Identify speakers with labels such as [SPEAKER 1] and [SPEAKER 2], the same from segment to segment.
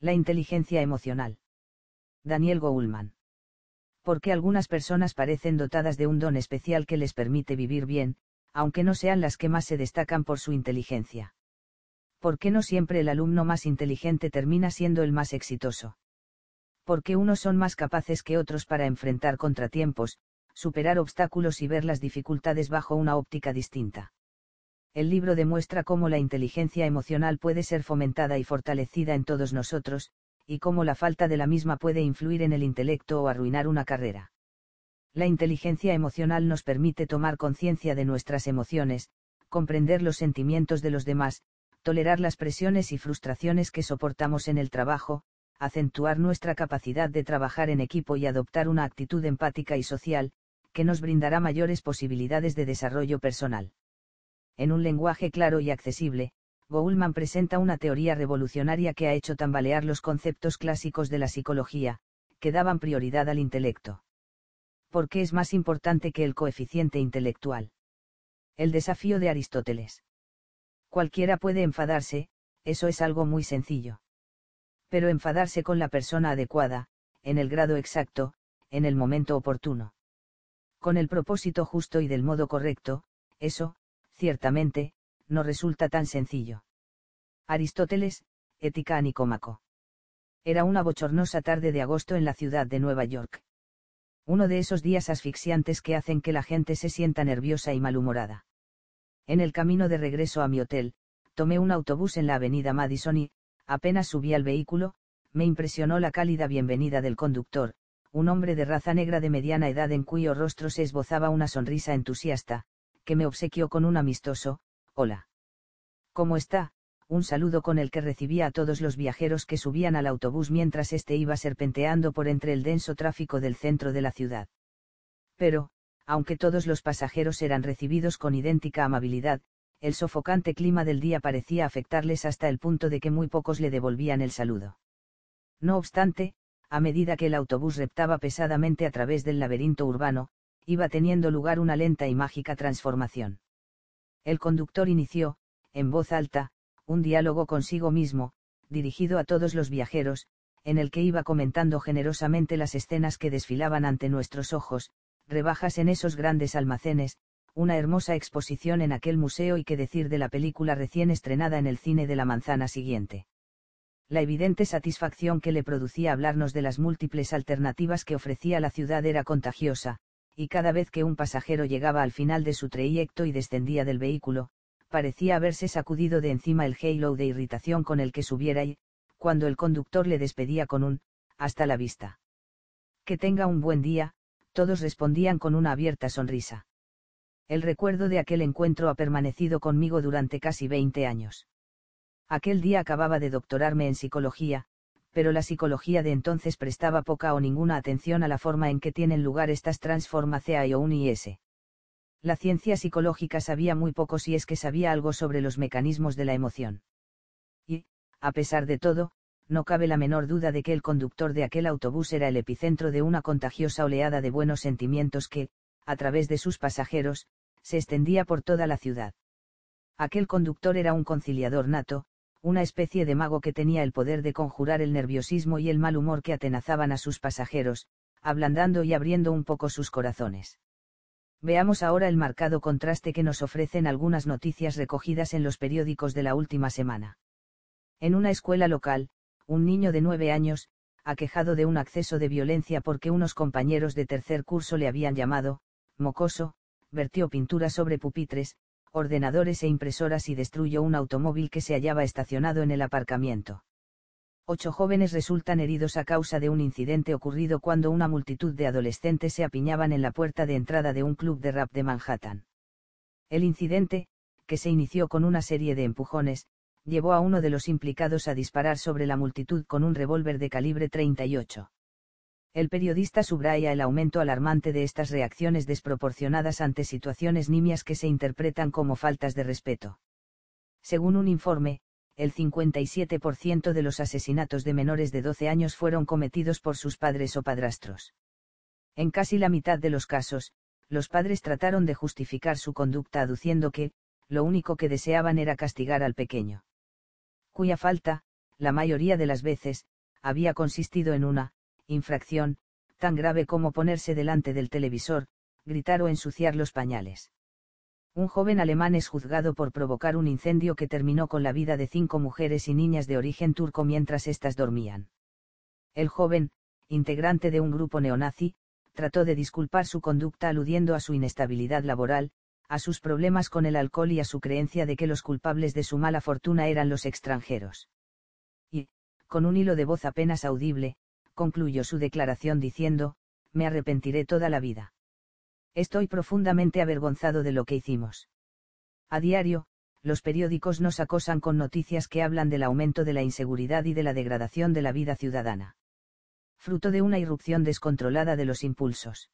[SPEAKER 1] La inteligencia emocional. Daniel Goulman. Porque algunas personas parecen dotadas de un don especial que les permite vivir bien, aunque no sean las que más se destacan por su inteligencia. ¿Por qué no siempre el alumno más inteligente termina siendo el más exitoso? Porque unos son más capaces que otros para enfrentar contratiempos, superar obstáculos y ver las dificultades bajo una óptica distinta. El libro demuestra cómo la inteligencia emocional puede ser fomentada y fortalecida en todos nosotros, y cómo la falta de la misma puede influir en el intelecto o arruinar una carrera. La inteligencia emocional nos permite tomar conciencia de nuestras emociones, comprender los sentimientos de los demás, tolerar las presiones y frustraciones que soportamos en el trabajo, acentuar nuestra capacidad de trabajar en equipo y adoptar una actitud empática y social, que nos brindará mayores posibilidades de desarrollo personal. En un lenguaje claro y accesible, Goulman presenta una teoría revolucionaria que ha hecho tambalear los conceptos clásicos de la psicología, que daban prioridad al intelecto. ¿Por qué es más importante que el coeficiente intelectual? El desafío de Aristóteles. Cualquiera puede enfadarse, eso es algo muy sencillo. Pero enfadarse con la persona adecuada, en el grado exacto, en el momento oportuno. Con el propósito justo y del modo correcto, eso, ciertamente, no resulta tan sencillo. Aristóteles, Ética a Nicómaco. Era una bochornosa tarde de agosto en la ciudad de Nueva York. Uno de esos días asfixiantes que hacen que la gente se sienta nerviosa y malhumorada. En el camino de regreso a mi hotel, tomé un autobús en la avenida Madison y, apenas subí al vehículo, me impresionó la cálida bienvenida del conductor, un hombre de raza negra de mediana edad en cuyo rostro se esbozaba una sonrisa entusiasta, que me obsequió con un amistoso, hola. ¿Cómo está? Un saludo con el que recibía a todos los viajeros que subían al autobús mientras éste iba serpenteando por entre el denso tráfico del centro de la ciudad. Pero, aunque todos los pasajeros eran recibidos con idéntica amabilidad, el sofocante clima del día parecía afectarles hasta el punto de que muy pocos le devolvían el saludo. No obstante, a medida que el autobús reptaba pesadamente a través del laberinto urbano, iba teniendo lugar una lenta y mágica transformación. El conductor inició, en voz alta, un diálogo consigo mismo, dirigido a todos los viajeros, en el que iba comentando generosamente las escenas que desfilaban ante nuestros ojos, rebajas en esos grandes almacenes, una hermosa exposición en aquel museo y qué decir de la película recién estrenada en el cine de la manzana siguiente. La evidente satisfacción que le producía hablarnos de las múltiples alternativas que ofrecía la ciudad era contagiosa, y cada vez que un pasajero llegaba al final de su trayecto y descendía del vehículo, parecía haberse sacudido de encima el halo de irritación con el que subiera y, cuando el conductor le despedía con un, hasta la vista. Que tenga un buen día, todos respondían con una abierta sonrisa. El recuerdo de aquel encuentro ha permanecido conmigo durante casi 20 años. Aquel día acababa de doctorarme en psicología, pero la psicología de entonces prestaba poca o ninguna atención a la forma en que tienen lugar estas transformaciones o un y S. La ciencia psicológica sabía muy poco si es que sabía algo sobre los mecanismos de la emoción. Y, a pesar de todo, no cabe la menor duda de que el conductor de aquel autobús era el epicentro de una contagiosa oleada de buenos sentimientos que, a través de sus pasajeros, se extendía por toda la ciudad. Aquel conductor era un conciliador nato, una especie de mago que tenía el poder de conjurar el nerviosismo y el mal humor que atenazaban a sus pasajeros, ablandando y abriendo un poco sus corazones. Veamos ahora el marcado contraste que nos ofrecen algunas noticias recogidas en los periódicos de la última semana. En una escuela local, un niño de nueve años, aquejado de un acceso de violencia porque unos compañeros de tercer curso le habían llamado, mocoso, vertió pintura sobre pupitres, ordenadores e impresoras y destruyó un automóvil que se hallaba estacionado en el aparcamiento. Ocho jóvenes resultan heridos a causa de un incidente ocurrido cuando una multitud de adolescentes se apiñaban en la puerta de entrada de un club de rap de Manhattan. El incidente, que se inició con una serie de empujones, llevó a uno de los implicados a disparar sobre la multitud con un revólver de calibre 38. El periodista subraya el aumento alarmante de estas reacciones desproporcionadas ante situaciones nimias que se interpretan como faltas de respeto. Según un informe, el 57% de los asesinatos de menores de 12 años fueron cometidos por sus padres o padrastros. En casi la mitad de los casos, los padres trataron de justificar su conducta aduciendo que, lo único que deseaban era castigar al pequeño cuya falta, la mayoría de las veces, había consistido en una, infracción, tan grave como ponerse delante del televisor, gritar o ensuciar los pañales. Un joven alemán es juzgado por provocar un incendio que terminó con la vida de cinco mujeres y niñas de origen turco mientras éstas dormían. El joven, integrante de un grupo neonazi, trató de disculpar su conducta aludiendo a su inestabilidad laboral, a sus problemas con el alcohol y a su creencia de que los culpables de su mala fortuna eran los extranjeros. Y, con un hilo de voz apenas audible, concluyó su declaración diciendo, me arrepentiré toda la vida. Estoy profundamente avergonzado de lo que hicimos. A diario, los periódicos nos acosan con noticias que hablan del aumento de la inseguridad y de la degradación de la vida ciudadana. Fruto de una irrupción descontrolada de los impulsos.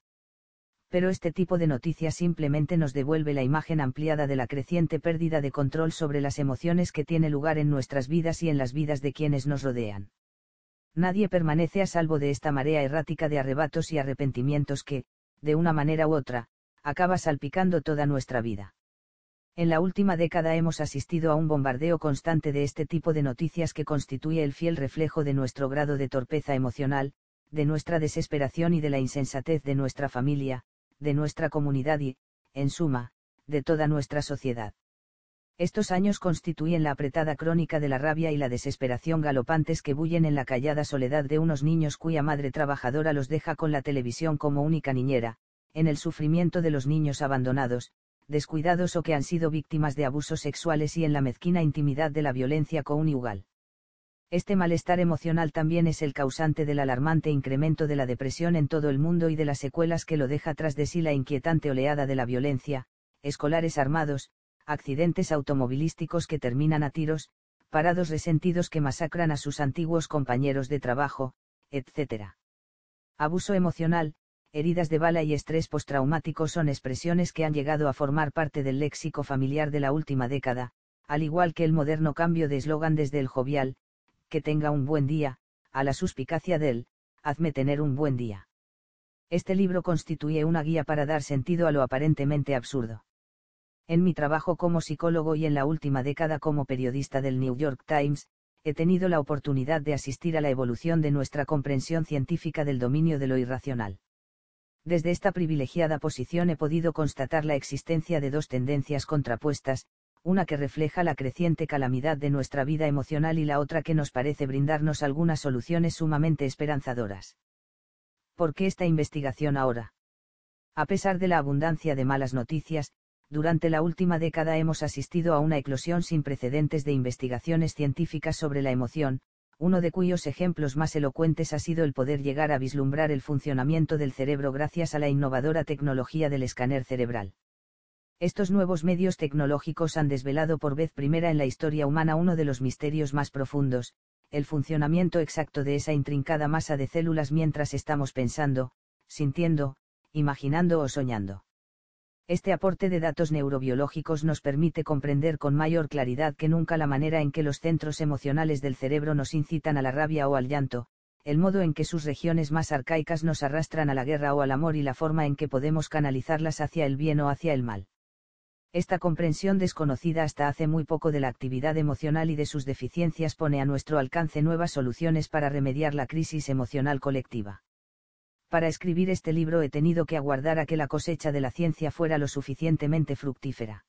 [SPEAKER 1] Pero este tipo de noticias simplemente nos devuelve la imagen ampliada de la creciente pérdida de control sobre las emociones que tiene lugar en nuestras vidas y en las vidas de quienes nos rodean. Nadie permanece a salvo de esta marea errática de arrebatos y arrepentimientos que, de una manera u otra, acaba salpicando toda nuestra vida. En la última década hemos asistido a un bombardeo constante de este tipo de noticias que constituye el fiel reflejo de nuestro grado de torpeza emocional, de nuestra desesperación y de la insensatez de nuestra familia, de nuestra comunidad y, en suma, de toda nuestra sociedad. Estos años constituyen la apretada crónica de la rabia y la desesperación galopantes que bullen en la callada soledad de unos niños cuya madre trabajadora los deja con la televisión como única niñera, en el sufrimiento de los niños abandonados, descuidados o que han sido víctimas de abusos sexuales y en la mezquina intimidad de la violencia conyugal. Este malestar emocional también es el causante del alarmante incremento de la depresión en todo el mundo y de las secuelas que lo deja tras de sí la inquietante oleada de la violencia, escolares armados, accidentes automovilísticos que terminan a tiros, parados resentidos que masacran a sus antiguos compañeros de trabajo, etc. Abuso emocional, heridas de bala y estrés postraumático son expresiones que han llegado a formar parte del léxico familiar de la última década, al igual que el moderno cambio de eslogan desde el jovial, que tenga un buen día, a la suspicacia del, hazme tener un buen día. Este libro constituye una guía para dar sentido a lo aparentemente absurdo. En mi trabajo como psicólogo y en la última década como periodista del New York Times, he tenido la oportunidad de asistir a la evolución de nuestra comprensión científica del dominio de lo irracional. Desde esta privilegiada posición he podido constatar la existencia de dos tendencias contrapuestas, una que refleja la creciente calamidad de nuestra vida emocional y la otra que nos parece brindarnos algunas soluciones sumamente esperanzadoras. ¿Por qué esta investigación ahora? A pesar de la abundancia de malas noticias, durante la última década hemos asistido a una eclosión sin precedentes de investigaciones científicas sobre la emoción, uno de cuyos ejemplos más elocuentes ha sido el poder llegar a vislumbrar el funcionamiento del cerebro gracias a la innovadora tecnología del escáner cerebral. Estos nuevos medios tecnológicos han desvelado por vez primera en la historia humana uno de los misterios más profundos, el funcionamiento exacto de esa intrincada masa de células mientras estamos pensando, sintiendo, imaginando o soñando. Este aporte de datos neurobiológicos nos permite comprender con mayor claridad que nunca la manera en que los centros emocionales del cerebro nos incitan a la rabia o al llanto, el modo en que sus regiones más arcaicas nos arrastran a la guerra o al amor y la forma en que podemos canalizarlas hacia el bien o hacia el mal. Esta comprensión desconocida hasta hace muy poco de la actividad emocional y de sus deficiencias pone a nuestro alcance nuevas soluciones para remediar la crisis emocional colectiva para escribir este libro he tenido que aguardar a que la cosecha de la ciencia fuera lo suficientemente fructífera.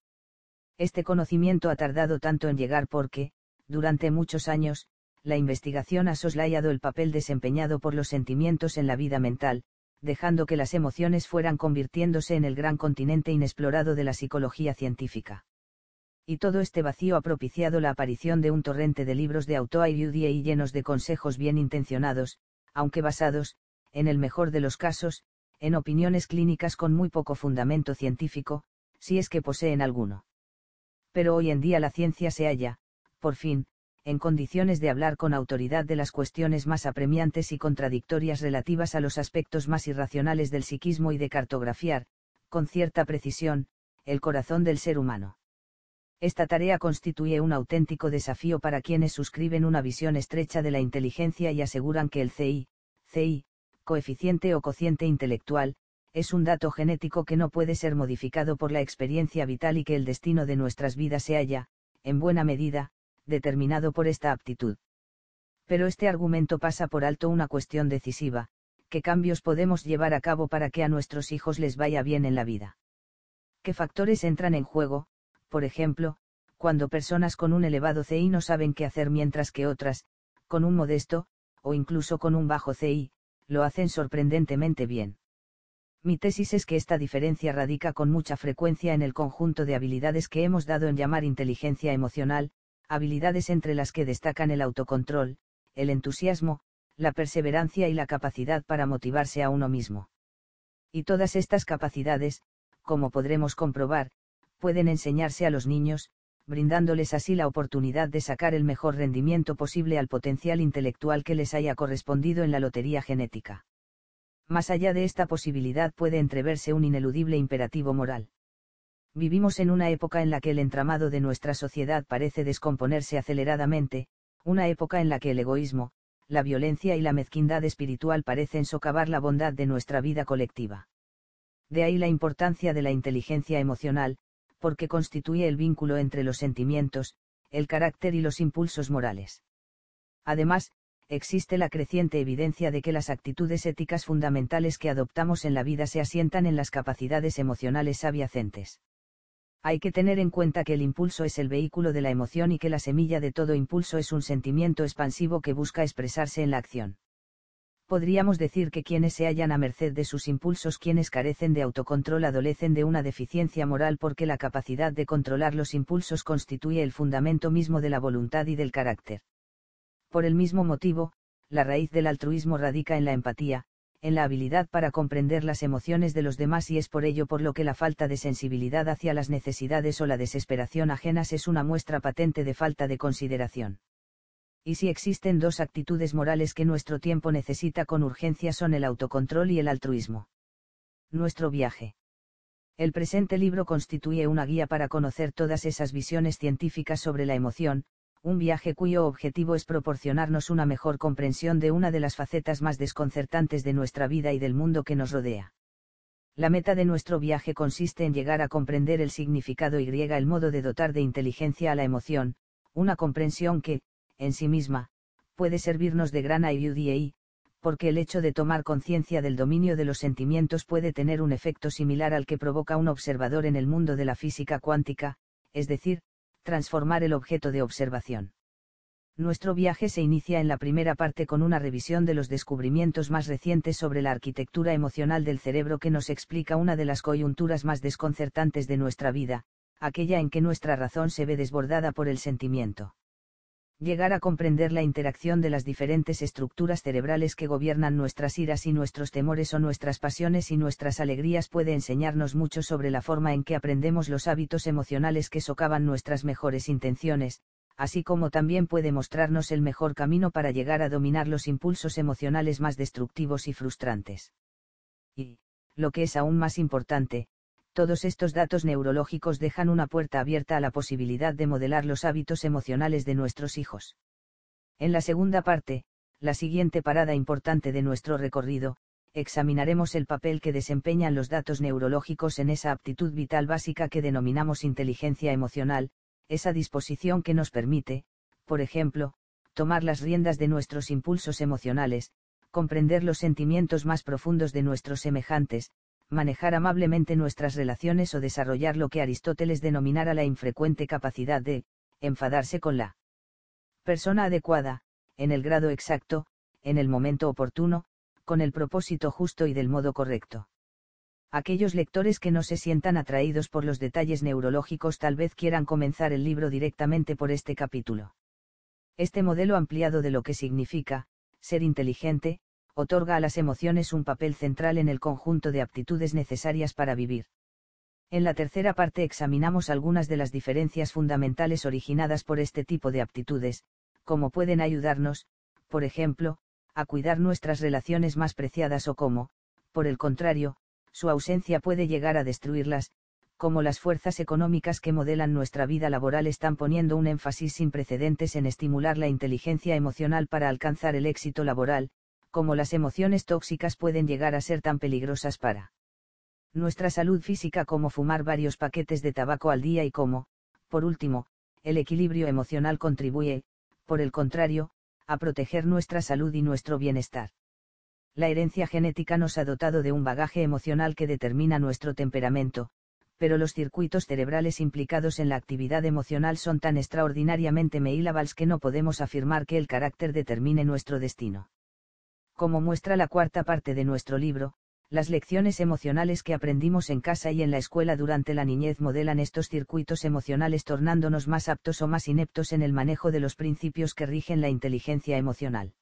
[SPEAKER 1] Este conocimiento ha tardado tanto en llegar porque, durante muchos años, la investigación ha soslayado el papel desempeñado por los sentimientos en la vida mental, dejando que las emociones fueran convirtiéndose en el gran continente inexplorado de la psicología científica. Y todo este vacío ha propiciado la aparición de un torrente de libros de autoayuda y llenos de consejos bien intencionados, aunque basados, en el mejor de los casos, en opiniones clínicas con muy poco fundamento científico, si es que poseen alguno. Pero hoy en día la ciencia se halla, por fin, en condiciones de hablar con autoridad de las cuestiones más apremiantes y contradictorias relativas a los aspectos más irracionales del psiquismo y de cartografiar, con cierta precisión, el corazón del ser humano. Esta tarea constituye un auténtico desafío para quienes suscriben una visión estrecha de la inteligencia y aseguran que el CI, CI, coeficiente o cociente intelectual, es un dato genético que no puede ser modificado por la experiencia vital y que el destino de nuestras vidas se halla, en buena medida, determinado por esta aptitud. Pero este argumento pasa por alto una cuestión decisiva, ¿qué cambios podemos llevar a cabo para que a nuestros hijos les vaya bien en la vida? ¿Qué factores entran en juego, por ejemplo, cuando personas con un elevado CI no saben qué hacer mientras que otras, con un modesto, o incluso con un bajo CI, lo hacen sorprendentemente bien? Mi tesis es que esta diferencia radica con mucha frecuencia en el conjunto de habilidades que hemos dado en llamar inteligencia emocional, habilidades entre las que destacan el autocontrol, el entusiasmo, la perseverancia y la capacidad para motivarse a uno mismo. Y todas estas capacidades, como podremos comprobar, pueden enseñarse a los niños, brindándoles así la oportunidad de sacar el mejor rendimiento posible al potencial intelectual que les haya correspondido en la lotería genética. Más allá de esta posibilidad puede entreverse un ineludible imperativo moral. Vivimos en una época en la que el entramado de nuestra sociedad parece descomponerse aceleradamente, una época en la que el egoísmo, la violencia y la mezquindad espiritual parecen socavar la bondad de nuestra vida colectiva. De ahí la importancia de la inteligencia emocional, porque constituye el vínculo entre los sentimientos, el carácter y los impulsos morales. Además, existe la creciente evidencia de que las actitudes éticas fundamentales que adoptamos en la vida se asientan en las capacidades emocionales adyacentes. Hay que tener en cuenta que el impulso es el vehículo de la emoción y que la semilla de todo impulso es un sentimiento expansivo que busca expresarse en la acción. Podríamos decir que quienes se hallan a merced de sus impulsos, quienes carecen de autocontrol, adolecen de una deficiencia moral porque la capacidad de controlar los impulsos constituye el fundamento mismo de la voluntad y del carácter. Por el mismo motivo, la raíz del altruismo radica en la empatía, en la habilidad para comprender las emociones de los demás y es por ello por lo que la falta de sensibilidad hacia las necesidades o la desesperación ajenas es una muestra patente de falta de consideración. Y si existen dos actitudes morales que nuestro tiempo necesita con urgencia son el autocontrol y el altruismo. Nuestro viaje. El presente libro constituye una guía para conocer todas esas visiones científicas sobre la emoción, un viaje cuyo objetivo es proporcionarnos una mejor comprensión de una de las facetas más desconcertantes de nuestra vida y del mundo que nos rodea. La meta de nuestro viaje consiste en llegar a comprender el significado y el modo de dotar de inteligencia a la emoción, una comprensión que, en sí misma, puede servirnos de gran ayuda porque el hecho de tomar conciencia del dominio de los sentimientos puede tener un efecto similar al que provoca un observador en el mundo de la física cuántica, es decir, transformar el objeto de observación. Nuestro viaje se inicia en la primera parte con una revisión de los descubrimientos más recientes sobre la arquitectura emocional del cerebro que nos explica una de las coyunturas más desconcertantes de nuestra vida, aquella en que nuestra razón se ve desbordada por el sentimiento. Llegar a comprender la interacción de las diferentes estructuras cerebrales que gobiernan nuestras iras y nuestros temores o nuestras pasiones y nuestras alegrías puede enseñarnos mucho sobre la forma en que aprendemos los hábitos emocionales que socavan nuestras mejores intenciones, así como también puede mostrarnos el mejor camino para llegar a dominar los impulsos emocionales más destructivos y frustrantes. Y, lo que es aún más importante, todos estos datos neurológicos dejan una puerta abierta a la posibilidad de modelar los hábitos emocionales de nuestros hijos. En la segunda parte, la siguiente parada importante de nuestro recorrido, examinaremos el papel que desempeñan los datos neurológicos en esa aptitud vital básica que denominamos inteligencia emocional, esa disposición que nos permite, por ejemplo, tomar las riendas de nuestros impulsos emocionales, comprender los sentimientos más profundos de nuestros semejantes, manejar amablemente nuestras relaciones o desarrollar lo que Aristóteles denominara la infrecuente capacidad de, enfadarse con la persona adecuada, en el grado exacto, en el momento oportuno, con el propósito justo y del modo correcto. Aquellos lectores que no se sientan atraídos por los detalles neurológicos tal vez quieran comenzar el libro directamente por este capítulo. Este modelo ampliado de lo que significa, ser inteligente, otorga a las emociones un papel central en el conjunto de aptitudes necesarias para vivir. En la tercera parte examinamos algunas de las diferencias fundamentales originadas por este tipo de aptitudes, cómo pueden ayudarnos, por ejemplo, a cuidar nuestras relaciones más preciadas o cómo, por el contrario, su ausencia puede llegar a destruirlas, como las fuerzas económicas que modelan nuestra vida laboral están poniendo un énfasis sin precedentes en estimular la inteligencia emocional para alcanzar el éxito laboral, como las emociones tóxicas pueden llegar a ser tan peligrosas para nuestra salud física como fumar varios paquetes de tabaco al día y como, por último, el equilibrio emocional contribuye, por el contrario, a proteger nuestra salud y nuestro bienestar. La herencia genética nos ha dotado de un bagaje emocional que determina nuestro temperamento, pero los circuitos cerebrales implicados en la actividad emocional son tan extraordinariamente meílabals que no podemos afirmar que el carácter determine nuestro destino. Como muestra la cuarta parte de nuestro libro, las lecciones emocionales que aprendimos en casa y en la escuela durante la niñez modelan estos circuitos emocionales tornándonos más aptos o más ineptos en el manejo de los principios que rigen la inteligencia emocional.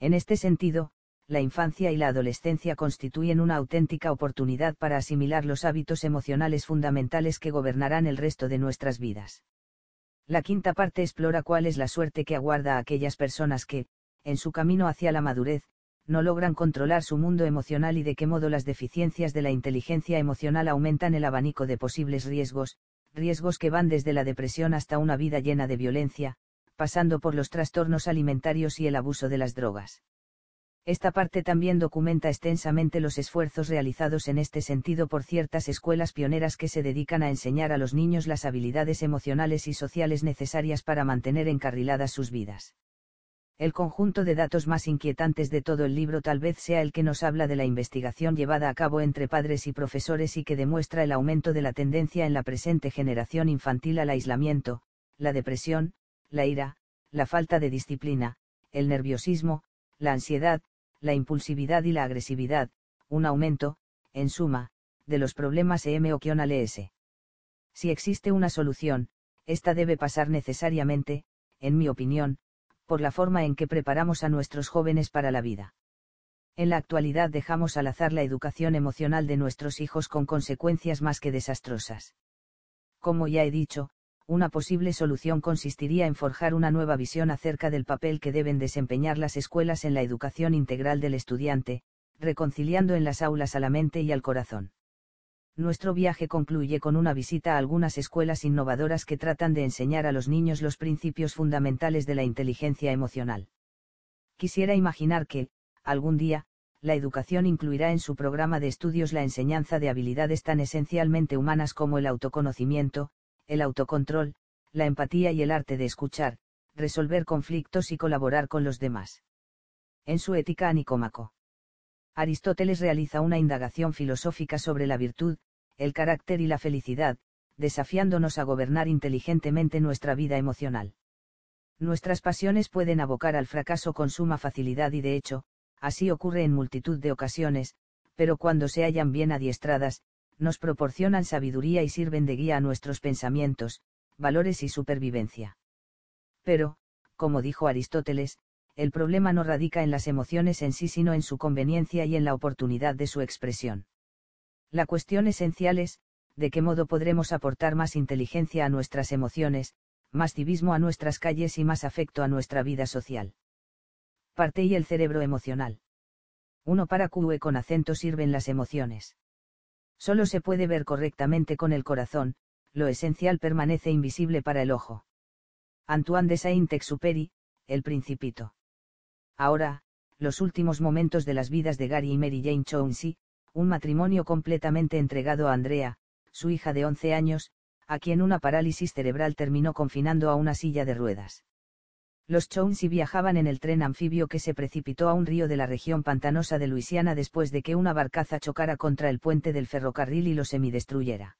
[SPEAKER 1] En este sentido, la infancia y la adolescencia constituyen una auténtica oportunidad para asimilar los hábitos emocionales fundamentales que gobernarán el resto de nuestras vidas. La quinta parte explora cuál es la suerte que aguarda a aquellas personas que, en su camino hacia la madurez, no logran controlar su mundo emocional y de qué modo las deficiencias de la inteligencia emocional aumentan el abanico de posibles riesgos, riesgos que van desde la depresión hasta una vida llena de violencia, pasando por los trastornos alimentarios y el abuso de las drogas. Esta parte también documenta extensamente los esfuerzos realizados en este sentido por ciertas escuelas pioneras que se dedican a enseñar a los niños las habilidades emocionales y sociales necesarias para mantener encarriladas sus vidas. El conjunto de datos más inquietantes de todo el libro tal vez sea el que nos habla de la investigación llevada a cabo entre padres y profesores y que demuestra el aumento de la tendencia en la presente generación infantil al aislamiento, la depresión, la ira, la falta de disciplina, el nerviosismo, la ansiedad, la impulsividad y la agresividad, un aumento, en suma, de los problemas emocionales. Si existe una solución, esta debe pasar necesariamente, en mi opinión, por la forma en que preparamos a nuestros jóvenes para la vida. En la actualidad dejamos al azar la educación emocional de nuestros hijos con consecuencias más que desastrosas. Como ya he dicho, una posible solución consistiría en forjar una nueva visión acerca del papel que deben desempeñar las escuelas en la educación integral del estudiante, reconciliando en las aulas a la mente y al corazón. Nuestro viaje concluye con una visita a algunas escuelas innovadoras que tratan de enseñar a los niños los principios fundamentales de la inteligencia emocional. Quisiera imaginar que, algún día, la educación incluirá en su programa de estudios la enseñanza de habilidades tan esencialmente humanas como el autoconocimiento, el autocontrol, la empatía y el arte de escuchar, resolver conflictos y colaborar con los demás. En su Ética a Nicómaco. Aristóteles realiza una indagación filosófica sobre la virtud, el carácter y la felicidad, desafiándonos a gobernar inteligentemente nuestra vida emocional. Nuestras pasiones pueden abocar al fracaso con suma facilidad y de hecho, así ocurre en multitud de ocasiones, pero cuando se hallan bien adiestradas, nos proporcionan sabiduría y sirven de guía a nuestros pensamientos, valores y supervivencia. Pero, como dijo Aristóteles, el problema no radica en las emociones en sí sino en su conveniencia y en la oportunidad de su expresión. La cuestión esencial es, de qué modo podremos aportar más inteligencia a nuestras emociones, más civismo a nuestras calles y más afecto a nuestra vida social. Parte y el cerebro emocional. Uno para QE con acento sirven las emociones. Solo se puede ver correctamente con el corazón, lo esencial permanece invisible para el ojo. Antoine de Saint-Exupéry, El Principito. Ahora, los últimos momentos de las vidas de Gary y Mary Jane Chauncey, un matrimonio completamente entregado a Andrea, su hija de 11 años, a quien una parálisis cerebral terminó confinando a una silla de ruedas. Los Chauncey viajaban en el tren anfibio que se precipitó a un río de la región pantanosa de Luisiana después de que una barcaza chocara contra el puente del ferrocarril y lo semidestruyera.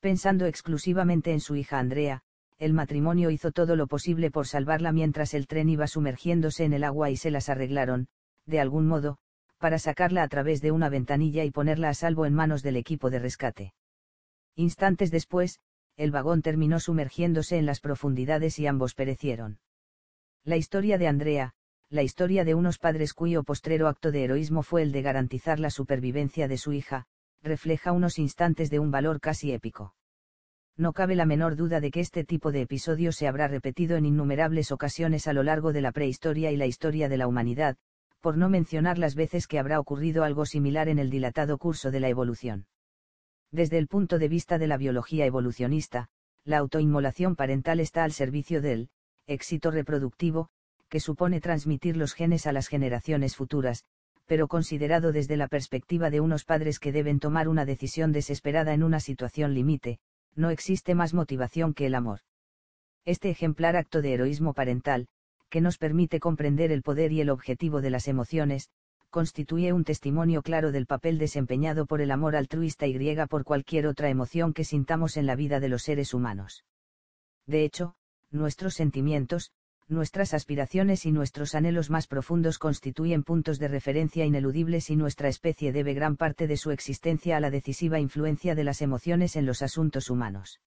[SPEAKER 1] Pensando exclusivamente en su hija Andrea, el matrimonio hizo todo lo posible por salvarla mientras el tren iba sumergiéndose en el agua y se las arreglaron, de algún modo, para sacarla a través de una ventanilla y ponerla a salvo en manos del equipo de rescate. Instantes después, el vagón terminó sumergiéndose en las profundidades y ambos perecieron. La historia de Andrea, la historia de unos padres cuyo postrero acto de heroísmo fue el de garantizar la supervivencia de su hija, refleja unos instantes de un valor casi épico. No cabe la menor duda de que este tipo de episodio se habrá repetido en innumerables ocasiones a lo largo de la prehistoria y la historia de la humanidad, por no mencionar las veces que habrá ocurrido algo similar en el dilatado curso de la evolución. Desde el punto de vista de la biología evolucionista, la autoinmolación parental está al servicio del éxito reproductivo, que supone transmitir los genes a las generaciones futuras, pero considerado desde la perspectiva de unos padres que deben tomar una decisión desesperada en una situación límite, no existe más motivación que el amor. Este ejemplar acto de heroísmo parental, que nos permite comprender el poder y el objetivo de las emociones, constituye un testimonio claro del papel desempeñado por el amor altruista y griega por cualquier otra emoción que sintamos en la vida de los seres humanos. De hecho, nuestros sentimientos, nuestras aspiraciones y nuestros anhelos más profundos constituyen puntos de referencia ineludibles y nuestra especie debe gran parte de su existencia a la decisiva influencia de las emociones en los asuntos humanos.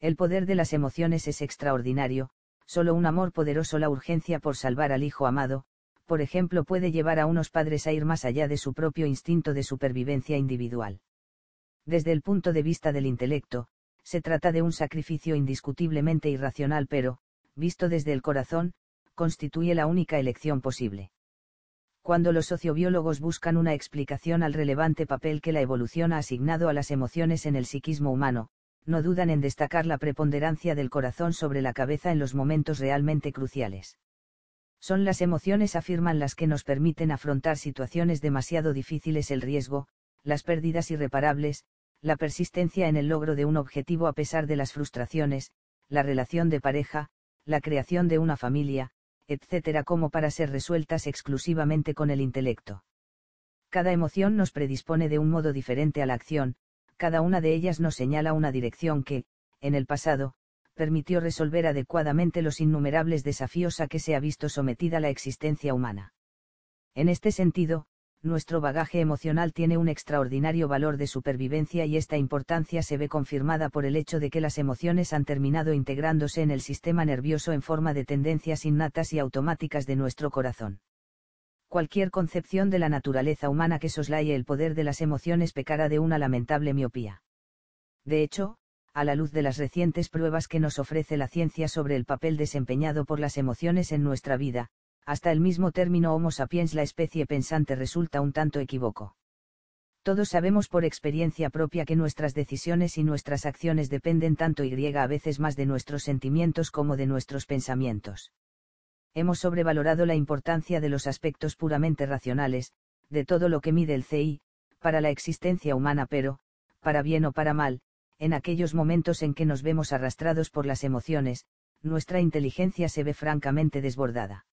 [SPEAKER 1] El poder de las emociones es extraordinario, solo un amor poderoso la urgencia por salvar al hijo amado, por ejemplo, puede llevar a unos padres a ir más allá de su propio instinto de supervivencia individual. Desde el punto de vista del intelecto, se trata de un sacrificio indiscutiblemente irracional pero, visto desde el corazón, constituye la única elección posible. Cuando los sociobiólogos buscan una explicación al relevante papel que la evolución ha asignado a las emociones en el psiquismo humano, no dudan en destacar la preponderancia del corazón sobre la cabeza en los momentos realmente cruciales. Son las emociones, afirman, las que nos permiten afrontar situaciones demasiado difíciles, el riesgo, las pérdidas irreparables, la persistencia en el logro de un objetivo a pesar de las frustraciones, la relación de pareja, la creación de una familia, etc., como para ser resueltas exclusivamente con el intelecto. Cada emoción nos predispone de un modo diferente a la acción, cada una de ellas nos señala una dirección que, en el pasado, permitió resolver adecuadamente los innumerables desafíos a que se ha visto sometida la existencia humana. En este sentido, nuestro bagaje emocional tiene un extraordinario valor de supervivencia y esta importancia se ve confirmada por el hecho de que las emociones han terminado integrándose en el sistema nervioso en forma de tendencias innatas y automáticas de nuestro corazón. Cualquier concepción de la naturaleza humana que soslaye el poder de las emociones pecará de una lamentable miopía. De hecho, a la luz de las recientes pruebas que nos ofrece la ciencia sobre el papel desempeñado por las emociones en nuestra vida, hasta el mismo término Homo sapiens la especie pensante resulta un tanto equívoco. Todos sabemos por experiencia propia que nuestras decisiones y nuestras acciones dependen tanto y a veces más de nuestros sentimientos como de nuestros pensamientos. Hemos sobrevalorado la importancia de los aspectos puramente racionales, de todo lo que mide el CI, para la existencia humana pero, para bien o para mal, en aquellos momentos en que nos vemos arrastrados por las emociones, nuestra inteligencia se ve francamente desbordada.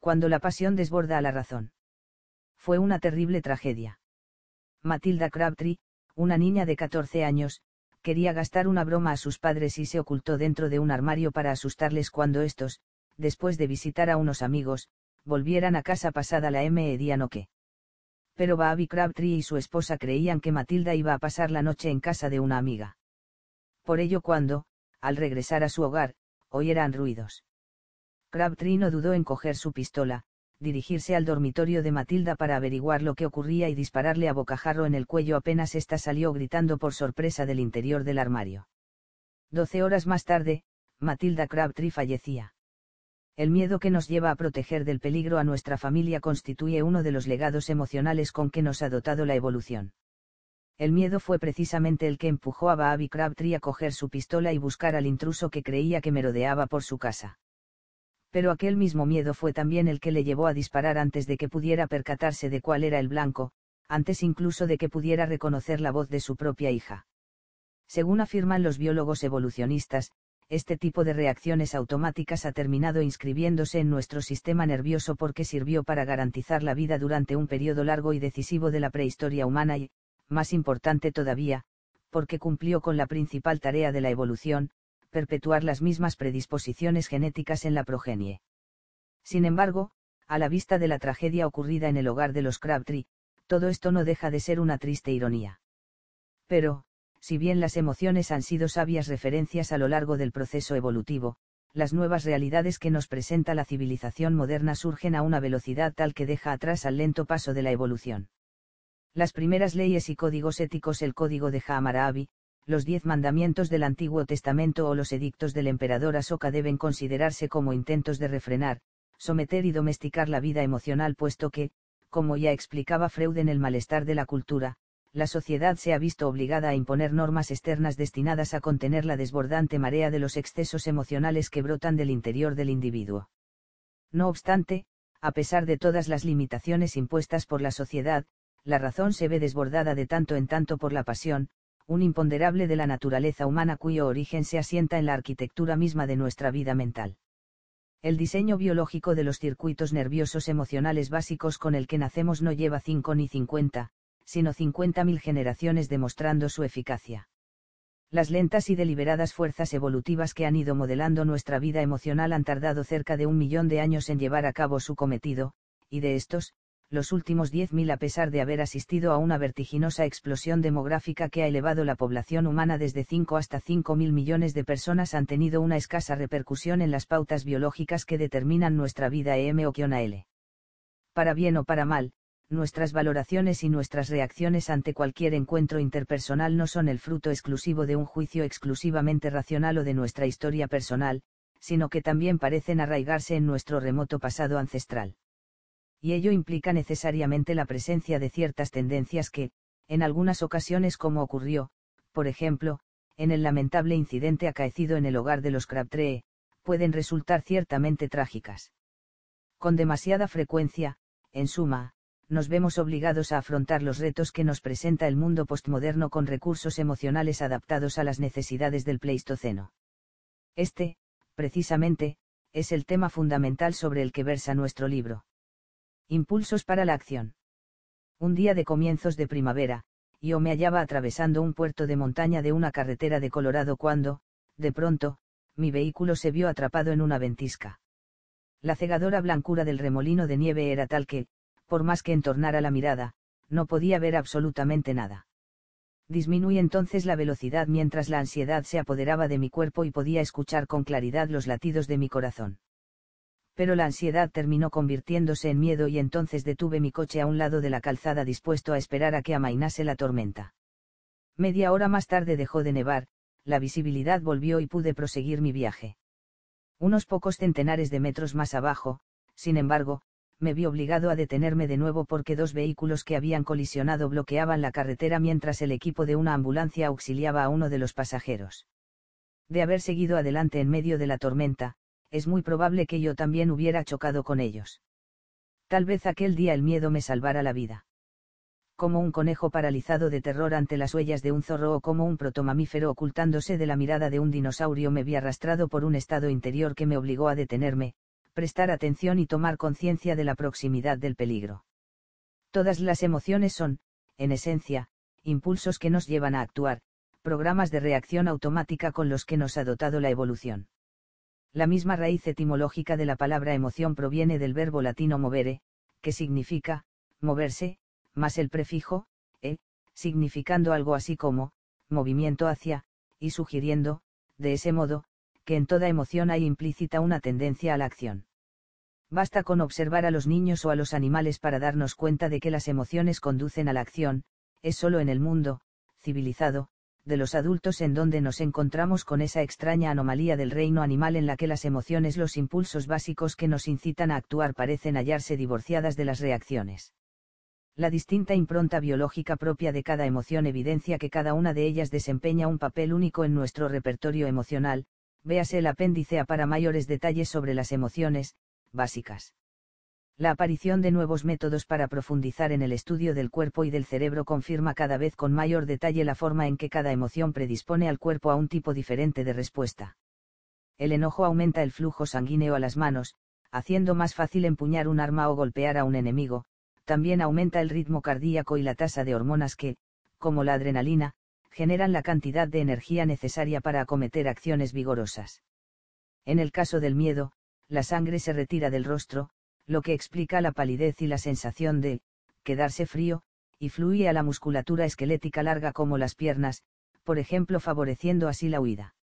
[SPEAKER 1] Cuando la pasión desborda a la razón. Fue una terrible tragedia. Matilda Crabtree, una niña de 14 años, quería gastar una broma a sus padres y se ocultó dentro de un armario para asustarles cuando estos, después de visitar a unos amigos, volvieran a casa pasada la medianoche pero Bobby Crabtree y su esposa creían que Matilda iba a pasar la noche en casa de una amiga. Por ello cuando, al regresar a su hogar, oyeran ruidos. Crabtree no dudó en coger su pistola, dirigirse al dormitorio de Matilda para averiguar lo que ocurría y dispararle a bocajarro en el cuello apenas ésta salió gritando por sorpresa del interior del armario. Doce horas más tarde, Matilda Crabtree fallecía. El miedo que nos lleva a proteger del peligro a nuestra familia constituye uno de los legados emocionales con que nos ha dotado la evolución. El miedo fue precisamente el que empujó a Bobby Crabtree a coger su pistola y buscar al intruso que creía que merodeaba por su casa. Pero aquel mismo miedo fue también el que le llevó a disparar antes de que pudiera percatarse de cuál era el blanco, antes incluso de que pudiera reconocer la voz de su propia hija. Según afirman los biólogos evolucionistas, este tipo de reacciones automáticas ha terminado inscribiéndose en nuestro sistema nervioso porque sirvió para garantizar la vida durante un periodo largo y decisivo de la prehistoria humana y, más importante todavía, porque cumplió con la principal tarea de la evolución, perpetuar las mismas predisposiciones genéticas en la progenie. Sin embargo, a la vista de la tragedia ocurrida en el hogar de los Crabtree, todo esto no deja de ser una triste ironía. Pero, si bien las emociones han sido sabias referencias a lo largo del proceso evolutivo, las nuevas realidades que nos presenta la civilización moderna surgen a una velocidad tal que deja atrás al lento paso de la evolución. Las primeras leyes y códigos éticos, el código de Hammurabi, los diez mandamientos del Antiguo Testamento o los edictos del emperador Asoka deben considerarse como intentos de refrenar, someter y domesticar la vida emocional puesto que, como ya explicaba Freud en El malestar de la cultura, la sociedad se ha visto obligada a imponer normas externas destinadas a contener la desbordante marea de los excesos emocionales que brotan del interior del individuo. No obstante, a pesar de todas las limitaciones impuestas por la sociedad, la razón se ve desbordada de tanto en tanto por la pasión, un imponderable de la naturaleza humana cuyo origen se asienta en la arquitectura misma de nuestra vida mental. El diseño biológico de los circuitos nerviosos emocionales básicos con el que nacemos no lleva 5 ni 50, sino 50.000 generaciones demostrando su eficacia. Las lentas y deliberadas fuerzas evolutivas que han ido modelando nuestra vida emocional han tardado cerca de un millón de años en llevar a cabo su cometido, y de estos, los últimos 10.000 a pesar de haber asistido a una vertiginosa explosión demográfica que ha elevado la población humana desde 5 hasta 5.000 millones de personas han tenido una escasa repercusión en las pautas biológicas que determinan nuestra vida EM o L. Para bien o para mal, nuestras valoraciones y nuestras reacciones ante cualquier encuentro interpersonal no son el fruto exclusivo de un juicio exclusivamente racional o de nuestra historia personal, sino que también parecen arraigarse en nuestro remoto pasado ancestral y ello implica necesariamente la presencia de ciertas tendencias que, en algunas ocasiones como ocurrió, por ejemplo, en el lamentable incidente acaecido en el hogar de los Crabtree, pueden resultar ciertamente trágicas. Con demasiada frecuencia, en suma, nos vemos obligados a afrontar los retos que nos presenta el mundo postmoderno con recursos emocionales adaptados a las necesidades del Pleistoceno. Este, precisamente, es el tema fundamental sobre el que versa nuestro libro. Impulsos para la acción. Un día de comienzos de primavera, yo me hallaba atravesando un puerto de montaña de una carretera de Colorado cuando, de pronto, mi vehículo se vio atrapado en una ventisca. La cegadora blancura del remolino de nieve era tal que, por más que entornara la mirada, no podía ver absolutamente nada. Disminuí entonces la velocidad mientras la ansiedad se apoderaba de mi cuerpo y podía escuchar con claridad los latidos de mi corazón pero la ansiedad terminó convirtiéndose en miedo y entonces detuve mi coche a un lado de la calzada dispuesto a esperar a que amainase la tormenta. Media hora más tarde dejó de nevar, la visibilidad volvió y pude proseguir mi viaje. Unos pocos centenares de metros más abajo, sin embargo, me vi obligado a detenerme de nuevo porque dos vehículos que habían colisionado bloqueaban la carretera mientras el equipo de una ambulancia auxiliaba a uno de los pasajeros. De haber seguido adelante en medio de la tormenta, es muy probable que yo también hubiera chocado con ellos. Tal vez aquel día el miedo me salvara la vida. Como un conejo paralizado de terror ante las huellas de un zorro o como un protomamífero ocultándose de la mirada de un dinosaurio me vi arrastrado por un estado interior que me obligó a detenerme, prestar atención y tomar conciencia de la proximidad del peligro. Todas las emociones son, en esencia, impulsos que nos llevan a actuar, programas de reacción automática con los que nos ha dotado la evolución. La misma raíz etimológica de la palabra emoción proviene del verbo latino movere, que significa, moverse, más el prefijo, e, significando algo así como, movimiento hacia, y sugiriendo, de ese modo, que en toda emoción hay implícita una tendencia a la acción. Basta con observar a los niños o a los animales para darnos cuenta de que las emociones conducen a la acción, es solo en el mundo, civilizado, de los adultos en donde nos encontramos con esa extraña anomalía del reino animal en la que las emociones, los impulsos básicos que nos incitan a actuar parecen hallarse divorciadas de las reacciones. La distinta impronta biológica propia de cada emoción evidencia que cada una de ellas desempeña un papel único en nuestro repertorio emocional, véase el apéndice A para mayores detalles sobre las emociones, básicas. La aparición de nuevos métodos para profundizar en el estudio del cuerpo y del cerebro confirma cada vez con mayor detalle la forma en que cada emoción predispone al cuerpo a un tipo diferente de respuesta. El enojo aumenta el flujo sanguíneo a las manos, haciendo más fácil empuñar un arma o golpear a un enemigo, también aumenta el ritmo cardíaco y la tasa de hormonas que, como la adrenalina, generan la cantidad de energía necesaria para acometer acciones vigorosas. En el caso del miedo, la sangre se retira del rostro, lo que explica la palidez y la sensación de, quedarse frío, y fluye a la musculatura esquelética larga como las piernas, por ejemplo favoreciendo así la huida.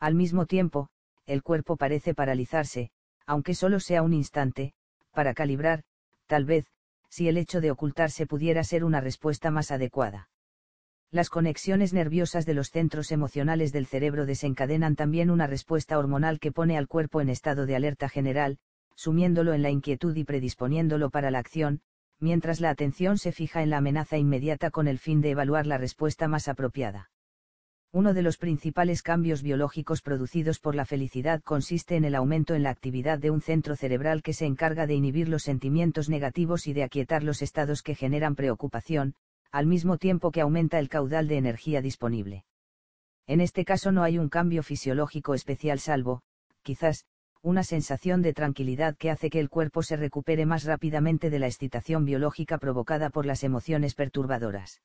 [SPEAKER 1] Al mismo tiempo, el cuerpo parece paralizarse, aunque solo sea un instante, para calibrar, tal vez, si el hecho de ocultarse pudiera ser una respuesta más adecuada. Las conexiones nerviosas de los centros emocionales del cerebro desencadenan también una respuesta hormonal que pone al cuerpo en estado de alerta general, sumiéndolo en la inquietud y predisponiéndolo para la acción, mientras la atención se fija en la amenaza inmediata con el fin de evaluar la respuesta más apropiada. Uno de los principales cambios biológicos producidos por la felicidad consiste en el aumento en la actividad de un centro cerebral que se encarga de inhibir los sentimientos negativos y de aquietar los estados que generan preocupación, al mismo tiempo que aumenta el caudal de energía disponible. En este caso no hay un cambio fisiológico especial salvo, quizás, una sensación de tranquilidad que hace que el cuerpo se recupere más rápidamente de la excitación biológica provocada por las emociones perturbadoras.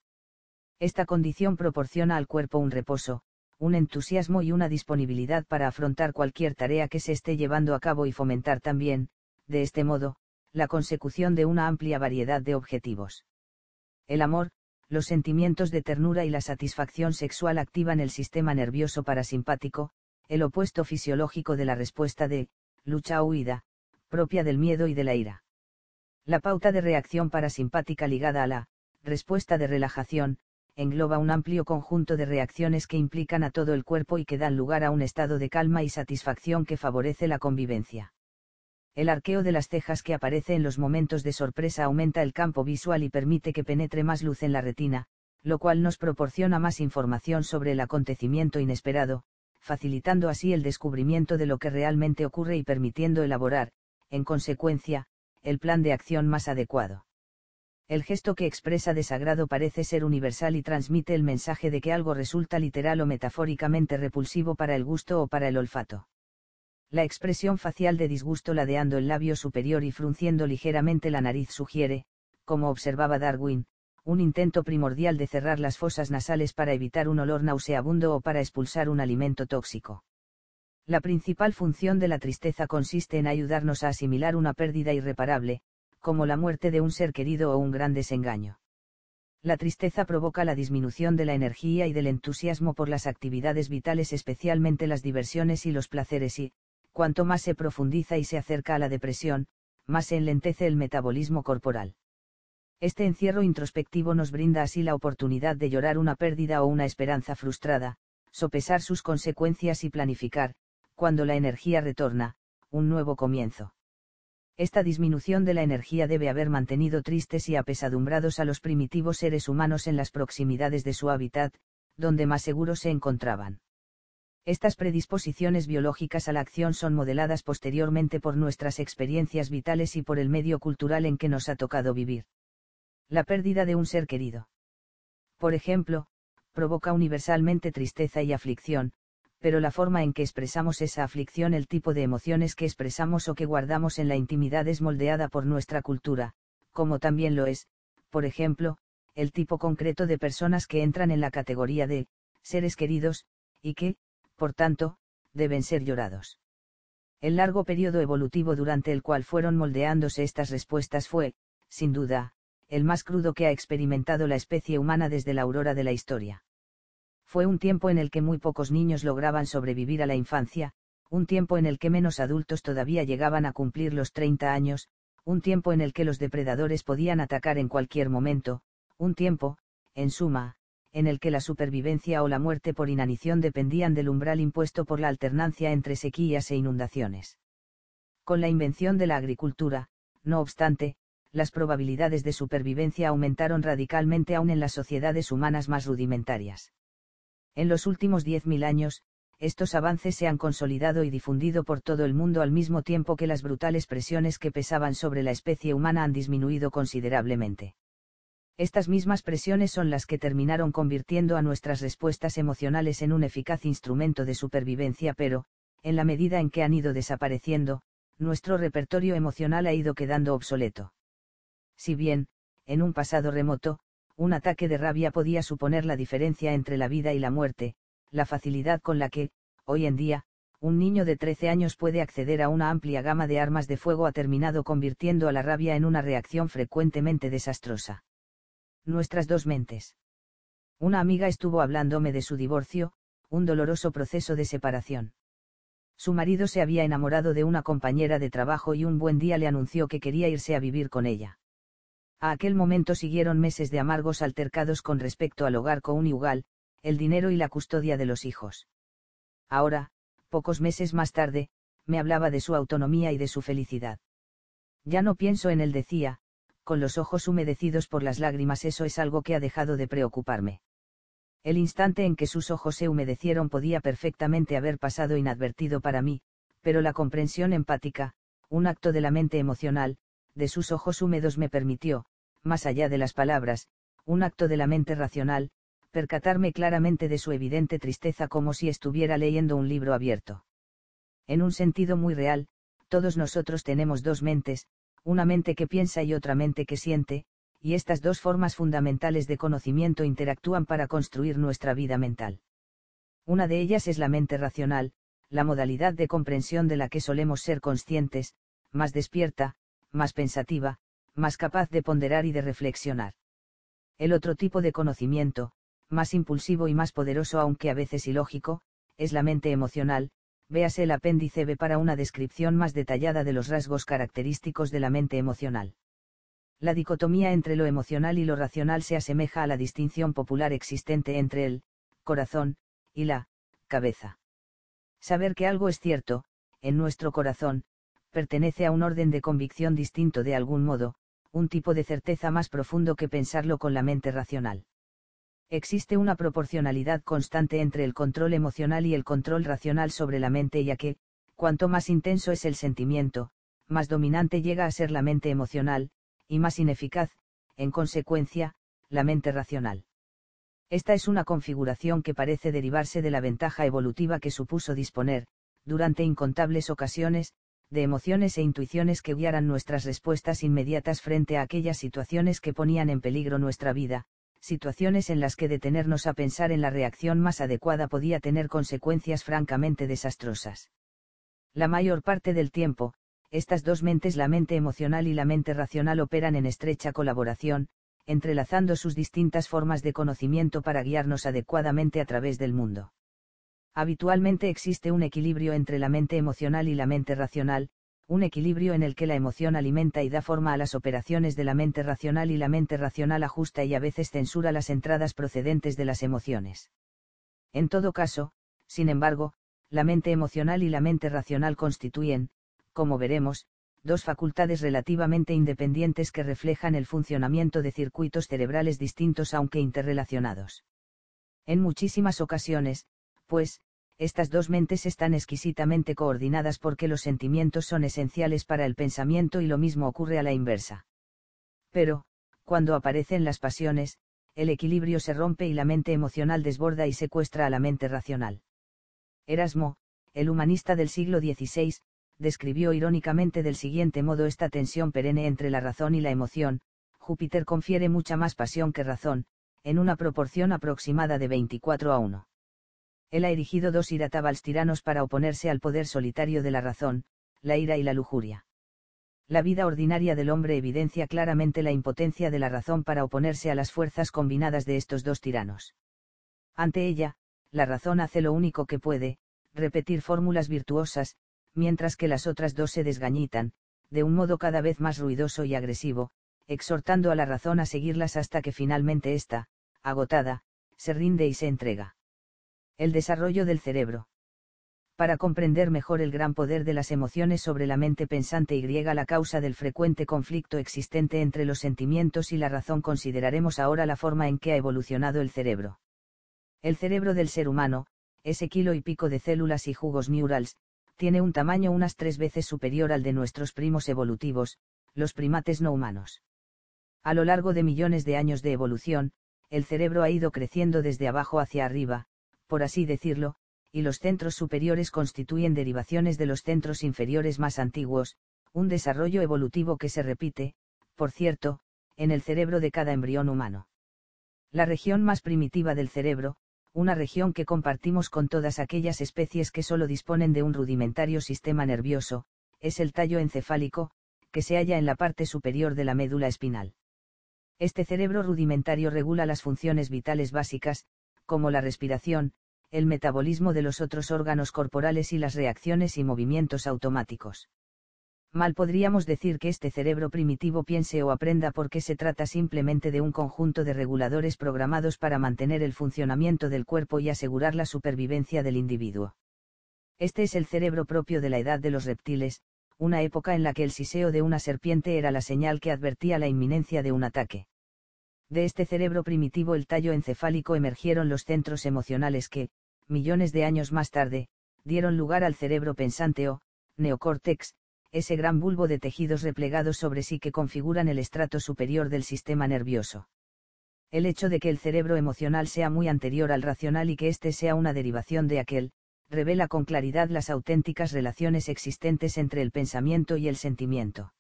[SPEAKER 1] Esta condición proporciona al cuerpo un reposo, un entusiasmo y una disponibilidad para afrontar cualquier tarea que se esté llevando a cabo y fomentar también, de este modo, la consecución de una amplia variedad de objetivos. El amor, los sentimientos de ternura y la satisfacción sexual activan el sistema nervioso parasimpático, el opuesto fisiológico de la respuesta de, lucha o huida, propia del miedo y de la ira. La pauta de reacción parasimpática ligada a la, respuesta de relajación, engloba un amplio conjunto de reacciones que implican a todo el cuerpo y que dan lugar a un estado de calma y satisfacción que favorece la convivencia. El arqueo de las cejas que aparece en los momentos de sorpresa aumenta el campo visual y permite que penetre más luz en la retina, lo cual nos proporciona más información sobre el acontecimiento inesperado, facilitando así el descubrimiento de lo que realmente ocurre y permitiendo elaborar, en consecuencia, el plan de acción más adecuado. El gesto que expresa desagrado parece ser universal y transmite el mensaje de que algo resulta literal o metafóricamente repulsivo para el gusto o para el olfato. La expresión facial de disgusto ladeando el labio superior y frunciendo ligeramente la nariz sugiere, como observaba Darwin, un intento primordial de cerrar las fosas nasales para evitar un olor nauseabundo o para expulsar un alimento tóxico. La principal función de la tristeza consiste en ayudarnos a asimilar una pérdida irreparable, como la muerte de un ser querido o un gran desengaño. La tristeza provoca la disminución de la energía y del entusiasmo por las actividades vitales, especialmente las diversiones y los placeres y, cuanto más se profundiza y se acerca a la depresión, más se enlentece el metabolismo corporal. Este encierro introspectivo nos brinda así la oportunidad de llorar una pérdida o una esperanza frustrada, sopesar sus consecuencias y planificar, cuando la energía retorna, un nuevo comienzo. Esta disminución de la energía debe haber mantenido tristes y apesadumbrados a los primitivos seres humanos en las proximidades de su hábitat, donde más seguros se encontraban. Estas predisposiciones biológicas a la acción son modeladas posteriormente por nuestras experiencias vitales y por el medio cultural en que nos ha tocado vivir la pérdida de un ser querido. Por ejemplo, provoca universalmente tristeza y aflicción, pero la forma en que expresamos esa aflicción, el tipo de emociones que expresamos o que guardamos en la intimidad es moldeada por nuestra cultura, como también lo es, por ejemplo, el tipo concreto de personas que entran en la categoría de seres queridos, y que, por tanto, deben ser llorados. El largo periodo evolutivo durante el cual fueron moldeándose estas respuestas fue, sin duda, el más crudo que ha experimentado la especie humana desde la aurora de la historia. Fue un tiempo en el que muy pocos niños lograban sobrevivir a la infancia, un tiempo en el que menos adultos todavía llegaban a cumplir los 30 años, un tiempo en el que los depredadores podían atacar en cualquier momento, un tiempo, en suma, en el que la supervivencia o la muerte por inanición dependían del umbral impuesto por la alternancia entre sequías e inundaciones. Con la invención de la agricultura, no obstante, las probabilidades de supervivencia aumentaron radicalmente aún en las sociedades humanas más rudimentarias. En los últimos 10.000 años, estos avances se han consolidado y difundido por todo el mundo al mismo tiempo que las brutales presiones que pesaban sobre la especie humana han disminuido considerablemente. Estas mismas presiones son las que terminaron convirtiendo a nuestras respuestas emocionales en un eficaz instrumento de supervivencia, pero, en la medida en que han ido desapareciendo, nuestro repertorio emocional ha ido quedando obsoleto. Si bien, en un pasado remoto, un ataque de rabia podía suponer la diferencia entre la vida y la muerte, la facilidad con la que, hoy en día, un niño de 13 años puede acceder a una amplia gama de armas de fuego ha terminado convirtiendo a la rabia en una reacción frecuentemente desastrosa. Nuestras dos mentes. Una amiga estuvo hablándome de su divorcio, un doloroso proceso de separación. Su marido se había enamorado de una compañera de trabajo y un buen día le anunció que quería irse a vivir con ella. A aquel momento siguieron meses de amargos altercados con respecto al hogar conyugal, el dinero y la custodia de los hijos. Ahora, pocos meses más tarde, me hablaba de su autonomía y de su felicidad. Ya no pienso en él, decía, con los ojos humedecidos por las lágrimas, eso es algo que ha dejado de preocuparme. El instante en que sus ojos se humedecieron podía perfectamente haber pasado inadvertido para mí, pero la comprensión empática, un acto de la mente emocional, de sus ojos húmedos me permitió, más allá de las palabras, un acto de la mente racional, percatarme claramente de su evidente tristeza como si estuviera leyendo un libro abierto. En un sentido muy real, Todos nosotros tenemos dos mentes, una mente que piensa y otra mente que siente, y estas dos formas fundamentales de conocimiento interactúan para construir nuestra vida mental. Una de ellas es la mente racional, la modalidad de comprensión de la que solemos ser conscientes, más despierta, más pensativa, más capaz de ponderar y de reflexionar. El otro tipo de conocimiento, más impulsivo y más poderoso aunque a veces ilógico, es la mente emocional, véase el apéndice B para una descripción más detallada de los rasgos característicos de la mente emocional. La dicotomía entre lo emocional y lo racional se asemeja a la distinción popular existente entre el corazón y la cabeza. Saber que algo es cierto, en nuestro corazón, pertenece a un orden de convicción distinto de algún modo, un tipo de certeza más profundo que pensarlo con la mente racional. Existe una proporcionalidad constante entre el control emocional y el control racional sobre la mente ya que, cuanto más intenso es el sentimiento, más dominante llega a ser la mente emocional, y más ineficaz, en consecuencia, la mente racional. Esta es una configuración que parece derivarse de la ventaja evolutiva que supuso disponer, durante incontables ocasiones, de emociones e intuiciones que guiaran nuestras respuestas inmediatas frente a aquellas situaciones que ponían en peligro nuestra vida, situaciones en las que detenernos a pensar en la reacción más adecuada podía tener consecuencias francamente desastrosas. La mayor parte del tiempo, estas dos mentes, la mente emocional y la mente racional, operan en estrecha colaboración, entrelazando sus distintas formas de conocimiento para guiarnos adecuadamente a través del mundo. Habitualmente existe un equilibrio entre la mente emocional y la mente racional, un equilibrio en el que la emoción alimenta y da forma a las operaciones de la mente racional y la mente racional ajusta y a veces censura las entradas procedentes de las emociones. En todo caso, sin embargo, la mente emocional y la mente racional constituyen, como veremos, dos facultades relativamente independientes que reflejan el funcionamiento de circuitos cerebrales distintos aunque interrelacionados. En muchísimas ocasiones, pues, estas dos mentes están exquisitamente coordinadas porque los sentimientos son esenciales para el pensamiento y lo mismo ocurre a la inversa. Pero, cuando aparecen las pasiones, el equilibrio se rompe y la mente emocional desborda y secuestra a la mente racional. Erasmo, el humanista del siglo XVI, describió irónicamente del siguiente modo esta tensión perenne entre la razón y la emoción, Júpiter confiere mucha más pasión que razón, en una proporción aproximada de 24 a 1. Él ha erigido dos iratabals tiranos para oponerse al poder solitario de la razón, la ira y la lujuria. La vida ordinaria del hombre evidencia claramente la impotencia de la razón para oponerse a las fuerzas combinadas de estos dos tiranos. Ante ella, la razón hace lo único que puede, repetir fórmulas virtuosas, mientras que las otras dos se desgañitan, de un modo cada vez más ruidoso y agresivo, exhortando a la razón a seguirlas hasta que finalmente ésta, agotada, se rinde y se entrega. El desarrollo del cerebro. Para comprender mejor el gran poder de las emociones sobre la mente pensante y griega la causa del frecuente conflicto existente entre los sentimientos y la razón consideraremos ahora la forma en que ha evolucionado el cerebro. El cerebro del ser humano, ese kilo y pico de células y jugos neurals, tiene un tamaño unas tres veces superior al de nuestros primos evolutivos, los primates no humanos. A lo largo de millones de años de evolución, el cerebro ha ido creciendo desde abajo hacia arriba, por así decirlo, y los centros superiores constituyen derivaciones de los centros inferiores más antiguos, un desarrollo evolutivo que se repite, por cierto, en el cerebro de cada embrión humano. La región más primitiva del cerebro, una región que compartimos con todas aquellas especies que solo disponen de un rudimentario sistema nervioso, es el tallo encefálico, que se halla en la parte superior de la médula espinal. Este cerebro rudimentario regula las funciones vitales básicas, como la respiración, el metabolismo de los otros órganos corporales y las reacciones y movimientos automáticos. Mal podríamos decir que este cerebro primitivo piense o aprenda porque se trata simplemente de un conjunto de reguladores programados para mantener el funcionamiento del cuerpo y asegurar la supervivencia del individuo. Este es el cerebro propio de la edad de los reptiles, una época en la que el siseo de una serpiente era la señal que advertía la inminencia de un ataque. De este cerebro primitivo el tallo encefálico emergieron los centros emocionales que, millones de años más tarde, dieron lugar al cerebro pensante o, neocórtex, ese gran bulbo de tejidos replegados sobre sí que configuran el estrato superior del sistema nervioso. El hecho de que el cerebro emocional sea muy anterior al racional y que éste sea una derivación de aquel, revela con claridad las auténticas relaciones existentes entre el pensamiento y el sentimiento.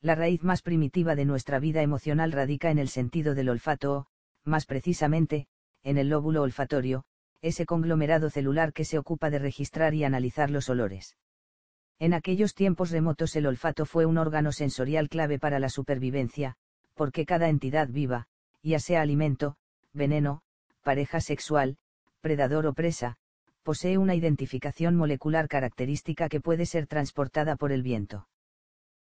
[SPEAKER 1] La raíz más primitiva de nuestra vida emocional radica en el sentido del olfato o, más precisamente, en el lóbulo olfatorio, ese conglomerado celular que se ocupa de registrar y analizar los olores. En aquellos tiempos remotos el olfato fue un órgano sensorial clave para la supervivencia, porque cada entidad viva, ya sea alimento, veneno, pareja sexual, predador o presa, posee una identificación molecular característica que puede ser transportada por el viento.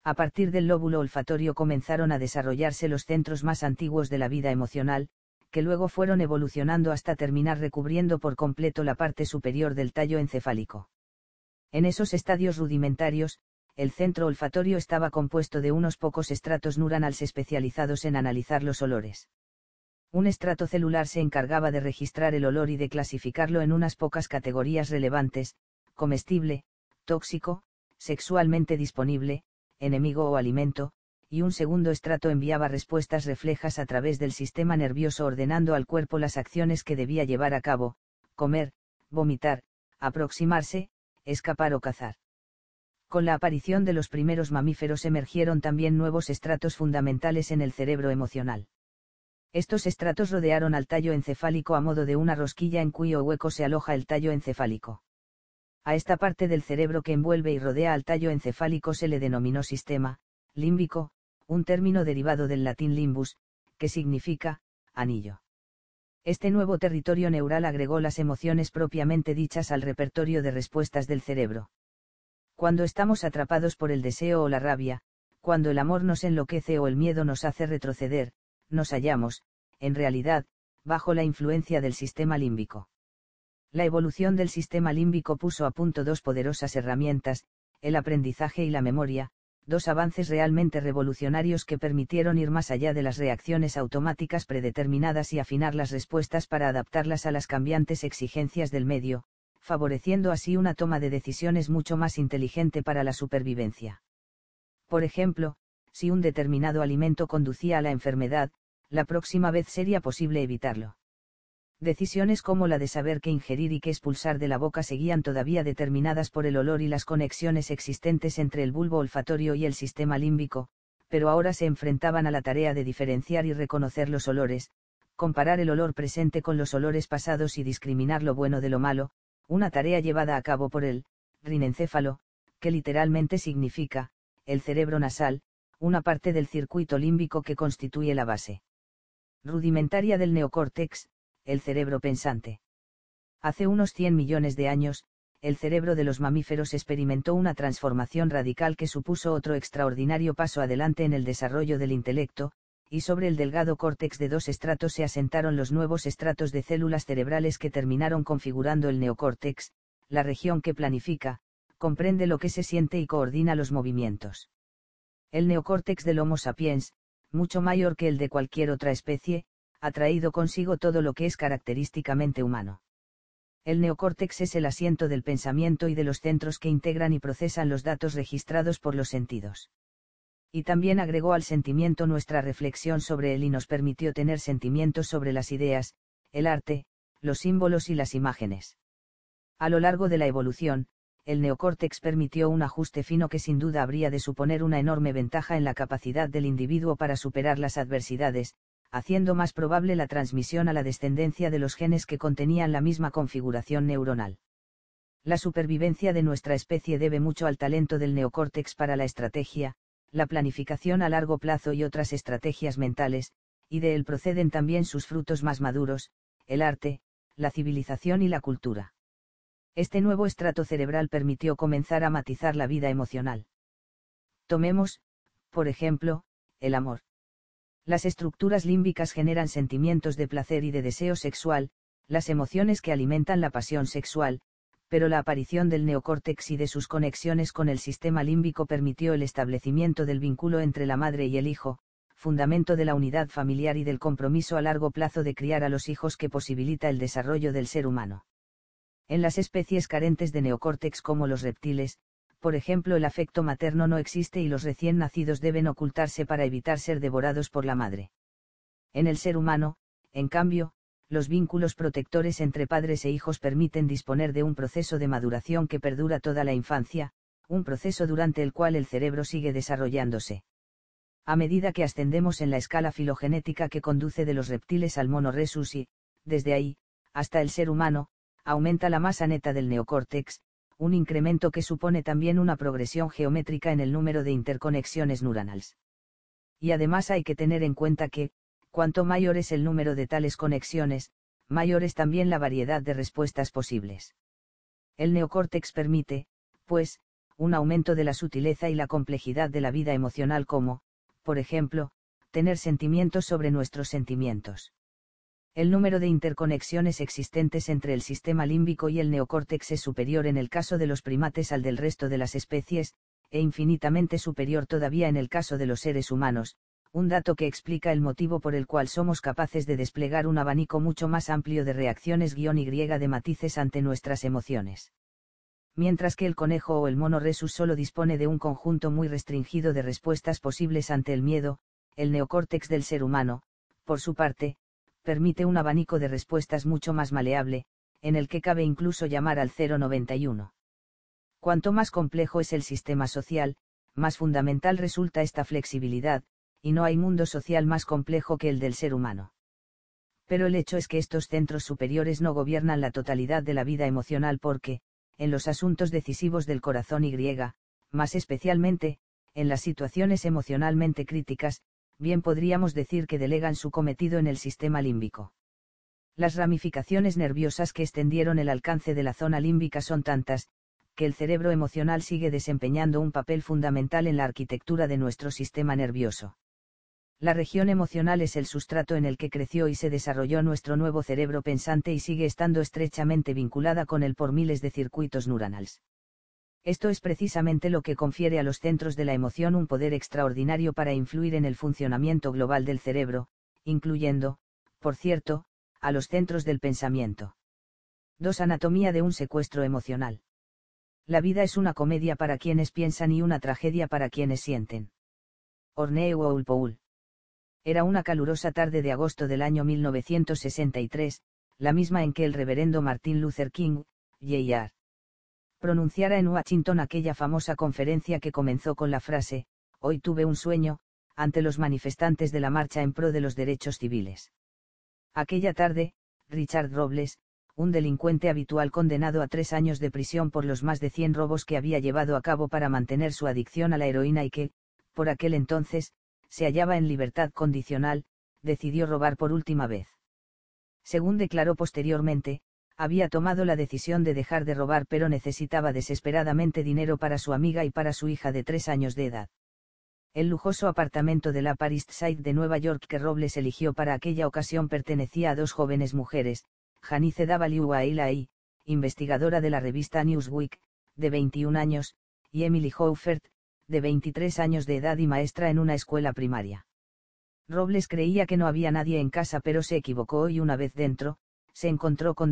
[SPEAKER 1] A partir del lóbulo olfatorio comenzaron a desarrollarse los centros más antiguos de la vida emocional, que luego fueron evolucionando hasta terminar recubriendo por completo la parte superior del tallo encefálico. En esos estadios rudimentarios, el centro olfatorio estaba compuesto de unos pocos estratos neuronales especializados en analizar los olores. Un estrato celular se encargaba de registrar el olor y de clasificarlo en unas pocas categorías relevantes, comestible, tóxico, sexualmente disponible, enemigo o alimento, y un segundo estrato enviaba respuestas reflejas a través del sistema nervioso ordenando al cuerpo las acciones que debía llevar a cabo, comer, vomitar, aproximarse, escapar o cazar. Con la aparición de los primeros mamíferos emergieron también nuevos estratos fundamentales en el cerebro emocional. Estos estratos rodearon al tallo encefálico a modo de una rosquilla en cuyo hueco se aloja el tallo encefálico. A esta parte del cerebro que envuelve y rodea al tallo encefálico se le denominó sistema, límbico, un término derivado del latín limbus, que significa, anillo. Este nuevo territorio neural agregó las emociones propiamente dichas al repertorio de respuestas del cerebro. Cuando estamos atrapados por el deseo o la rabia, cuando el amor nos enloquece o el miedo nos hace retroceder, nos hallamos, en realidad, bajo la influencia del sistema límbico. La evolución del sistema límbico puso a punto dos poderosas herramientas, el aprendizaje y la memoria, dos avances realmente revolucionarios que permitieron ir más allá de las reacciones automáticas predeterminadas y afinar las respuestas para adaptarlas a las cambiantes exigencias del medio, favoreciendo así una toma de decisiones mucho más inteligente para la supervivencia. Por ejemplo, si un determinado alimento conducía a la enfermedad, la próxima vez sería posible evitarlo. Decisiones como la de saber qué ingerir y qué expulsar de la boca seguían todavía determinadas por el olor y las conexiones existentes entre el bulbo olfatorio y el sistema límbico, pero ahora se enfrentaban a la tarea de diferenciar y reconocer los olores, comparar el olor presente con los olores pasados y discriminar lo bueno de lo malo, una tarea llevada a cabo por el rinencéfalo, que literalmente significa, el cerebro nasal, una parte del circuito límbico que constituye la base rudimentaria del neocórtex, el cerebro pensante. Hace unos 100 millones de años, el cerebro de los mamíferos experimentó una transformación radical que supuso otro extraordinario paso adelante en el desarrollo del intelecto, y sobre el delgado córtex de dos estratos se asentaron los nuevos estratos de células cerebrales que terminaron configurando el neocórtex, la región que planifica, comprende lo que se siente y coordina los movimientos. El neocórtex del Homo sapiens, mucho mayor que el de cualquier otra especie, ha traído consigo todo lo que es característicamente humano. El neocórtex es el asiento del pensamiento y de los centros que integran y procesan los datos registrados por los sentidos y también agregó al sentimiento nuestra reflexión sobre él y nos permitió tener sentimientos sobre las ideas, el arte, los símbolos y las imágenes. A lo largo de la evolución, el neocórtex permitió un ajuste fino que sin duda habría de suponer una enorme ventaja en la capacidad del individuo para superar las adversidades, haciendo más probable la transmisión a la descendencia de los genes que contenían la misma configuración neuronal. La supervivencia de nuestra especie debe mucho al talento del neocórtex para la estrategia, la planificación a largo plazo y otras estrategias mentales, y de él proceden también sus frutos más maduros, el arte, la civilización y la cultura. Este nuevo estrato cerebral permitió comenzar a matizar la vida emocional. Tomemos, por ejemplo, el amor. Las estructuras límbicas generan sentimientos de placer y de deseo sexual, las emociones que alimentan la pasión sexual, pero la aparición del neocórtex y de sus conexiones con el sistema límbico permitió el establecimiento del vínculo entre la madre y el hijo, fundamento de la unidad familiar y del compromiso a largo plazo de criar a los hijos que posibilita el desarrollo del ser humano. En las especies carentes de neocórtex como los reptiles, por ejemplo, el afecto materno no existe y los recién nacidos deben ocultarse para evitar ser devorados por la madre. En el ser humano, en cambio, los vínculos protectores entre padres e hijos permiten disponer de un proceso de maduración que perdura toda la infancia, un proceso durante el cual el cerebro sigue desarrollándose. A medida que ascendemos en la escala filogenética que conduce de los reptiles al mono rhesus y, desde ahí, hasta el ser humano, aumenta la masa neta del neocórtex, un incremento que supone también una progresión geométrica en el número de interconexiones neuronales. Y además hay que tener en cuenta que, cuanto mayor es el número de tales conexiones, mayor es también la variedad de respuestas posibles. El neocórtex permite, pues, un aumento de la sutileza y la complejidad de la vida emocional como, por ejemplo, tener sentimientos sobre nuestros sentimientos. El número de interconexiones existentes entre el sistema límbico y el neocórtex es superior en el caso de los primates al del resto de las especies, e infinitamente superior todavía en el caso de los seres humanos, un dato que explica el motivo por el cual somos capaces de desplegar un abanico mucho más amplio de reacciones guion y de matices ante nuestras emociones. Mientras que el conejo o el mono resus solo dispone de un conjunto muy restringido de respuestas posibles ante el miedo, el neocórtex del ser humano, por su parte, permite un abanico de respuestas mucho más maleable, en el que cabe incluso llamar al 091. Cuanto más complejo es el sistema social, más fundamental resulta esta flexibilidad, y no hay mundo social más complejo que el del ser humano. Pero el hecho es que estos centros superiores no gobiernan la totalidad de la vida emocional porque, en los asuntos decisivos del corazón y griega, más especialmente, en las situaciones emocionalmente críticas, bien podríamos decir que delegan su cometido en el sistema límbico. Las ramificaciones nerviosas que extendieron el alcance de la zona límbica son tantas, que el cerebro emocional sigue desempeñando un papel fundamental en la arquitectura de nuestro sistema nervioso. La región emocional es el sustrato en el que creció y se desarrolló nuestro nuevo cerebro pensante y sigue estando estrechamente vinculada con él por miles de circuitos neuronales. Esto es precisamente lo que confiere a los centros de la emoción un poder extraordinario para influir en el funcionamiento global del cerebro, incluyendo, por cierto, a los centros del pensamiento. 2. Anatomía de un secuestro emocional. La vida es una comedia para quienes piensan y una tragedia para quienes sienten. Orneo Walpole. Era una calurosa tarde de agosto del año 1963, la misma en que el reverendo Martin Luther King, Jr. pronunciara en Washington aquella famosa conferencia que comenzó con la frase, Hoy tuve un sueño, ante los manifestantes de la marcha en pro de los derechos civiles. Aquella tarde, Richard Robles, un delincuente habitual condenado a tres años de prisión por los más de 100 robos que había llevado a cabo para mantener su adicción a la heroína y que, por aquel entonces, se hallaba en libertad condicional, decidió robar por última vez. Según declaró posteriormente, había tomado la decisión de dejar de robar pero necesitaba desesperadamente dinero para su amiga y para su hija de tres años de edad. El lujoso apartamento de la Paris Side de Nueva York que Robles eligió para aquella ocasión pertenecía a dos jóvenes mujeres, Janice W. investigadora de la revista Newsweek, de 21 años, y Emily Houfert, de 23 años de edad y maestra en una escuela primaria. Robles creía que no había nadie en casa pero se equivocó y una vez dentro, se encontró con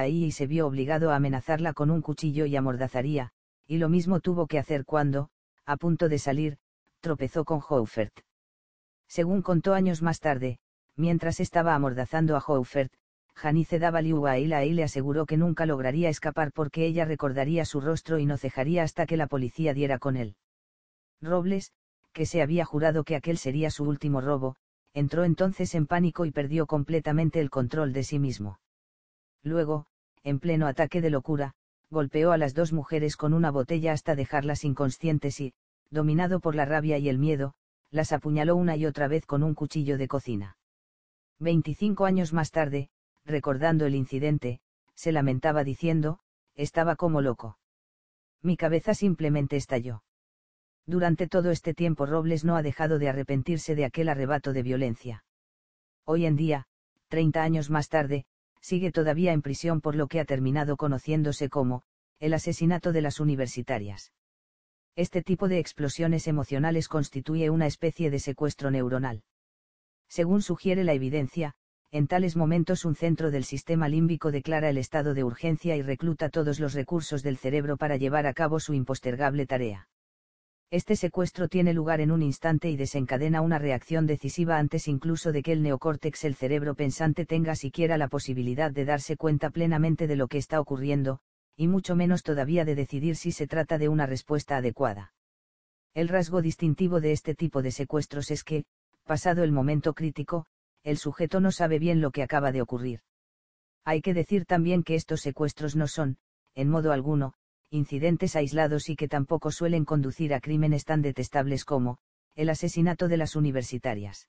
[SPEAKER 1] ahí y se vio obligado a amenazarla con un cuchillo y amordazaría, y lo mismo tuvo que hacer cuando, a punto de salir, tropezó con Houfert. Según contó años más tarde, mientras estaba amordazando a Houfert, Janice ahí le aseguró que nunca lograría escapar porque ella recordaría su rostro y no cejaría hasta que la policía diera con él. Robles, que se había jurado que aquel sería su último robo, entró entonces en pánico y perdió completamente el control de sí mismo. Luego, en pleno ataque de locura, golpeó a las dos mujeres con una botella hasta dejarlas inconscientes y, dominado por la rabia y el miedo, las apuñaló una y otra vez con un cuchillo de cocina. Veinticinco años más tarde, recordando el incidente, se lamentaba diciendo, estaba como loco. Mi cabeza simplemente estalló. Durante todo este tiempo Robles no ha dejado de arrepentirse de aquel arrebato de violencia. Hoy en día, 30 años más tarde, sigue todavía en prisión por lo que ha terminado conociéndose como, el asesinato de las universitarias. Este tipo de explosiones emocionales constituye una especie de secuestro neuronal. Según sugiere la evidencia, en tales momentos un centro del sistema límbico declara el estado de urgencia y recluta todos los recursos del cerebro para llevar a cabo su impostergable tarea Este secuestro tiene lugar en un instante y desencadena una reacción decisiva antes incluso de que el neocórtex, el cerebro pensante, tenga siquiera la posibilidad de darse cuenta plenamente de lo que está ocurriendo, y mucho menos todavía de decidir si se trata de una respuesta adecuada. El rasgo distintivo de este tipo de secuestros es que, pasado el momento crítico, el sujeto no sabe bien lo que acaba de ocurrir. Hay que decir también que estos secuestros no son, en modo alguno, incidentes aislados y que tampoco suelen conducir a crímenes tan detestables como, el asesinato de las universitarias.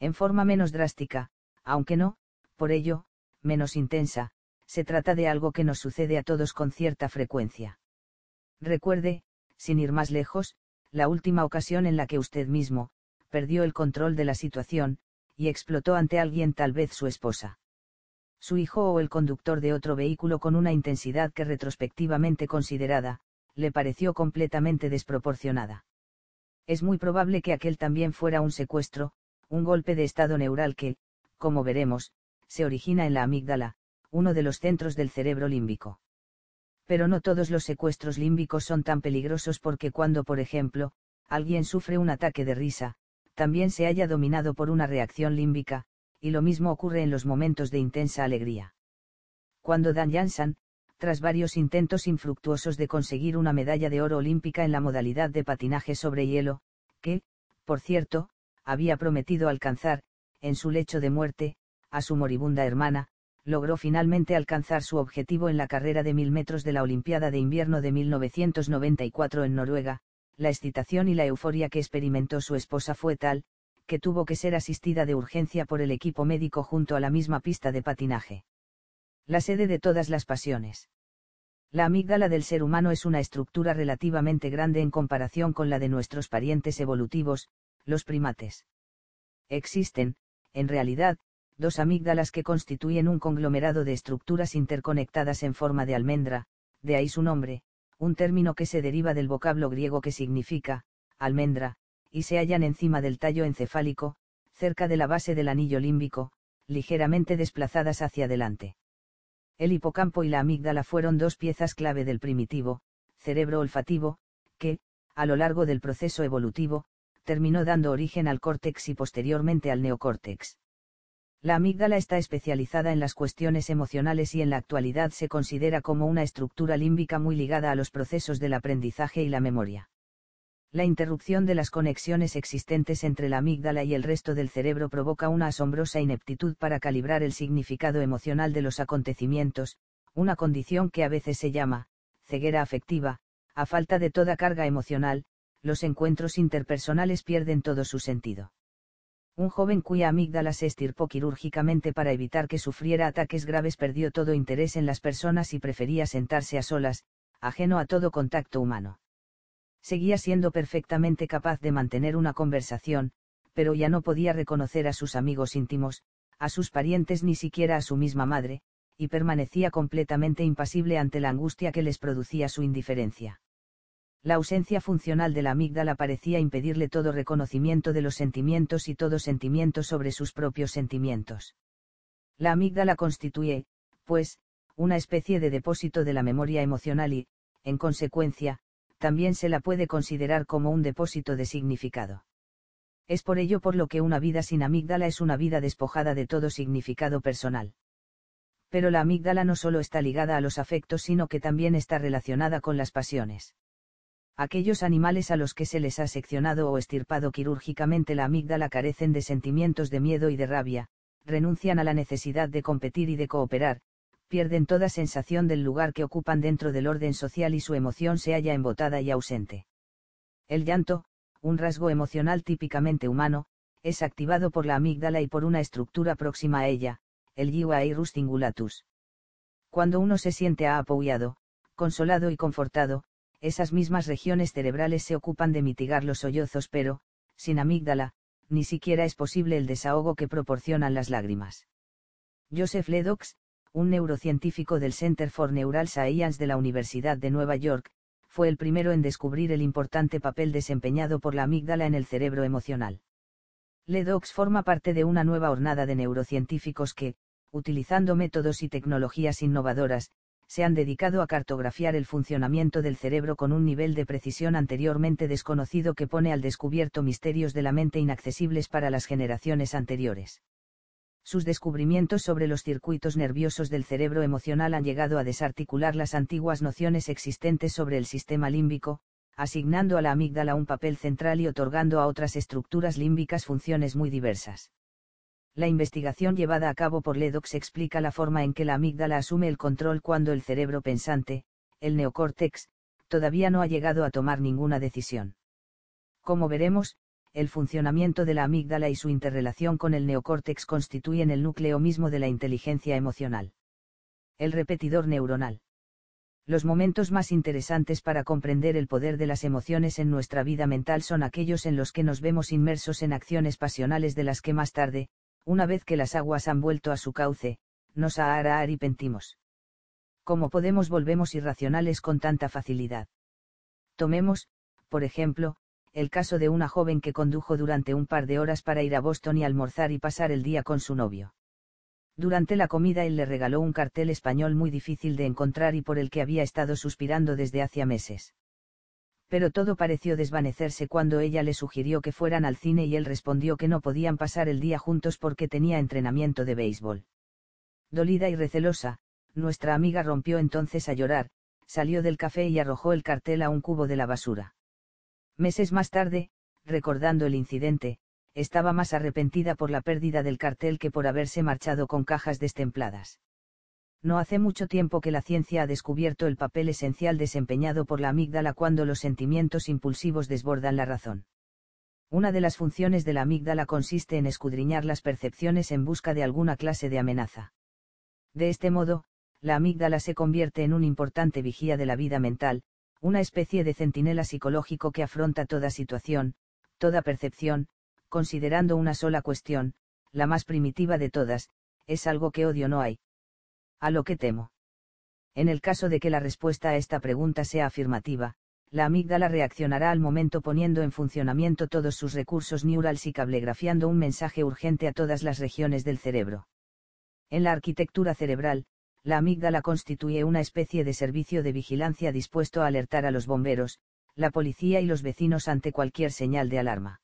[SPEAKER 1] En forma menos drástica, aunque no, por ello, menos intensa, se trata de algo que nos sucede a todos con cierta frecuencia. Recuerde, sin ir más lejos, la última ocasión en la que usted mismo, perdió el control de la situación, y explotó ante alguien tal vez su esposa su hijo o el conductor de otro vehículo con una intensidad que retrospectivamente considerada, le pareció completamente desproporcionada. Es muy probable que aquel también fuera un secuestro, un golpe de estado neural que, como veremos, se origina en la amígdala, uno de los centros del cerebro límbico. Pero no todos los secuestros límbicos son tan peligrosos porque cuando, por ejemplo, alguien sufre un ataque de risa, también se haya dominado por una reacción límbica, y lo mismo ocurre en los momentos de intensa alegría. Cuando Dan Janssen, tras varios intentos infructuosos de conseguir una medalla de oro olímpica en la modalidad de patinaje sobre hielo, que, por cierto, había prometido alcanzar, en su lecho de muerte, a su moribunda hermana, logró finalmente alcanzar su objetivo en la carrera de mil metros de la Olimpiada de Invierno de 1994 en Noruega, la excitación y la euforia que experimentó su esposa fue tal, que tuvo que ser asistida de urgencia por el equipo médico junto a la misma pista de patinaje. La sede de todas las pasiones. La amígdala del ser humano es una estructura relativamente grande en comparación con la de nuestros parientes evolutivos, los primates. Existen, en realidad, dos amígdalas que constituyen un conglomerado de estructuras interconectadas en forma de almendra, de ahí su nombre, un término que se deriva del vocablo griego que significa, almendra, y se hallan encima del tallo encefálico, cerca de la base del anillo límbico, ligeramente desplazadas hacia adelante. El hipocampo y la amígdala fueron dos piezas clave del primitivo, cerebro olfativo, que, a lo largo del proceso evolutivo, terminó dando origen al córtex y posteriormente al neocórtex. La amígdala está especializada en las cuestiones emocionales y en la actualidad se considera como una estructura límbica muy ligada a los procesos del aprendizaje y la memoria. La interrupción de las conexiones existentes entre la amígdala y el resto del cerebro provoca una asombrosa ineptitud para calibrar el significado emocional de los acontecimientos, una condición que a veces se llama, ceguera afectiva, a falta de toda carga emocional, los encuentros interpersonales pierden todo su sentido. Un joven cuya amígdala se estirpó quirúrgicamente para evitar que sufriera ataques graves perdió todo interés en las personas y prefería sentarse a solas, ajeno a todo contacto humano seguía siendo perfectamente capaz de mantener una conversación, pero ya no podía reconocer a sus amigos íntimos, a sus parientes ni siquiera a su misma madre, y permanecía completamente impasible ante la angustia que les producía su indiferencia. La ausencia funcional de la amígdala parecía impedirle todo reconocimiento de los sentimientos y todo sentimiento sobre sus propios sentimientos. La amígdala constituye, pues, una especie de depósito de la memoria emocional y, en consecuencia, también se la puede considerar como un depósito de significado. Es por ello por lo que una vida sin amígdala es una vida despojada de todo significado personal. Pero la amígdala no solo está ligada a los afectos, sino que también está relacionada con las pasiones. Aquellos animales a los que se les ha seccionado o estirpado quirúrgicamente la amígdala carecen de sentimientos de miedo y de rabia, renuncian a la necesidad de competir y de cooperar, pierden toda sensación del lugar que ocupan dentro del orden social y su emoción se halla embotada y ausente. El llanto, un rasgo emocional típicamente humano, es activado por la amígdala y por una estructura próxima a ella, el Givairus tingulatus. Cuando uno se siente apoyado, consolado y confortado, esas mismas regiones cerebrales se ocupan de mitigar los sollozos pero, sin amígdala, ni siquiera es posible el desahogo que proporcionan las lágrimas. Joseph Ledox, un neurocientífico del Center for Neural Science de la Universidad de Nueva York, fue el primero en descubrir el importante papel desempeñado por la amígdala en el cerebro emocional. Ledox forma parte de una nueva hornada de neurocientíficos que, utilizando métodos y tecnologías innovadoras, se han dedicado a cartografiar el funcionamiento del cerebro con un nivel de precisión anteriormente desconocido que pone al descubierto misterios de la mente inaccesibles para las generaciones anteriores. Sus descubrimientos sobre los circuitos nerviosos del cerebro emocional han llegado a desarticular las antiguas nociones existentes sobre el sistema límbico, asignando a la amígdala un papel central y otorgando a otras estructuras límbicas funciones muy diversas. La investigación llevada a cabo por Ledox explica la forma en que la amígdala asume el control cuando el cerebro pensante, el neocórtex, todavía no ha llegado a tomar ninguna decisión. Como veremos, el funcionamiento de la amígdala y su interrelación con el neocórtex constituyen el núcleo mismo de la inteligencia emocional. El repetidor neuronal. Los momentos más interesantes para comprender el poder de las emociones en nuestra vida mental son aquellos en los que nos vemos inmersos en acciones pasionales de las que más tarde, una vez que las aguas han vuelto a su cauce, nos arrepentimos. ¿Cómo podemos volvemos irracionales con tanta facilidad? Tomemos, por ejemplo, el caso de una joven que condujo durante un par de horas para ir a Boston y almorzar y pasar el día con su novio. Durante la comida él le regaló un cartel español muy difícil de encontrar y por el que había estado suspirando desde hacía meses pero todo pareció desvanecerse cuando ella le sugirió que fueran al cine y él respondió que no podían pasar el día juntos porque tenía entrenamiento de béisbol. Dolida y recelosa, nuestra amiga rompió entonces a llorar, salió del café y arrojó el cartel a un cubo de la basura. Meses más tarde, recordando el incidente, estaba más arrepentida por la pérdida del cartel que por haberse marchado con cajas destempladas. No hace mucho tiempo que la ciencia ha descubierto el papel esencial desempeñado por la amígdala cuando los sentimientos impulsivos desbordan la razón. Una de las funciones de la amígdala consiste en escudriñar las percepciones en busca de alguna clase de amenaza. De este modo, la amígdala se convierte en un importante vigía de la vida mental, una especie de centinela psicológico que afronta toda situación, toda percepción, considerando una sola cuestión, la más primitiva de todas, es algo que odio no hay, a lo que temo. En el caso de que la respuesta a esta pregunta sea afirmativa, la amígdala reaccionará al momento poniendo en funcionamiento todos sus recursos neurales y cablegrafiando un mensaje urgente a todas las regiones del cerebro. En la arquitectura cerebral, la amígdala constituye una especie de servicio de vigilancia dispuesto a alertar a los bomberos, la policía y los vecinos ante cualquier señal de alarma.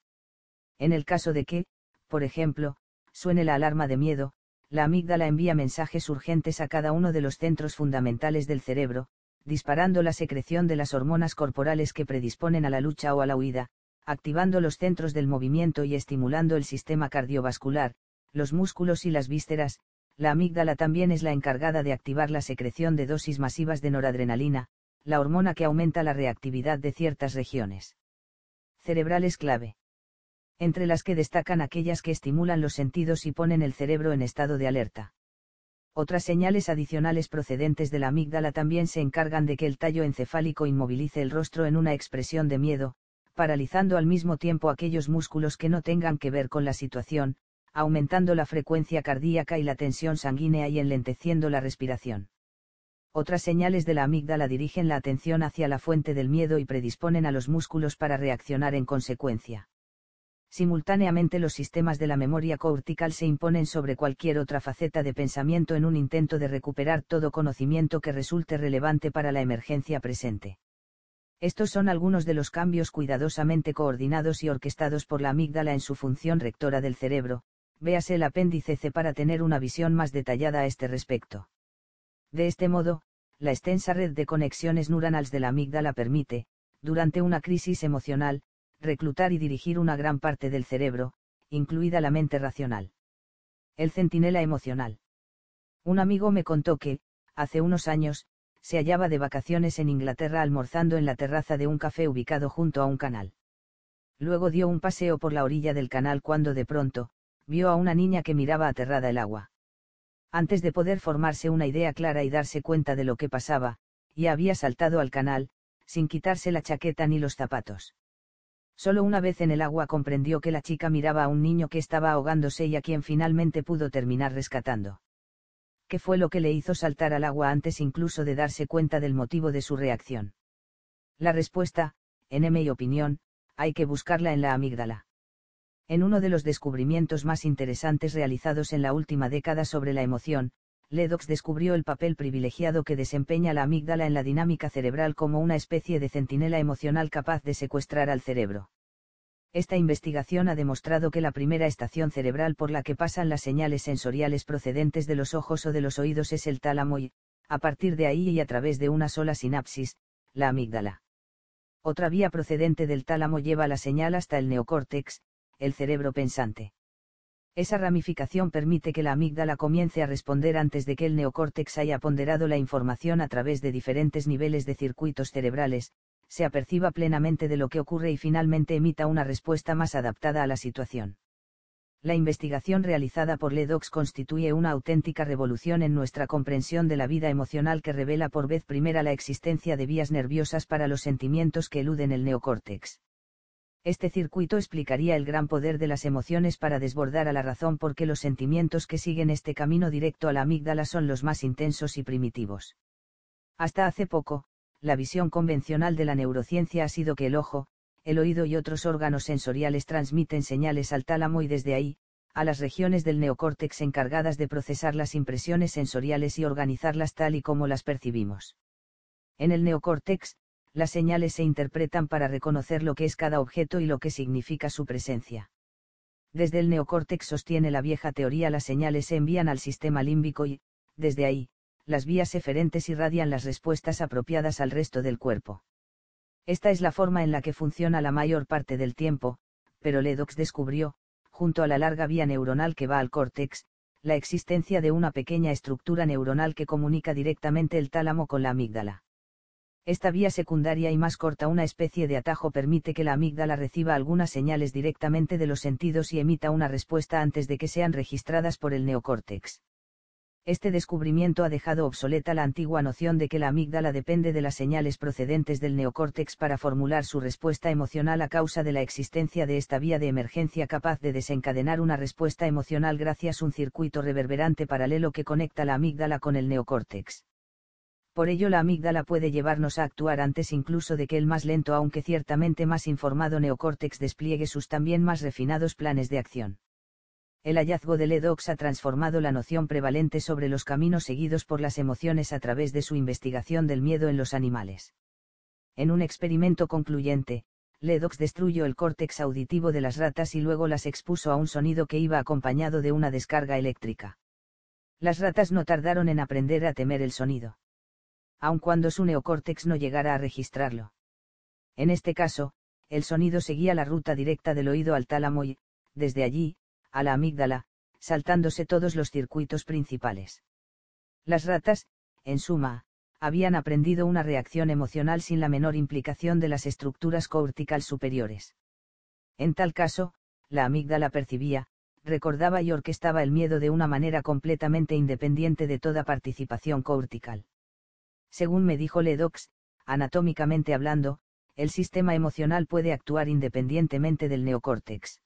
[SPEAKER 1] En el caso de que, por ejemplo, suene la alarma de miedo, la amígdala envía mensajes urgentes a cada uno de los centros fundamentales del cerebro, disparando la secreción de las hormonas corporales que predisponen a la lucha o a la huida, activando los centros del movimiento y estimulando el sistema cardiovascular, los músculos y las vísceras, la amígdala también es la encargada de activar la secreción de dosis masivas de noradrenalina, la hormona que aumenta la reactividad de ciertas regiones cerebrales clave entre las que destacan aquellas que estimulan los sentidos y ponen el cerebro en estado de alerta. Otras señales adicionales procedentes de la amígdala también se encargan de que el tallo encefálico inmovilice el rostro en una expresión de miedo, paralizando al mismo tiempo aquellos músculos que no tengan que ver con la situación, aumentando la frecuencia cardíaca y la tensión sanguínea y enlenteciendo la respiración. Otras señales de la amígdala dirigen la atención hacia la fuente del miedo y predisponen a los músculos para reaccionar en consecuencia simultáneamente los sistemas de la memoria cortical se imponen sobre cualquier otra faceta de pensamiento en un intento de recuperar todo conocimiento que resulte relevante para la emergencia presente. Estos son algunos de los cambios cuidadosamente coordinados y orquestados por la amígdala en su función rectora del cerebro, véase el apéndice C para tener una visión más detallada a este respecto. De este modo, la extensa red de conexiones neuronales de la amígdala permite, durante una crisis emocional, reclutar y dirigir una gran parte del cerebro, incluida la mente racional. El centinela emocional. Un amigo me contó que, hace unos años, se hallaba de vacaciones en Inglaterra almorzando en la terraza de un café ubicado junto a un canal. Luego dio un paseo por la orilla del canal cuando de pronto, vio a una niña que miraba aterrada el agua. Antes de poder formarse una idea clara y darse cuenta de lo que pasaba, ya había saltado al canal, sin quitarse la chaqueta ni los zapatos. Solo una vez en el agua comprendió que la chica miraba a un niño que estaba ahogándose y a quien finalmente pudo terminar rescatando. ¿Qué fue lo que le hizo saltar al agua antes incluso de darse cuenta del motivo de su reacción? La respuesta, en mi opinión, hay que buscarla en la amígdala. En uno de los descubrimientos más interesantes realizados en la última década sobre la emoción, Ledox descubrió el papel privilegiado que desempeña la amígdala en la dinámica cerebral como una especie de centinela emocional capaz de secuestrar al cerebro. Esta investigación ha demostrado que la primera estación cerebral por la que pasan las señales sensoriales procedentes de los ojos o de los oídos es el tálamo y, a partir de ahí y a través de una sola sinapsis, la amígdala. Otra vía procedente del tálamo lleva la señal hasta el neocórtex, el cerebro pensante. Esa ramificación permite que la amígdala comience a responder antes de que el neocórtex haya ponderado la información a través de diferentes niveles de circuitos cerebrales, se aperciba plenamente de lo que ocurre y finalmente emita una respuesta más adaptada a la situación. La investigación realizada por Ledox constituye una auténtica revolución en nuestra comprensión de la vida emocional que revela por vez primera la existencia de vías nerviosas para los sentimientos que eluden el neocórtex. Este circuito explicaría el gran poder de las emociones para desbordar a la razón porque los sentimientos que siguen este camino directo a la amígdala son los más intensos y primitivos. Hasta hace poco, la visión convencional de la neurociencia ha sido que el ojo, el oído y otros órganos sensoriales transmiten señales al tálamo y desde ahí, a las regiones del neocórtex encargadas de procesar las impresiones sensoriales y organizarlas tal y como las percibimos. En el neocórtex, las señales se interpretan para reconocer lo que es cada objeto y lo que significa su presencia. Desde el neocórtex sostiene la vieja teoría las señales se envían al sistema límbico y, desde ahí, las vías eferentes irradian las respuestas apropiadas al resto del cuerpo. Esta es la forma en la que funciona la mayor parte del tiempo, pero Ledox descubrió, junto a la larga vía neuronal que va al córtex, la existencia de una pequeña estructura neuronal que comunica directamente el tálamo con la amígdala. Esta vía secundaria y más corta, una especie de atajo, permite que la amígdala reciba algunas señales directamente de los sentidos y emita una respuesta antes de que sean registradas por el neocórtex. Este descubrimiento ha dejado obsoleta la antigua noción de que la amígdala depende de las señales procedentes del neocórtex para formular su respuesta emocional a causa de la existencia de esta vía de emergencia capaz de desencadenar una respuesta emocional gracias a un circuito reverberante paralelo que conecta la amígdala con el neocórtex por ello la amígdala puede llevarnos a actuar antes incluso de que el más lento aunque ciertamente más informado neocórtex despliegue sus también más refinados planes de acción. El hallazgo de Ledox ha transformado la noción prevalente sobre los caminos seguidos por las emociones a través de su investigación del miedo en los animales. En un experimento concluyente, Ledox destruyó el córtex auditivo de las ratas y luego las expuso a un sonido que iba acompañado de una descarga eléctrica. Las ratas no tardaron en aprender a temer el sonido aun cuando su neocórtex no llegara a registrarlo. En este caso, el sonido seguía la ruta directa del oído al tálamo y, desde allí, a la amígdala, saltándose todos los circuitos principales. Las ratas, en suma, habían aprendido una reacción emocional sin la menor implicación de las estructuras cortical superiores. En tal caso, la amígdala percibía, recordaba y orquestaba el miedo de una manera completamente independiente de toda participación cortical. Según me dijo Ledox, anatómicamente hablando, el sistema emocional puede actuar independientemente del neocórtex.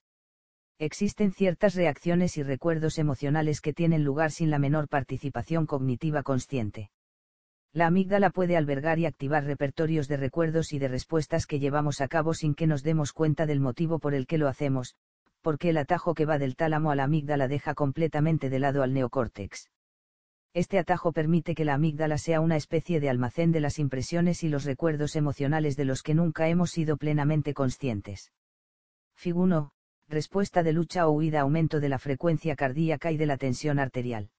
[SPEAKER 1] Existen ciertas reacciones y recuerdos emocionales que tienen lugar sin la menor participación cognitiva consciente. La amígdala puede albergar y activar repertorios de recuerdos y de respuestas que llevamos a cabo sin que nos demos cuenta del motivo por el que lo hacemos, porque el atajo que va del tálamo a la amígdala deja completamente de lado al neocórtex. Este atajo permite que la amígdala sea una especie de almacén de las impresiones y los recuerdos emocionales de los que nunca hemos sido plenamente conscientes. Fig 1. Respuesta de lucha o huida aumento de la frecuencia cardíaca y de la tensión arterial.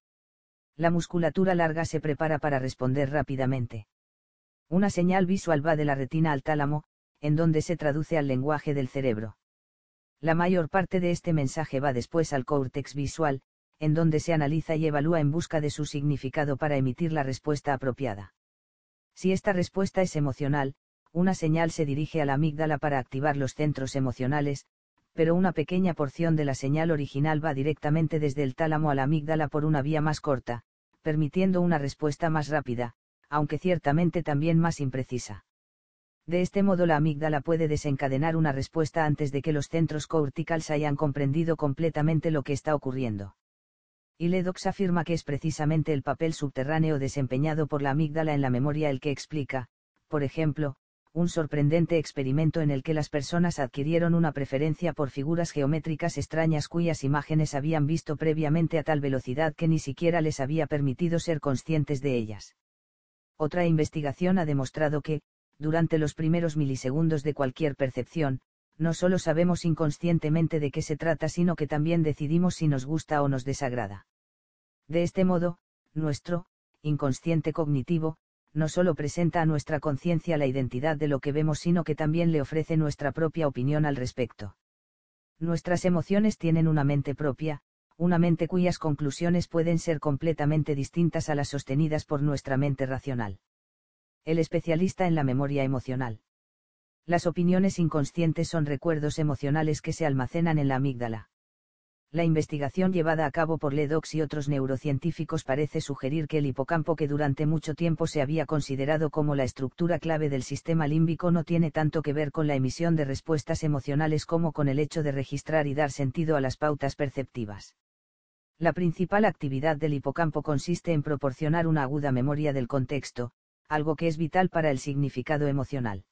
[SPEAKER 1] La musculatura larga se prepara para responder rápidamente. Una señal visual va de la retina al tálamo, en donde se traduce al lenguaje del cerebro. La mayor parte de este mensaje va después al córtex visual, en donde se analiza y evalúa en busca de su significado para emitir la respuesta apropiada. Si esta respuesta es emocional, una señal se dirige a la amígdala para activar los centros emocionales, pero una pequeña porción de la señal original va directamente desde el tálamo a la amígdala por una vía más corta, permitiendo una respuesta más rápida, aunque ciertamente también más imprecisa. De este modo la amígdala puede desencadenar una respuesta antes de que los centros corticales hayan comprendido completamente lo que está ocurriendo y Ledox afirma que es precisamente el papel subterráneo desempeñado por la amígdala en la memoria el que explica, por ejemplo, un sorprendente experimento en el que las personas adquirieron una preferencia por figuras geométricas extrañas cuyas imágenes habían visto previamente a tal velocidad que ni siquiera les había permitido ser conscientes de ellas. Otra investigación ha demostrado que, durante los primeros milisegundos de cualquier percepción, no solo sabemos inconscientemente de qué se trata, sino que también decidimos si nos gusta o nos desagrada. De este modo, nuestro, inconsciente cognitivo, no solo presenta a nuestra conciencia la identidad de lo que vemos, sino que también le ofrece nuestra propia opinión al respecto. Nuestras emociones tienen una mente propia, una mente cuyas conclusiones pueden ser completamente distintas a las sostenidas por nuestra mente racional. El especialista en la memoria emocional. Las opiniones inconscientes son recuerdos emocionales que se almacenan en la amígdala. La investigación llevada a cabo por Ledox y otros neurocientíficos parece sugerir que el hipocampo que durante mucho tiempo se había considerado como la estructura clave del sistema límbico no tiene tanto que ver con la emisión de respuestas emocionales como con el hecho de registrar y dar sentido a las pautas perceptivas. La principal actividad del hipocampo consiste en proporcionar una aguda memoria del contexto, algo que es vital para el significado emocional.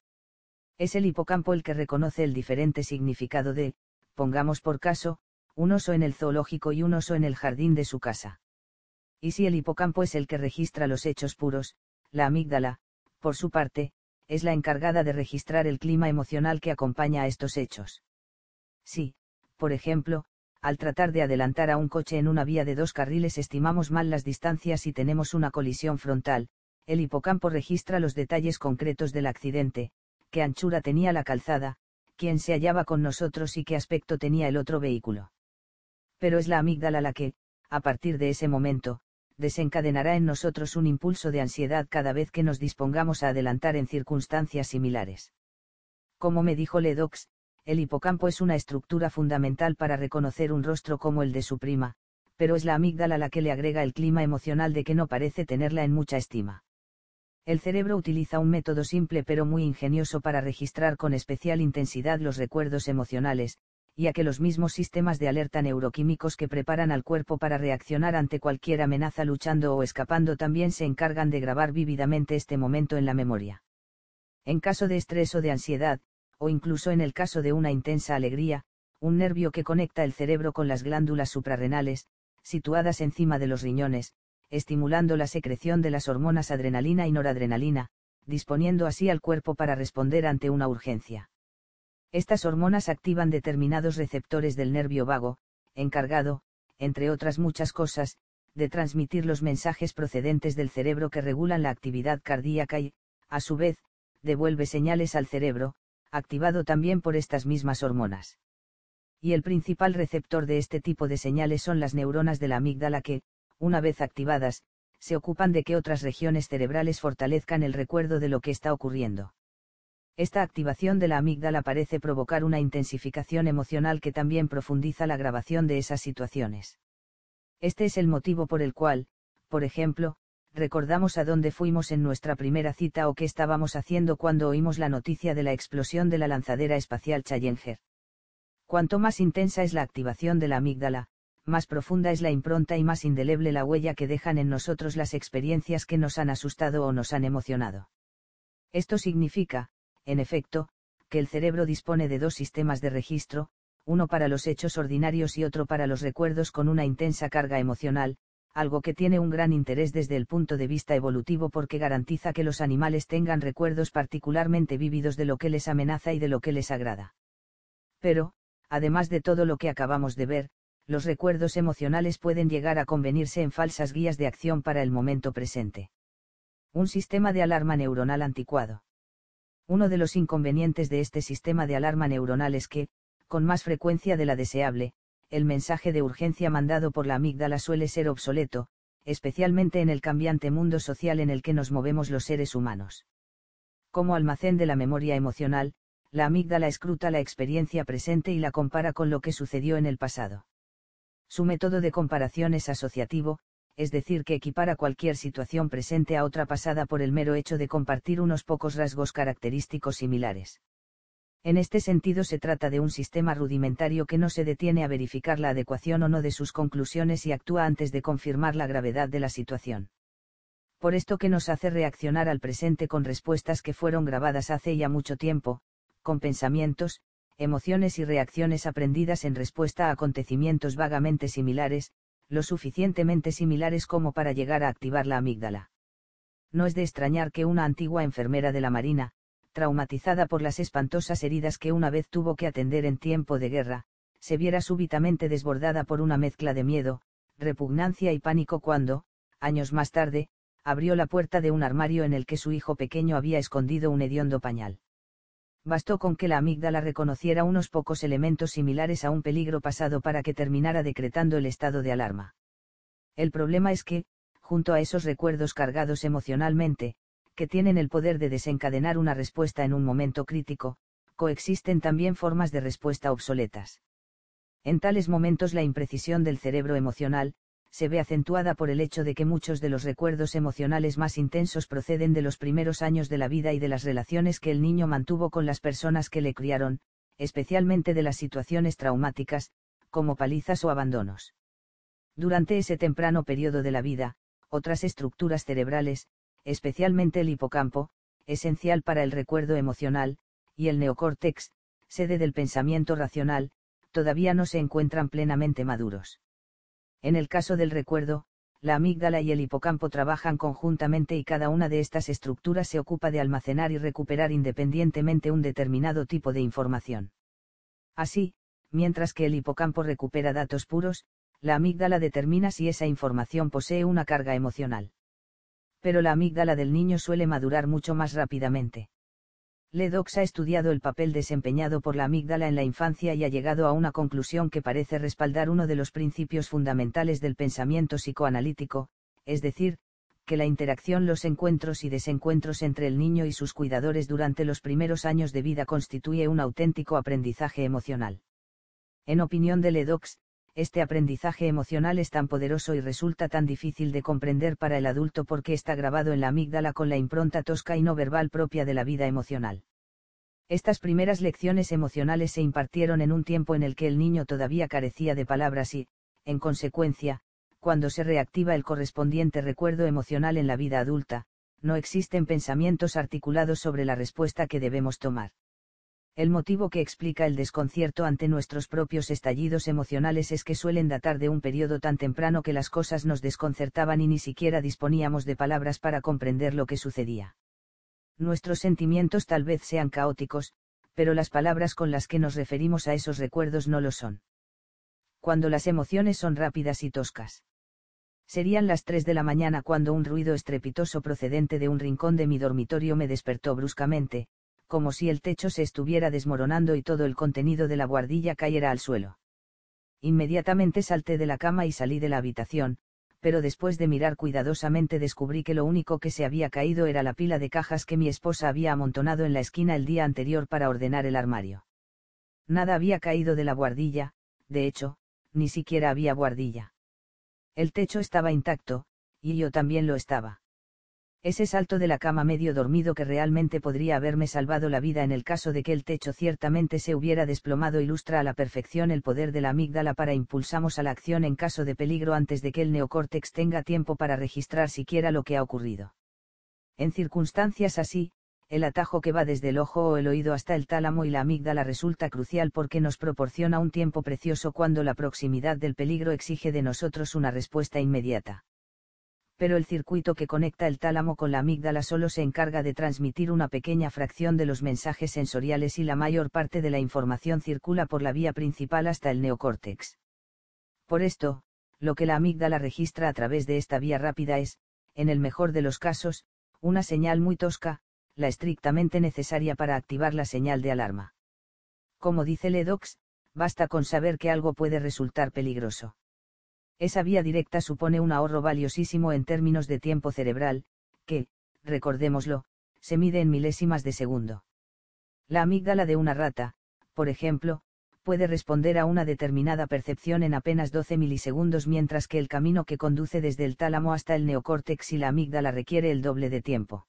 [SPEAKER 1] Es el hipocampo el que reconoce el diferente significado de, pongamos por caso, un oso en el zoológico y un oso en el jardín de su casa. Y si el hipocampo es el que registra los hechos puros, la amígdala, por su parte, es la encargada de registrar el clima emocional que acompaña a estos hechos. Si, por ejemplo, al tratar de adelantar a un coche en una vía de dos carriles estimamos mal las distancias y tenemos una colisión frontal, el hipocampo registra los detalles concretos del accidente, qué anchura tenía la calzada, quién se hallaba con nosotros y qué aspecto tenía el otro vehículo. Pero es la amígdala la que, a partir de ese momento, desencadenará en nosotros un impulso de ansiedad cada vez que nos dispongamos a adelantar en circunstancias similares. Como me dijo Ledox, el hipocampo es una estructura fundamental para reconocer un rostro como el de su prima, pero es la amígdala la que le agrega el clima emocional de que no parece tenerla en mucha estima. El cerebro utiliza un método simple pero muy ingenioso para registrar con especial intensidad los recuerdos emocionales, ya que los mismos sistemas de alerta neuroquímicos que preparan al cuerpo para reaccionar ante cualquier amenaza luchando o escapando también se encargan de grabar vívidamente este momento en la memoria. En caso de estrés o de ansiedad, o incluso en el caso de una intensa alegría, un nervio que conecta el cerebro con las glándulas suprarrenales, situadas encima de los riñones, estimulando la secreción de las hormonas adrenalina y noradrenalina, disponiendo así al cuerpo para responder ante una urgencia. Estas hormonas activan determinados receptores del nervio vago, encargado, entre otras muchas cosas, de transmitir los mensajes procedentes del cerebro que regulan la actividad cardíaca y, a su vez, devuelve señales al cerebro, activado también por estas mismas hormonas. Y el principal receptor de este tipo de señales son las neuronas de la amígdala que, una vez activadas, se ocupan de que otras regiones cerebrales fortalezcan el recuerdo de lo que está ocurriendo. Esta activación de la amígdala parece provocar una intensificación emocional que también profundiza la grabación de esas situaciones. Este es el motivo por el cual, por ejemplo, recordamos a dónde fuimos en nuestra primera cita o qué estábamos haciendo cuando oímos la noticia de la explosión de la lanzadera espacial Challenger. Cuanto más intensa es la activación de la amígdala, más profunda es la impronta y más indeleble la huella que dejan en nosotros las experiencias que nos han asustado o nos han emocionado. Esto significa, en efecto, que el cerebro dispone de dos sistemas de registro, uno para los hechos ordinarios y otro para los recuerdos con una intensa carga emocional, algo que tiene un gran interés desde el punto de vista evolutivo porque garantiza que los animales tengan recuerdos particularmente vívidos de lo que les amenaza y de lo que les agrada. Pero, además de todo lo que acabamos de ver, los recuerdos emocionales pueden llegar a convenirse en falsas guías de acción para el momento presente. Un sistema de alarma neuronal anticuado. Uno de los inconvenientes de este sistema de alarma neuronal es que, con más frecuencia de la deseable, el mensaje de urgencia mandado por la amígdala suele ser obsoleto, especialmente en el cambiante mundo social en el que nos movemos los seres humanos. Como almacén de la memoria emocional, la amígdala escruta la experiencia presente y la compara con lo que sucedió en el pasado. Su método de comparación es asociativo, es decir, que equipara cualquier situación presente a otra pasada por el mero hecho de compartir unos pocos rasgos característicos similares. En este sentido se trata de un sistema rudimentario que no se detiene a verificar la adecuación o no de sus conclusiones y actúa antes de confirmar la gravedad de la situación. Por esto que nos hace reaccionar al presente con respuestas que fueron grabadas hace ya mucho tiempo, con pensamientos, emociones y reacciones aprendidas en respuesta a acontecimientos vagamente similares, lo suficientemente similares como para llegar a activar la amígdala. No es de extrañar que una antigua enfermera de la Marina, traumatizada por las espantosas heridas que una vez tuvo que atender en tiempo de guerra, se viera súbitamente desbordada por una mezcla de miedo, repugnancia y pánico cuando, años más tarde, abrió la puerta de un armario en el que su hijo pequeño había escondido un hediondo pañal bastó con que la amígdala reconociera unos pocos elementos similares a un peligro pasado para que terminara decretando el estado de alarma. El problema es que, junto a esos recuerdos cargados emocionalmente, que tienen el poder de desencadenar una respuesta en un momento crítico, coexisten también formas de respuesta obsoletas. En tales momentos la imprecisión del cerebro emocional, se ve acentuada por el hecho de que muchos de los recuerdos emocionales más intensos proceden de los primeros años de la vida y de las relaciones que el niño mantuvo con las personas que le criaron, especialmente de las situaciones traumáticas, como palizas o abandonos. Durante ese temprano periodo de la vida, otras estructuras cerebrales, especialmente el hipocampo, esencial para el recuerdo emocional, y el neocórtex, sede del pensamiento racional, todavía no se encuentran plenamente maduros. En el caso del recuerdo, la amígdala y el hipocampo trabajan conjuntamente y cada una de estas estructuras se ocupa de almacenar y recuperar independientemente un determinado tipo de información. Así, mientras que el hipocampo recupera datos puros, la amígdala determina si esa información posee una carga emocional. Pero la amígdala del niño suele madurar mucho más rápidamente. Ledox ha estudiado el papel desempeñado por la amígdala en la infancia y ha llegado a una conclusión que parece respaldar uno de los principios fundamentales del pensamiento psicoanalítico, es decir, que la interacción, los encuentros y desencuentros entre el niño y sus cuidadores durante los primeros años de vida constituye un auténtico aprendizaje emocional. En opinión de Ledox, este aprendizaje emocional es tan poderoso y resulta tan difícil de comprender para el adulto porque está grabado en la amígdala con la impronta tosca y no verbal propia de la vida emocional. Estas primeras lecciones emocionales se impartieron en un tiempo en el que el niño todavía carecía de palabras y, en consecuencia, cuando se reactiva el correspondiente recuerdo emocional en la vida adulta, no existen pensamientos articulados sobre la respuesta que debemos tomar. El motivo que explica el desconcierto ante nuestros propios estallidos emocionales es que suelen datar de un periodo tan temprano que las cosas nos desconcertaban y ni siquiera disponíamos de palabras para comprender lo que sucedía. Nuestros sentimientos tal vez sean caóticos, pero las palabras con las que nos referimos a esos recuerdos no lo son. Cuando las emociones son rápidas y toscas. Serían las 3 de la mañana cuando un ruido estrepitoso procedente de un rincón de mi dormitorio me despertó bruscamente, como si el techo se estuviera desmoronando y todo el contenido de la guardilla cayera al suelo. Inmediatamente salté de la cama y salí de la habitación, pero después de mirar cuidadosamente descubrí que lo único que se había caído era la pila de cajas que mi esposa había amontonado en la esquina el día anterior para ordenar el armario. Nada había caído de la guardilla, de hecho, ni siquiera había guardilla. El techo estaba intacto, y yo también lo estaba. Ese salto de la cama medio dormido que realmente podría haberme salvado la vida en el caso de que el techo ciertamente se hubiera desplomado ilustra a la perfección el poder de la amígdala para impulsamos a la acción en caso de peligro antes de que el neocórtex tenga tiempo para registrar siquiera lo que ha ocurrido. En circunstancias así, el atajo que va desde el ojo o el oído hasta el tálamo y la amígdala resulta crucial porque nos proporciona un tiempo precioso cuando la proximidad del peligro exige de nosotros una respuesta inmediata pero el circuito que conecta el tálamo con la amígdala solo se encarga de transmitir una pequeña fracción de los mensajes sensoriales y la mayor parte de la información circula por la vía principal hasta el neocórtex. Por esto, lo que la amígdala registra a través de esta vía rápida es, en el mejor de los casos, una señal muy tosca, la estrictamente necesaria para activar la señal de alarma. Como dice Ledox, basta con saber que algo puede resultar peligroso. Esa vía directa supone un ahorro valiosísimo en términos de tiempo cerebral, que, recordémoslo, se mide en milésimas de segundo. La amígdala de una rata, por ejemplo, puede responder a una determinada percepción en apenas 12 milisegundos mientras que el camino que conduce desde el tálamo hasta el neocórtex y la amígdala requiere el doble de tiempo.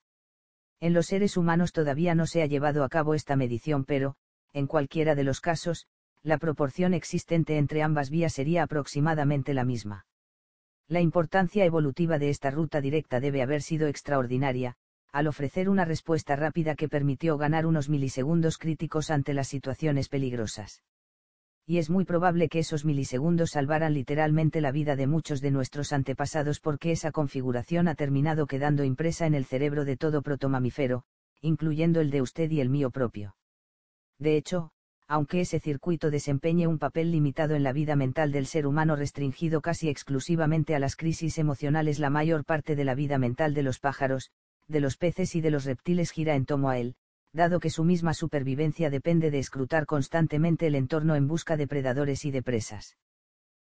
[SPEAKER 1] En los seres humanos todavía no se ha llevado a cabo esta medición pero, en cualquiera de los casos, la proporción existente entre ambas vías sería aproximadamente la misma. La importancia evolutiva de esta ruta directa debe haber sido extraordinaria, al ofrecer una respuesta rápida que permitió ganar unos milisegundos críticos ante las situaciones peligrosas. Y es muy probable que esos milisegundos salvaran literalmente la vida de muchos de nuestros antepasados porque esa configuración ha terminado quedando impresa en el cerebro de todo protomamífero, incluyendo el de usted y el mío propio. De hecho, aunque ese circuito desempeñe un papel limitado en la vida mental del ser humano restringido casi exclusivamente a las crisis emocionales, la mayor parte de la vida mental de los pájaros, de los peces y de los reptiles gira en torno a él, dado que su misma supervivencia depende de escrutar constantemente el entorno en busca de predadores y de presas.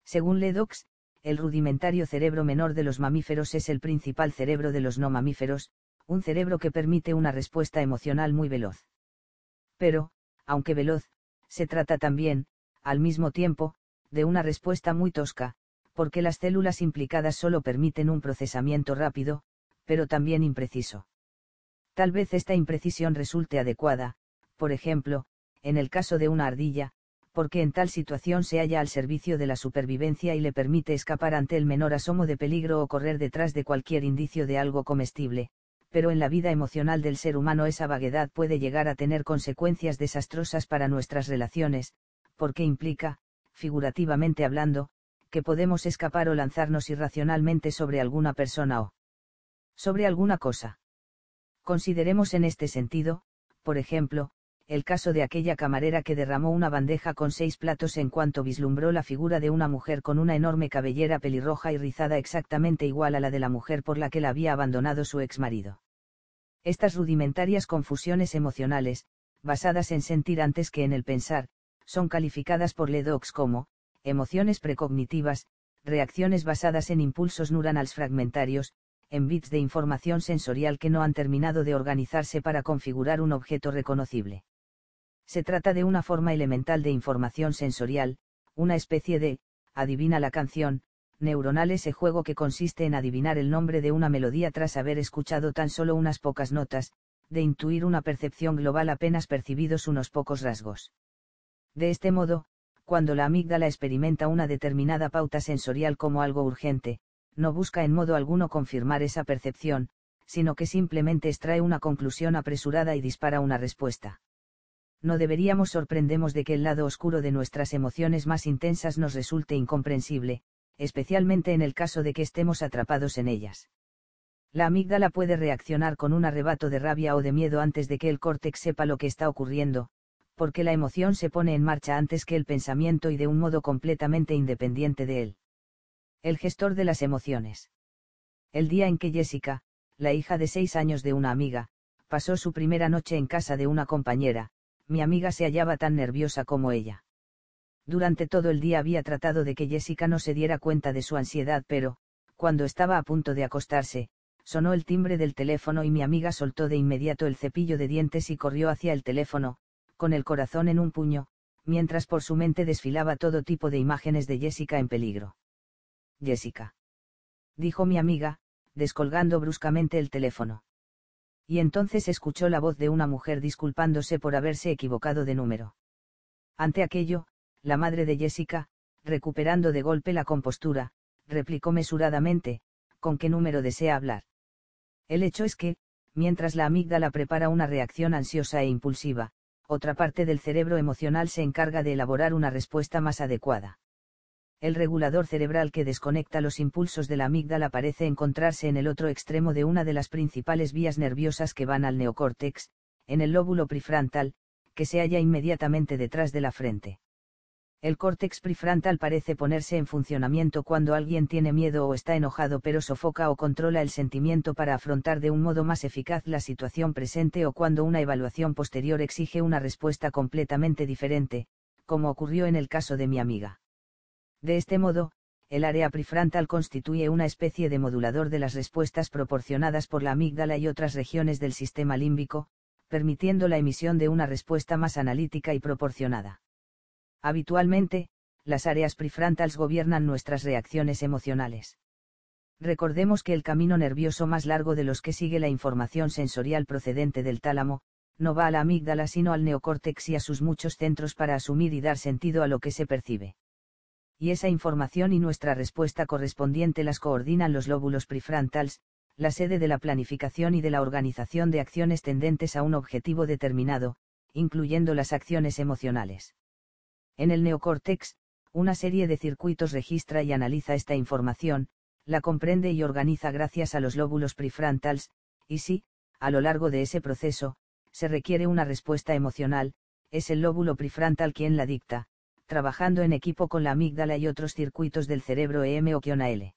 [SPEAKER 1] Según Ledox, el rudimentario cerebro menor de los mamíferos es el principal cerebro de los no mamíferos, un cerebro que permite una respuesta emocional muy veloz. Pero, aunque veloz, se trata también, al mismo tiempo, de una respuesta muy tosca, porque las células implicadas solo permiten un procesamiento rápido, pero también impreciso. Tal vez esta imprecisión resulte adecuada, por ejemplo, en el caso de una ardilla, porque en tal situación se halla al servicio de la supervivencia y le permite escapar ante el menor asomo de peligro o correr detrás de cualquier indicio de algo comestible, pero en la vida emocional del ser humano esa vaguedad puede llegar a tener consecuencias desastrosas para nuestras relaciones, porque implica, figurativamente hablando, que podemos escapar o lanzarnos irracionalmente sobre alguna persona o sobre alguna cosa. Consideremos en este sentido, por ejemplo, el caso de aquella camarera que derramó una bandeja con seis platos en cuanto vislumbró la figura de una mujer con una enorme cabellera pelirroja y rizada exactamente igual a la de la mujer por la que la había abandonado su exmarido. Estas rudimentarias confusiones emocionales, basadas en sentir antes que en el pensar, son calificadas por Ledox como, emociones precognitivas, reacciones basadas en impulsos neuronales fragmentarios, en bits de información sensorial que no han terminado de organizarse para configurar un objeto reconocible. Se trata de una forma elemental de información sensorial, una especie de, adivina la canción, neuronal ese juego que consiste en adivinar el nombre de una melodía tras haber escuchado tan solo unas pocas notas, de intuir una percepción global apenas percibidos unos pocos rasgos. De este modo, cuando la amígdala experimenta una determinada pauta sensorial como algo urgente, no busca en modo alguno confirmar esa percepción, sino que simplemente extrae una conclusión apresurada y dispara una respuesta. No deberíamos sorprendemos de que el lado oscuro de nuestras emociones más intensas nos resulte incomprensible, especialmente en el caso de que estemos atrapados en ellas. La amígdala puede reaccionar con un arrebato de rabia o de miedo antes de que el córtex sepa lo que está ocurriendo, porque la emoción se pone en marcha antes que el pensamiento y de un modo completamente independiente de él. El gestor de las emociones. El día en que Jessica, la hija de seis años de una amiga, pasó su primera noche en casa de una compañera, mi amiga se hallaba tan nerviosa como ella. Durante todo el día había tratado de que Jessica no se diera cuenta de su ansiedad, pero, cuando estaba a punto de acostarse, sonó el timbre del teléfono y mi amiga soltó de inmediato el cepillo de dientes y corrió hacia el teléfono, con el corazón en un puño, mientras por su mente desfilaba todo tipo de imágenes de Jessica en peligro. Jessica. Dijo mi amiga, descolgando bruscamente el teléfono. Y entonces escuchó la voz de una mujer disculpándose por haberse equivocado de número. Ante aquello, la madre de Jessica, recuperando de golpe la compostura, replicó mesuradamente, ¿con qué número desea hablar? El hecho es que, mientras la amígdala prepara una reacción ansiosa e impulsiva, otra parte del cerebro emocional se encarga de elaborar una respuesta más adecuada el regulador cerebral que desconecta los impulsos de la amígdala parece encontrarse en el otro extremo de una de las principales vías nerviosas que van al neocórtex, en el lóbulo prefrontal, que se halla inmediatamente detrás de la frente. El córtex prefrontal parece ponerse en funcionamiento cuando alguien tiene miedo o está enojado pero sofoca o controla el sentimiento para afrontar de un modo más eficaz la situación presente o cuando una evaluación posterior exige una respuesta completamente diferente, como ocurrió en el caso de mi amiga. De este modo, el área prefrontal constituye una especie de modulador de las respuestas proporcionadas por la amígdala y otras regiones del sistema límbico, permitiendo la emisión de una respuesta más analítica y proporcionada. Habitualmente, las áreas prefrontales gobiernan nuestras reacciones emocionales. Recordemos que el camino nervioso más largo de los que sigue la información sensorial procedente del tálamo, no va a la amígdala sino al neocórtex y a sus muchos centros para asumir y dar sentido a lo que se percibe y esa información y nuestra respuesta correspondiente las coordinan los lóbulos prefrontales, la sede de la planificación y de la organización de acciones tendentes a un objetivo determinado, incluyendo las acciones emocionales. En el neocórtex, una serie de circuitos registra y analiza esta información, la comprende y organiza gracias a los lóbulos prefrontales, y si, a lo largo de ese proceso, se requiere una respuesta emocional, es el lóbulo prefrontal quien la dicta, trabajando en equipo con la amígdala y otros circuitos del cerebro EM o L.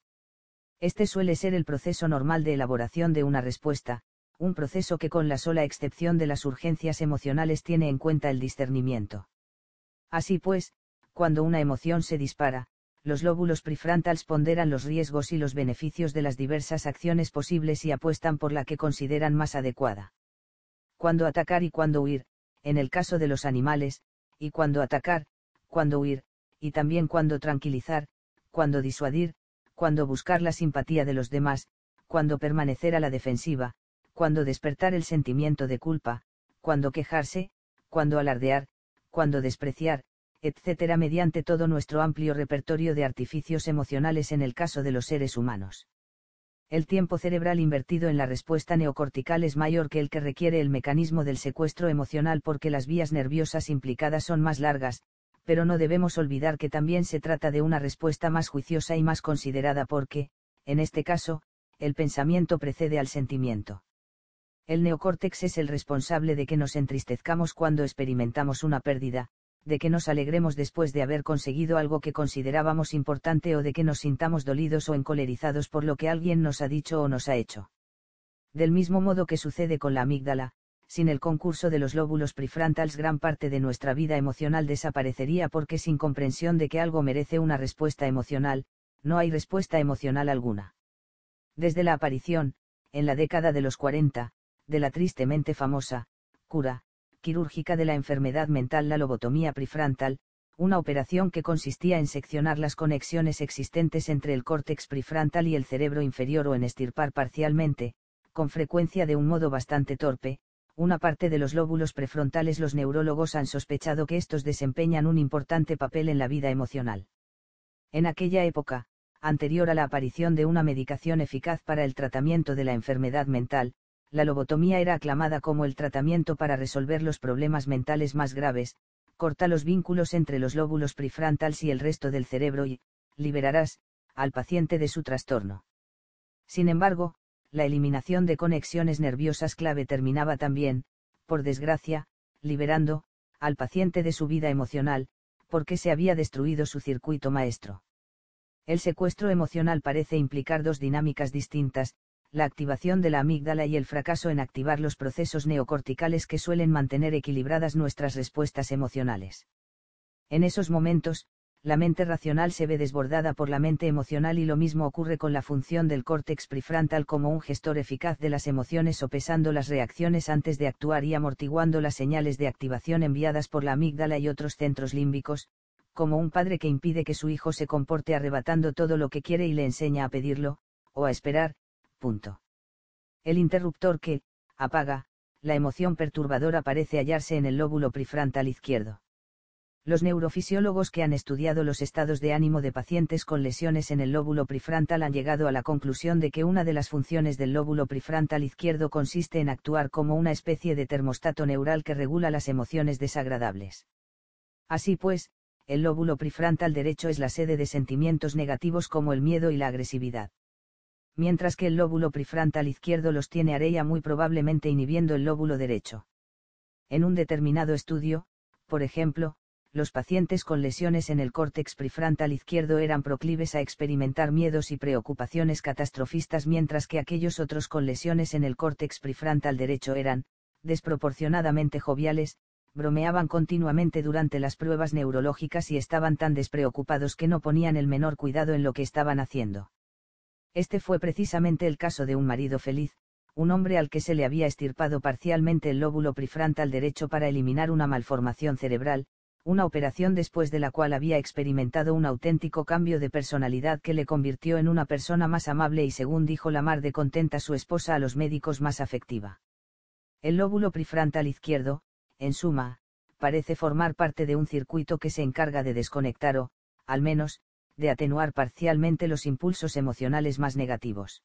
[SPEAKER 1] Este suele ser el proceso normal de elaboración de una respuesta, un proceso que con la sola excepción de las urgencias emocionales tiene en cuenta el discernimiento. Así pues, cuando una emoción se dispara, los lóbulos prefrontales ponderan los riesgos y los beneficios de las diversas acciones posibles y apuestan por la que consideran más adecuada. Cuando atacar y cuándo huir, en el caso de los animales, y cuándo atacar, cuándo huir, y también cuándo tranquilizar, cuándo disuadir, cuándo buscar la simpatía de los demás, cuándo permanecer a la defensiva, cuándo despertar el sentimiento de culpa, cuándo quejarse, cuándo alardear, cuándo despreciar, etc. mediante todo nuestro amplio repertorio de artificios emocionales en el caso de los seres humanos. El tiempo cerebral invertido en la respuesta neocortical es mayor que el que requiere el mecanismo del secuestro emocional porque las vías nerviosas implicadas son más largas, pero no debemos olvidar que también se trata de una respuesta más juiciosa y más considerada porque, en este caso, el pensamiento precede al sentimiento. El neocórtex es el responsable de que nos entristezcamos cuando experimentamos una pérdida, de que nos alegremos después de haber conseguido algo que considerábamos importante o de que nos sintamos dolidos o encolerizados por lo que alguien nos ha dicho o nos ha hecho. Del mismo modo que sucede con la amígdala, sin el concurso de los lóbulos prefrontales gran parte de nuestra vida emocional desaparecería porque sin comprensión de que algo merece una respuesta emocional, no hay respuesta emocional alguna. Desde la aparición, en la década de los 40, de la tristemente famosa, cura, quirúrgica de la enfermedad mental la lobotomía prefrontal, una operación que consistía en seccionar las conexiones existentes entre el córtex prefrontal y el cerebro inferior o en estirpar parcialmente, con frecuencia de un modo bastante torpe, una parte de los lóbulos prefrontales los neurólogos han sospechado que estos desempeñan un importante papel en la vida emocional. En aquella época, anterior a la aparición de una medicación eficaz para el tratamiento de la enfermedad mental, la lobotomía era aclamada como el tratamiento para resolver los problemas mentales más graves, corta los vínculos entre los lóbulos prefrontales y el resto del cerebro y, liberarás, al paciente de su trastorno. Sin embargo, la eliminación de conexiones nerviosas clave terminaba también, por desgracia, liberando, al paciente de su vida emocional, porque se había destruido su circuito maestro. El secuestro emocional parece implicar dos dinámicas distintas, la activación de la amígdala y el fracaso en activar los procesos neocorticales que suelen mantener equilibradas nuestras respuestas emocionales. En esos momentos, la mente racional se ve desbordada por la mente emocional y lo mismo ocurre con la función del córtex prefrontal como un gestor eficaz de las emociones sopesando las reacciones antes de actuar y amortiguando las señales de activación enviadas por la amígdala y otros centros límbicos, como un padre que impide que su hijo se comporte arrebatando todo lo que quiere y le enseña a pedirlo, o a esperar, el interruptor que, apaga, la emoción perturbadora parece hallarse en el lóbulo prefrontal izquierdo. Los neurofisiólogos que han estudiado los estados de ánimo de pacientes con lesiones en el lóbulo prefrontal han llegado a la conclusión de que una de las funciones del lóbulo prefrontal izquierdo consiste en actuar como una especie de termostato neural que regula las emociones desagradables. Así pues, el lóbulo prefrontal derecho es la sede de sentimientos negativos como el miedo y la agresividad mientras que el lóbulo prefrontal izquierdo los tiene Areia muy probablemente inhibiendo el lóbulo derecho. En un determinado estudio, por ejemplo, los pacientes con lesiones en el córtex prefrontal izquierdo eran proclives a experimentar miedos y preocupaciones catastrofistas mientras que aquellos otros con lesiones en el córtex prefrontal derecho eran, desproporcionadamente joviales, bromeaban continuamente durante las pruebas neurológicas y estaban tan despreocupados que no ponían el menor cuidado en lo que estaban haciendo. Este fue precisamente el caso de un marido feliz, un hombre al que se le había estirpado parcialmente el lóbulo prefrontal derecho para eliminar una malformación cerebral, una operación después de la cual había experimentado un auténtico cambio de personalidad que le convirtió en una persona más amable y según dijo la mar de contenta su esposa a los médicos más afectiva. El lóbulo prefrontal izquierdo, en suma, parece formar parte de un circuito que se encarga de desconectar o, al menos, de atenuar parcialmente los impulsos emocionales más negativos.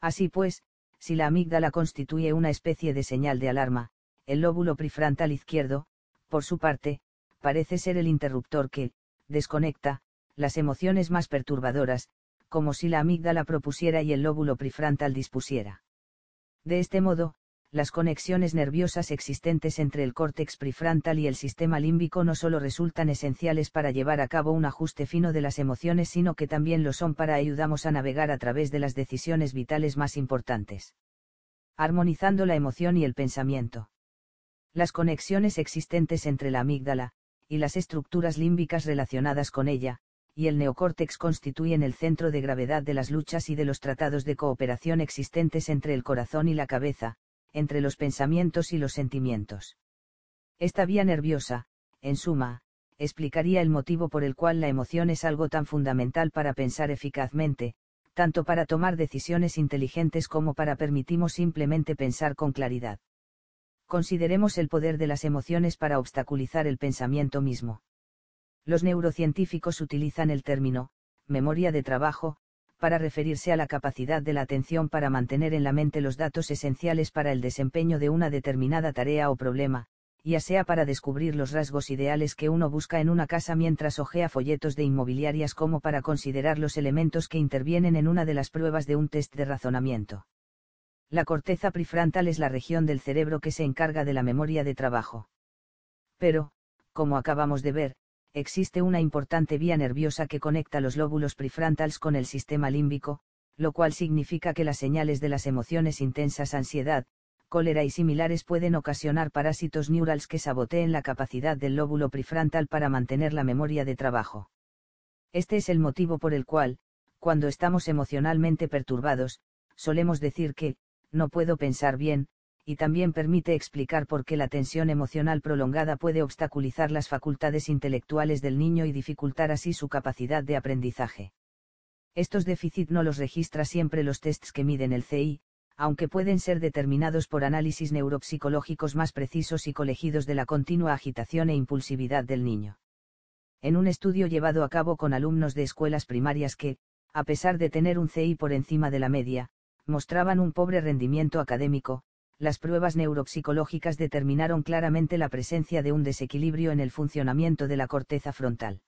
[SPEAKER 1] Así pues, si la amígdala constituye una especie de señal de alarma, el lóbulo prefrontal izquierdo, por su parte, parece ser el interruptor que, desconecta, las emociones más perturbadoras, como si la amígdala propusiera y el lóbulo prefrontal dispusiera. De este modo, las conexiones nerviosas existentes entre el córtex prefrontal y el sistema límbico no solo resultan esenciales para llevar a cabo un ajuste fino de las emociones, sino que también lo son para ayudarnos a navegar a través de las decisiones vitales más importantes. Armonizando la emoción y el pensamiento. Las conexiones existentes entre la amígdala, y las estructuras límbicas relacionadas con ella, y el neocórtex constituyen el centro de gravedad de las luchas y de los tratados de cooperación existentes entre el corazón y la cabeza, entre los pensamientos y los sentimientos. Esta vía nerviosa, en suma, explicaría el motivo por el cual la emoción es algo tan fundamental para pensar eficazmente, tanto para tomar decisiones inteligentes como para permitimos simplemente pensar con claridad. Consideremos el poder de las emociones para obstaculizar el pensamiento mismo. Los neurocientíficos utilizan el término, memoria de trabajo, para referirse a la capacidad de la atención para mantener en la mente los datos esenciales para el desempeño de una determinada tarea o problema, ya sea para descubrir los rasgos ideales que uno busca en una casa mientras ojea folletos de inmobiliarias como para considerar los elementos que intervienen en una de las pruebas de un test de razonamiento. La corteza prefrontal es la región del cerebro que se encarga de la memoria de trabajo. Pero, como acabamos de ver, existe una importante vía nerviosa que conecta los lóbulos prefrontales con el sistema límbico, lo cual significa que las señales de las emociones intensas ansiedad, cólera y similares pueden ocasionar parásitos neurales que saboteen la capacidad del lóbulo prefrontal para mantener la memoria de trabajo. Este es el motivo por el cual, cuando estamos emocionalmente perturbados, solemos decir que, no puedo pensar bien, y también permite explicar por qué la tensión emocional prolongada puede obstaculizar las facultades intelectuales del niño y dificultar así su capacidad de aprendizaje. Estos déficits no los registra siempre los tests que miden el CI, aunque pueden ser determinados por análisis neuropsicológicos más precisos y colegidos de la continua agitación e impulsividad del niño. En un estudio llevado a cabo con alumnos de escuelas primarias que, a pesar de tener un CI por encima de la media, mostraban un pobre rendimiento académico, las pruebas neuropsicológicas determinaron claramente la presencia de un desequilibrio en el funcionamiento de la corteza frontal.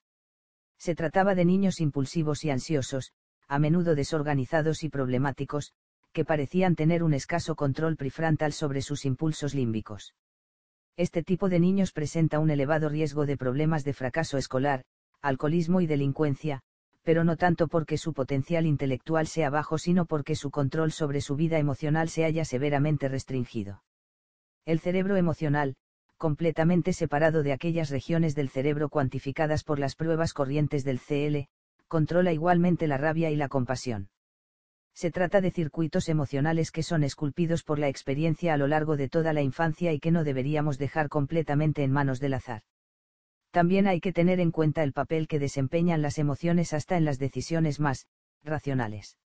[SPEAKER 1] Se trataba de niños impulsivos y ansiosos, a menudo desorganizados y problemáticos, que parecían tener un escaso control prefrontal sobre sus impulsos límbicos. Este tipo de niños presenta un elevado riesgo de problemas de fracaso escolar, alcoholismo y delincuencia, pero no tanto porque su potencial intelectual sea bajo, sino porque su control sobre su vida emocional se haya severamente restringido. El cerebro emocional, completamente separado de aquellas regiones del cerebro cuantificadas por las pruebas corrientes del CL, controla igualmente la rabia y la compasión. Se trata de circuitos emocionales que son esculpidos por la experiencia a lo largo de toda la infancia y que no deberíamos dejar completamente en manos del azar también hay que tener en cuenta el papel que desempeñan las emociones hasta en las decisiones más, racionales.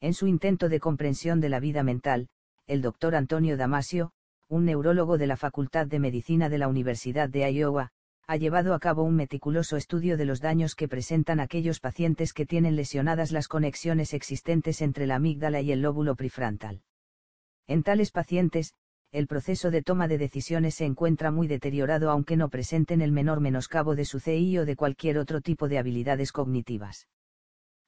[SPEAKER 1] En su intento de comprensión de la vida mental, el doctor Antonio Damasio, un neurólogo de la Facultad de Medicina de la Universidad de Iowa, ha llevado a cabo un meticuloso estudio de los daños que presentan aquellos pacientes que tienen lesionadas las conexiones existentes entre la amígdala y el lóbulo prefrontal. En tales pacientes, el proceso de toma de decisiones se encuentra muy deteriorado aunque no presenten el menor menoscabo de su CI o de cualquier otro tipo de habilidades cognitivas.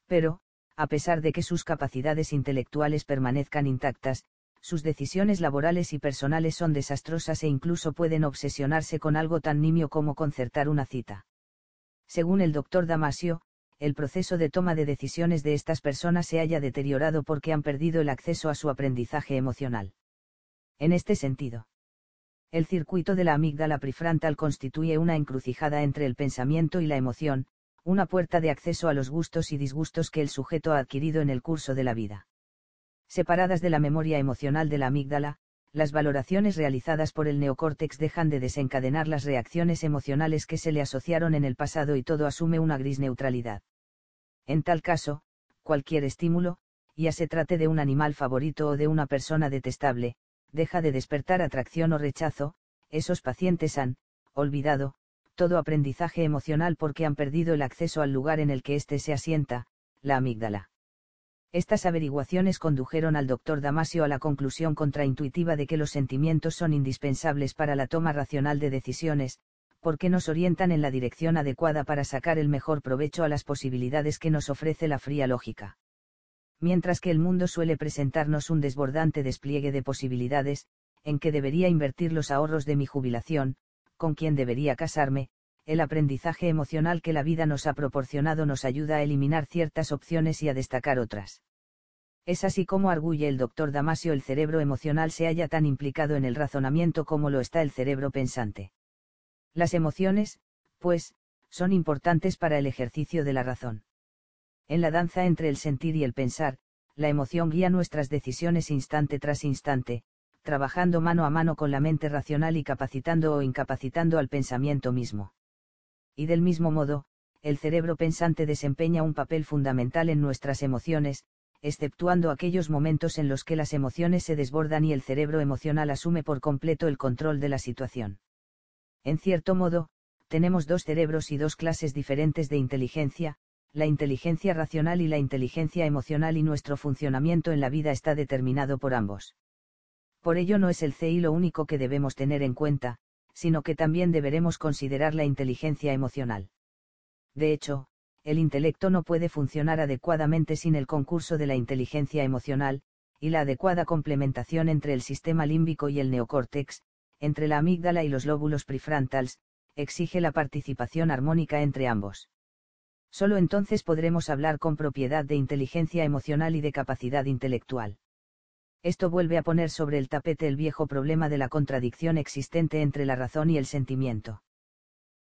[SPEAKER 1] Pero, a pesar de que sus capacidades intelectuales permanezcan intactas, sus decisiones laborales y personales son desastrosas e incluso pueden obsesionarse con algo tan nimio como concertar una cita. Según el doctor Damasio, el proceso de toma de decisiones de estas personas se haya deteriorado porque han perdido el acceso a su aprendizaje emocional. En este sentido, el circuito de la amígdala prefrontal constituye una encrucijada entre el pensamiento y la emoción, una puerta de acceso a los gustos y disgustos que el sujeto ha adquirido en el curso de la vida. Separadas de la memoria emocional de la amígdala, las valoraciones realizadas por el neocórtex dejan de desencadenar las reacciones emocionales que se le asociaron en el pasado y todo asume una gris neutralidad. En tal caso, cualquier estímulo, ya se trate de un animal favorito o de una persona detestable, deja de despertar atracción o rechazo, esos pacientes han, olvidado, todo aprendizaje emocional porque han perdido el acceso al lugar en el que éste se asienta, la amígdala. Estas averiguaciones condujeron al doctor Damasio a la conclusión contraintuitiva de que los sentimientos son indispensables para la toma racional de decisiones, porque nos orientan en la dirección adecuada para sacar el mejor provecho a las posibilidades que nos ofrece la fría lógica. Mientras que el mundo suele presentarnos un desbordante despliegue de posibilidades, en que debería invertir los ahorros de mi jubilación, con quién debería casarme, el aprendizaje emocional que la vida nos ha proporcionado nos ayuda a eliminar ciertas opciones y a destacar otras. Es así como arguye el doctor Damasio el cerebro emocional se halla tan implicado en el razonamiento como lo está el cerebro pensante. Las emociones, pues, son importantes para el ejercicio de la razón. En la danza entre el sentir y el pensar, la emoción guía nuestras decisiones instante tras instante, trabajando mano a mano con la mente racional y capacitando o incapacitando al pensamiento mismo. Y del mismo modo, el cerebro pensante desempeña un papel fundamental en nuestras emociones, exceptuando aquellos momentos en los que las emociones se desbordan y el cerebro emocional asume por completo el control de la situación. En cierto modo, tenemos dos cerebros y dos clases diferentes de inteligencia, la inteligencia racional y la inteligencia emocional y nuestro funcionamiento en la vida está determinado por ambos. Por ello no es el CI lo único que debemos tener en cuenta, sino que también deberemos considerar la inteligencia emocional. De hecho, el intelecto no puede funcionar adecuadamente sin el concurso de la inteligencia emocional, y la adecuada complementación entre el sistema límbico y el neocórtex, entre la amígdala y los lóbulos prefrontales, exige la participación armónica entre ambos. Solo entonces podremos hablar con propiedad de inteligencia emocional y de capacidad intelectual. Esto vuelve a poner sobre el tapete el viejo problema de la contradicción existente entre la razón y el sentimiento.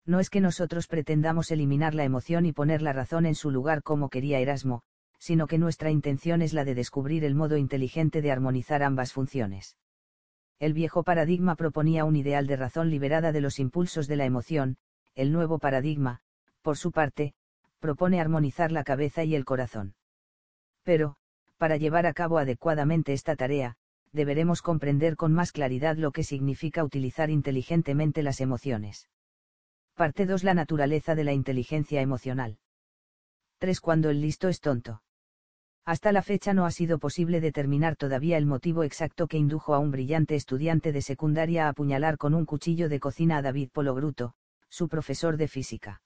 [SPEAKER 1] No es que nosotros pretendamos eliminar la emoción y poner la razón en su lugar como quería Erasmo, sino que nuestra intención es la de descubrir el modo inteligente de armonizar ambas funciones el viejo paradigma proponía un ideal de razón liberada de los impulsos de la emoción, el nuevo paradigma, por su parte, propone armonizar la cabeza y el corazón. Pero, para llevar a cabo adecuadamente esta tarea, deberemos comprender con más claridad lo que significa utilizar inteligentemente las emociones. Parte 2 La naturaleza de la inteligencia emocional. 3 Cuando el listo es tonto. Hasta la fecha no ha sido posible determinar todavía el motivo exacto que indujo a un brillante estudiante de secundaria a apuñalar con un cuchillo de cocina a David Pologruto, su profesor de física.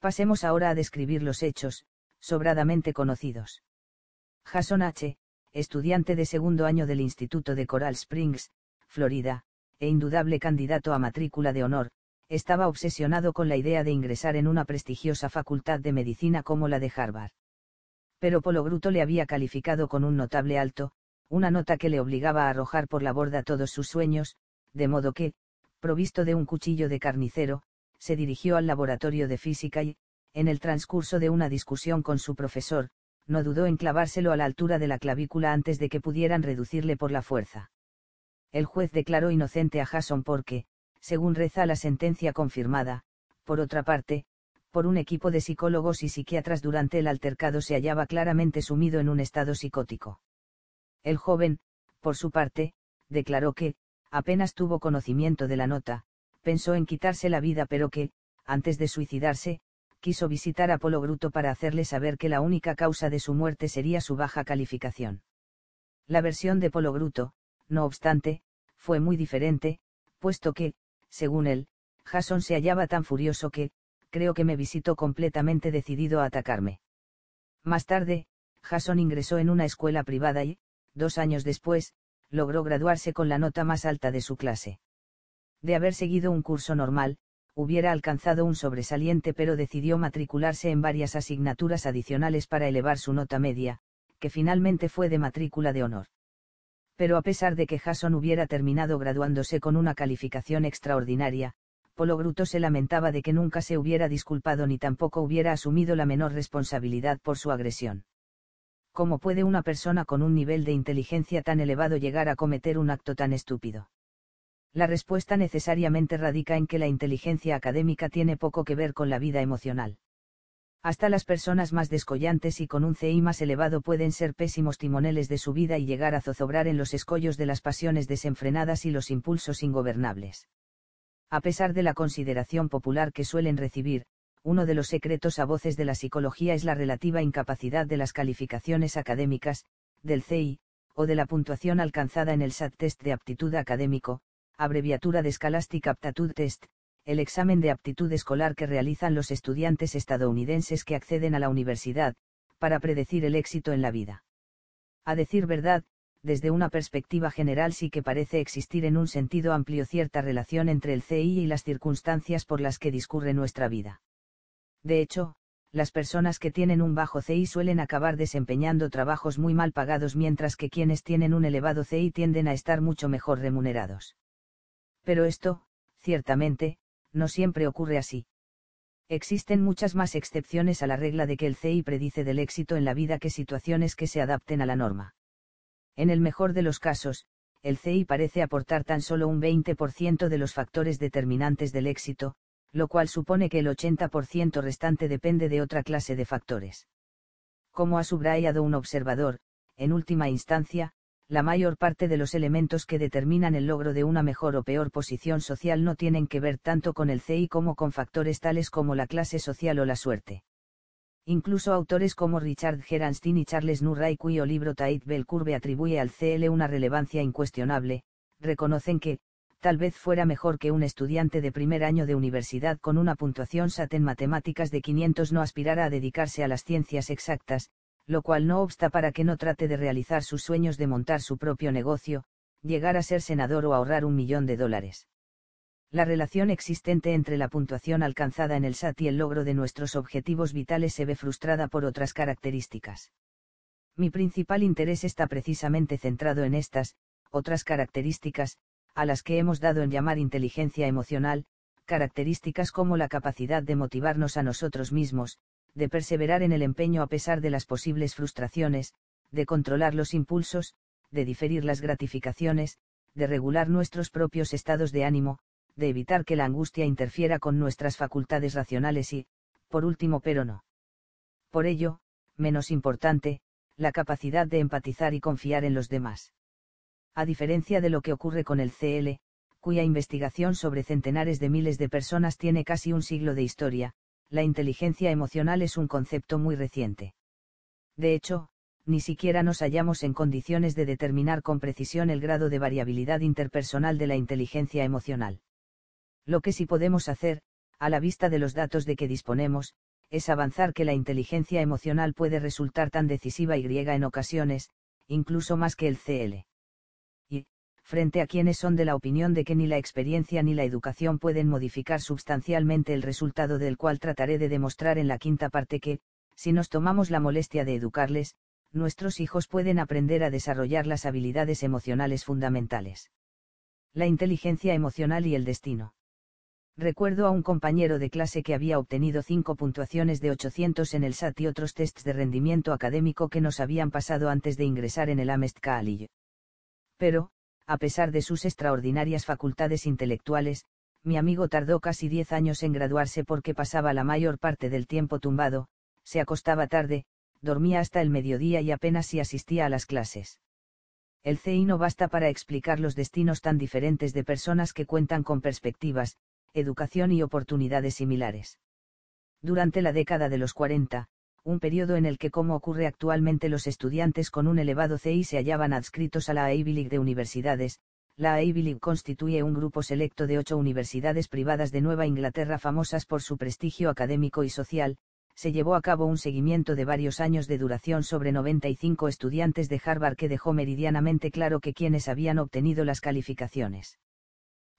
[SPEAKER 1] Pasemos ahora a describir los hechos, sobradamente conocidos. Jason H., estudiante de segundo año del Instituto de Coral Springs, Florida, e indudable candidato a matrícula de honor, estaba obsesionado con la idea de ingresar en una prestigiosa facultad de medicina como la de Harvard pero Polo Gruto le había calificado con un notable alto, una nota que le obligaba a arrojar por la borda todos sus sueños, de modo que, provisto de un cuchillo de carnicero, se dirigió al laboratorio de física y, en el transcurso de una discusión con su profesor, no dudó en clavárselo a la altura de la clavícula antes de que pudieran reducirle por la fuerza. El juez declaró inocente a Jason porque, según reza la sentencia confirmada, por otra parte, por un equipo de psicólogos y psiquiatras durante el altercado se hallaba claramente sumido en un estado psicótico. El joven, por su parte, declaró que, apenas tuvo conocimiento de la nota, pensó en quitarse la vida pero que, antes de suicidarse, quiso visitar a Polo Gruto para hacerle saber que la única causa de su muerte sería su baja calificación. La versión de Polo Gruto, no obstante, fue muy diferente, puesto que, según él, Jason se hallaba tan furioso que, creo que me visitó completamente decidido a atacarme. Más tarde, Jason ingresó en una escuela privada y, dos años después, logró graduarse con la nota más alta de su clase. De haber seguido un curso normal, hubiera alcanzado un sobresaliente pero decidió matricularse en varias asignaturas adicionales para elevar su nota media, que finalmente fue de matrícula de honor. Pero a pesar de que Jason hubiera terminado graduándose con una calificación extraordinaria, Polo Gruto se lamentaba de que nunca se hubiera disculpado ni tampoco hubiera asumido la menor responsabilidad por su agresión. ¿Cómo puede una persona con un nivel de inteligencia tan elevado llegar a cometer un acto tan estúpido? La respuesta necesariamente radica en que la inteligencia académica tiene poco que ver con la vida emocional. Hasta las personas más descollantes y con un CI más elevado pueden ser pésimos timoneles de su vida y llegar a zozobrar en los escollos de las pasiones desenfrenadas y los impulsos ingobernables A pesar de la consideración popular que suelen recibir, uno de los secretos a voces de la psicología es la relativa incapacidad de las calificaciones académicas, del CI, o de la puntuación alcanzada en el SAT Test de Aptitud Académico, abreviatura de Scholastic Aptitude Test, el examen de aptitud escolar que realizan los estudiantes estadounidenses que acceden a la universidad, para predecir el éxito en la vida. A decir verdad, desde una perspectiva general sí que parece existir en un sentido amplio cierta relación entre el CI y las circunstancias por las que discurre nuestra vida. De hecho, las personas que tienen un bajo CI suelen acabar desempeñando trabajos muy mal pagados mientras que quienes tienen un elevado CI tienden a estar mucho mejor remunerados. Pero esto, ciertamente, no siempre ocurre así. Existen muchas más excepciones a la regla de que el CI predice del éxito en la vida que situaciones que se adapten a la norma. En el mejor de los casos, el CI parece aportar tan solo un 20% de los factores determinantes del éxito, lo cual supone que el 80% restante depende de otra clase de factores. Como ha subrayado un observador, en última instancia, la mayor parte de los elementos que determinan el logro de una mejor o peor posición social no tienen que ver tanto con el CI como con factores tales como la clase social o la suerte. Incluso autores como Richard Geranstein y Charles Murray cuyo libro Tait Bell Curve atribuye al CL una relevancia incuestionable, reconocen que, tal vez fuera mejor que un estudiante de primer año de universidad con una puntuación SAT en matemáticas de 500 no aspirara a dedicarse a las ciencias exactas, lo cual no obsta para que no trate de realizar sus sueños de montar su propio negocio, llegar a ser senador o ahorrar un millón de dólares. La relación existente entre la puntuación alcanzada en el SAT y el logro de nuestros objetivos vitales se ve frustrada por otras características. Mi principal interés está precisamente centrado en estas, otras características, a las que hemos dado en llamar inteligencia emocional, características como la capacidad de motivarnos a nosotros mismos, de perseverar en el empeño a pesar de las posibles frustraciones, de controlar los impulsos, de diferir las gratificaciones, de regular nuestros propios estados de ánimo, de evitar que la angustia interfiera con nuestras facultades racionales y, por último pero no. Por ello, menos importante, la capacidad de empatizar y confiar en los demás. A diferencia de lo que ocurre con el CL, cuya investigación sobre centenares de miles de personas tiene casi un siglo de historia, la inteligencia emocional es un concepto muy reciente. De hecho, ni siquiera nos hallamos en condiciones de determinar con precisión el grado de variabilidad interpersonal de la inteligencia emocional. Lo que sí podemos hacer, a la vista de los datos de que disponemos, es avanzar que la inteligencia emocional puede resultar tan decisiva y griega en ocasiones, incluso más que el CL frente a quienes son de la opinión de que ni la experiencia ni la educación pueden modificar sustancialmente el resultado del cual trataré de demostrar en la quinta parte que, si nos tomamos la molestia de educarles, nuestros hijos pueden aprender a desarrollar las habilidades emocionales fundamentales. La inteligencia emocional y el destino. Recuerdo a un compañero de clase que había obtenido cinco puntuaciones de 800 en el SAT y otros tests de rendimiento académico que nos habían pasado antes de ingresar en el Amest. Pero, a pesar de sus extraordinarias facultades intelectuales, mi amigo tardó casi diez años en graduarse porque pasaba la mayor parte del tiempo tumbado, se acostaba tarde, dormía hasta el mediodía y apenas si asistía a las clases. El CI no basta para explicar los destinos tan diferentes de personas que cuentan con perspectivas, educación y oportunidades similares. Durante la década de los 40, un periodo en el que como ocurre actualmente los estudiantes con un elevado CI se hallaban adscritos a la Ivy League de universidades, la Ivy League constituye un grupo selecto de ocho universidades privadas de Nueva Inglaterra famosas por su prestigio académico y social, se llevó a cabo un seguimiento de varios años de duración sobre 95 estudiantes de Harvard que dejó meridianamente claro que quienes habían obtenido las calificaciones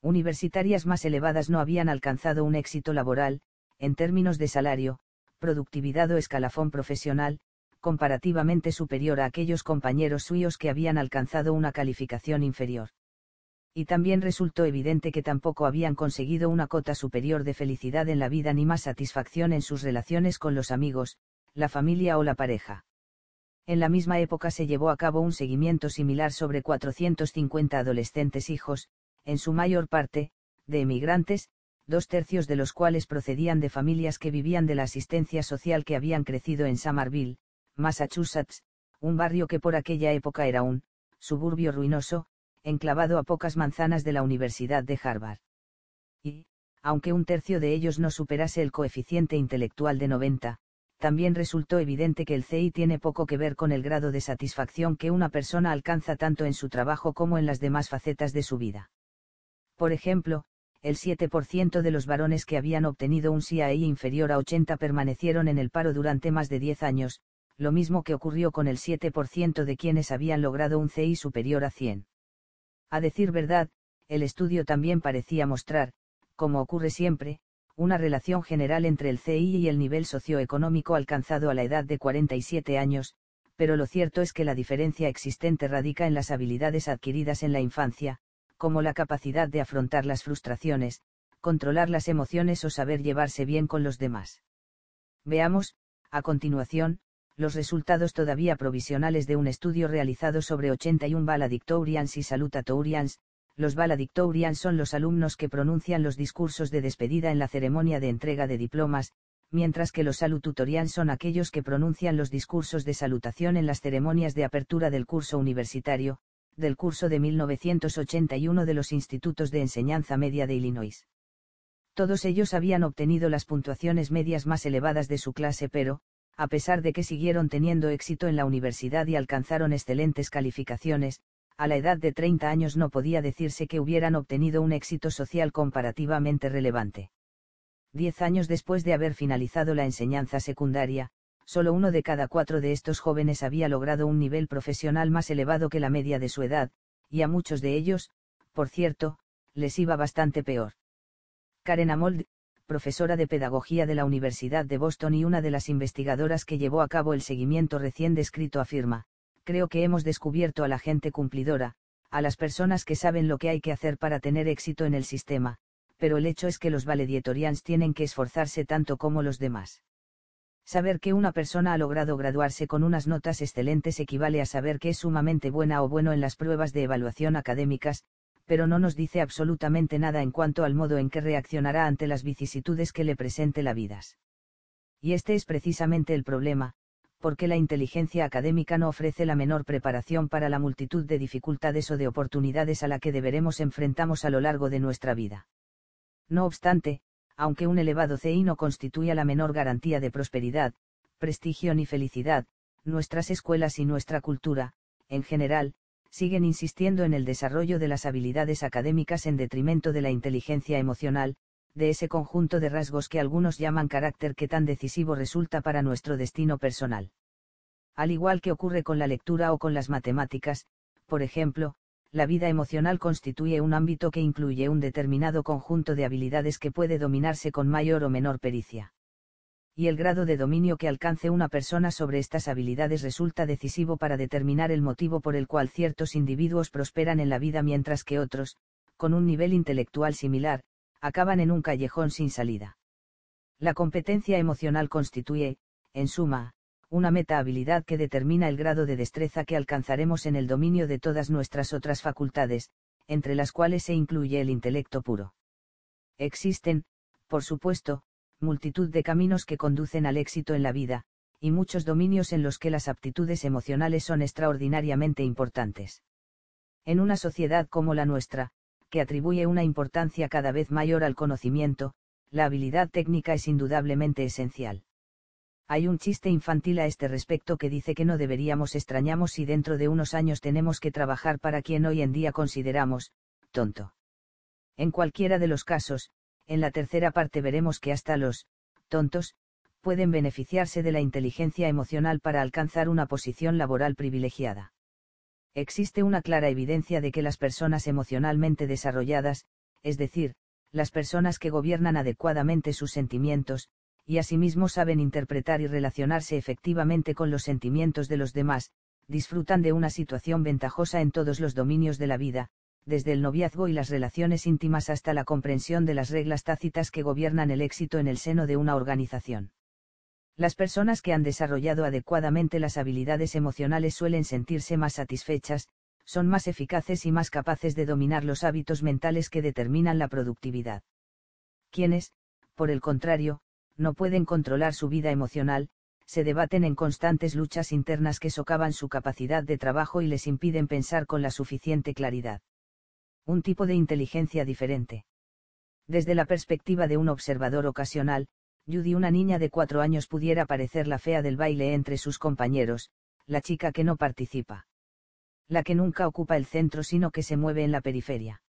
[SPEAKER 1] universitarias más elevadas no habían alcanzado un éxito laboral, en términos de salario, productividad o escalafón profesional, comparativamente superior a aquellos compañeros suyos que habían alcanzado una calificación inferior. Y también resultó evidente que tampoco habían conseguido una cota superior de felicidad en la vida ni más satisfacción en sus relaciones con los amigos, la familia o la pareja. En la misma época se llevó a cabo un seguimiento similar sobre 450 adolescentes hijos, en su mayor parte, de emigrantes, dos tercios de los cuales procedían de familias que vivían de la asistencia social que habían crecido en Somerville, Massachusetts, un barrio que por aquella época era un suburbio ruinoso, enclavado a pocas manzanas de la Universidad de Harvard. Y, aunque un tercio de ellos no superase el coeficiente intelectual de 90, también resultó evidente que el CI tiene poco que ver con el grado de satisfacción que una persona alcanza tanto en su trabajo como en las demás facetas de su vida. Por ejemplo, el 7% de los varones que habían obtenido un CIE inferior a 80 permanecieron en el paro durante más de 10 años, lo mismo que ocurrió con el 7% de quienes habían logrado un CI superior a 100. A decir verdad, el estudio también parecía mostrar, como ocurre siempre, una relación general entre el CI y el nivel socioeconómico alcanzado a la edad de 47 años, pero lo cierto es que la diferencia existente radica en las habilidades adquiridas en la infancia, como la capacidad de afrontar las frustraciones, controlar las emociones o saber llevarse bien con los demás. Veamos, a continuación, los resultados todavía provisionales de un estudio realizado sobre 81 valedictorians y salutatorians, los valedictorians son los alumnos que pronuncian los discursos de despedida en la ceremonia de entrega de diplomas, mientras que los salutatorians son aquellos que pronuncian los discursos de salutación en las ceremonias de apertura del curso universitario, del curso de 1981 de los institutos de enseñanza media de Illinois. Todos ellos habían obtenido las puntuaciones medias más elevadas de su clase pero, a pesar de que siguieron teniendo éxito en la universidad y alcanzaron excelentes calificaciones, a la edad de 30 años no podía decirse que hubieran obtenido un éxito social comparativamente relevante. Diez años después de haber finalizado la enseñanza secundaria, solo uno de cada cuatro de estos jóvenes había logrado un nivel profesional más elevado que la media de su edad, y a muchos de ellos, por cierto, les iba bastante peor. Karen Amold, profesora de pedagogía de la Universidad de Boston y una de las investigadoras que llevó a cabo el seguimiento recién descrito afirma, creo que hemos descubierto a la gente cumplidora, a las personas que saben lo que hay que hacer para tener éxito en el sistema, pero el hecho es que los valedietorians tienen que esforzarse tanto como los demás. Saber que una persona ha logrado graduarse con unas notas excelentes equivale a saber que es sumamente buena o bueno en las pruebas de evaluación académicas, pero no nos dice absolutamente nada en cuanto al modo en que reaccionará ante las vicisitudes que le presente la vida. Y este es precisamente el problema, porque la inteligencia académica no ofrece la menor preparación para la multitud de dificultades o de oportunidades a la que deberemos enfrentamos a lo largo de nuestra vida. No obstante, aunque un elevado CI no constituya la menor garantía de prosperidad, prestigio ni felicidad, nuestras escuelas y nuestra cultura, en general, siguen insistiendo en el desarrollo de las habilidades académicas en detrimento de la inteligencia emocional, de ese conjunto de rasgos que algunos llaman carácter que tan decisivo resulta para nuestro destino personal. Al igual que ocurre con la lectura o con las matemáticas, por ejemplo, la vida emocional constituye un ámbito que incluye un determinado conjunto de habilidades que puede dominarse con mayor o menor pericia. Y el grado de dominio que alcance una persona sobre estas habilidades resulta decisivo para determinar el motivo por el cual ciertos individuos prosperan en la vida mientras que otros, con un nivel intelectual similar, acaban en un callejón sin salida. La competencia emocional constituye, en suma, una meta habilidad que determina el grado de destreza que alcanzaremos en el dominio de todas nuestras otras facultades, entre las cuales se incluye el intelecto puro. Existen, por supuesto, multitud de caminos que conducen al éxito en la vida, y muchos dominios en los que las aptitudes emocionales son extraordinariamente importantes. En una sociedad como la nuestra, que atribuye una importancia cada vez mayor al conocimiento, la habilidad técnica es indudablemente esencial. Hay un chiste infantil a este respecto que dice que no deberíamos extrañamos si dentro de unos años tenemos que trabajar para quien hoy en día consideramos, tonto. En cualquiera de los casos, en la tercera parte veremos que hasta los, tontos, pueden beneficiarse de la inteligencia emocional para alcanzar una posición laboral privilegiada existe una clara evidencia de que las personas emocionalmente desarrolladas, es decir, las personas que gobiernan adecuadamente sus sentimientos, y asimismo saben interpretar y relacionarse efectivamente con los sentimientos de los demás, disfrutan de una situación ventajosa en todos los dominios de la vida, desde el noviazgo y las relaciones íntimas hasta la comprensión de las reglas tácitas que gobiernan el éxito en el seno de una organización. Las personas que han desarrollado adecuadamente las habilidades emocionales suelen sentirse más satisfechas, son más eficaces y más capaces de dominar los hábitos mentales que determinan la productividad. Quienes, por el contrario, no pueden controlar su vida emocional, se debaten en constantes luchas internas que socavan su capacidad de trabajo y les impiden pensar con la suficiente claridad. Un tipo de inteligencia diferente. Desde la perspectiva de un observador ocasional, Judy una niña de cuatro años pudiera parecer la fea del baile entre sus compañeros, la chica que no participa. La que nunca ocupa el centro sino que se mueve en la periferia.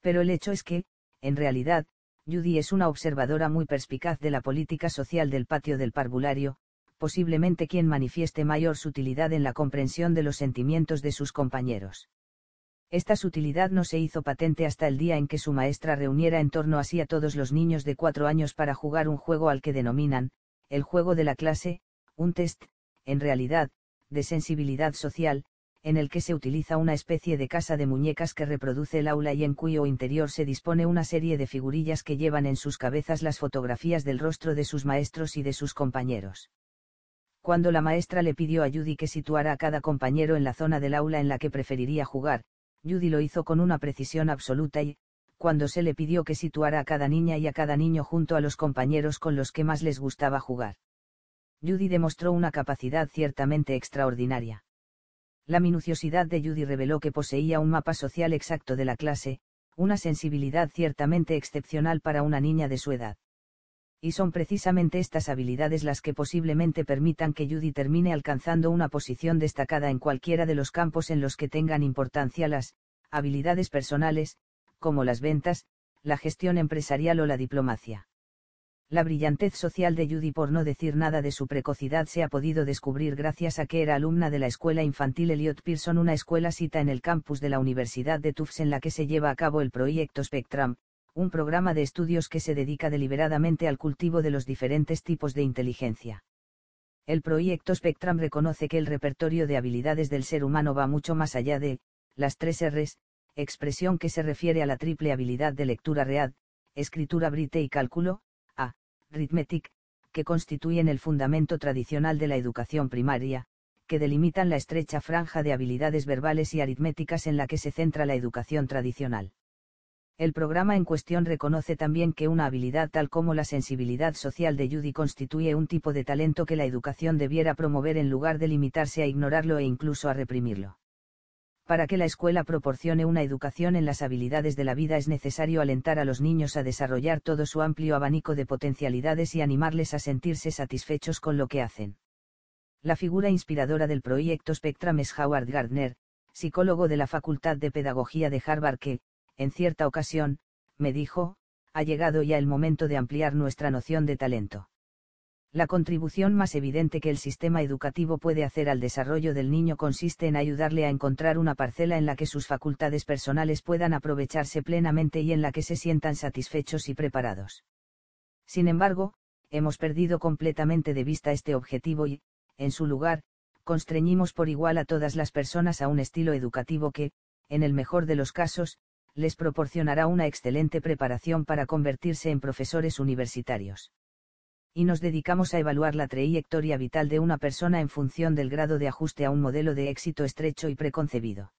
[SPEAKER 1] Pero el hecho es que, en realidad, Judy es una observadora muy perspicaz de la política social del patio del parvulario, posiblemente quien manifieste mayor sutilidad en la comprensión de los sentimientos de sus compañeros. Esta sutilidad no se hizo patente hasta el día en que su maestra reuniera en torno a sí a todos los niños de cuatro años para jugar un juego al que denominan, el juego de la clase, un test, en realidad, de sensibilidad social, en el que se utiliza una especie de casa de muñecas que reproduce el aula y en cuyo interior se dispone una serie de figurillas que llevan en sus cabezas las fotografías del rostro de sus maestros y de sus compañeros. Cuando la maestra le pidió a Judy que situara a cada compañero en la zona del aula en la que preferiría jugar, Judy lo hizo con una precisión absoluta y, cuando se le pidió que situara a cada niña y a cada niño junto a los compañeros con los que más les gustaba jugar. Judy demostró una capacidad ciertamente extraordinaria. La minuciosidad de Judy reveló que poseía un mapa social exacto de la clase, una sensibilidad ciertamente excepcional para una niña de su edad. Y son precisamente estas habilidades las que posiblemente permitan que Judy termine alcanzando una posición destacada en cualquiera de los campos en los que tengan importancia las habilidades personales, como las ventas, la gestión empresarial o la diplomacia. La brillantez social de Judy, por no decir nada de su precocidad, se ha podido descubrir gracias a que era alumna de la escuela infantil Elliot Pearson, una escuela cita en el campus de la Universidad de Tufts en la que se lleva a cabo el proyecto Spectrum, un programa de estudios que se dedica deliberadamente al cultivo de los diferentes tipos de inteligencia. El proyecto Spectrum reconoce que el repertorio de habilidades del ser humano va mucho más allá de, las tres Rs, expresión que se refiere a la triple habilidad de lectura read, escritura brite y cálculo, arithmetic, que constituyen el fundamento tradicional de la educación primaria, que delimitan la estrecha franja de habilidades verbales y aritméticas en la que se centra la educación tradicional. El programa en cuestión reconoce también que una habilidad tal como la sensibilidad social de Judy constituye un tipo de talento que la educación debiera promover en lugar de limitarse a ignorarlo e incluso a reprimirlo. Para que la escuela proporcione una educación en las habilidades de la vida es necesario alentar a los niños a desarrollar todo su amplio abanico de potencialidades y animarles a sentirse satisfechos con lo que hacen. La figura inspiradora del proyecto Spectrum es Howard Gardner, psicólogo de la Facultad de Pedagogía de Harvard que, en cierta ocasión, me dijo, ha llegado ya el momento de ampliar nuestra noción de talento. La contribución más evidente que el sistema educativo puede hacer al desarrollo del niño consiste en ayudarle a encontrar una parcela en la que sus facultades personales puedan aprovecharse plenamente y en la que se sientan satisfechos y preparados. Sin embargo, hemos perdido completamente de vista este objetivo y, en su lugar, constreñimos por igual a todas las personas a un estilo educativo que, en el mejor de los casos, les proporcionará una excelente preparación para convertirse en profesores universitarios. Y nos dedicamos a evaluar la trayectoria vital de una persona en función del grado de ajuste a un modelo de éxito estrecho y preconcebido.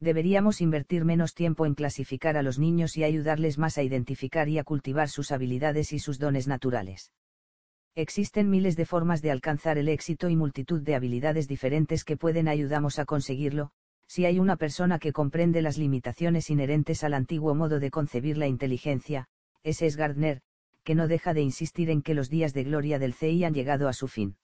[SPEAKER 1] Deberíamos invertir menos tiempo en clasificar a los niños y ayudarles más a identificar y a cultivar sus habilidades y sus dones naturales. Existen miles de formas de alcanzar el éxito y multitud de habilidades diferentes que pueden ayudarnos a conseguirlo, si hay una persona que comprende las limitaciones inherentes al antiguo modo de concebir la inteligencia, ese es Gardner, que no deja de insistir en que los días de gloria del CI han llegado a su fin.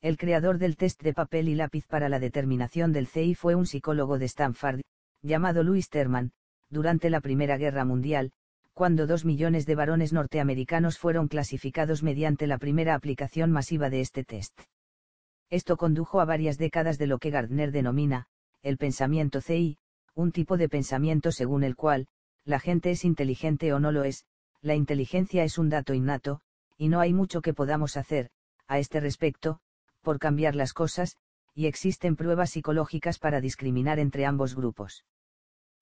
[SPEAKER 1] El creador del test de papel y lápiz para la determinación del CI fue un psicólogo de Stanford, llamado Louis Terman, durante la Primera Guerra Mundial, cuando dos millones de varones norteamericanos fueron clasificados mediante la primera aplicación masiva de este test. Esto condujo a varias décadas de lo que Gardner denomina, el pensamiento CI, un tipo de pensamiento según el cual, la gente es inteligente o no lo es, la inteligencia es un dato innato, y no hay mucho que podamos hacer, a este respecto, por cambiar las cosas, y existen pruebas psicológicas para discriminar entre ambos grupos.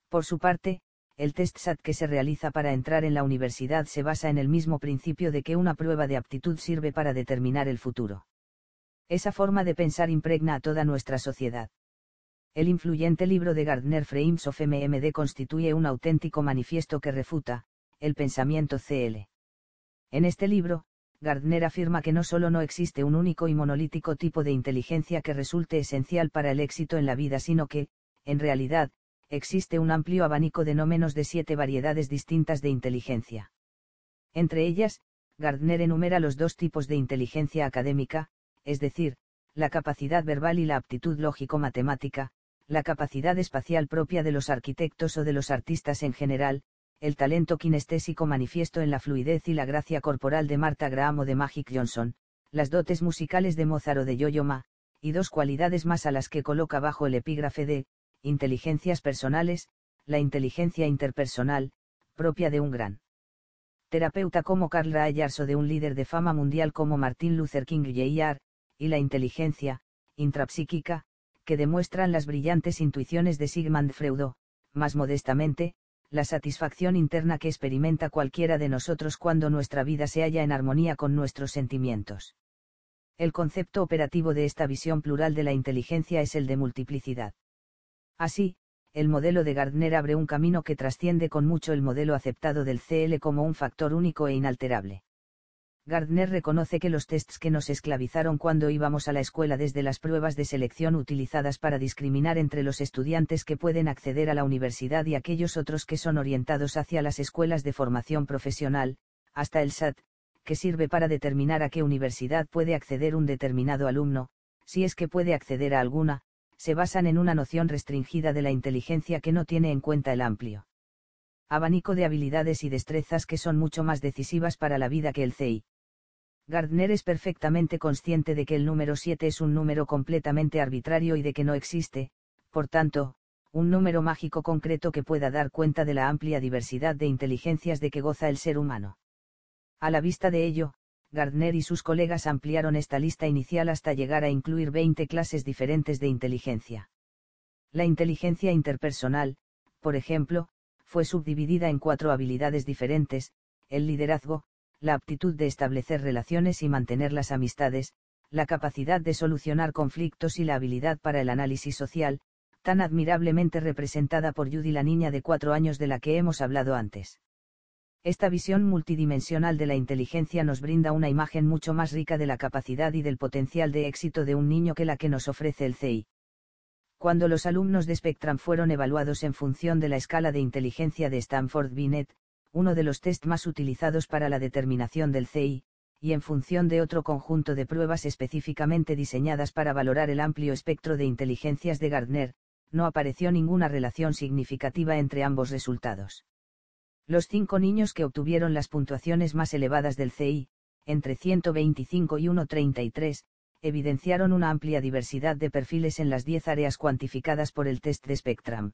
[SPEAKER 1] Por su parte, el test SAT que se realiza para entrar en la universidad se basa en el mismo principio de que una prueba de aptitud sirve para determinar el futuro. Esa forma de pensar impregna a toda nuestra sociedad. El influyente libro de Gardner Frames of MMD constituye un auténtico manifiesto que refuta, el pensamiento CL. En este libro, Gardner afirma que no solo no existe un único y monolítico tipo de inteligencia que resulte esencial para el éxito en la vida, sino que, en realidad, existe un amplio abanico de no menos de siete variedades distintas de inteligencia. Entre ellas, Gardner enumera los dos tipos de inteligencia académica, es decir, la capacidad verbal y la aptitud lógico-matemática, la capacidad espacial propia de los arquitectos o de los artistas en general, el talento kinestésico manifiesto en la fluidez y la gracia corporal de Martha Graham o de Magic Johnson, las dotes musicales de Mozart o de Yo-Yo y dos cualidades más a las que coloca bajo el epígrafe de, inteligencias personales, la inteligencia interpersonal, propia de un gran terapeuta como Carl Rogers o de un líder de fama mundial como Martin Luther King Jr., y la inteligencia, intrapsíquica, que demuestran las brillantes intuiciones de Sigmund Freud, más modestamente, la satisfacción interna que experimenta cualquiera de nosotros cuando nuestra vida se halla en armonía con nuestros sentimientos. El concepto operativo de esta visión plural de la inteligencia es el de multiplicidad. Así, el modelo de Gardner abre un camino que trasciende con mucho el modelo aceptado del CL como un factor único e inalterable. Gardner reconoce que los tests que nos esclavizaron cuando íbamos a la escuela desde las pruebas de selección utilizadas para discriminar entre los estudiantes que pueden acceder a la universidad y aquellos otros que son orientados hacia las escuelas de formación profesional, hasta el SAT, que sirve para determinar a qué universidad puede acceder un determinado alumno, si es que puede acceder a alguna, se basan en una noción restringida de la inteligencia que no tiene en cuenta el amplio abanico de habilidades y destrezas que son mucho más decisivas para la vida que el CI. Gardner es perfectamente consciente de que el número 7 es un número completamente arbitrario y de que no existe, por tanto, un número mágico concreto que pueda dar cuenta de la amplia diversidad de inteligencias de que goza el ser humano. A la vista de ello, Gardner y sus colegas ampliaron esta lista inicial hasta llegar a incluir 20 clases diferentes de inteligencia. La inteligencia interpersonal, por ejemplo, fue subdividida en cuatro habilidades diferentes, el liderazgo, la aptitud de establecer relaciones y mantener las amistades, la capacidad de solucionar conflictos y la habilidad para el análisis social, tan admirablemente representada por Judy la niña de cuatro años de la que hemos hablado antes. Esta visión multidimensional de la inteligencia nos brinda una imagen mucho más rica de la capacidad y del potencial de éxito de un niño que la que nos ofrece el CI. Cuando los alumnos de Spectrum fueron evaluados en función de la escala de inteligencia de Stanford Binet, uno de los test más utilizados para la determinación del CI, y en función de otro conjunto de pruebas específicamente diseñadas para valorar el amplio espectro de inteligencias de Gardner, no apareció ninguna relación significativa entre ambos resultados. Los cinco niños que obtuvieron las puntuaciones más elevadas del CI, entre 125 y 133, evidenciaron una amplia diversidad de perfiles en las 10 áreas cuantificadas por el test de Spectrum.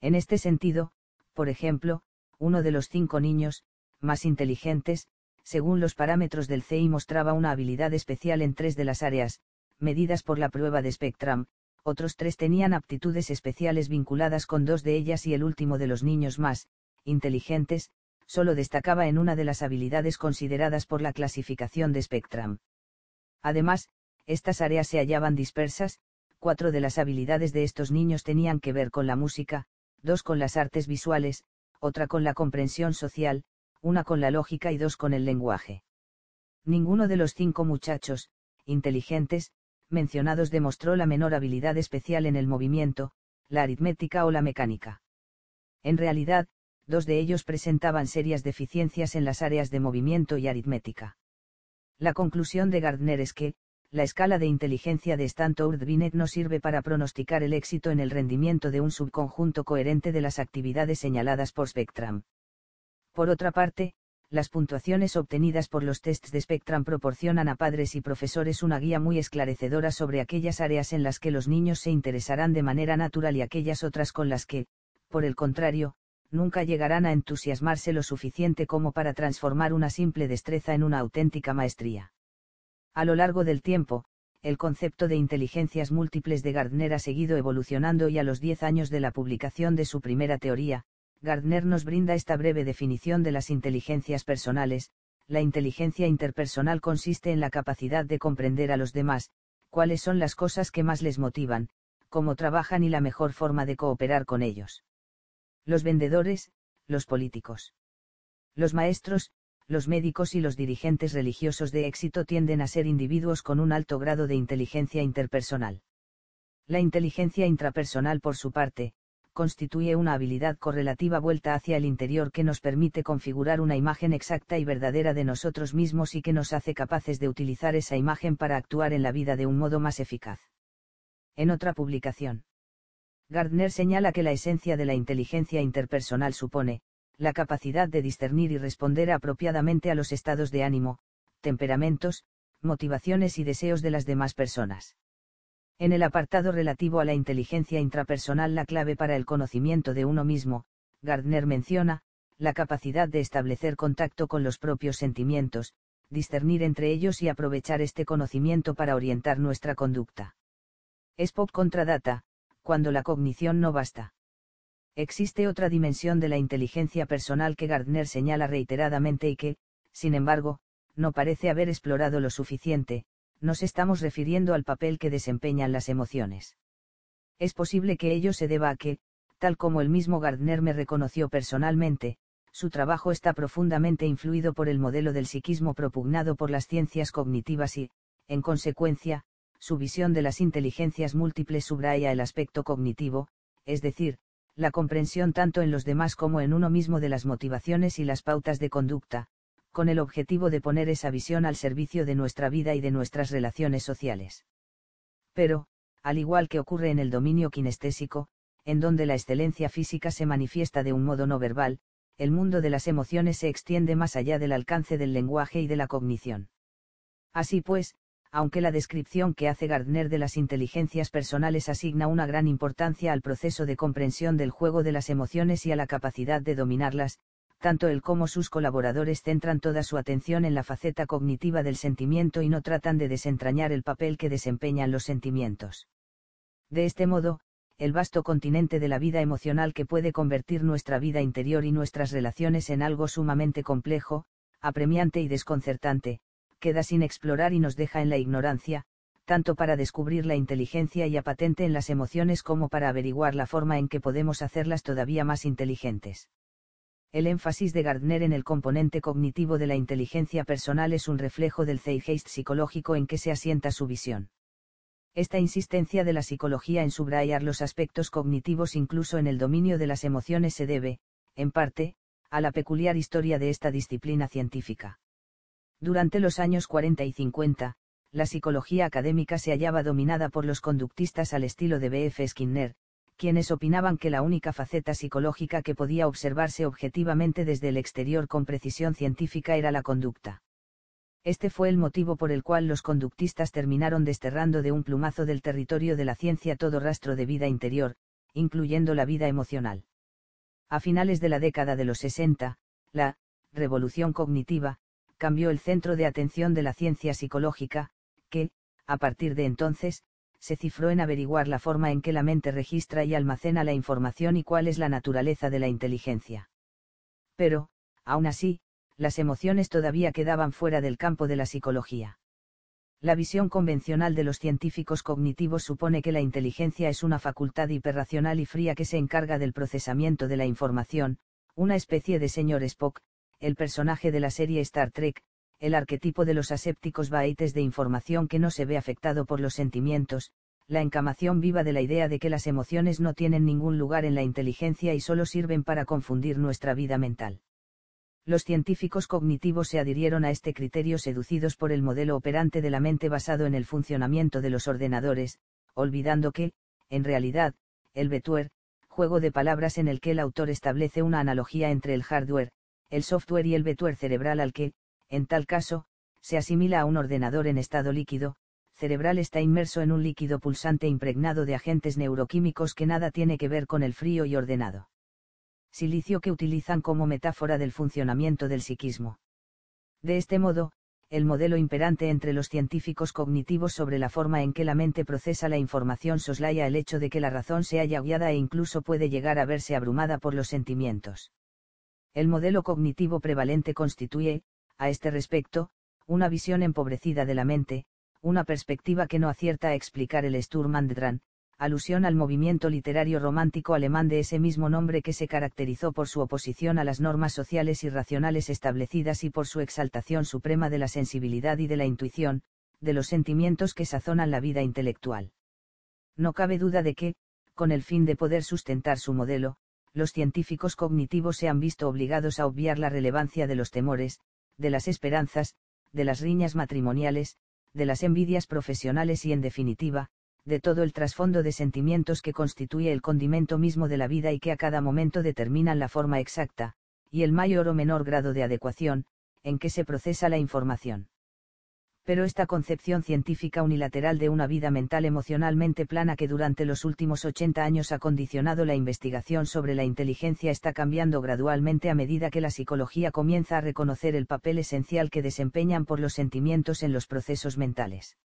[SPEAKER 1] En este sentido, por ejemplo, uno de los cinco niños, más inteligentes, según los parámetros del CI mostraba una habilidad especial en tres de las áreas, medidas por la prueba de Spectrum, otros tres tenían aptitudes especiales vinculadas con dos de ellas y el último de los niños más, inteligentes, solo destacaba en una de las habilidades consideradas por la clasificación de Spectrum. Además, estas áreas se hallaban dispersas, cuatro de las habilidades de estos niños tenían que ver con la música, dos con las artes visuales, otra con la comprensión social, una con la lógica y dos con el lenguaje. Ninguno de los cinco muchachos, inteligentes, mencionados demostró la menor habilidad especial en el movimiento, la aritmética o la mecánica. En realidad, dos de ellos presentaban serias deficiencias en las áreas de movimiento y aritmética. La conclusión de Gardner es que, la escala de inteligencia de Stanford Binet no sirve para pronosticar el éxito en el rendimiento de un subconjunto coherente de las actividades señaladas por Spectrum. Por otra parte, las puntuaciones obtenidas por los tests de Spectrum proporcionan a padres y profesores una guía muy esclarecedora sobre aquellas áreas en las que los niños se interesarán de manera natural y aquellas otras con las que, por el contrario, nunca llegarán a entusiasmarse lo suficiente como para transformar una simple destreza en una auténtica maestría. A lo largo del tiempo, el concepto de inteligencias múltiples de Gardner ha seguido evolucionando y a los 10 años de la publicación de su primera teoría, Gardner nos brinda esta breve definición de las inteligencias personales, la inteligencia interpersonal consiste en la capacidad de comprender a los demás, cuáles son las cosas que más les motivan, cómo trabajan y la mejor forma de cooperar con ellos los vendedores, los políticos. Los maestros, los médicos y los dirigentes religiosos de éxito tienden a ser individuos con un alto grado de inteligencia interpersonal. La inteligencia intrapersonal, por su parte, constituye una habilidad correlativa vuelta hacia el interior que nos permite configurar una imagen exacta y verdadera de nosotros mismos y que nos hace capaces de utilizar esa imagen para actuar en la vida de un modo más eficaz. En otra publicación. Gardner señala que la esencia de la inteligencia interpersonal supone, la capacidad de discernir y responder apropiadamente a los estados de ánimo, temperamentos, motivaciones y deseos de las demás personas. En el apartado relativo a la inteligencia intrapersonal la clave para el conocimiento de uno mismo, Gardner menciona, la capacidad de establecer contacto con los propios sentimientos, discernir entre ellos y aprovechar este conocimiento para orientar nuestra conducta. Spock contra data, cuando la cognición no basta. Existe otra dimensión de la inteligencia personal que Gardner señala reiteradamente y que, sin embargo, no parece haber explorado lo suficiente, nos estamos refiriendo al papel que desempeñan las emociones. Es posible que ello se deba a que, tal como el mismo Gardner me reconoció personalmente, su trabajo está profundamente influido por el modelo del psiquismo propugnado por las ciencias cognitivas y, en consecuencia, su visión de las inteligencias múltiples subraya el aspecto cognitivo, es decir, la comprensión tanto en los demás como en uno mismo de las motivaciones y las pautas de conducta, con el objetivo de poner esa visión al servicio de nuestra vida y de nuestras relaciones sociales. Pero, al igual que ocurre en el dominio kinestésico, en donde la excelencia física se manifiesta de un modo no verbal, el mundo de las emociones se extiende más allá del alcance del lenguaje y de la cognición. Así pues, aunque la descripción que hace Gardner de las inteligencias personales asigna una gran importancia al proceso de comprensión del juego de las emociones y a la capacidad de dominarlas, tanto él como sus colaboradores centran toda su atención en la faceta cognitiva del sentimiento y no tratan de desentrañar el papel que desempeñan los sentimientos. De este modo, el vasto continente de la vida emocional que puede convertir nuestra vida interior y nuestras relaciones en algo sumamente complejo, apremiante y desconcertante, queda sin explorar y nos deja en la ignorancia, tanto para descubrir la inteligencia y apatente en las emociones como para averiguar la forma en que podemos hacerlas todavía más inteligentes. El énfasis de Gardner en el componente cognitivo de la inteligencia personal es un reflejo del zeitgeist psicológico en que se asienta su visión. Esta insistencia de la psicología en subrayar los aspectos cognitivos incluso en el dominio de las emociones se debe, en parte, a la peculiar historia de esta disciplina científica. Durante los años 40 y 50, la psicología académica se hallaba dominada por los conductistas al estilo de B.F. Skinner, quienes opinaban que la única faceta psicológica que podía observarse objetivamente desde el exterior con precisión científica era la conducta. Este fue el motivo por el cual los conductistas terminaron desterrando de un plumazo del territorio de la ciencia todo rastro de vida interior, incluyendo la vida emocional. A finales de la década de los 60, la revolución cognitiva cambió el centro de atención de la ciencia psicológica, que, a partir de entonces, se cifró en averiguar la forma en que la mente registra y almacena la información y cuál es la naturaleza de la inteligencia. Pero, aún así, las emociones todavía quedaban fuera del campo de la psicología. La visión convencional de los científicos cognitivos supone que la inteligencia es una facultad hiperracional y fría que se encarga del procesamiento de la información, una especie de señor Spock, el personaje de la serie Star Trek, el arquetipo de los asépticos baites de información que no se ve afectado por los sentimientos, la encamación viva de la idea de que las emociones no tienen ningún lugar en la inteligencia y solo sirven para confundir nuestra vida mental. Los científicos cognitivos se adhirieron a este criterio seducidos por el modelo operante de la mente basado en el funcionamiento de los ordenadores, olvidando que, en realidad, el Betuer, juego de palabras en el que el autor establece una analogía entre el hardware, el software y el Betuer cerebral al que, en tal caso, se asimila a un ordenador en estado líquido, cerebral está inmerso en un líquido pulsante impregnado de agentes neuroquímicos que nada tiene que ver con el frío y ordenado. Silicio que utilizan como metáfora del funcionamiento del psiquismo. De este modo, el modelo imperante entre los científicos cognitivos sobre la forma en que la mente procesa la información soslaya el hecho de que la razón se haya guiada e incluso puede llegar a verse abrumada por los sentimientos. El modelo cognitivo prevalente constituye, a este respecto, una visión empobrecida de la mente, una perspectiva que no acierta a explicar el Sturm und Drang, alusión al movimiento literario romántico alemán de ese mismo nombre que se caracterizó por su oposición a las normas sociales y racionales establecidas y por su exaltación suprema de la sensibilidad y de la intuición, de los sentimientos que sazonan la vida intelectual. No cabe duda de que, Con el fin de poder sustentar su modelo, los científicos cognitivos se han visto obligados a obviar la relevancia de los temores, de las esperanzas, de las riñas matrimoniales, de las envidias profesionales y en definitiva, de todo el trasfondo de sentimientos que constituye el condimento mismo de la vida y que a cada momento determinan la forma exacta, y el mayor o menor grado de adecuación, en que se procesa la información pero esta concepción científica unilateral de una vida mental emocionalmente plana que durante los últimos 80 años ha condicionado la investigación sobre la inteligencia está cambiando gradualmente a medida que la psicología comienza a reconocer el papel esencial que desempeñan por los sentimientos en los procesos mentales.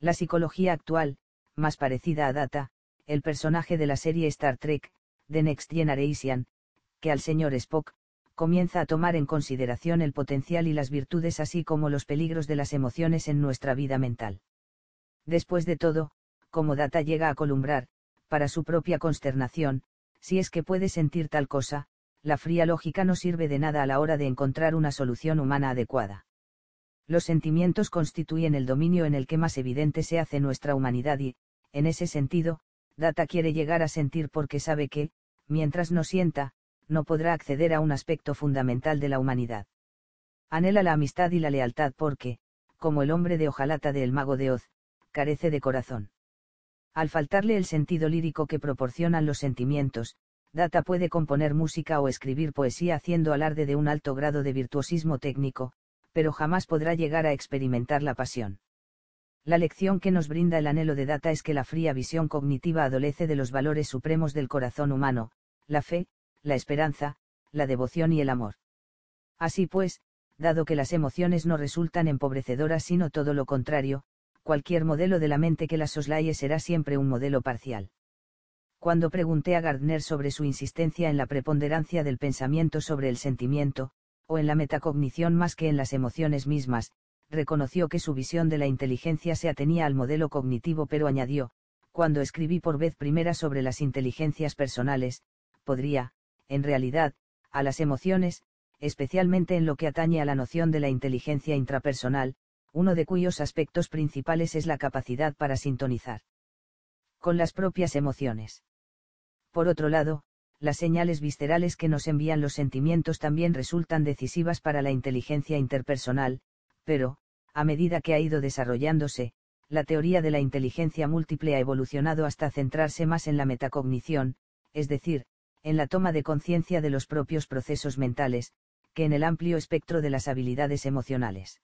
[SPEAKER 1] La psicología actual, más parecida a Data, el personaje de la serie Star Trek, The Next Generation, que al señor Spock, comienza a tomar en consideración el potencial y las virtudes así como los peligros de las emociones en nuestra vida mental. Después de todo, como Data llega a columbrar, para su propia consternación, si es que puede sentir tal cosa, la fría lógica no sirve de nada a la hora de encontrar una solución humana adecuada. Los sentimientos constituyen el dominio en el que más evidente se hace nuestra humanidad y, en ese sentido, Data quiere llegar a sentir porque sabe que, mientras no sienta, no podrá acceder a un aspecto fundamental de la humanidad. Anhela la amistad y la lealtad porque, como el hombre de hojalata del mago de Oz, carece de corazón. Al faltarle el sentido lírico que proporcionan los sentimientos, Data puede componer música o escribir poesía haciendo alarde de un alto grado de virtuosismo técnico, pero jamás podrá llegar a experimentar la pasión. La lección que nos brinda el anhelo de Data es que la fría visión cognitiva adolece de los valores supremos del corazón humano, la fe, la esperanza, la devoción y el amor. Así pues, dado que las emociones no resultan empobrecedoras sino todo lo contrario, cualquier modelo de la mente que las soslaye será siempre un modelo parcial. Cuando pregunté a Gardner sobre su insistencia en la preponderancia del pensamiento sobre el sentimiento, o en la metacognición más que en las emociones mismas, reconoció que su visión de la inteligencia se atenía al modelo cognitivo pero añadió, cuando escribí por vez primera sobre las inteligencias personales, podría, en realidad, a las emociones, especialmente en lo que atañe a la noción de la inteligencia intrapersonal, uno de cuyos aspectos principales es la capacidad para sintonizar con las propias emociones. Por otro lado, las señales viscerales que nos envían los sentimientos también resultan decisivas para la inteligencia interpersonal, pero, a medida que ha ido desarrollándose, la teoría de la inteligencia múltiple ha evolucionado hasta centrarse más en la metacognición, es decir, en la toma de conciencia de los propios procesos mentales, que en el amplio espectro de las habilidades emocionales.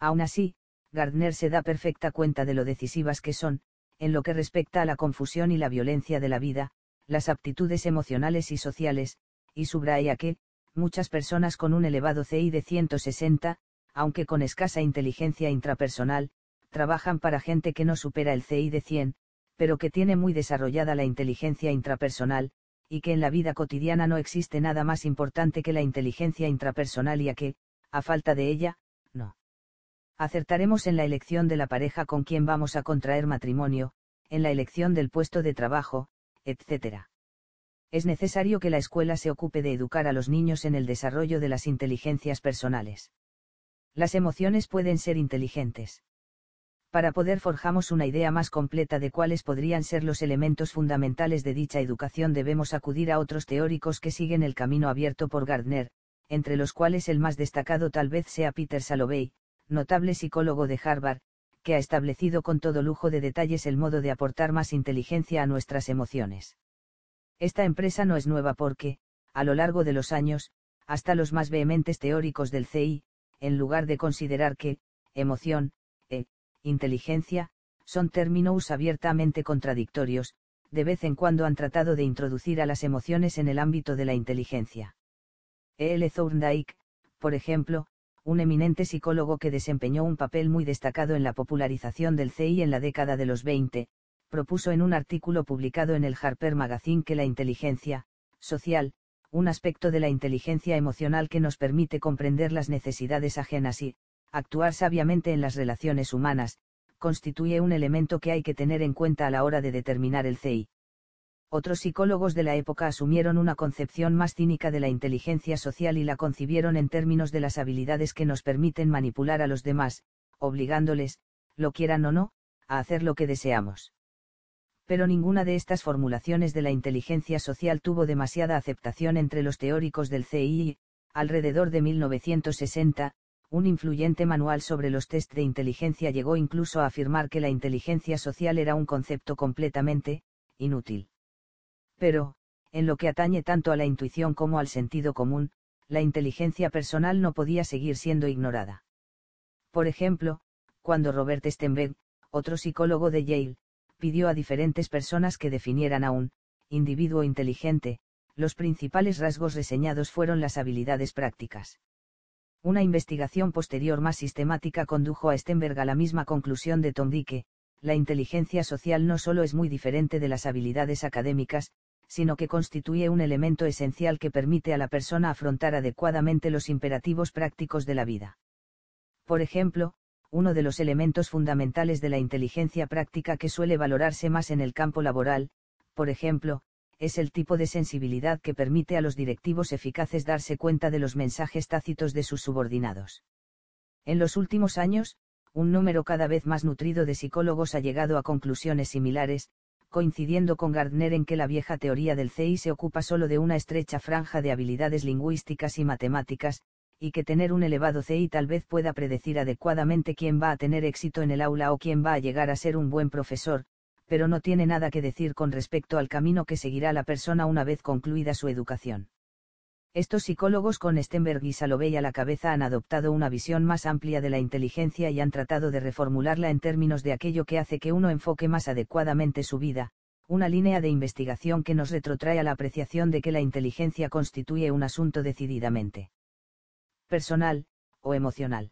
[SPEAKER 1] Aún así, Gardner se da perfecta cuenta de lo decisivas que son, en lo que respecta a la confusión y la violencia de la vida, las aptitudes emocionales y sociales, y subraya que, muchas personas con un elevado CI de 160, aunque con escasa inteligencia intrapersonal, trabajan para gente que no supera el CI de 100, pero que tiene muy desarrollada la inteligencia intrapersonal, y que en la vida cotidiana no existe nada más importante que la inteligencia intrapersonal y a que, a falta de ella, no. Acertaremos en la elección de la pareja con quien vamos a contraer matrimonio, en la elección del puesto de trabajo, etc. Es necesario que la escuela se ocupe de educar a los niños en el desarrollo de las inteligencias personales. Las emociones pueden ser inteligentes para poder forjamos una idea más completa de cuáles podrían ser los elementos fundamentales de dicha educación debemos acudir a otros teóricos que siguen el camino abierto por Gardner, entre los cuales el más destacado tal vez sea Peter Salovey, notable psicólogo de Harvard, que ha establecido con todo lujo de detalles el modo de aportar más inteligencia a nuestras emociones. Esta empresa no es nueva porque, a lo largo de los años, hasta los más vehementes teóricos del CI, en lugar de considerar que, emoción, inteligencia, son términos abiertamente contradictorios, de vez en cuando han tratado de introducir a las emociones en el ámbito de la inteligencia. E. L. Thorndike, por ejemplo, un eminente psicólogo que desempeñó un papel muy destacado en la popularización del CI en la década de los 20, propuso en un artículo publicado en el Harper Magazine que la inteligencia, social, un aspecto de la inteligencia emocional que nos permite comprender las necesidades ajenas y, actuar sabiamente en las relaciones humanas, constituye un elemento que hay que tener en cuenta a la hora de determinar el CI. Otros psicólogos de la época asumieron una concepción más cínica de la inteligencia social y la concibieron en términos de las habilidades que nos permiten manipular a los demás, obligándoles, lo quieran o no, a hacer lo que deseamos. Pero ninguna de estas formulaciones de la inteligencia social tuvo demasiada aceptación entre los teóricos del CII, alrededor de 1960, un influyente manual sobre los test de inteligencia llegó incluso a afirmar que la inteligencia social era un concepto completamente, inútil. Pero, en lo que atañe tanto a la intuición como al sentido común, la inteligencia personal no podía seguir siendo ignorada. Por ejemplo, cuando Robert Stenberg, otro psicólogo de Yale, pidió a diferentes personas que definieran a un individuo inteligente, los principales rasgos reseñados fueron las habilidades prácticas. Una investigación posterior más sistemática condujo a Stenberg a la misma conclusión de Tom la inteligencia social no solo es muy diferente de las habilidades académicas, sino que constituye un elemento esencial que permite a la persona afrontar adecuadamente los imperativos prácticos de la vida. Por ejemplo, uno de los elementos fundamentales de la inteligencia práctica que suele valorarse más en el campo laboral, por ejemplo, es el tipo de sensibilidad que permite a los directivos eficaces darse cuenta de los mensajes tácitos de sus subordinados. En los últimos años, un número cada vez más nutrido de psicólogos ha llegado a conclusiones similares, coincidiendo con Gardner en que la vieja teoría del CI se ocupa solo de una estrecha franja de habilidades lingüísticas y matemáticas, y que tener un elevado CI tal vez pueda predecir adecuadamente quién va a tener éxito en el aula o quién va a llegar a ser un buen profesor, pero no tiene nada que decir con respecto al camino que seguirá la persona una vez concluida su educación. Estos psicólogos con Stenberg y Salovey a la cabeza han adoptado una visión más amplia de la inteligencia y han tratado de reformularla en términos de aquello que hace que uno enfoque más adecuadamente su vida, una línea de investigación que nos retrotrae a la apreciación de que la inteligencia constituye un asunto decididamente personal, o emocional.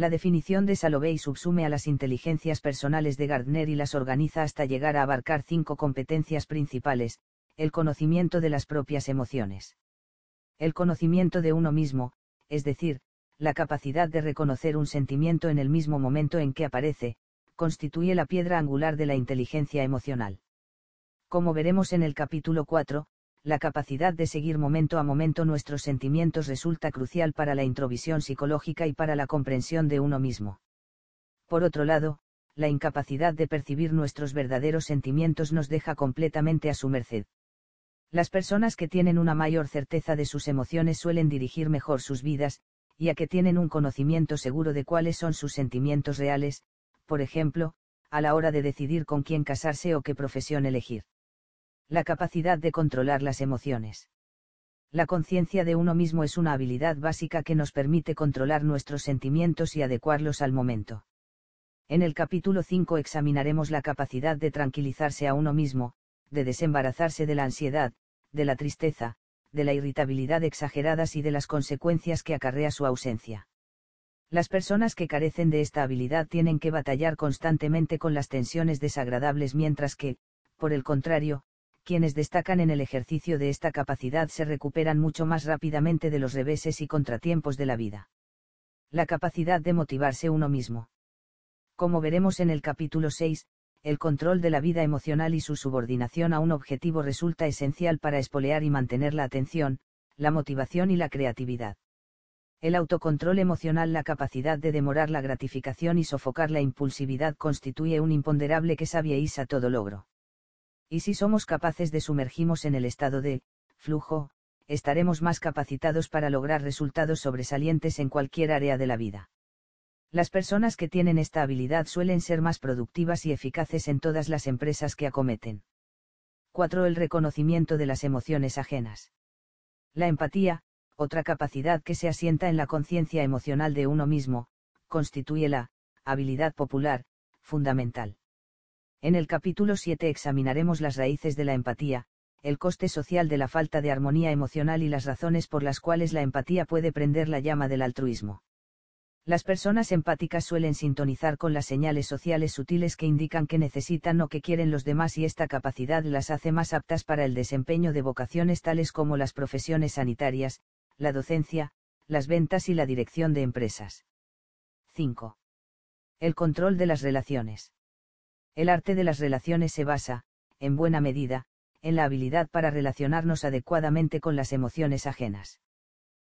[SPEAKER 1] La definición de Salovey subsume a las inteligencias personales de Gardner y las organiza hasta llegar a abarcar cinco competencias principales, el conocimiento de las propias emociones. El conocimiento de uno mismo, es decir, la capacidad de reconocer un sentimiento en el mismo momento en que aparece, constituye la piedra angular de la inteligencia emocional. Como veremos en el capítulo 4, la capacidad de seguir momento a momento nuestros sentimientos resulta crucial para la introvisión psicológica y para la comprensión de uno mismo. Por otro lado, la incapacidad de percibir nuestros verdaderos sentimientos nos deja completamente a su merced. Las personas que tienen una mayor certeza de sus emociones suelen dirigir mejor sus vidas, y a que tienen un conocimiento seguro de cuáles son sus sentimientos reales, por ejemplo, a la hora de decidir con quién casarse o qué profesión elegir la capacidad de controlar las emociones. La conciencia de uno mismo es una habilidad básica que nos permite controlar nuestros sentimientos y adecuarlos al momento. En el capítulo 5 examinaremos la capacidad de tranquilizarse a uno mismo, de desembarazarse de la ansiedad, de la tristeza, de la irritabilidad exageradas y de las consecuencias que acarrea su ausencia. Las personas que carecen de esta habilidad tienen que batallar constantemente con las tensiones desagradables mientras que, por el contrario, quienes destacan en el ejercicio de esta capacidad se recuperan mucho más rápidamente de los reveses y contratiempos de la vida. La capacidad de motivarse uno mismo. Como veremos en el capítulo 6, el control de la vida emocional y su subordinación a un objetivo resulta esencial para espolear y mantener la atención, la motivación y la creatividad. El autocontrol emocional, la capacidad de demorar la gratificación y sofocar la impulsividad constituye un imponderable que sabíais a todo logro. Y si somos capaces de sumergirnos en el estado de flujo, estaremos más capacitados para lograr resultados sobresalientes en cualquier área de la vida. Las personas que tienen esta habilidad suelen ser más productivas y eficaces en todas las empresas que acometen. 4. El reconocimiento de las emociones ajenas. La empatía, otra capacidad que se asienta en la conciencia emocional de uno mismo, constituye la habilidad popular, fundamental. En el capítulo 7 examinaremos las raíces de la empatía, el coste social de la falta de armonía emocional y las razones por las cuales la empatía puede prender la llama del altruismo. Las personas empáticas suelen sintonizar con las señales sociales sutiles que indican que necesitan o que quieren los demás y esta capacidad las hace más aptas para el desempeño de vocaciones tales como las profesiones sanitarias, la docencia, las ventas y la dirección de empresas. 5. El control de las relaciones. El arte de las relaciones se basa, en buena medida, en la habilidad para relacionarnos adecuadamente con las emociones ajenas.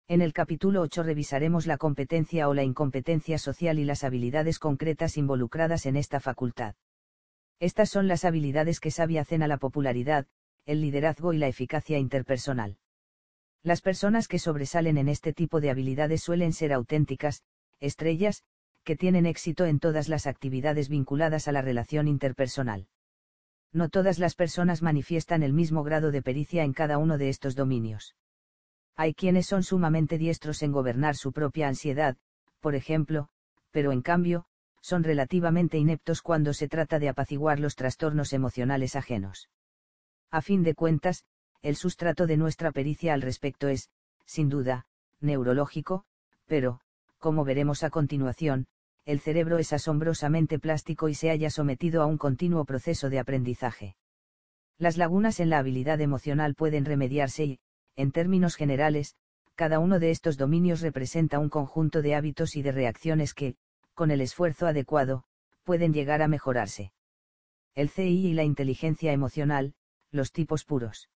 [SPEAKER 1] En el capítulo 8 revisaremos la competencia o la incompetencia social y las habilidades concretas involucradas en esta facultad. Estas son las habilidades que sabiacen a la popularidad, el liderazgo y la eficacia interpersonal. Las personas que sobresalen en este tipo de habilidades suelen ser auténticas, estrellas, que tienen éxito en todas las actividades vinculadas a la relación interpersonal. No todas las personas manifiestan el mismo grado de pericia en cada uno de estos dominios. Hay quienes son sumamente diestros en gobernar su propia ansiedad, por ejemplo, pero en cambio, son relativamente ineptos cuando se trata de apaciguar los trastornos emocionales ajenos. A fin de cuentas, el sustrato de nuestra pericia al respecto es, sin duda, neurológico, pero, como veremos a continuación, el cerebro es asombrosamente plástico y se haya sometido a un continuo proceso de aprendizaje. Las lagunas en la habilidad emocional pueden remediarse y, en términos generales, cada uno de estos dominios representa un conjunto de hábitos y de reacciones que, con el esfuerzo adecuado, pueden llegar a mejorarse. El CI y la inteligencia emocional, los tipos puros.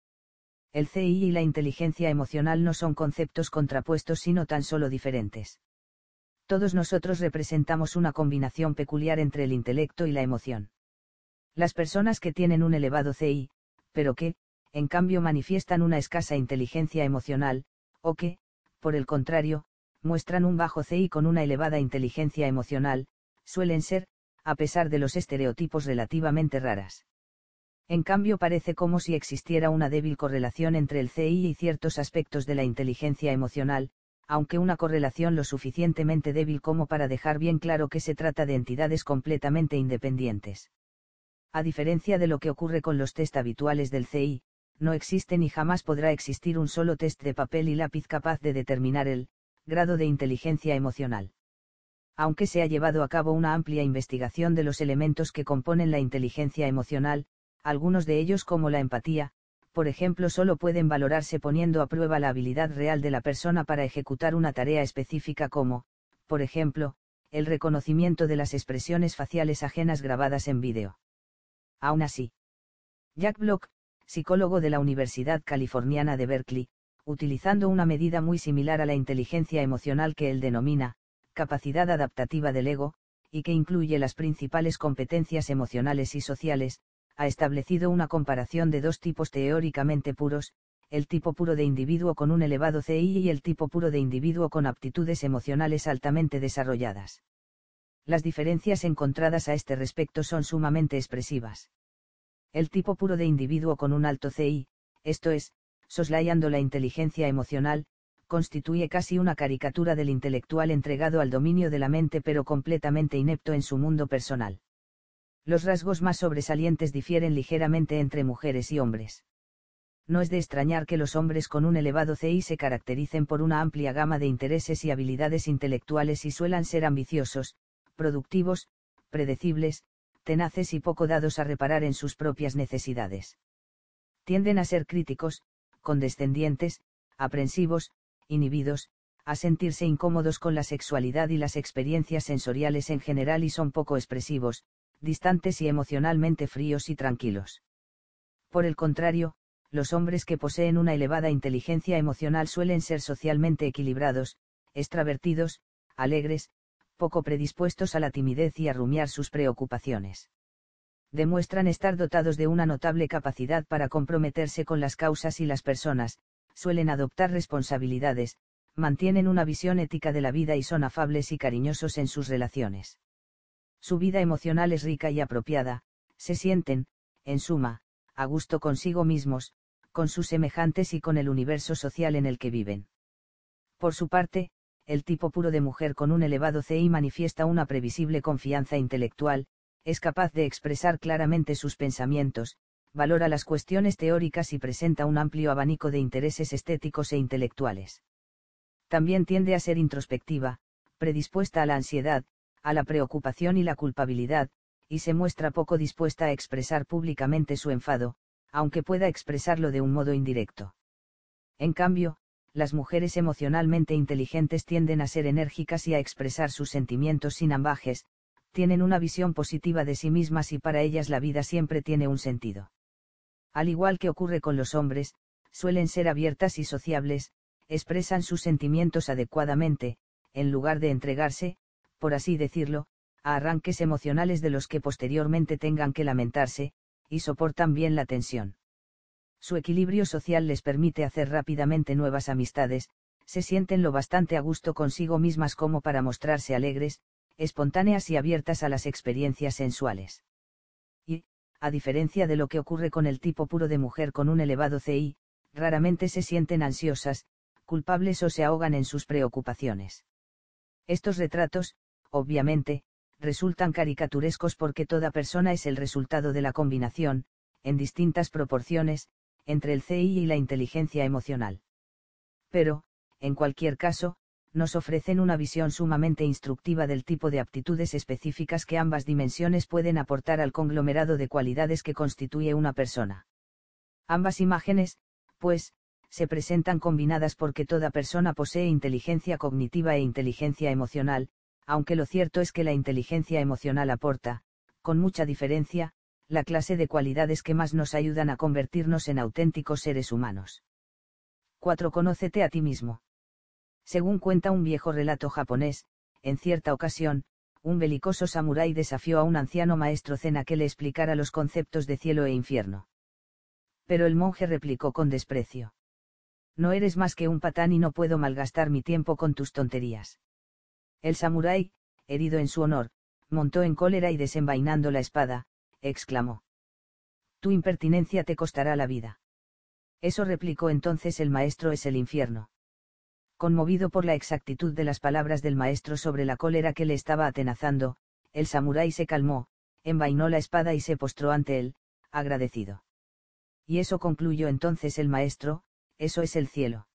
[SPEAKER 1] El CI y la inteligencia emocional no son conceptos contrapuestos sino tan solo diferentes. Todos nosotros representamos una combinación peculiar entre el intelecto y la emoción. Las personas que tienen un elevado CI, pero que, en cambio manifiestan una escasa inteligencia emocional, o que, por el contrario, muestran un bajo CI con una elevada inteligencia emocional, suelen ser, a pesar de los estereotipos relativamente raras. En cambio parece como si existiera una débil correlación entre el CI y ciertos aspectos de la inteligencia emocional, aunque una correlación lo suficientemente débil como para dejar bien claro que se trata de entidades completamente independientes. A diferencia de lo que ocurre con los test habituales del CI, no existe ni jamás podrá existir un solo test de papel y lápiz capaz de determinar el grado de inteligencia emocional. Aunque se ha llevado a cabo una amplia investigación de los elementos que componen la inteligencia emocional, algunos de ellos como la empatía, por ejemplo, solo pueden valorarse poniendo a prueba la habilidad real de la persona para ejecutar una tarea específica como, por ejemplo, el reconocimiento de las expresiones faciales ajenas grabadas en vídeo. Aún así, Jack Block, psicólogo de la Universidad Californiana de Berkeley, utilizando una medida muy similar a la inteligencia emocional que él denomina, capacidad adaptativa del ego, y que incluye las principales competencias emocionales y sociales, ha establecido una comparación de dos tipos teóricamente puros, el tipo puro de individuo con un elevado CI y el tipo puro de individuo con aptitudes emocionales altamente desarrolladas. Las diferencias encontradas a este respecto son sumamente expresivas. El tipo puro de individuo con un alto CI, esto es, soslayando la inteligencia emocional, constituye casi una caricatura del intelectual entregado al dominio de la mente pero completamente inepto en su mundo personal. Los rasgos más sobresalientes difieren ligeramente entre mujeres y hombres. No es de extrañar que los hombres con un elevado CI se caractericen por una amplia gama de intereses y habilidades intelectuales y suelan ser ambiciosos, productivos, predecibles, tenaces y poco dados a reparar en sus propias necesidades. Tienden a ser críticos, condescendientes, aprensivos, inhibidos, a sentirse incómodos con la sexualidad y las experiencias sensoriales en general y son poco expresivos, distantes y emocionalmente fríos y tranquilos. Por el contrario, los hombres que poseen una elevada inteligencia emocional suelen ser socialmente equilibrados, extravertidos, alegres, poco predispuestos a la timidez y a rumiar sus preocupaciones. Demuestran estar dotados de una notable capacidad para comprometerse con las causas y las personas, suelen adoptar responsabilidades, mantienen una visión ética de la vida y son afables y cariñosos en sus relaciones. Su vida emocional es rica y apropiada, se sienten, en suma, a gusto consigo mismos, con sus semejantes y con el universo social en el que viven. Por su parte, el tipo puro de mujer con un elevado CI manifiesta una previsible confianza intelectual, es capaz de expresar claramente sus pensamientos, valora las cuestiones teóricas y presenta un amplio abanico de intereses estéticos e intelectuales. También tiende a ser introspectiva, predispuesta a la ansiedad, a la preocupación y la culpabilidad, y se muestra poco dispuesta a expresar públicamente su enfado, aunque pueda expresarlo de un modo indirecto. En cambio, las mujeres emocionalmente inteligentes tienden a ser enérgicas y a expresar sus sentimientos sin ambajes, tienen una visión positiva de sí mismas y para ellas la vida siempre tiene un sentido. Al igual que ocurre con los hombres, suelen ser abiertas y sociables, expresan sus sentimientos adecuadamente, en lugar de entregarse, por así decirlo, a arranques emocionales de los que posteriormente tengan que lamentarse, y soportan bien la tensión. Su equilibrio social les permite hacer rápidamente nuevas amistades, se sienten lo bastante a gusto consigo mismas como para mostrarse alegres, espontáneas y abiertas a las experiencias sensuales. Y, a diferencia de lo que ocurre con el tipo puro de mujer con un elevado CI, raramente se sienten ansiosas, culpables o se ahogan en sus preocupaciones. Estos retratos, obviamente, resultan caricaturescos porque toda persona es el resultado de la combinación, en distintas proporciones, entre el CI y la inteligencia emocional. Pero, en cualquier caso, nos ofrecen una visión sumamente instructiva del tipo de aptitudes específicas que ambas dimensiones pueden aportar al conglomerado de cualidades que constituye una persona. Ambas imágenes, pues, se presentan combinadas porque toda persona posee inteligencia cognitiva e inteligencia emocional, aunque lo cierto es que la inteligencia emocional aporta, con mucha diferencia, la clase de cualidades que más nos ayudan a convertirnos en auténticos seres humanos. 4. Conócete a ti mismo. Según cuenta un viejo relato japonés, en cierta ocasión, un belicoso samurái desafió a un anciano maestro zen a que le explicara los conceptos de cielo e infierno. Pero el monje replicó con desprecio. No eres más que un patán y no puedo malgastar mi tiempo con tus tonterías. El samurái, herido en su honor, montó en cólera y desenvainando la espada, exclamó. Tu impertinencia te costará la vida. Eso replicó entonces el maestro es el infierno. Conmovido por la exactitud de las palabras del maestro sobre la cólera que le estaba atenazando, el samurái se calmó, envainó la espada y se postró ante él, agradecido. Y eso concluyó entonces el maestro, eso es el cielo.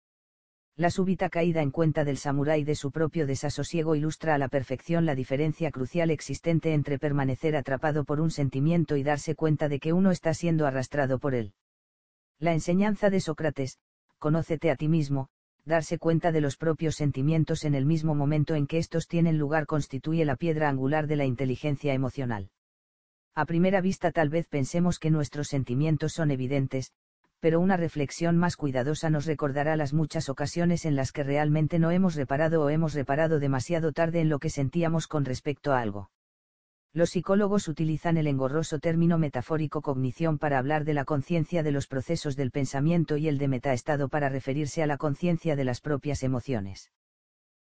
[SPEAKER 1] La súbita caída en cuenta del samurái de su propio desasosiego ilustra a la perfección la diferencia crucial existente entre permanecer atrapado por un sentimiento y darse cuenta de que uno está siendo arrastrado por él. La enseñanza de Sócrates, conócete a ti mismo, darse cuenta de los propios sentimientos en el mismo momento en que estos tienen lugar constituye la piedra angular de la inteligencia emocional. A primera vista tal vez pensemos que nuestros sentimientos son evidentes, pero una reflexión más cuidadosa nos recordará las muchas ocasiones en las que realmente no hemos reparado o hemos reparado demasiado tarde en lo que sentíamos con respecto a algo. Los psicólogos utilizan el engorroso término metafórico cognición para hablar de la conciencia de los procesos del pensamiento y el de metaestado para referirse a la conciencia de las propias emociones.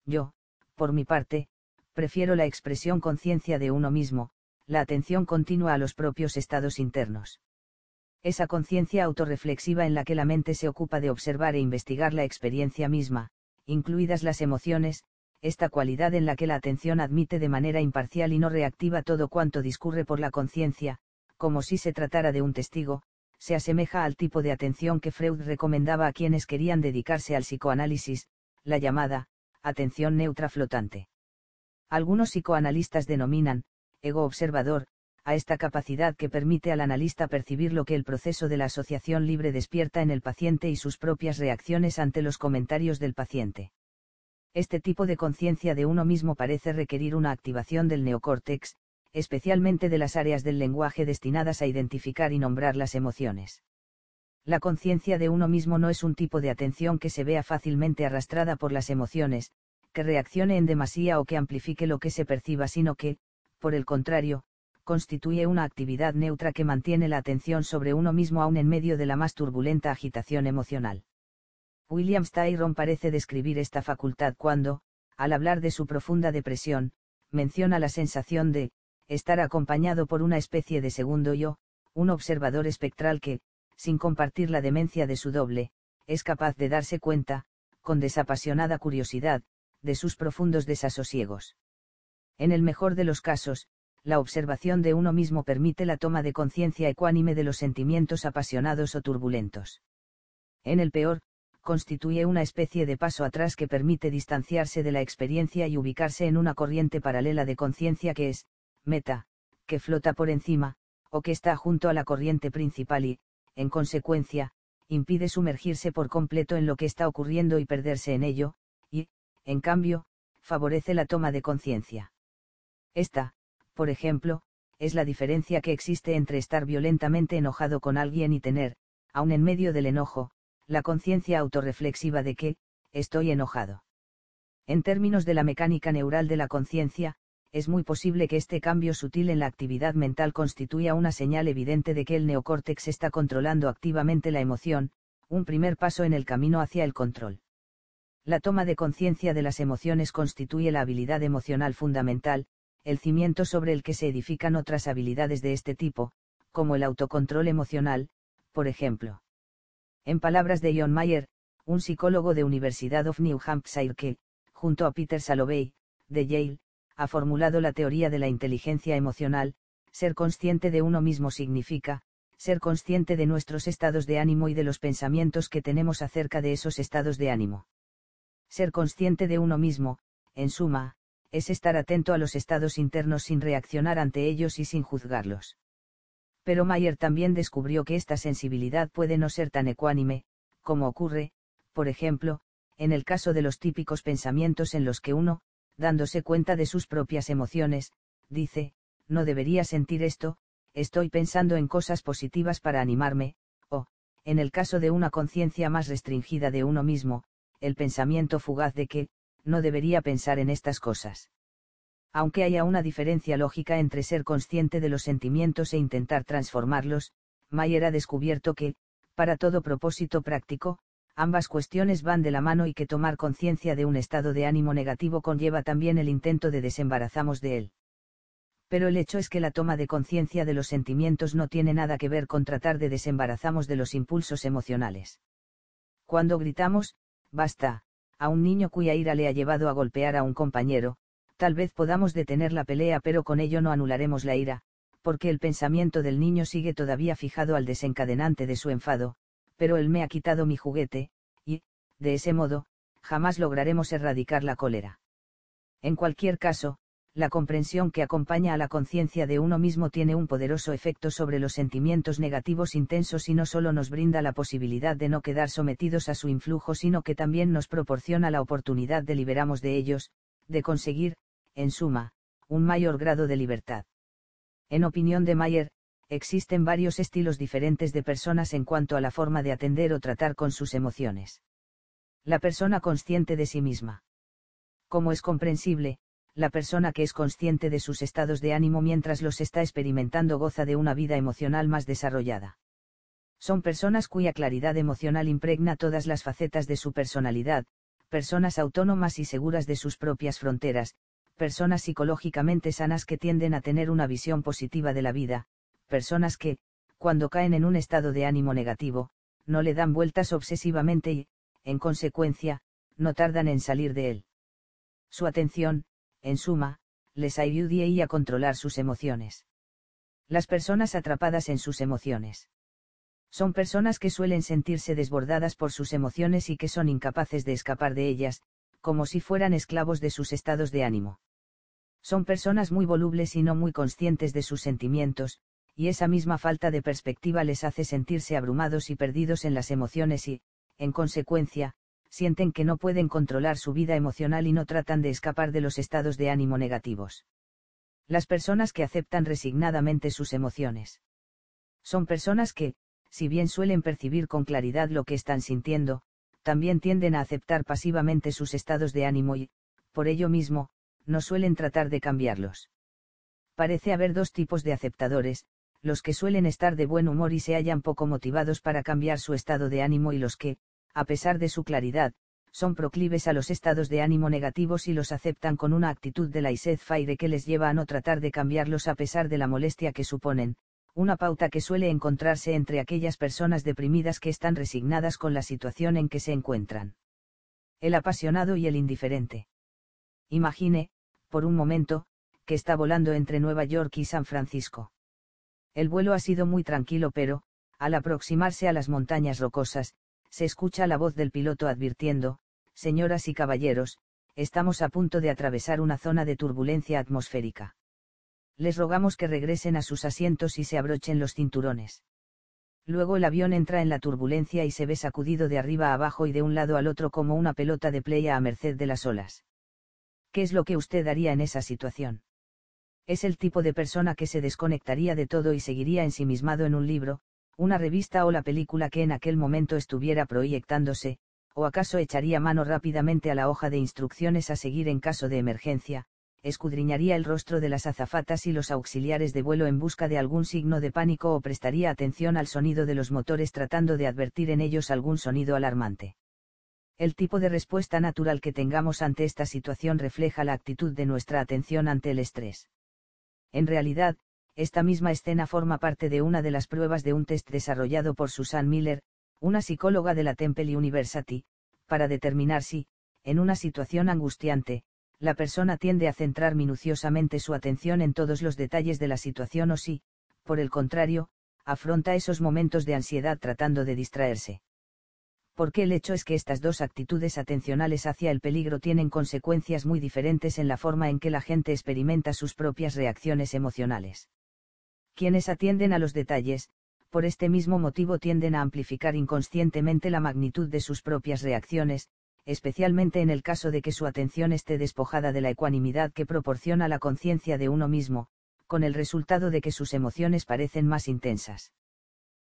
[SPEAKER 1] Yo, por mi parte, prefiero la expresión conciencia de uno mismo, la atención continua a los propios estados internos. Esa conciencia autorreflexiva en la que la mente se ocupa de observar e investigar la experiencia misma, incluidas las emociones, esta cualidad en la que la atención admite de manera imparcial y no reactiva todo cuanto discurre por la conciencia, como si se tratara de un testigo, se asemeja al tipo de atención que Freud recomendaba a quienes querían dedicarse al psicoanálisis, la llamada, atención neutra flotante. Algunos psicoanalistas denominan, ego observador, a esta capacidad que permite al analista percibir lo que el proceso de la asociación libre despierta en el paciente y sus propias reacciones ante los comentarios del paciente. Este tipo de conciencia de uno mismo parece requerir una activación del neocórtex, especialmente de las áreas del lenguaje destinadas a identificar y nombrar las emociones. La conciencia de uno mismo no es un tipo de atención que se vea fácilmente arrastrada por las emociones, que reaccione en demasía o que amplifique lo que se perciba, sino que, por el contrario, constituye una actividad neutra que mantiene la atención sobre uno mismo aún en medio de la más turbulenta agitación emocional. William Styron parece describir esta facultad cuando, al hablar de su profunda depresión, menciona la sensación de, estar acompañado por una especie de segundo yo, un observador espectral que, sin compartir la demencia de su doble, es capaz de darse cuenta, con desapasionada curiosidad, de sus profundos desasosiegos. En el mejor de los casos, la observación de uno mismo permite la toma de conciencia ecuánime de los sentimientos apasionados o turbulentos. En el peor, constituye una especie de paso atrás que permite distanciarse de la experiencia y ubicarse en una corriente paralela de conciencia que es, meta, que flota por encima, o que está junto a la corriente principal y, en consecuencia, impide sumergirse por completo en lo que está ocurriendo y perderse en ello, y, en cambio, favorece la toma de conciencia. Esta, por ejemplo, es la diferencia que existe entre estar violentamente enojado con alguien y tener, aun en medio del enojo, la conciencia autorreflexiva de que, estoy enojado. En términos de la mecánica neural de la conciencia, es muy posible que este cambio sutil en la actividad mental constituya una señal evidente de que el neocórtex está controlando activamente la emoción, un primer paso en el camino hacia el control. La toma de conciencia de las emociones constituye la habilidad emocional fundamental, el cimiento sobre el que se edifican otras habilidades de este tipo, como el autocontrol emocional, por ejemplo. En palabras de John Mayer, un psicólogo de Universidad of New Hampshire que, junto a Peter Salovey, de Yale, ha formulado la teoría de la inteligencia emocional, ser consciente de uno mismo significa, ser consciente de nuestros estados de ánimo y de los pensamientos que tenemos acerca de esos estados de ánimo. Ser consciente de uno mismo, en suma, es estar atento a los estados internos sin reaccionar ante ellos y sin juzgarlos. Pero Mayer también descubrió que esta sensibilidad puede no ser tan ecuánime, como ocurre, por ejemplo, en el caso de los típicos pensamientos en los que uno, dándose cuenta de sus propias emociones, dice, no debería sentir esto, estoy pensando en cosas positivas para animarme, o, en el caso de una conciencia más restringida de uno mismo, el pensamiento fugaz de que, no debería pensar en estas cosas. Aunque haya una diferencia lógica entre ser consciente de los sentimientos e intentar transformarlos, Mayer ha descubierto que, para todo propósito práctico, ambas cuestiones van de la mano y que tomar conciencia de un estado de ánimo negativo conlleva también el intento de desembarazamos de él. Pero el hecho es que la toma de conciencia de los sentimientos no tiene nada que ver con tratar de desembarazamos de los impulsos emocionales. Cuando gritamos, basta, a un niño cuya ira le ha llevado a golpear a un compañero, tal vez podamos detener la pelea pero con ello no anularemos la ira, porque el pensamiento del niño sigue todavía fijado al desencadenante de su enfado, pero él me ha quitado mi juguete, y, de ese modo, jamás lograremos erradicar la cólera. En cualquier caso, la comprensión que acompaña a la conciencia de uno mismo tiene un poderoso efecto sobre los sentimientos negativos intensos y no solo nos brinda la posibilidad de no quedar sometidos a su influjo, sino que también nos proporciona la oportunidad de liberarnos de ellos, de conseguir, en suma, un mayor grado de libertad. En opinión de Mayer, existen varios estilos diferentes de personas en cuanto a la forma de atender o tratar con sus emociones. La persona consciente de sí misma. Como es comprensible, la persona que es consciente de sus estados de ánimo mientras los está experimentando goza de una vida emocional más desarrollada. Son personas cuya claridad emocional impregna todas las facetas de su personalidad, personas autónomas y seguras de sus propias fronteras, personas psicológicamente sanas que tienden a tener una visión positiva de la vida, personas que, cuando caen en un estado de ánimo negativo, no le dan vueltas obsesivamente y, en consecuencia, no tardan en salir de él. Su atención, en suma, les ayuda a controlar sus emociones. Las personas atrapadas en sus emociones. Son personas que suelen sentirse desbordadas por sus emociones y que son incapaces de escapar de ellas, como si fueran esclavos de sus estados de ánimo. Son personas muy volubles y no muy conscientes de sus sentimientos, y esa misma falta de perspectiva les hace sentirse abrumados y perdidos en las emociones y, en consecuencia, sienten que no pueden controlar su vida emocional y no tratan de escapar de los estados de ánimo negativos. Las personas que aceptan resignadamente sus emociones. Son personas que, si bien suelen percibir con claridad lo que están sintiendo, también tienden a aceptar pasivamente sus estados de ánimo y, por ello mismo, no suelen tratar de cambiarlos. Parece haber dos tipos de aceptadores, los que suelen estar de buen humor y se hallan poco motivados para cambiar su estado de ánimo y los que, a pesar de su claridad, son proclives a los estados de ánimo negativos y los aceptan con una actitud de la faire que les lleva a no tratar de cambiarlos a pesar de la molestia que suponen, una pauta que suele encontrarse entre aquellas personas deprimidas que están resignadas con la situación en que se encuentran. El apasionado y el indiferente. Imagine, por un momento, que está volando entre Nueva York y San Francisco. El vuelo ha sido muy tranquilo pero, al aproximarse a las montañas rocosas, se escucha la voz del piloto advirtiendo, señoras y caballeros, estamos a punto de atravesar una zona de turbulencia atmosférica. Les rogamos que regresen a sus asientos y se abrochen los cinturones. Luego el avión entra en la turbulencia y se ve sacudido de arriba a abajo y de un lado al otro como una pelota de playa a merced de las olas. ¿Qué es lo que usted haría en esa situación? Es el tipo de persona que se desconectaría de todo y seguiría ensimismado en un libro, una revista o la película que en aquel momento estuviera proyectándose, o acaso echaría mano rápidamente a la hoja de instrucciones a seguir en caso de emergencia, escudriñaría el rostro de las azafatas y los auxiliares de vuelo en busca de algún signo de pánico o prestaría atención al sonido de los motores tratando de advertir en ellos algún sonido alarmante. El tipo de respuesta natural que tengamos ante esta situación refleja la actitud de nuestra atención ante el estrés. En realidad, esta misma escena forma parte de una de las pruebas de un test desarrollado por Susan Miller, una psicóloga de la Temple University, para determinar si, en una situación angustiante, la persona tiende a centrar minuciosamente su atención en todos los detalles de la situación o si, por el contrario, afronta esos momentos de ansiedad tratando de distraerse porque el hecho es que estas dos actitudes atencionales hacia el peligro tienen consecuencias muy diferentes en la forma en que la gente experimenta sus propias reacciones emocionales. Quienes atienden a los detalles, por este mismo motivo tienden a amplificar inconscientemente la magnitud de sus propias reacciones, especialmente en el caso de que su atención esté despojada de la ecuanimidad que proporciona la conciencia de uno mismo, con el resultado de que sus emociones parecen más intensas.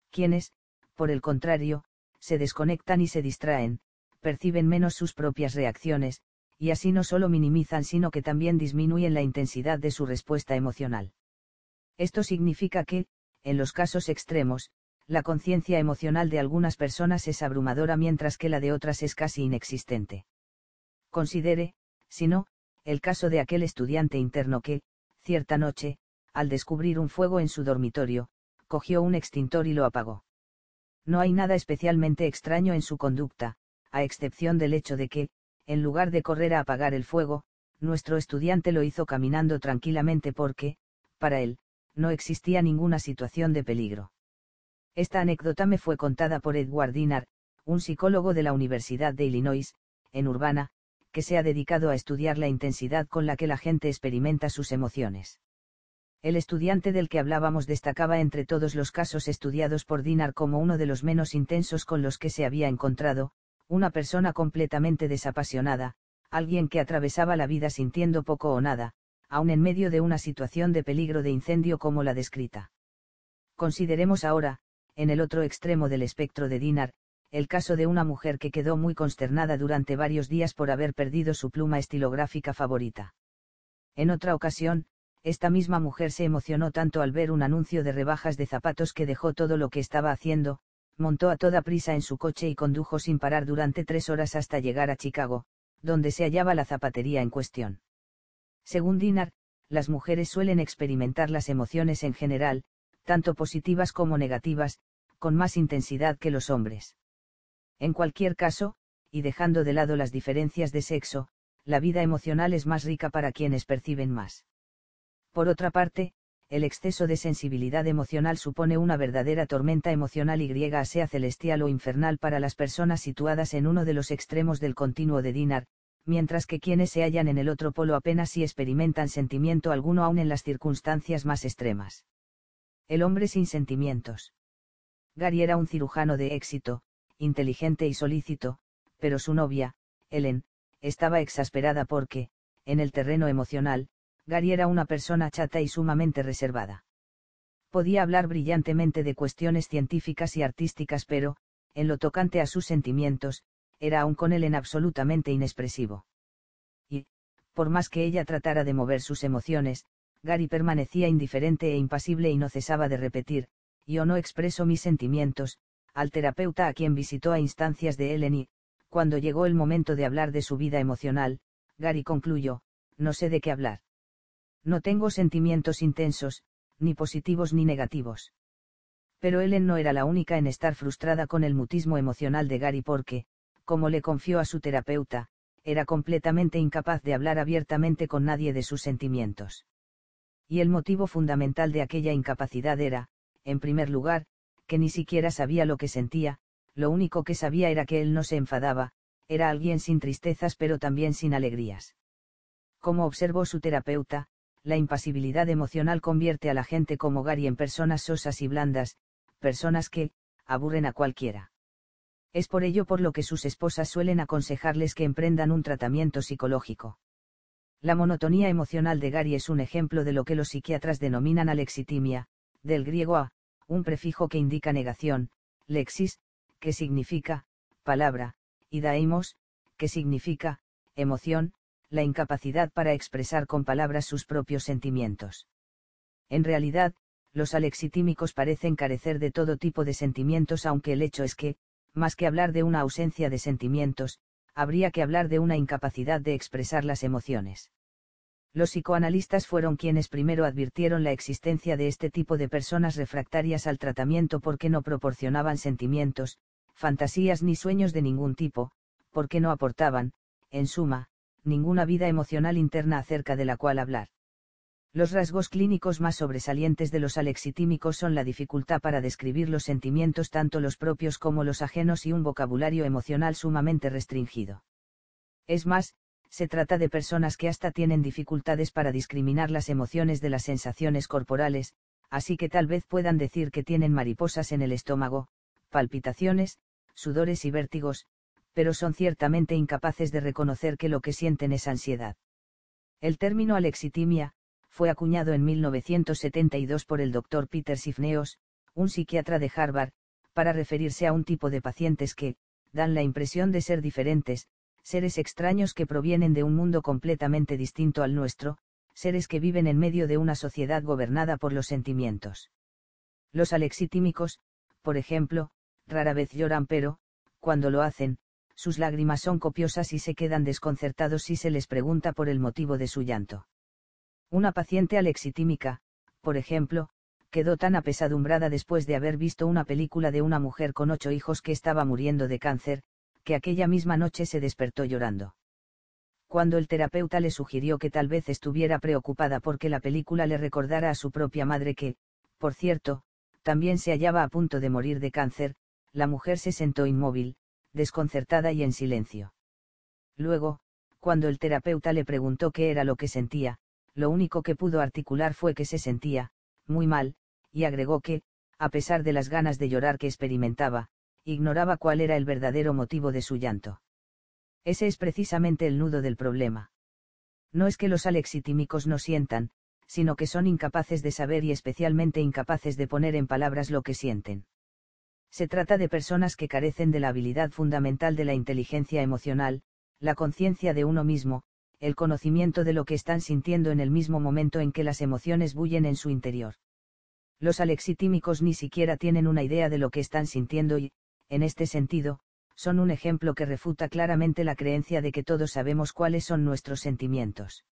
[SPEAKER 1] Quienes, por el contrario, se desconectan y se distraen, perciben menos sus propias reacciones, y así no solo minimizan sino que también disminuyen la intensidad de su respuesta emocional. Esto significa que, en los casos extremos, la conciencia emocional de algunas personas es abrumadora mientras que la de otras es casi inexistente. Considere, si no, el caso de aquel estudiante interno que, cierta noche, al descubrir un fuego en su dormitorio, cogió un extintor y lo apagó. No hay nada especialmente extraño en su conducta, a excepción del hecho de que, en lugar de correr a apagar el fuego, nuestro estudiante lo hizo caminando tranquilamente porque, para él, no existía ninguna situación de peligro. Esta anécdota me fue contada por Edward Dinar, un psicólogo de la Universidad de Illinois, en Urbana, que se ha dedicado a estudiar la intensidad con la que la gente experimenta sus emociones. El estudiante del que hablábamos destacaba entre todos los casos estudiados por Dinar como uno de los menos intensos con los que se había encontrado, una persona completamente desapasionada, alguien que atravesaba la vida sintiendo poco o nada, aun en medio de una situación de peligro de incendio como la descrita. Consideremos ahora, en el otro extremo del espectro de Dinar, el caso de una mujer que quedó muy consternada durante varios días por haber perdido su pluma estilográfica favorita. En otra ocasión, esta misma mujer se emocionó tanto al ver un anuncio de rebajas de zapatos que dejó todo lo que estaba haciendo, montó a toda prisa en su coche y condujo sin parar durante tres horas hasta llegar a Chicago, donde se hallaba la zapatería en cuestión. Según Dinar, las mujeres suelen experimentar las emociones en general, tanto positivas como negativas, con más intensidad que los hombres. En cualquier caso, y dejando de lado las diferencias de sexo, la vida emocional es más rica para quienes perciben más. Por otra parte, el exceso de sensibilidad emocional supone una verdadera tormenta emocional y griega sea celestial o infernal para las personas situadas en uno de los extremos del continuo de Dinar, mientras que quienes se hallan en el otro polo apenas si experimentan sentimiento alguno aun en las circunstancias más extremas. El hombre sin sentimientos. Gary era un cirujano de éxito, inteligente y solícito, pero su novia, Ellen, estaba exasperada porque, en el terreno emocional, Gary era una persona chata y sumamente reservada. Podía hablar brillantemente de cuestiones científicas y artísticas pero, en lo tocante a sus sentimientos, era aún con él en absolutamente inexpresivo. Y, por más que ella tratara de mover sus emociones, Gary permanecía indiferente e impasible y no cesaba de repetir, yo no expreso mis sentimientos, al terapeuta a quien visitó a instancias de Ellen y, cuando llegó el momento de hablar de su vida emocional, Gary concluyó, no sé de qué hablar. No tengo sentimientos intensos, ni positivos ni negativos. Pero Ellen no era la única en estar frustrada con el mutismo emocional de Gary porque, como le confió a su terapeuta, era completamente incapaz de hablar abiertamente con nadie de sus sentimientos. Y el motivo fundamental de aquella incapacidad era, en primer lugar, que ni siquiera sabía lo que sentía, lo único que sabía era que él no se enfadaba, era alguien sin tristezas pero también sin alegrías. Como observó su terapeuta, la impasibilidad emocional convierte a la gente como Gary en personas sosas y blandas, personas que, aburren a cualquiera. Es por ello por lo que sus esposas suelen aconsejarles que emprendan un tratamiento psicológico. La monotonía emocional de Gary es un ejemplo de lo que los psiquiatras denominan alexitimia, del griego a, un prefijo que indica negación, lexis, que significa, palabra, y daimos, que significa, emoción, la incapacidad para expresar con palabras sus propios sentimientos. En realidad, los alexitímicos parecen carecer de todo tipo de sentimientos aunque el hecho es que, más que hablar de una ausencia de sentimientos, habría que hablar de una incapacidad de expresar las emociones. Los psicoanalistas fueron quienes primero advirtieron la existencia de este tipo de personas refractarias al tratamiento porque no proporcionaban sentimientos, fantasías ni sueños de ningún tipo, porque no aportaban, en suma, ninguna vida emocional interna acerca de la cual hablar. Los rasgos clínicos más sobresalientes de los alexitímicos son la dificultad para describir los sentimientos tanto los propios como los ajenos y un vocabulario emocional sumamente restringido. Es más, se trata de personas que hasta tienen dificultades para discriminar las emociones de las sensaciones corporales, así que tal vez puedan decir que tienen mariposas en el estómago, palpitaciones, sudores y vértigos, pero son ciertamente incapaces de reconocer que lo que sienten es ansiedad. El término alexitimia, fue acuñado en 1972 por el Dr. Peter Sifneos, un psiquiatra de Harvard, para referirse a un tipo de pacientes que, dan la impresión de ser diferentes, seres extraños que provienen de un mundo completamente distinto al nuestro, seres que viven en medio de una sociedad gobernada por los sentimientos. Los alexitímicos, por ejemplo, rara vez lloran pero, cuando lo hacen, sus lágrimas son copiosas y se quedan desconcertados si se les pregunta por el motivo de su llanto. Una paciente alexitímica, por ejemplo, quedó tan apesadumbrada después de haber visto una película de una mujer con ocho hijos que estaba muriendo de cáncer, que aquella misma noche se despertó llorando. Cuando el terapeuta le sugirió que tal vez estuviera preocupada porque la película le recordara a su propia madre que, por cierto, también se hallaba a punto de morir de cáncer, la mujer se sentó inmóvil, desconcertada y en silencio. Luego, cuando el terapeuta le preguntó qué era lo que sentía, lo único que pudo articular fue que se sentía, muy mal, y agregó que, a pesar de las ganas de llorar que experimentaba, ignoraba cuál era el verdadero motivo de su llanto. Ese es precisamente el nudo del problema. No es que los alexitímicos no sientan, sino que son incapaces de saber y especialmente incapaces de poner en palabras lo que sienten. Se trata de personas que carecen de la habilidad fundamental de la inteligencia emocional, la conciencia de uno mismo, el conocimiento de lo que están sintiendo en el mismo momento en que las emociones bullen en su interior. Los alexitímicos ni siquiera tienen una idea de lo que están sintiendo y, en este sentido, son un ejemplo que refuta claramente la creencia de que todos sabemos cuáles son nuestros sentimientos.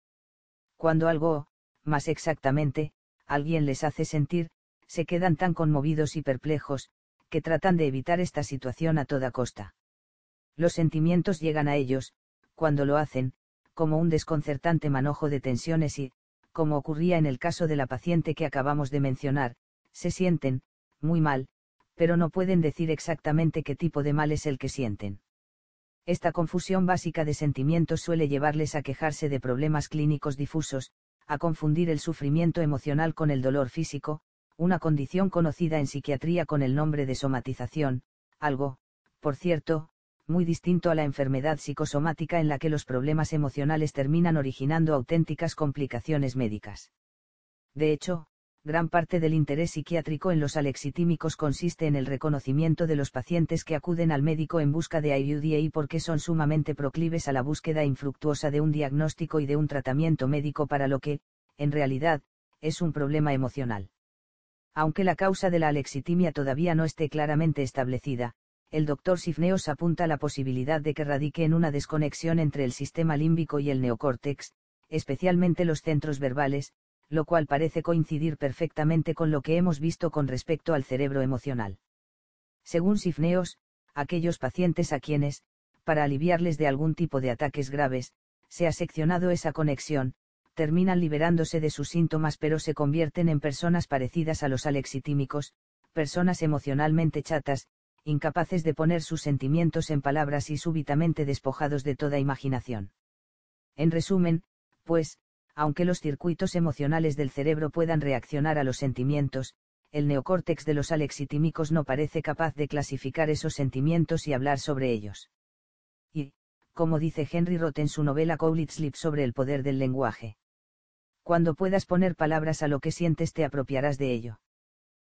[SPEAKER 1] Cuando algo, más exactamente, alguien les hace sentir, se quedan tan conmovidos y perplejos, que tratan de evitar esta situación a toda costa. Los sentimientos llegan a ellos, cuando lo hacen, como un desconcertante manojo de tensiones y, como ocurría en el caso de la paciente que acabamos de mencionar, se sienten, muy mal, pero no pueden decir exactamente qué tipo de mal es el que sienten. Esta confusión básica de sentimientos suele llevarles a quejarse de problemas clínicos difusos, a confundir el sufrimiento emocional con el dolor físico, una condición conocida en psiquiatría con el nombre de somatización, algo, por cierto, muy distinto a la enfermedad psicosomática en la que los problemas emocionales terminan originando auténticas complicaciones médicas. De hecho, gran parte del interés psiquiátrico en los alexitímicos consiste en el reconocimiento de los pacientes que acuden al médico en busca de ayuda y porque son sumamente proclives a la búsqueda infructuosa de un diagnóstico y de un tratamiento médico para lo que, en realidad, es un problema emocional. Aunque la causa de la alexitimia todavía no esté claramente establecida, el doctor Sifneos apunta la posibilidad de que radique en una desconexión entre el sistema límbico y el neocórtex, especialmente los centros verbales, lo cual parece coincidir perfectamente con lo que hemos visto con respecto al cerebro emocional. Según Sifneos, aquellos pacientes a quienes, para aliviarles de algún tipo de ataques graves, se ha seccionado esa conexión, terminan liberándose de sus síntomas pero se convierten en personas parecidas a los alexitímicos, personas emocionalmente chatas, incapaces de poner sus sentimientos en palabras y súbitamente despojados de toda imaginación. En resumen, pues, aunque los circuitos emocionales del cerebro puedan reaccionar a los sentimientos, el neocórtex de los alexitímicos no parece capaz de clasificar esos sentimientos y hablar sobre ellos. Y, como dice Henry Roth en su novela Cowlitz Sleep sobre el poder del lenguaje. Cuando puedas poner palabras a lo que sientes te apropiarás de ello.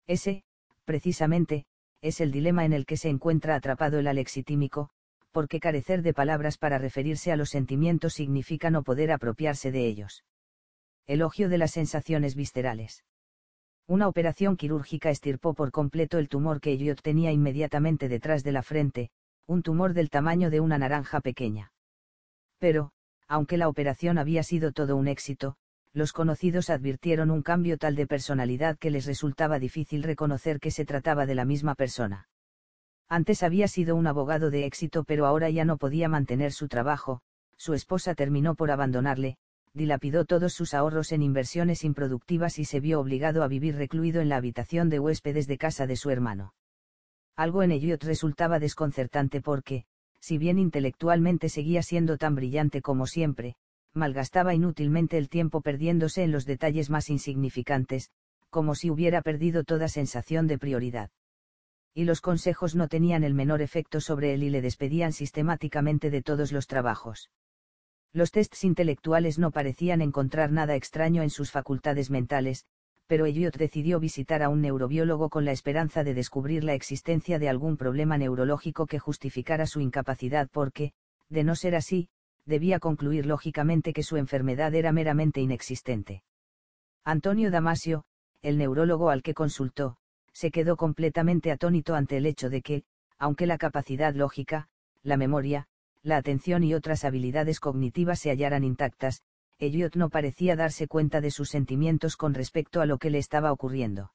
[SPEAKER 1] Ese, precisamente, es el dilema en el que se encuentra atrapado el alexitímico, porque carecer de palabras para referirse a los sentimientos significa no poder apropiarse de ellos. Elogio de las sensaciones viscerales. Una operación quirúrgica estirpó por completo el tumor que Elliot tenía inmediatamente detrás de la frente, un tumor del tamaño de una naranja pequeña. Pero, aunque la operación había sido todo un éxito, los conocidos advirtieron un cambio tal de personalidad que les resultaba difícil reconocer que se trataba de la misma persona. Antes había sido un abogado de éxito pero ahora ya no podía mantener su trabajo, su esposa terminó por abandonarle, dilapidó todos sus ahorros en inversiones improductivas y se vio obligado a vivir recluido en la habitación de huéspedes de casa de su hermano. Algo en Elliot resultaba desconcertante porque, si bien intelectualmente seguía siendo tan brillante como siempre, malgastaba inútilmente el tiempo perdiéndose en los detalles más insignificantes, como si hubiera perdido toda sensación de prioridad. Y los consejos no tenían el menor efecto sobre él y le despedían sistemáticamente de todos los trabajos. Los tests intelectuales no parecían encontrar nada extraño en sus facultades mentales, pero Elliot decidió visitar a un neurobiólogo con la esperanza de descubrir la existencia de algún problema neurológico que justificara su incapacidad porque, de no ser así, debía concluir lógicamente que su enfermedad era meramente inexistente. Antonio Damasio, el neurólogo al que consultó, se quedó completamente atónito ante el hecho de que, aunque la capacidad lógica, la memoria, la atención y otras habilidades cognitivas se hallaran intactas, Elliot no parecía darse cuenta de sus sentimientos con respecto a lo que le estaba ocurriendo.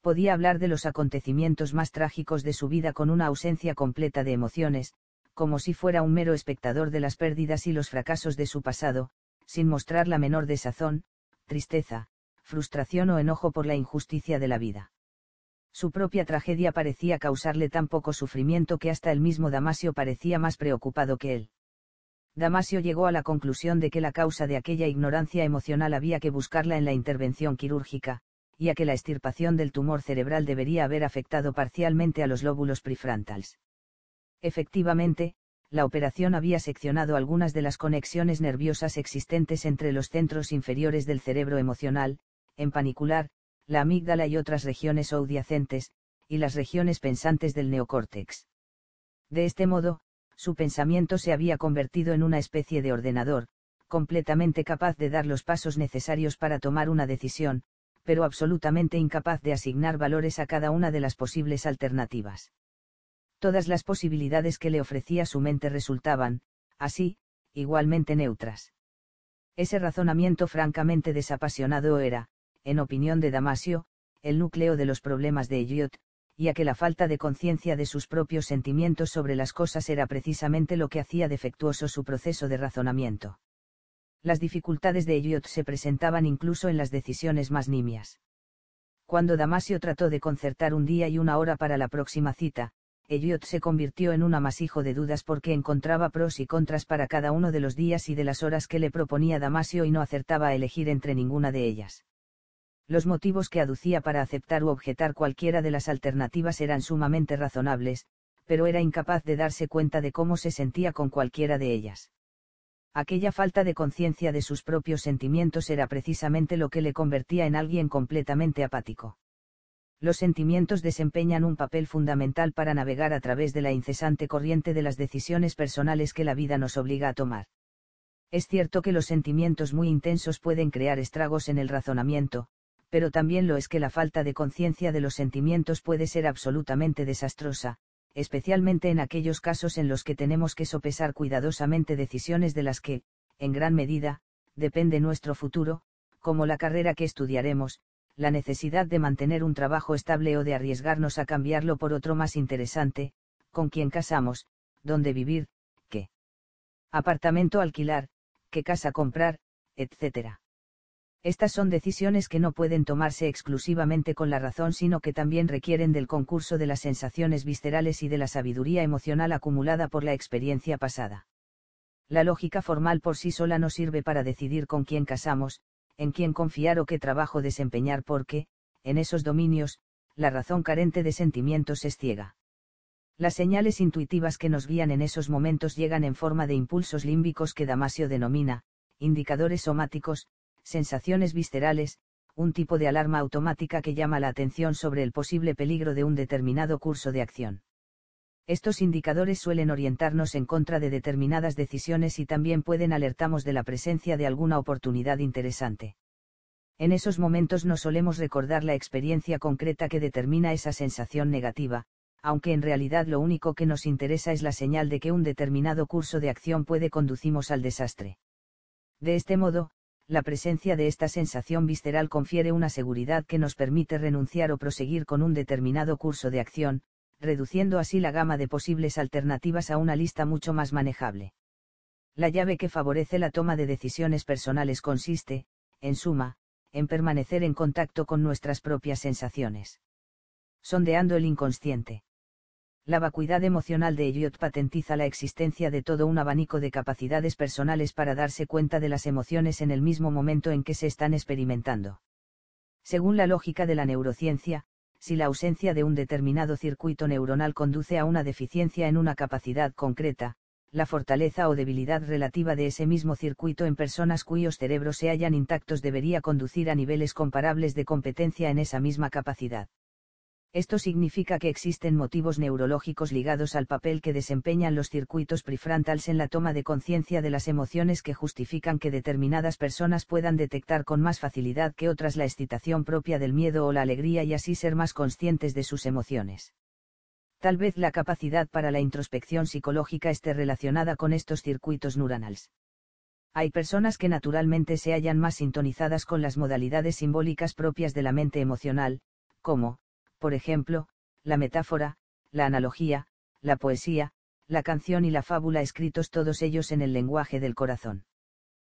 [SPEAKER 1] Podía hablar de los acontecimientos más trágicos de su vida con una ausencia completa de emociones, como si fuera un mero espectador de las pérdidas y los fracasos de su pasado, sin mostrar la menor desazón, tristeza, frustración o enojo por la injusticia de la vida. Su propia tragedia parecía causarle tan poco sufrimiento que hasta el mismo Damasio parecía más preocupado que él. Damasio llegó a la conclusión de que la causa de aquella ignorancia emocional había que buscarla en la intervención quirúrgica, y a que la extirpación del tumor cerebral debería haber afectado parcialmente a los lóbulos prefrontales. Efectivamente, la operación había seccionado algunas de las conexiones nerviosas existentes entre los centros inferiores del cerebro emocional, en panicular, la amígdala y otras regiones audiacentes, y las regiones pensantes del neocórtex. De este modo, su pensamiento se había convertido en una especie de ordenador, completamente capaz de dar los pasos necesarios para tomar una decisión, pero absolutamente incapaz de asignar valores a cada una de las posibles alternativas. Todas las posibilidades que le ofrecía su mente resultaban, así, igualmente neutras. Ese razonamiento francamente desapasionado era, en opinión de Damasio, el núcleo de los problemas de Elliot, y a que la falta de conciencia de sus propios sentimientos sobre las cosas era precisamente lo que hacía defectuoso su proceso de razonamiento. Las dificultades de Elliot se presentaban incluso en las decisiones más nimias. Cuando Damasio trató de concertar un día y una hora para la próxima cita, Elliot se convirtió en un amasijo de dudas porque encontraba pros y contras para cada uno de los días y de las horas que le proponía Damasio y no acertaba a elegir entre ninguna de ellas. Los motivos que aducía para aceptar u objetar cualquiera de las alternativas eran sumamente razonables, pero era incapaz de darse cuenta de cómo se sentía con cualquiera de ellas. Aquella falta de conciencia de sus propios sentimientos era precisamente lo que le convertía en alguien completamente apático. Los sentimientos desempeñan un papel fundamental para navegar a través de la incesante corriente de las decisiones personales que la vida nos obliga a tomar. Es cierto que los sentimientos muy intensos pueden crear estragos en el razonamiento, pero también lo es que la falta de conciencia de los sentimientos puede ser absolutamente desastrosa, especialmente en aquellos casos en los que tenemos que sopesar cuidadosamente decisiones de las que, en gran medida, depende nuestro futuro, como la carrera que estudiaremos, la necesidad de mantener un trabajo estable o de arriesgarnos a cambiarlo por otro más interesante, con quien casamos, dónde vivir, qué apartamento alquilar, qué casa comprar, etc. Estas son decisiones que no pueden tomarse exclusivamente con la razón, sino que también requieren del concurso de las sensaciones viscerales y de la sabiduría emocional acumulada por la experiencia pasada. La lógica formal por sí sola no sirve para decidir con quién casamos, en quién confiar o qué trabajo desempeñar porque, en esos dominios, la razón carente de sentimientos es ciega. Las señales intuitivas que nos guían en esos momentos llegan en forma de impulsos límbicos que Damasio denomina, indicadores somáticos, sensaciones viscerales, un tipo de alarma automática que llama la atención sobre el posible peligro de un determinado curso de acción. Estos indicadores suelen orientarnos en contra de determinadas decisiones y también pueden alertarnos de la presencia de alguna oportunidad interesante. En esos momentos no solemos recordar la experiencia concreta que determina esa sensación negativa, aunque en realidad lo único que nos interesa es la señal de que un determinado curso de acción puede conducirnos al desastre. De este modo, la presencia de esta sensación visceral confiere una seguridad que nos permite renunciar o proseguir con un determinado curso de acción, reduciendo así la gama de posibles alternativas a una lista mucho más manejable. La llave que favorece la toma de decisiones personales consiste, en suma, en permanecer en contacto con nuestras propias sensaciones. Sondeando el inconsciente. La vacuidad emocional de Elliot patentiza la existencia de todo un abanico de capacidades personales para darse cuenta de las emociones en el mismo momento en que se están experimentando. Según la lógica de la neurociencia, si la ausencia de un determinado circuito neuronal conduce a una deficiencia en una capacidad concreta, la fortaleza o debilidad relativa de ese mismo circuito en personas cuyos cerebros se hallan intactos debería conducir a niveles comparables de competencia en esa misma capacidad. Esto significa que existen motivos neurológicos ligados al papel que desempeñan los circuitos prefrontales en la toma de conciencia de las emociones que justifican que determinadas personas puedan detectar con más facilidad que otras la excitación propia del miedo o la alegría y así ser más conscientes de sus emociones. Tal vez la capacidad para la introspección psicológica esté relacionada con estos circuitos neuronales. Hay personas que naturalmente se hallan más sintonizadas con las modalidades simbólicas propias de la mente emocional, como, por ejemplo, la metáfora, la analogía, la poesía, la canción y la fábula escritos todos ellos en el lenguaje del corazón.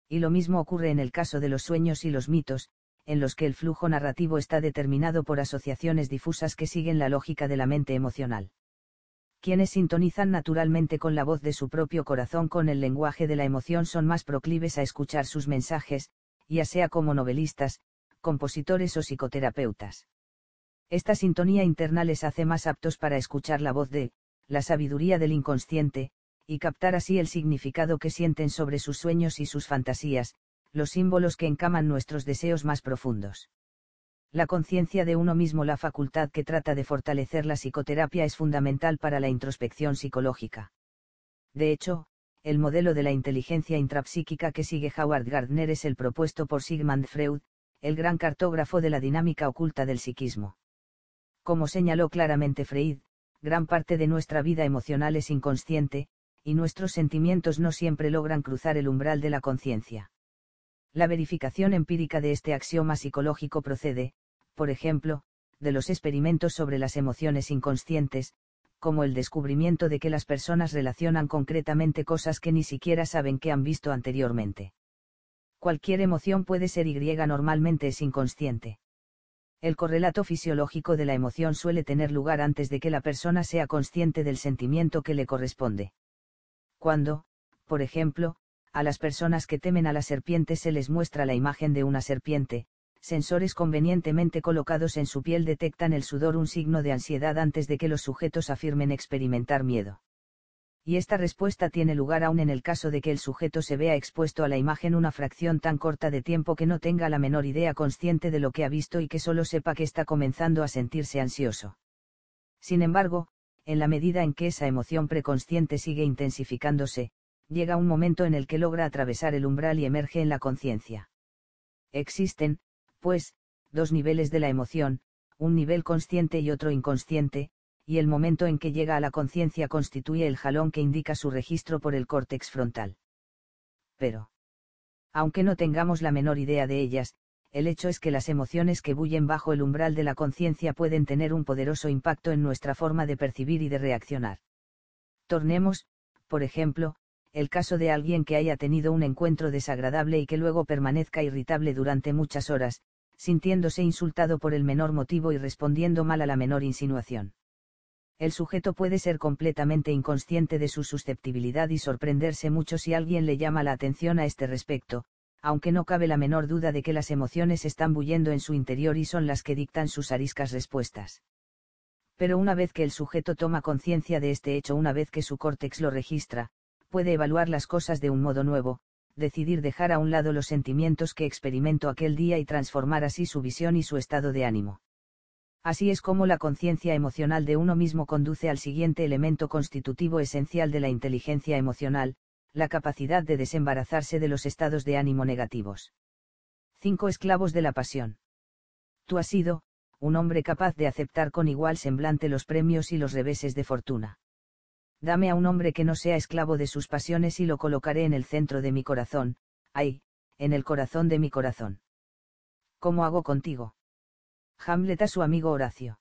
[SPEAKER 1] Y lo mismo ocurre en el caso de los sueños y los mitos, en los que el flujo narrativo está determinado por asociaciones difusas que siguen la lógica de la mente emocional. Quienes sintonizan naturalmente con la voz de su propio corazón con el lenguaje de la emoción son más proclives a escuchar sus mensajes, ya sea como novelistas, compositores o psicoterapeutas. Esta sintonía interna les hace más aptos para escuchar la voz de, la sabiduría del inconsciente, y captar así el significado que sienten sobre sus sueños y sus fantasías, los símbolos que encaman nuestros deseos más profundos. La conciencia de uno mismo, la facultad que trata de fortalecer la psicoterapia es fundamental para la introspección psicológica. De hecho, el modelo de la inteligencia intrapsíquica que sigue Howard Gardner es el propuesto por Sigmund Freud, el gran cartógrafo de la dinámica oculta del psiquismo. Como señaló claramente Freud, gran parte de nuestra vida emocional es inconsciente, y nuestros sentimientos no siempre logran cruzar el umbral de la conciencia. La verificación empírica de este axioma psicológico procede, por ejemplo, de los experimentos sobre las emociones inconscientes, como el descubrimiento de que las personas relacionan concretamente cosas que ni siquiera saben que han visto anteriormente. Cualquier emoción puede ser Y normalmente es inconsciente. El correlato fisiológico de la emoción suele tener lugar antes de que la persona sea consciente del sentimiento que le corresponde. Cuando, por ejemplo, a las personas que temen a las serpientes se les muestra la imagen de una serpiente, sensores convenientemente colocados en su piel detectan el sudor un signo de ansiedad antes de que los sujetos afirmen experimentar miedo y esta respuesta tiene lugar aún en el caso de que el sujeto se vea expuesto a la imagen una fracción tan corta de tiempo que no tenga la menor idea consciente de lo que ha visto y que solo sepa que está comenzando a sentirse ansioso. Sin embargo, en la medida en que esa emoción preconsciente sigue intensificándose, llega un momento en el que logra atravesar el umbral y emerge en la conciencia. Existen, pues, dos niveles de la emoción, un nivel consciente y otro inconsciente, y el momento en que llega a la conciencia constituye el jalón que indica su registro por el córtex frontal. Pero, aunque no tengamos la menor idea de ellas, el hecho es que las emociones que bullen bajo el umbral de la conciencia pueden tener un poderoso impacto en nuestra forma de percibir y de reaccionar. Tornemos, por ejemplo, el caso de alguien que haya tenido un encuentro desagradable y que luego permanezca irritable durante muchas horas, sintiéndose insultado por el menor motivo y respondiendo mal a la menor insinuación el sujeto puede ser completamente inconsciente de su susceptibilidad y sorprenderse mucho si alguien le llama la atención a este respecto, aunque no cabe la menor duda de que las emociones están bullendo en su interior y son las que dictan sus ariscas respuestas. Pero una vez que el sujeto toma conciencia de este hecho, una vez que su córtex lo registra, puede evaluar las cosas de un modo nuevo, decidir dejar a un lado los sentimientos que experimentó aquel día y transformar así su visión y su estado de ánimo Así es como la conciencia emocional de uno mismo conduce al siguiente elemento constitutivo esencial de la inteligencia emocional, la capacidad de desembarazarse de los estados de ánimo negativos. 5 esclavos de la pasión. Tú has sido, un hombre capaz de aceptar con igual semblante los premios y los reveses de fortuna. Dame a un hombre que no sea esclavo de sus pasiones y lo colocaré en el centro de mi corazón, ay, en el corazón de mi corazón. ¿Cómo hago contigo? Hamlet a su amigo Horacio.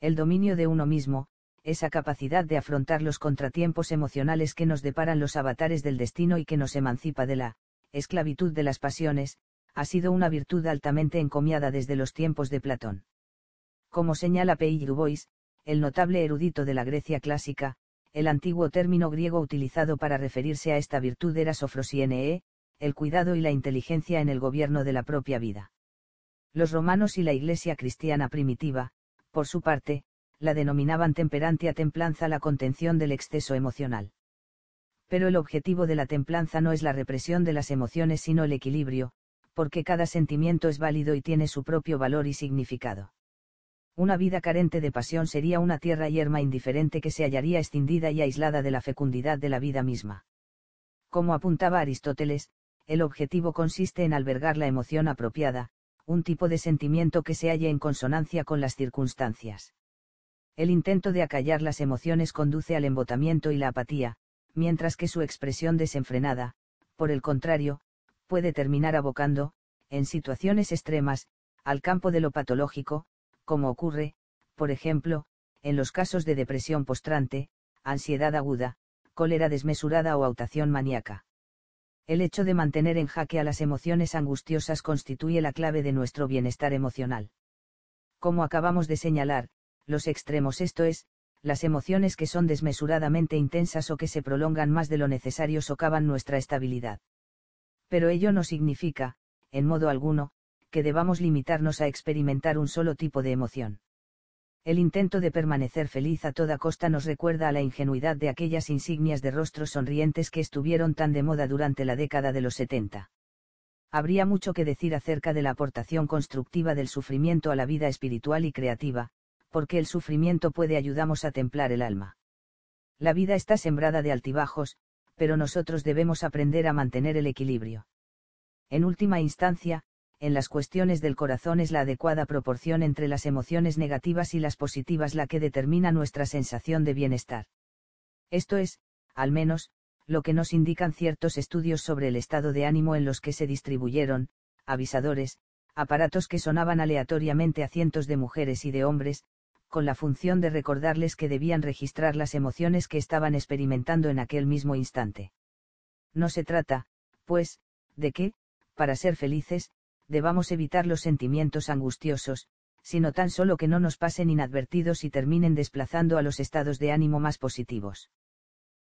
[SPEAKER 1] El dominio de uno mismo, esa capacidad de afrontar los contratiempos emocionales que nos deparan los avatares del destino y que nos emancipa de la esclavitud de las pasiones, ha sido una virtud altamente encomiada desde los tiempos de Platón. Como señala P. Dubois, el notable erudito de la Grecia clásica, el antiguo término griego utilizado para referirse a esta virtud era sofrosienee, el cuidado y la inteligencia en el gobierno de la propia vida. Los romanos y la Iglesia cristiana primitiva, por su parte, la denominaban temperantia templanza la contención del exceso emocional. Pero el objetivo de la templanza no es la represión de las emociones sino el equilibrio, porque cada sentimiento es válido y tiene su propio valor y significado. Una vida carente de pasión sería una tierra yerma indiferente que se hallaría escindida y aislada de la fecundidad de la vida misma. Como apuntaba Aristóteles, el objetivo consiste en albergar la emoción apropiada, un tipo de sentimiento que se halle en consonancia con las circunstancias. El intento de acallar las emociones conduce al embotamiento y la apatía, mientras que su expresión desenfrenada, por el contrario, puede terminar abocando, en situaciones extremas, al campo de lo patológico, como ocurre, por ejemplo, en los casos de depresión postrante, ansiedad aguda, cólera desmesurada o autación maníaca. El hecho de mantener en jaque a las emociones angustiosas constituye la clave de nuestro bienestar emocional. Como acabamos de señalar, los extremos esto es, las emociones que son desmesuradamente intensas o que se prolongan más de lo necesario socavan nuestra estabilidad pero ello no significa, en modo alguno, que debamos limitarnos a experimentar un solo tipo de emoción. El intento de permanecer feliz a toda costa nos recuerda a la ingenuidad de aquellas insignias de rostros sonrientes que estuvieron tan de moda durante la década de los 70. Habría mucho que decir acerca de la aportación constructiva del sufrimiento a la vida espiritual y creativa, porque el sufrimiento puede ayudarnos a templar el alma. La vida está sembrada de altibajos, pero nosotros debemos aprender a mantener el equilibrio. En última instancia, en las cuestiones del corazón es la adecuada proporción entre las emociones negativas y las positivas la que determina nuestra sensación de bienestar. Esto es, al menos, lo que nos indican ciertos estudios sobre el estado de ánimo en los que se distribuyeron, avisadores, aparatos que sonaban aleatoriamente a cientos de mujeres y de hombres, con la función de recordarles que debían registrar las emociones que estaban experimentando en aquel mismo instante. No se trata, pues, de que, para ser felices, debamos evitar los sentimientos angustiosos, sino tan solo que no nos pasen inadvertidos y terminen desplazando a los estados de ánimo más positivos.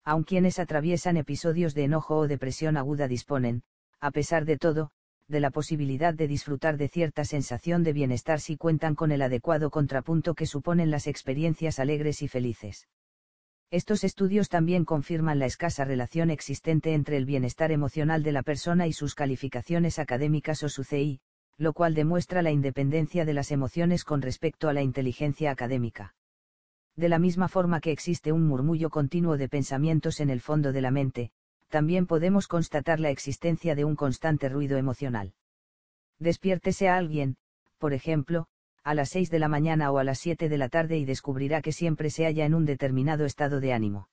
[SPEAKER 1] Aun quienes atraviesan episodios de enojo o depresión aguda disponen, a pesar de todo, de la posibilidad de disfrutar de cierta sensación de bienestar si cuentan con el adecuado contrapunto que suponen las experiencias alegres y felices. Estos estudios también confirman la escasa relación existente entre el bienestar emocional de la persona y sus calificaciones académicas o su CI, lo cual demuestra la independencia de las emociones con respecto a la inteligencia académica. De la misma forma que existe un murmullo continuo de pensamientos en el fondo de la mente, también podemos constatar la existencia de un constante ruido emocional. Despiértese a alguien, por ejemplo, a las 6 de la mañana o a las 7 de la tarde y descubrirá que siempre se halla en un determinado estado de ánimo.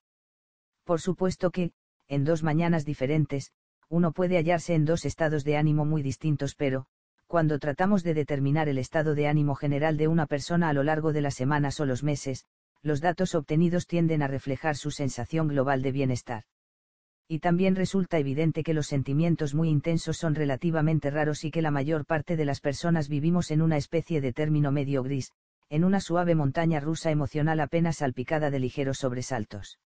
[SPEAKER 1] Por supuesto que, en dos mañanas diferentes, uno puede hallarse en dos estados de ánimo muy distintos, pero, cuando tratamos de determinar el estado de ánimo general de una persona a lo largo de las semanas o los meses, los datos obtenidos tienden a reflejar su sensación global de bienestar y también resulta evidente que los sentimientos muy intensos son relativamente raros y que la mayor parte de las personas vivimos en una especie de término medio gris, en una suave montaña rusa emocional apenas salpicada de ligeros sobresaltos.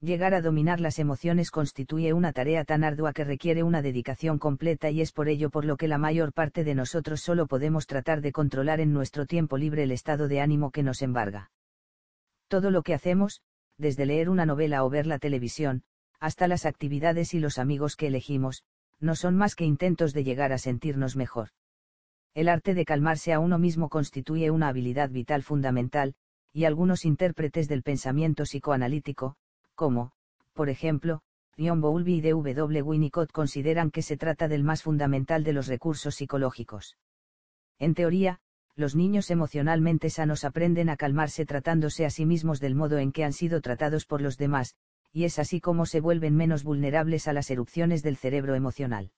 [SPEAKER 1] Llegar a dominar las emociones constituye una tarea tan ardua que requiere una dedicación completa y es por ello por lo que la mayor parte de nosotros solo podemos tratar de controlar en nuestro tiempo libre el estado de ánimo que nos embarga. Todo lo que hacemos, desde leer una novela o ver la televisión, hasta las actividades y los amigos que elegimos, no son más que intentos de llegar a sentirnos mejor. El arte de calmarse a uno mismo constituye una habilidad vital fundamental, y algunos intérpretes del pensamiento psicoanalítico, como, por ejemplo, John Bowlby y D.W. Winnicott consideran que se trata del más fundamental de los recursos psicológicos. En teoría, los niños emocionalmente sanos aprenden a calmarse tratándose a sí mismos del modo en que han sido tratados por los demás, y es así como se vuelven menos vulnerables a las erupciones del cerebro emocional.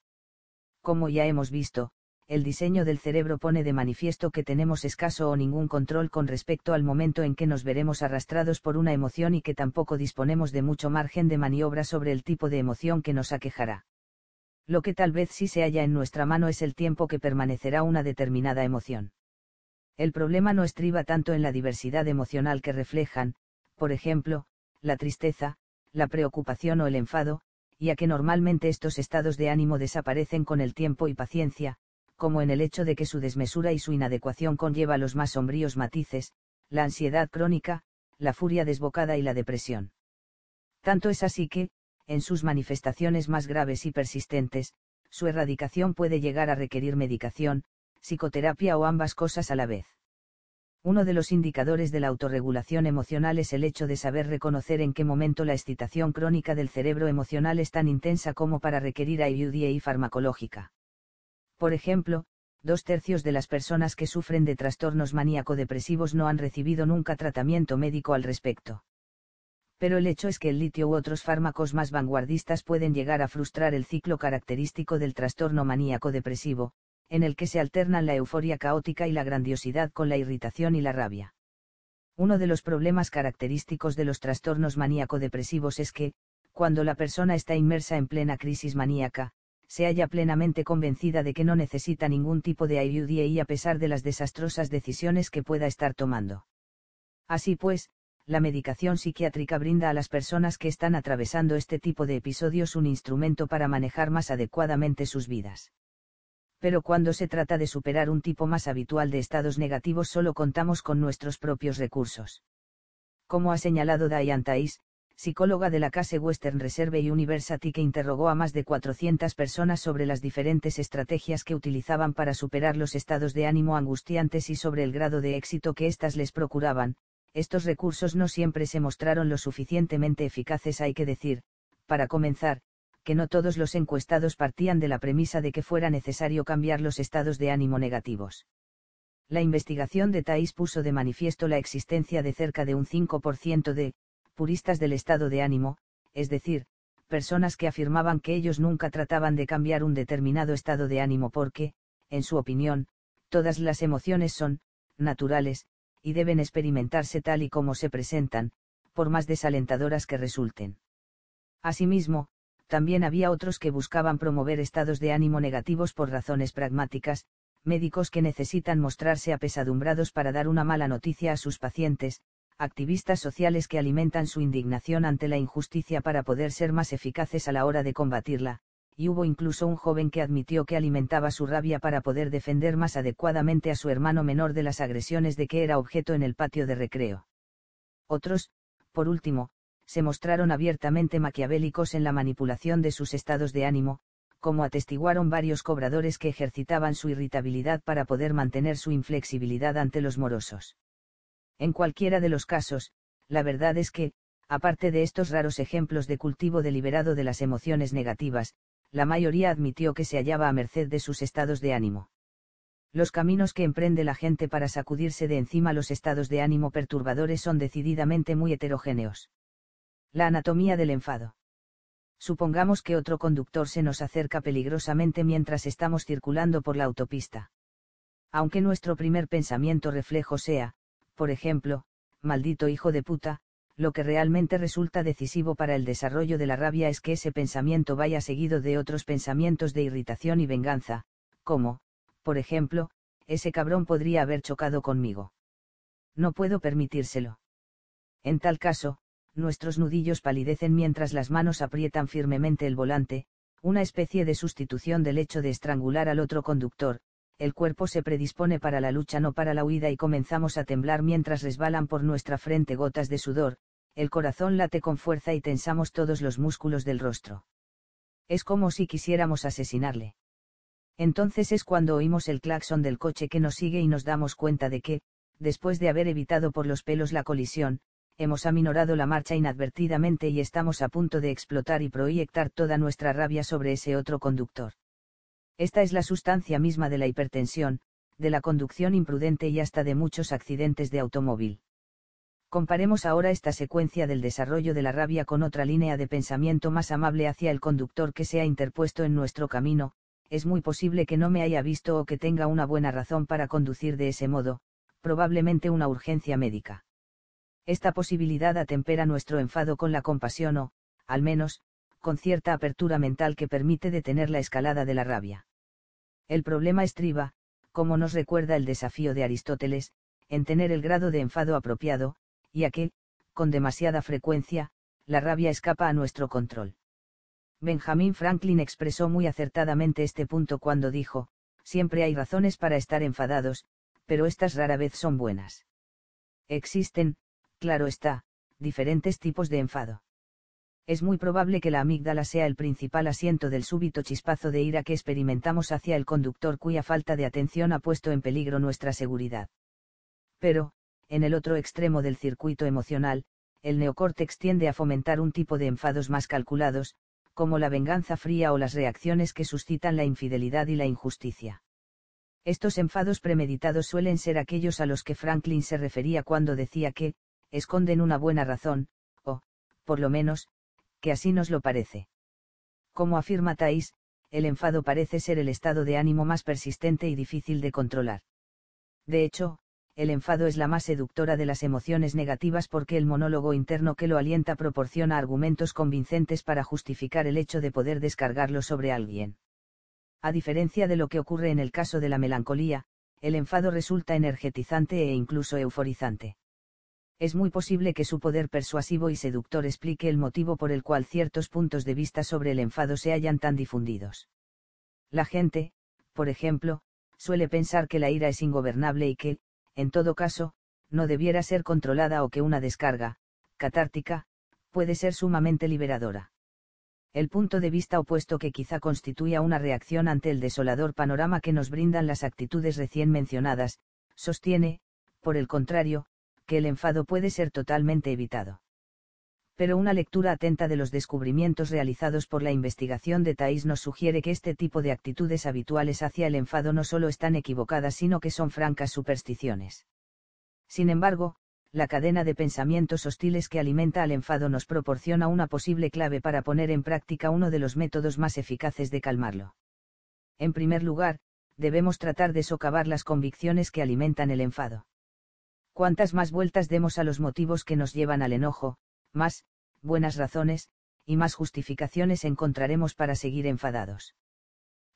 [SPEAKER 1] Como ya hemos visto, el diseño del cerebro pone de manifiesto que tenemos escaso o ningún control con respecto al momento en que nos veremos arrastrados por una emoción y que tampoco disponemos de mucho margen de maniobra sobre el tipo de emoción que nos aquejará. Lo que tal vez sí se halla en nuestra mano es el tiempo que permanecerá una determinada emoción. El problema no estriba tanto en la diversidad emocional que reflejan, por ejemplo, la tristeza, la preocupación o el enfado, ya que normalmente estos estados de ánimo desaparecen con el tiempo y paciencia, como en el hecho de que su desmesura y su inadecuación conlleva los más sombríos matices, la ansiedad crónica, la furia desbocada y la depresión. Tanto es así que, en sus manifestaciones más graves y persistentes, su erradicación puede llegar a requerir medicación, psicoterapia o ambas cosas a la vez. Uno de los indicadores de la autorregulación emocional es el hecho de saber reconocer en qué momento la excitación crónica del cerebro emocional es tan intensa como para requerir ayuda y farmacológica. Por ejemplo, dos tercios de las personas que sufren de trastornos maníaco-depresivos no han recibido nunca tratamiento médico al respecto. Pero el hecho es que el litio u otros fármacos más vanguardistas pueden llegar a frustrar el ciclo característico del trastorno maníaco-depresivo, en el que se alternan la euforia caótica y la grandiosidad con la irritación y la rabia. Uno de los problemas característicos de los trastornos maníaco-depresivos es que, cuando la persona está inmersa en plena crisis maníaca, se halla plenamente convencida de que no necesita ningún tipo de IUD a pesar de las desastrosas decisiones que pueda estar tomando. Así pues, la medicación psiquiátrica brinda a las personas que están atravesando este tipo de episodios un instrumento para manejar más adecuadamente sus vidas. Pero cuando se trata de superar un tipo más habitual de estados negativos solo contamos con nuestros propios recursos. Como ha señalado Diane Thais, psicóloga de la Case Western Reserve University que interrogó a más de 400 personas sobre las diferentes estrategias que utilizaban para superar los estados de ánimo angustiantes y sobre el grado de éxito que éstas les procuraban, estos recursos no siempre se mostraron lo suficientemente eficaces hay que decir, para comenzar, que no todos los encuestados partían de la premisa de que fuera necesario cambiar los estados de ánimo negativos. La investigación de Thais puso de manifiesto la existencia de cerca de un 5% de puristas del estado de ánimo, es decir, personas que afirmaban que ellos nunca trataban de cambiar un determinado estado de ánimo porque, en su opinión, todas las emociones son, naturales, y deben experimentarse tal y como se presentan, por más desalentadoras que resulten. Asimismo, también había otros que buscaban promover estados de ánimo negativos por razones pragmáticas, médicos que necesitan mostrarse apesadumbrados para dar una mala noticia a sus pacientes, activistas sociales que alimentan su indignación ante la injusticia para poder ser más eficaces a la hora de combatirla, y hubo incluso un joven que admitió que alimentaba su rabia para poder defender más adecuadamente a su hermano menor de las agresiones de que era objeto en el patio de recreo. Otros, por último, se mostraron abiertamente maquiavélicos en la manipulación de sus estados de ánimo, como atestiguaron varios cobradores que ejercitaban su irritabilidad para poder mantener su inflexibilidad ante los morosos. En cualquiera de los casos, la verdad es que, aparte de estos raros ejemplos de cultivo deliberado de las emociones negativas, la mayoría admitió que se hallaba a merced de sus estados de ánimo. Los caminos que emprende la gente para sacudirse de encima los estados de ánimo perturbadores son decididamente muy heterogéneos. La anatomía del enfado. Supongamos que otro conductor se nos acerca peligrosamente mientras estamos circulando por la autopista. Aunque nuestro primer pensamiento reflejo sea, por ejemplo, maldito hijo de puta, lo que realmente resulta decisivo para el desarrollo de la rabia es que ese pensamiento vaya seguido de otros pensamientos de irritación y venganza, como, por ejemplo, ese cabrón podría haber chocado conmigo. No puedo permitírselo. En tal caso, nuestros nudillos palidecen mientras las manos aprietan firmemente el volante, una especie de sustitución del hecho de estrangular al otro conductor, el cuerpo se predispone para la lucha no para la huida y comenzamos a temblar mientras resbalan por nuestra frente gotas de sudor, el corazón late con fuerza y tensamos todos los músculos del rostro. Es como si quisiéramos asesinarle. Entonces es cuando oímos el claxon del coche que nos sigue y nos damos cuenta de que, después de haber evitado por los pelos la colisión, hemos aminorado la marcha inadvertidamente y estamos a punto de explotar y proyectar toda nuestra rabia sobre ese otro conductor. Esta es la sustancia misma de la hipertensión, de la conducción imprudente y hasta de muchos accidentes de automóvil. Comparemos ahora esta secuencia del desarrollo de la rabia con otra línea de pensamiento más amable hacia el conductor que se ha interpuesto en nuestro camino, es muy posible que no me haya visto o que tenga una buena razón para conducir de ese modo, probablemente una urgencia médica. Esta posibilidad atempera nuestro enfado con la compasión o, al menos, con cierta apertura mental que permite detener la escalada de la rabia. El problema estriba, como nos recuerda el desafío de Aristóteles, en tener el grado de enfado apropiado, y a que, con demasiada frecuencia, la rabia escapa a nuestro control. Benjamin Franklin expresó muy acertadamente este punto cuando dijo, siempre hay razones para estar enfadados, pero estas rara vez son buenas. Existen, claro está, diferentes tipos de enfado. Es muy probable que la amígdala sea el principal asiento del súbito chispazo de ira que experimentamos hacia el conductor cuya falta de atención ha puesto en peligro nuestra seguridad. Pero, en el otro extremo del circuito emocional, el neocórtex tiende a fomentar un tipo de enfados más calculados, como la venganza fría o las reacciones que suscitan la infidelidad y la injusticia. Estos enfados premeditados suelen ser aquellos a los que Franklin se refería cuando decía que, esconden una buena razón, o, por lo menos, que así nos lo parece. Como afirma Thais, el enfado parece ser el estado de ánimo más persistente y difícil de controlar. De hecho, el enfado es la más seductora de las emociones negativas porque el monólogo interno que lo alienta proporciona argumentos convincentes para justificar el hecho de poder descargarlo sobre alguien. A diferencia de lo que ocurre en el caso de la melancolía, el enfado resulta energetizante e incluso euforizante es muy posible que su poder persuasivo y seductor explique el motivo por el cual ciertos puntos de vista sobre el enfado se hallan tan difundidos. La gente, por ejemplo, suele pensar que la ira es ingobernable y que, en todo caso, no debiera ser controlada o que una descarga, catártica, puede ser sumamente liberadora. El punto de vista opuesto que quizá constituya una reacción ante el desolador panorama que nos brindan las actitudes recién mencionadas, sostiene, por el contrario, que el enfado puede ser totalmente evitado. Pero una lectura atenta de los descubrimientos realizados por la investigación de Thais nos sugiere que este tipo de actitudes habituales hacia el enfado no solo están equivocadas sino que son francas supersticiones. Sin embargo, la cadena de pensamientos hostiles que alimenta al enfado nos proporciona una posible clave para poner en práctica uno de los métodos más eficaces de calmarlo. En primer lugar, debemos tratar de socavar las convicciones que alimentan el enfado. Cuantas más vueltas demos a los motivos que nos llevan al enojo, más, buenas razones, y más justificaciones encontraremos para seguir enfadados.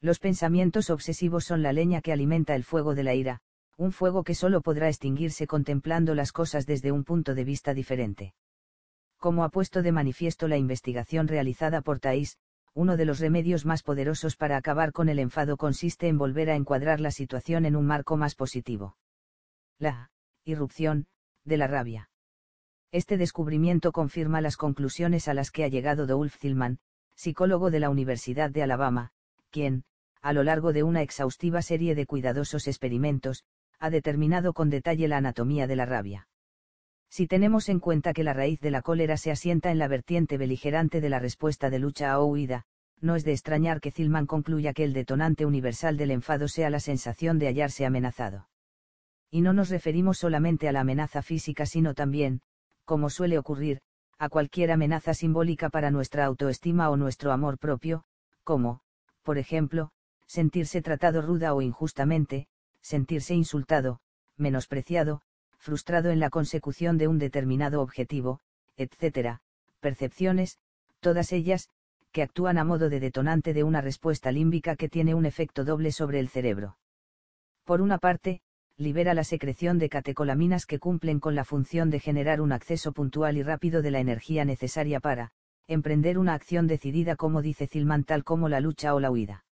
[SPEAKER 1] Los pensamientos obsesivos son la leña que alimenta el fuego de la ira, un fuego que solo podrá extinguirse contemplando las cosas desde un punto de vista diferente. Como ha puesto de manifiesto la investigación realizada por Thais, uno de los remedios más poderosos para acabar con el enfado consiste en volver a encuadrar la situación en un marco más positivo. La irrupción, de la rabia. Este descubrimiento confirma las conclusiones a las que ha llegado Dolph Zillman, psicólogo de la Universidad de Alabama, quien, a lo largo de una exhaustiva serie de cuidadosos experimentos, ha determinado con detalle la anatomía de la rabia. Si tenemos en cuenta que la raíz de la cólera se asienta en la vertiente beligerante de la respuesta de lucha o huida, no es de extrañar que Zillman concluya que el detonante universal del enfado sea la sensación de hallarse amenazado. Y no nos referimos solamente a la amenaza física sino también, como suele ocurrir, a cualquier amenaza simbólica para nuestra autoestima o nuestro amor propio, como, por ejemplo, sentirse tratado ruda o injustamente, sentirse insultado, menospreciado, frustrado en la consecución de un determinado objetivo, etc., percepciones, todas ellas, que actúan a modo de detonante de una respuesta límbica que tiene un efecto doble sobre el cerebro. Por una parte, libera la secreción de catecolaminas que cumplen con la función de generar un acceso puntual y rápido de la energía necesaria para, emprender una acción decidida como dice Zilman tal como la lucha o la huida.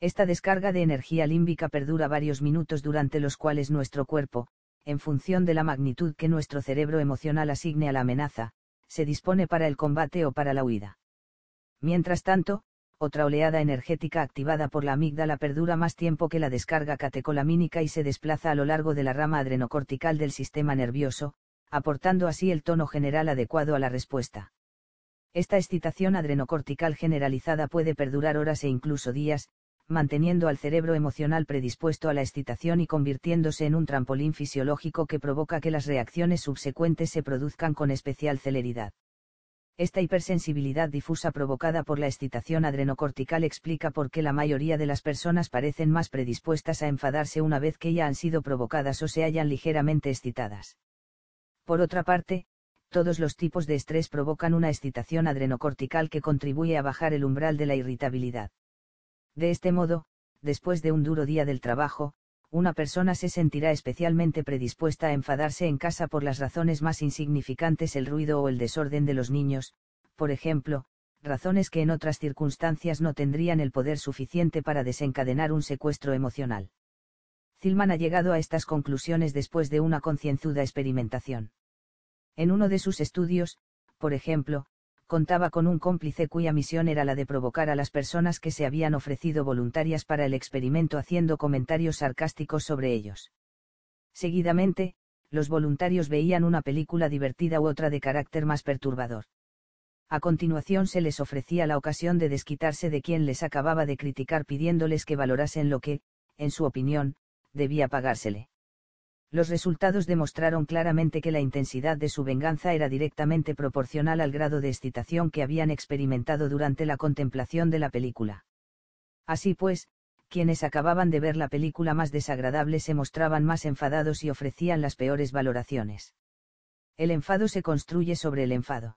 [SPEAKER 1] Esta descarga de energía límbica perdura varios minutos durante los cuales nuestro cuerpo, en función de la magnitud que nuestro cerebro emocional asigne a la amenaza, se dispone para el combate o para la huida. Mientras tanto, otra oleada energética activada por la amígdala perdura más tiempo que la descarga catecolamínica y se desplaza a lo largo de la rama adrenocortical del sistema nervioso, aportando así el tono general adecuado a la respuesta. Esta excitación adrenocortical generalizada puede perdurar horas e incluso días, manteniendo al cerebro emocional predispuesto a la excitación y convirtiéndose en un trampolín fisiológico que provoca que las reacciones subsecuentes se produzcan con especial celeridad. Esta hipersensibilidad difusa provocada por la excitación adrenocortical explica por qué la mayoría de las personas parecen más predispuestas a enfadarse una vez que ya han sido provocadas o se hallan ligeramente excitadas. Por otra parte, todos los tipos de estrés provocan una excitación adrenocortical que contribuye a bajar el umbral de la irritabilidad. De este modo, después de un duro día del trabajo, una persona se sentirá especialmente predispuesta a enfadarse en casa por las razones más insignificantes, el ruido o el desorden de los niños, por ejemplo, razones que en otras circunstancias no tendrían el poder suficiente para desencadenar un secuestro emocional. Zilman ha llegado a estas conclusiones después de una concienzuda experimentación. En uno de sus estudios, por ejemplo, contaba con un cómplice cuya misión era la de provocar a las personas que se habían ofrecido voluntarias para el experimento haciendo comentarios sarcásticos sobre ellos. Seguidamente, los voluntarios veían una película divertida u otra de carácter más perturbador. A continuación se les ofrecía la ocasión de desquitarse de quien les acababa de criticar pidiéndoles que valorasen lo que, en su opinión, debía pagársele los resultados demostraron claramente que la intensidad de su venganza era directamente proporcional al grado de excitación que habían experimentado durante la contemplación de la película. Así pues, quienes acababan de ver la película más desagradable se mostraban más enfadados y ofrecían las peores valoraciones. El enfado se construye sobre el enfado.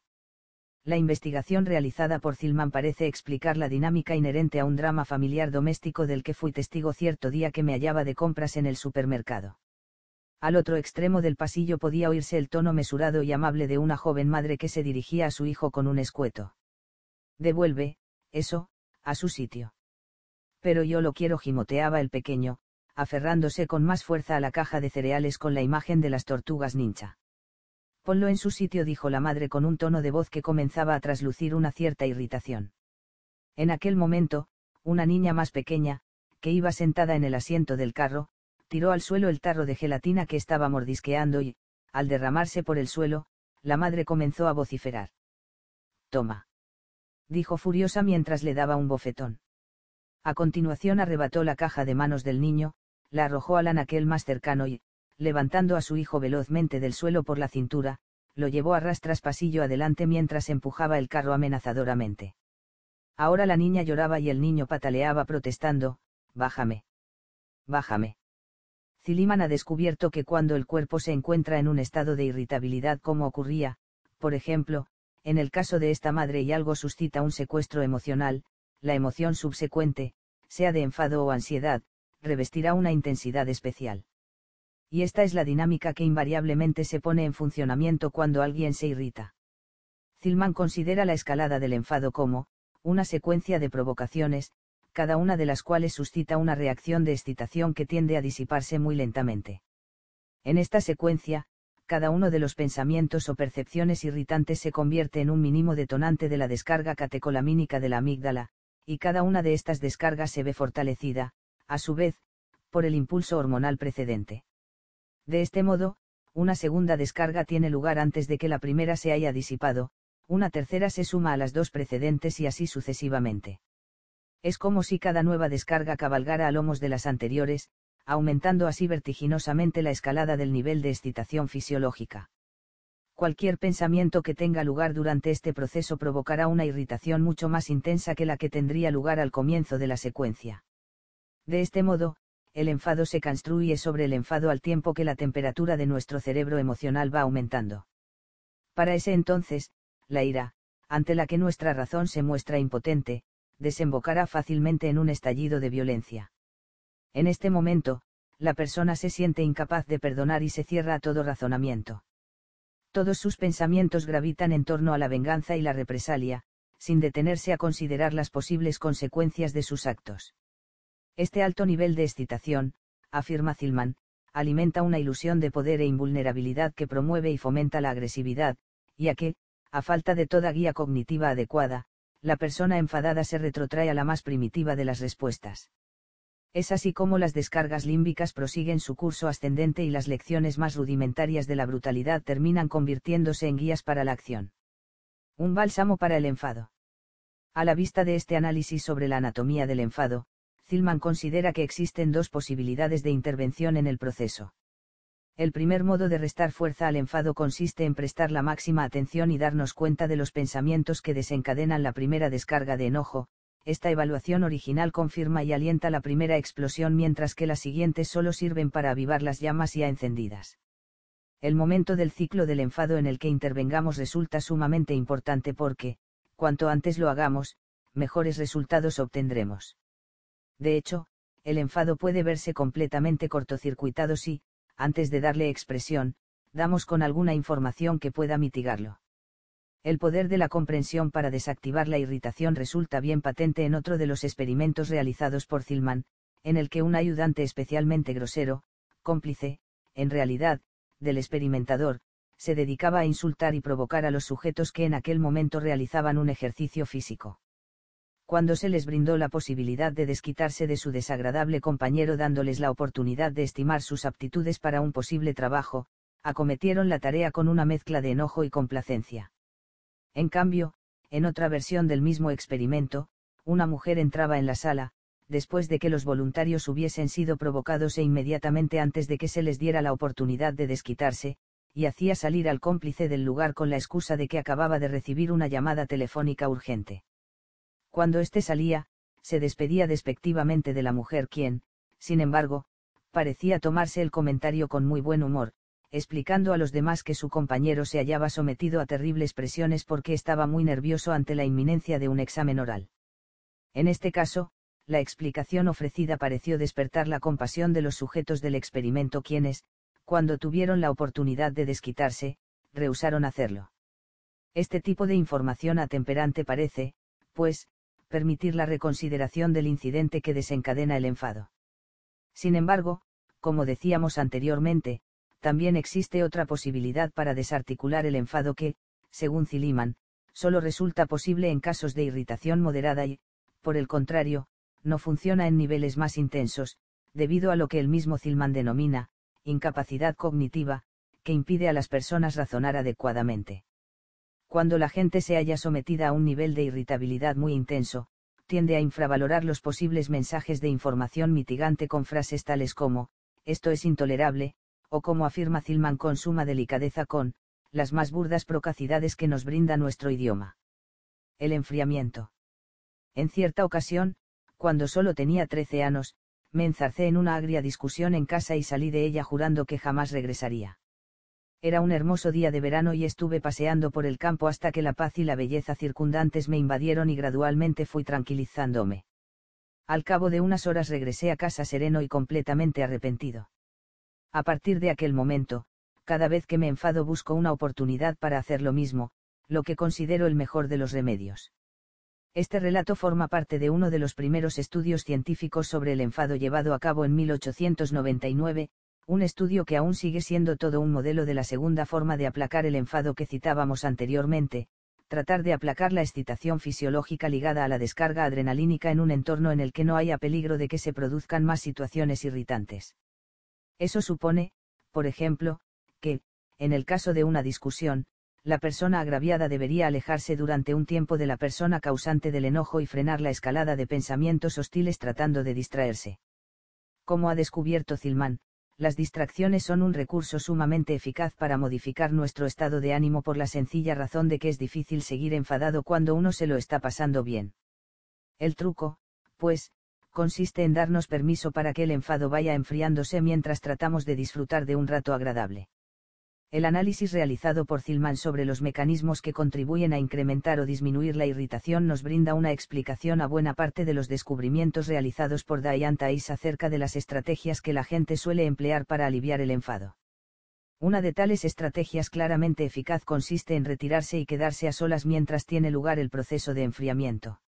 [SPEAKER 1] La investigación realizada por Zilman parece explicar la dinámica inherente a un drama familiar doméstico del que fui testigo cierto día que me hallaba de compras en el supermercado. Al otro extremo del pasillo podía oírse el tono mesurado y amable de una joven madre que se dirigía a su hijo con un escueto. Devuelve, eso, a su sitio. Pero yo lo quiero, gimoteaba el pequeño, aferrándose con más fuerza a la caja de cereales con la imagen de las tortugas ninja. Ponlo en su sitio, dijo la madre con un tono de voz que comenzaba a traslucir una cierta irritación. En aquel momento, una niña más pequeña, que iba sentada en el asiento del carro, tiró al suelo el tarro de gelatina que estaba mordisqueando y, al derramarse por el suelo, la madre comenzó a vociferar. Toma. Dijo furiosa mientras le daba un bofetón. A continuación arrebató la caja de manos del niño, la arrojó al anaquel más cercano y, levantando a su hijo velozmente del suelo por la cintura, lo llevó a rastras pasillo adelante mientras empujaba el carro amenazadoramente. Ahora la niña lloraba y el niño pataleaba protestando, Bájame. Bájame. Ziliman ha descubierto que cuando el cuerpo se encuentra en un estado de irritabilidad como ocurría, por ejemplo, en el caso de esta madre y algo suscita un secuestro emocional, la emoción subsecuente, sea de enfado o ansiedad, revestirá una intensidad especial. Y esta es la dinámica que invariablemente se pone en funcionamiento cuando alguien se irrita. Zilman considera la escalada del enfado como, una secuencia de provocaciones, cada una de las cuales suscita una reacción de excitación que tiende a disiparse muy lentamente. En esta secuencia, cada uno de los pensamientos o percepciones irritantes se convierte en un mínimo detonante de la descarga catecolamínica de la amígdala, y cada una de estas descargas se ve fortalecida, a su vez, por el impulso hormonal precedente. De este modo, una segunda descarga tiene lugar antes de que la primera se haya disipado, una tercera se suma a las dos precedentes y así sucesivamente. Es como si cada nueva descarga cabalgara a lomos de las anteriores, aumentando así vertiginosamente la escalada del nivel de excitación fisiológica. Cualquier pensamiento que tenga lugar durante este proceso provocará una irritación mucho más intensa que la que tendría lugar al comienzo de la secuencia. De este modo, el enfado se construye sobre el enfado al tiempo que la temperatura de nuestro cerebro emocional va aumentando. Para ese entonces, la ira, ante la que nuestra razón se muestra impotente, desembocará fácilmente en un estallido de violencia. En este momento, la persona se siente incapaz de perdonar y se cierra a todo razonamiento. Todos sus pensamientos gravitan en torno a la venganza y la represalia, sin detenerse a considerar las posibles consecuencias de sus actos. Este alto nivel de excitación, afirma Zilman, alimenta una ilusión de poder e invulnerabilidad que promueve y fomenta la agresividad, ya que, a falta de toda guía cognitiva adecuada, la persona enfadada se retrotrae a la más primitiva de las respuestas. Es así como las descargas límbicas prosiguen su curso ascendente y las lecciones más rudimentarias de la brutalidad terminan convirtiéndose en guías para la acción. Un bálsamo para el enfado. A la vista de este análisis sobre la anatomía del enfado, Zilman considera que existen dos posibilidades de intervención en el proceso. El primer modo de restar fuerza al enfado consiste en prestar la máxima atención y darnos cuenta de los pensamientos que desencadenan la primera descarga de enojo, esta evaluación original confirma y alienta la primera explosión mientras que las siguientes solo sirven para avivar las llamas ya encendidas. El momento del ciclo del enfado en el que intervengamos resulta sumamente importante porque, cuanto antes lo hagamos, mejores resultados obtendremos. De hecho, el enfado puede verse completamente cortocircuitado si, antes de darle expresión, damos con alguna información que pueda mitigarlo. El poder de la comprensión para desactivar la irritación resulta bien patente en otro de los experimentos realizados por Zilman, en el que un ayudante especialmente grosero, cómplice, en realidad, del experimentador, se dedicaba a insultar y provocar a los sujetos que en aquel momento realizaban un ejercicio físico. Cuando se les brindó la posibilidad de desquitarse de su desagradable compañero dándoles la oportunidad de estimar sus aptitudes para un posible trabajo, acometieron la tarea con una mezcla de enojo y complacencia. En cambio, en otra versión del mismo experimento, una mujer entraba en la sala, después de que los voluntarios hubiesen sido provocados e inmediatamente antes de que se les diera la oportunidad de desquitarse, y hacía salir al cómplice del lugar con la excusa de que acababa de recibir una llamada telefónica urgente. Cuando éste salía, se despedía despectivamente de la mujer quien, sin embargo, parecía tomarse el comentario con muy buen humor, explicando a los demás que su compañero se hallaba sometido a terribles presiones porque estaba muy nervioso ante la inminencia de un examen oral. En este caso, la explicación ofrecida pareció despertar la compasión de los sujetos del experimento quienes, cuando tuvieron la oportunidad de desquitarse, rehusaron hacerlo. Este tipo de información atemperante parece, pues, permitir la reconsideración del incidente que desencadena el enfado. Sin embargo, como decíamos anteriormente, también existe otra posibilidad para desarticular el enfado que, según Ziliman, solo resulta posible en casos de irritación moderada y, por el contrario, no funciona en niveles más intensos, debido a lo que el mismo Zilman denomina, incapacidad cognitiva, que impide a las personas razonar adecuadamente. Cuando la gente se haya sometida a un nivel de irritabilidad muy intenso, tiende a infravalorar los posibles mensajes de información mitigante con frases tales como, esto es intolerable, o como afirma Zilman con suma delicadeza con, las más burdas procacidades que nos brinda nuestro idioma. El enfriamiento. En cierta ocasión, cuando solo tenía 13 años, me enzarcé en una agria discusión en casa y salí de ella jurando que jamás regresaría. Era un hermoso día de verano y estuve paseando por el campo hasta que la paz y la belleza circundantes me invadieron y gradualmente fui tranquilizándome. Al cabo de unas horas regresé a casa sereno y completamente arrepentido. A partir de aquel momento, cada vez que me enfado busco una oportunidad para hacer lo mismo, lo que considero el mejor de los remedios. Este relato forma parte de uno de los primeros estudios científicos sobre el enfado llevado a cabo en 1899, un estudio que aún sigue siendo todo un modelo de la segunda forma de aplacar el enfado que citábamos anteriormente, tratar de aplacar la excitación fisiológica ligada a la descarga adrenalínica en un entorno en el que no haya peligro de que se produzcan más situaciones irritantes. Eso supone, por ejemplo, que, en el caso de una discusión, la persona agraviada debería alejarse durante un tiempo de la persona causante del enojo y frenar la escalada de pensamientos hostiles tratando de distraerse. Como ha descubierto Zilman, las distracciones son un recurso sumamente eficaz para modificar nuestro estado de ánimo por la sencilla razón de que es difícil seguir enfadado cuando uno se lo está pasando bien. El truco, pues, consiste en darnos permiso para que el enfado vaya enfriándose mientras tratamos de disfrutar de un rato agradable. El análisis realizado por Zilman sobre los mecanismos que contribuyen a incrementar o disminuir la irritación nos brinda una explicación a buena parte de los descubrimientos realizados por Diane Tais acerca de las estrategias que la gente suele emplear para aliviar el enfado. Una de tales estrategias claramente eficaz consiste en retirarse y quedarse a solas mientras tiene lugar el proceso de enfriamiento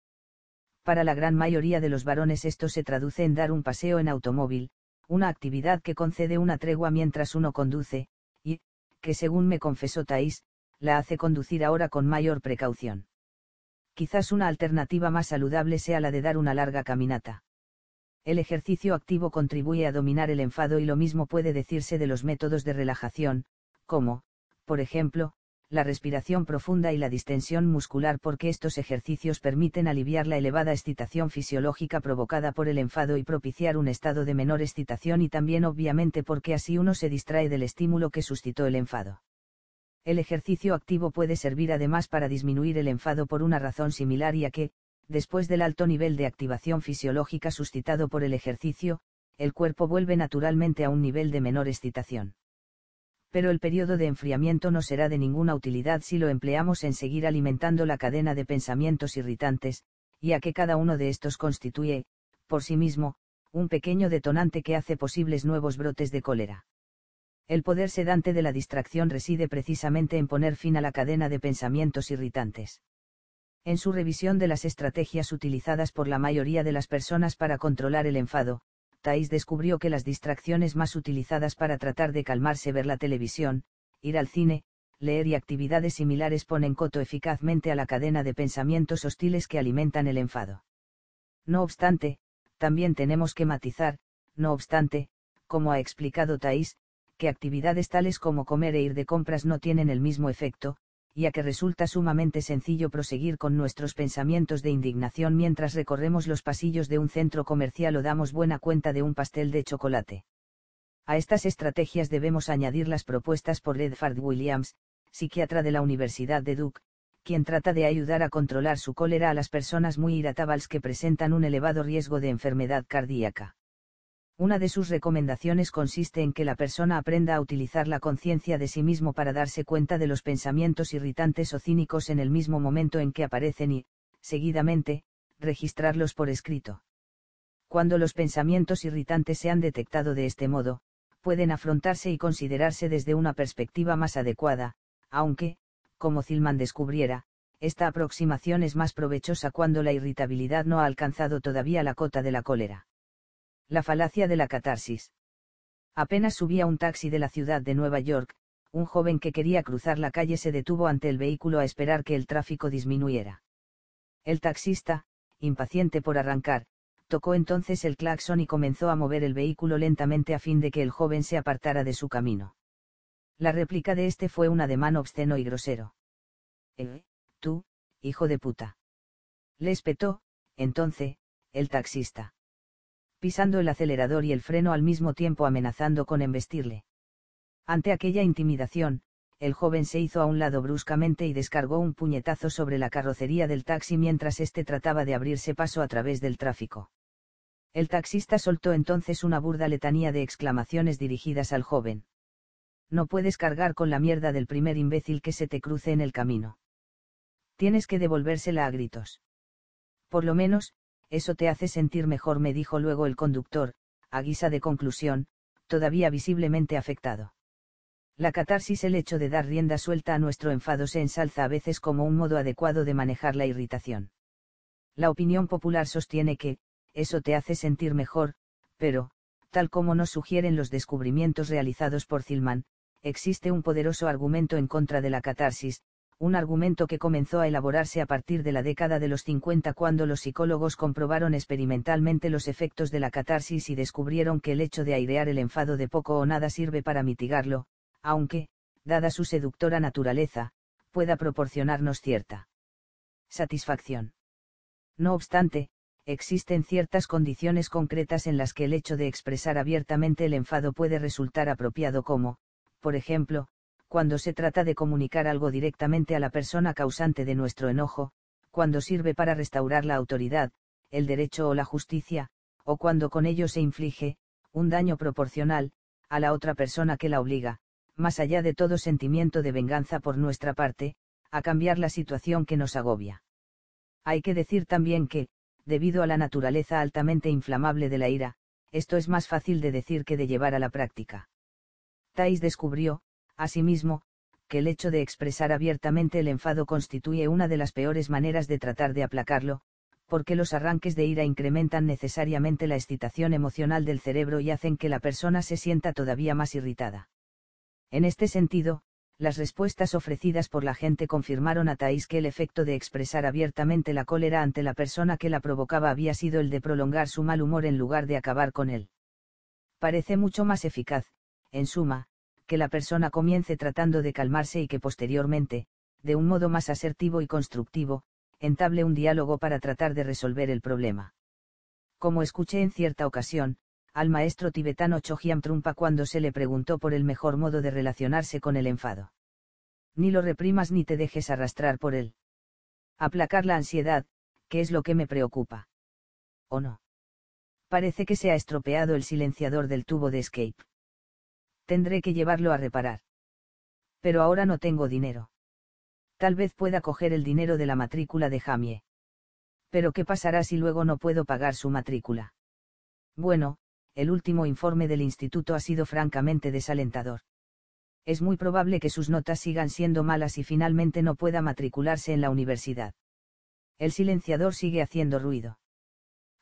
[SPEAKER 1] para la gran mayoría de los varones esto se traduce en dar un paseo en automóvil, una actividad que concede una tregua mientras uno conduce, que según me confesó Thais, la hace conducir ahora con mayor precaución. Quizás una alternativa más saludable sea la de dar una larga caminata. El ejercicio activo contribuye a dominar el enfado y lo mismo puede decirse de los métodos de relajación, como, por ejemplo, la respiración profunda y la distensión muscular porque estos ejercicios permiten aliviar la elevada excitación fisiológica provocada por el enfado y propiciar un estado de menor excitación y también obviamente porque así uno se distrae del estímulo que suscitó el enfado. El ejercicio activo puede servir además para disminuir el enfado por una razón similar y a que, después del alto nivel de activación fisiológica suscitado por el ejercicio, el cuerpo vuelve naturalmente a un nivel de menor excitación. Pero el periodo de enfriamiento no será de ninguna utilidad si lo empleamos en seguir alimentando la cadena de pensamientos irritantes, y a que cada uno de estos constituye, por sí mismo, un pequeño detonante que hace posibles nuevos brotes de cólera. El poder sedante de la distracción reside precisamente en poner fin a la cadena de pensamientos irritantes. En su revisión de las estrategias utilizadas por la mayoría de las personas para controlar el enfado, Thais descubrió que las distracciones más utilizadas para tratar de calmarse ver la televisión, ir al cine, leer y actividades similares ponen coto eficazmente a la cadena de pensamientos hostiles que alimentan el enfado. No obstante, también tenemos que matizar, no obstante, como ha explicado Thais, que actividades tales como comer e ir de compras no tienen el mismo efecto, ya que resulta sumamente sencillo proseguir con nuestros pensamientos de indignación mientras recorremos los pasillos de un centro comercial o damos buena cuenta de un pastel de chocolate. A estas estrategias debemos añadir las propuestas por Edward Williams, psiquiatra de la Universidad de Duke, quien trata de ayudar a controlar su cólera a las personas muy irritables que presentan un elevado riesgo de enfermedad cardíaca. Una de sus recomendaciones consiste en que la persona aprenda a utilizar la conciencia de sí mismo para darse cuenta de los pensamientos irritantes o cínicos en el mismo momento en que aparecen y, seguidamente, registrarlos por escrito. Cuando los pensamientos irritantes se han detectado de este modo, pueden afrontarse y considerarse desde una perspectiva más adecuada, aunque, como Zilman descubriera, esta aproximación es más provechosa cuando la irritabilidad no ha alcanzado todavía la cota de la cólera. La falacia de la catarsis. Apenas subía un taxi de la ciudad de Nueva York, un joven que quería cruzar la calle se detuvo ante el vehículo a esperar que el tráfico disminuyera. El taxista, impaciente por arrancar, tocó entonces el claxon y comenzó a mover el vehículo lentamente a fin de que el joven se apartara de su camino. La réplica de este fue un ademán obsceno y grosero. Eh, tú, hijo de puta. Le espetó, entonces, el taxista pisando el acelerador y el freno al mismo tiempo amenazando con embestirle. Ante aquella intimidación, el joven se hizo a un lado bruscamente y descargó un puñetazo sobre la carrocería del taxi mientras éste trataba de abrirse paso a través del tráfico. El taxista soltó entonces una burda letanía de exclamaciones dirigidas al joven. No puedes cargar con la mierda del primer imbécil que se te cruce en el camino. Tienes que devolvérsela a gritos. Por lo menos, eso te hace sentir mejor, me dijo luego el conductor, a guisa de conclusión, todavía visiblemente afectado. La catarsis, el hecho de dar rienda suelta a nuestro enfado, se ensalza a veces como un modo adecuado de manejar la irritación. La opinión popular sostiene que, eso te hace sentir mejor, pero, tal como nos sugieren los descubrimientos realizados por Zilman, existe un poderoso argumento en contra de la catarsis, un argumento que comenzó a elaborarse a partir de la década de los 50 cuando los psicólogos comprobaron experimentalmente los efectos de la catarsis y descubrieron que el hecho de airear el enfado de poco o nada sirve para mitigarlo, aunque, dada su seductora naturaleza, pueda proporcionarnos cierta satisfacción. No obstante, existen ciertas condiciones concretas en las que el hecho de expresar abiertamente el enfado puede resultar apropiado como, por ejemplo, cuando se trata de comunicar algo directamente a la persona causante de nuestro enojo, cuando sirve para restaurar la autoridad, el derecho o la justicia, o cuando con ello se inflige, un daño proporcional, a la otra persona que la obliga, más allá de todo sentimiento de venganza por nuestra parte, a cambiar la situación que nos agobia. Hay que decir también que, debido a la naturaleza altamente inflamable de la ira, esto es más fácil de decir que de llevar a la práctica. Thais descubrió, Asimismo, que el hecho de expresar abiertamente el enfado constituye una de las peores maneras de tratar de aplacarlo, porque los arranques de ira incrementan necesariamente la excitación emocional del cerebro y hacen que la persona se sienta todavía más irritada. En este sentido, las respuestas ofrecidas por la gente confirmaron a Thais que el efecto de expresar abiertamente la cólera ante la persona que la provocaba había sido el de prolongar su mal humor en lugar de acabar con él. Parece mucho más eficaz, en suma, que la persona comience tratando de calmarse y que posteriormente, de un modo más asertivo y constructivo, entable un diálogo para tratar de resolver el problema. Como escuché en cierta ocasión, al maestro tibetano Chogyam Trumpa cuando se le preguntó por el mejor modo de relacionarse con el enfado. Ni lo reprimas ni te dejes arrastrar por él. Aplacar la ansiedad, que es lo que me preocupa. ¿O no? Parece que se ha estropeado el silenciador del tubo de escape. Tendré que llevarlo a reparar. Pero ahora no tengo dinero. Tal vez pueda coger el dinero de la matrícula de Jamie. Pero ¿qué pasará si luego no puedo pagar su matrícula? Bueno, el último informe del instituto ha sido francamente desalentador. Es muy probable que sus notas sigan siendo malas y finalmente no pueda matricularse en la universidad. El silenciador sigue haciendo ruido.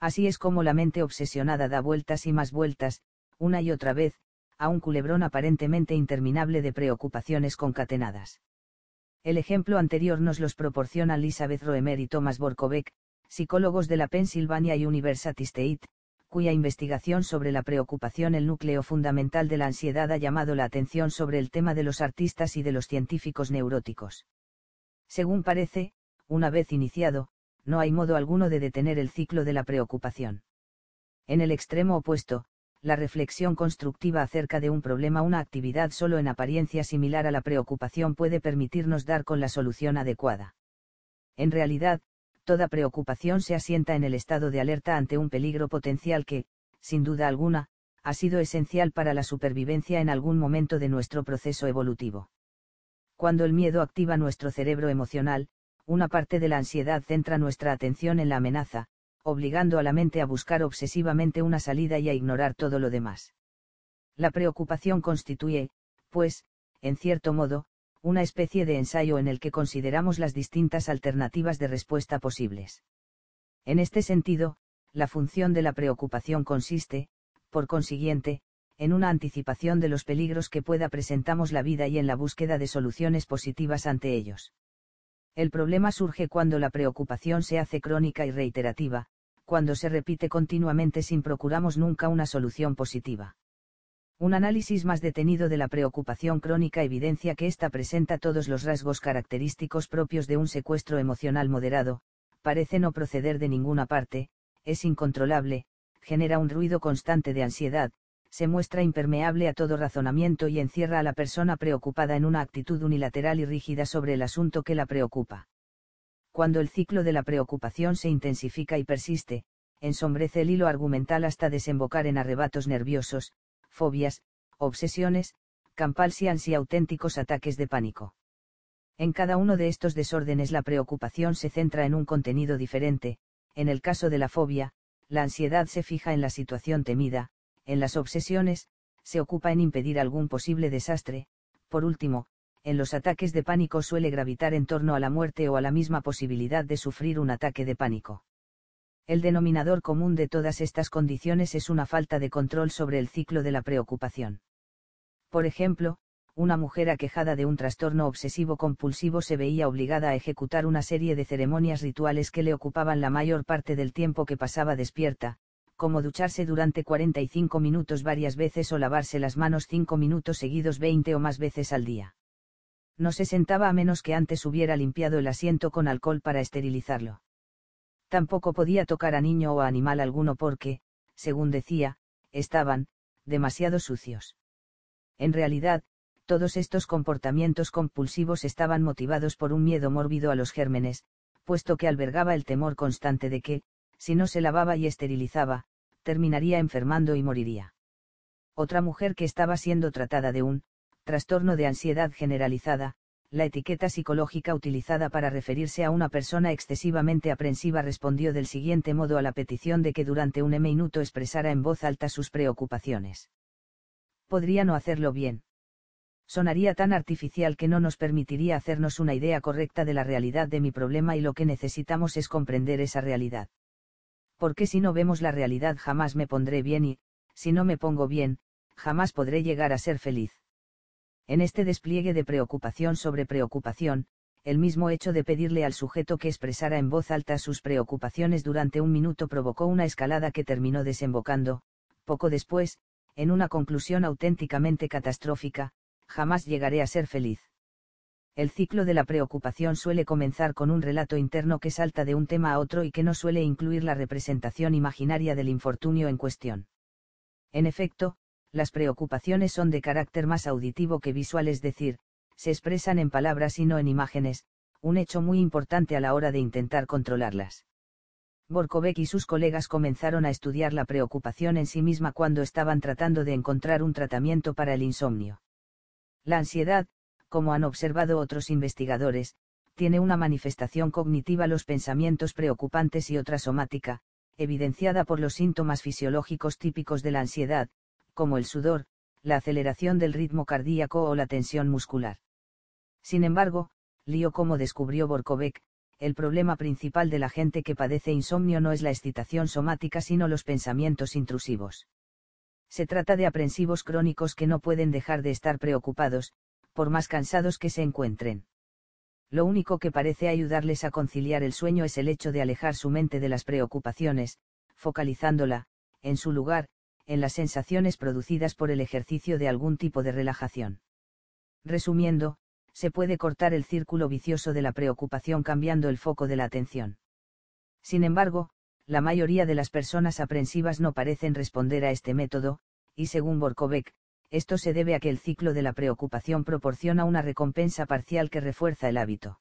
[SPEAKER 1] Así es como la mente obsesionada da vueltas y más vueltas, una y otra vez, a un culebrón aparentemente interminable de preocupaciones concatenadas. El ejemplo anterior nos los proporciona Elizabeth Roemer y Thomas Borkovec, psicólogos de la Pennsylvania University State, cuya investigación sobre la preocupación el núcleo fundamental de la ansiedad ha llamado la atención sobre el tema de los artistas y de los científicos neuróticos. Según parece, una vez iniciado, no hay modo alguno de detener el ciclo de la preocupación. En el extremo opuesto, la reflexión constructiva acerca de un problema, una actividad solo en apariencia similar a la preocupación puede permitirnos dar con la solución adecuada. En realidad, toda preocupación se asienta en el estado de alerta ante un peligro potencial que, sin duda alguna, ha sido esencial para la supervivencia en algún momento de nuestro proceso evolutivo. Cuando el miedo activa nuestro cerebro emocional, una parte de la ansiedad centra nuestra atención en la amenaza, obligando a la mente a buscar obsesivamente una salida y a ignorar todo lo demás. La preocupación constituye, pues, en cierto modo, una especie de ensayo en el que consideramos las distintas alternativas de respuesta posibles. En este sentido, la función de la preocupación consiste, por consiguiente, en una anticipación de los peligros que pueda presentamos la vida y en la búsqueda de soluciones positivas ante ellos. El problema surge cuando la preocupación se hace crónica y reiterativa, cuando se repite continuamente sin procuramos nunca una solución positiva. Un análisis más detenido de la preocupación crónica evidencia que ésta presenta todos los rasgos característicos propios de un secuestro emocional moderado, parece no proceder de ninguna parte, es incontrolable, genera un ruido constante de ansiedad, se muestra impermeable a todo razonamiento y encierra a la persona preocupada en una actitud unilateral y rígida sobre el asunto que la preocupa. Cuando el ciclo de la preocupación se intensifica y persiste, ensombrece el hilo argumental hasta desembocar en arrebatos nerviosos, fobias, obsesiones, campalsians y auténticos ataques de pánico. En cada uno de estos desórdenes la preocupación se centra en un contenido diferente, en el caso de la fobia, la ansiedad se fija en la situación temida, en las obsesiones, se ocupa en impedir algún posible desastre, por último, en los ataques de pánico suele gravitar en torno a la muerte o a la misma posibilidad de sufrir un ataque de pánico. El denominador común de todas estas condiciones es una falta de control sobre el ciclo de la preocupación. Por ejemplo, una mujer aquejada de un trastorno obsesivo compulsivo se veía obligada a ejecutar una serie de ceremonias rituales que le ocupaban la mayor parte del tiempo que pasaba despierta, como ducharse durante 45 minutos varias veces o lavarse las manos 5 minutos seguidos 20 o más veces al día. No se sentaba a menos que antes hubiera limpiado el asiento con alcohol para esterilizarlo. Tampoco podía tocar a niño o a animal alguno porque, según decía, estaban, demasiado sucios. En realidad, todos estos comportamientos compulsivos estaban motivados por un miedo mórbido a los gérmenes, puesto que albergaba el temor constante de que, si no se lavaba y esterilizaba, terminaría enfermando y moriría. Otra mujer que estaba siendo tratada de un trastorno de ansiedad generalizada, la etiqueta psicológica utilizada para referirse a una persona excesivamente aprensiva respondió del siguiente modo a la petición de que durante un minuto expresara en voz alta sus preocupaciones. Podría no hacerlo bien. Sonaría tan artificial que no nos permitiría hacernos una idea correcta de la realidad de mi problema y lo que necesitamos es comprender esa realidad. Porque si no vemos la realidad jamás me pondré bien y, si no me pongo bien, jamás podré llegar a ser feliz. En este despliegue de preocupación sobre preocupación, el mismo hecho de pedirle al sujeto que expresara en voz alta sus preocupaciones durante un minuto provocó una escalada que terminó desembocando, poco después, en una conclusión auténticamente catastrófica, jamás llegaré a ser feliz. El ciclo de la preocupación suele comenzar con un relato interno que salta de un tema a otro y que no suele incluir la representación imaginaria del infortunio en cuestión. En efecto, las preocupaciones son de carácter más auditivo que visual, es decir, se expresan en palabras y no en imágenes, un hecho muy importante a la hora de intentar controlarlas. Borkovec y sus colegas comenzaron a estudiar la preocupación en sí misma cuando estaban tratando de encontrar un tratamiento para el insomnio. La ansiedad, como han observado otros investigadores, tiene una manifestación cognitiva los pensamientos preocupantes y otra somática, evidenciada por los síntomas fisiológicos típicos de la ansiedad, como el sudor, la aceleración del ritmo cardíaco o la tensión muscular. Sin embargo, lío como descubrió Borkovec, el problema principal de la gente que padece insomnio no es la excitación somática sino los pensamientos intrusivos. Se trata de aprensivos crónicos que no pueden dejar de estar preocupados, por más cansados que se encuentren. Lo único que parece ayudarles a conciliar el sueño es el hecho de alejar su mente de las preocupaciones, focalizándola, en su lugar, en las sensaciones producidas por el ejercicio de algún tipo de relajación. Resumiendo, se puede cortar el círculo vicioso de la preocupación cambiando el foco de la atención. Sin embargo, la mayoría de las personas aprensivas no parecen responder a este método, y según Borkovec, esto se debe a que el ciclo de la preocupación proporciona una recompensa parcial que refuerza el hábito.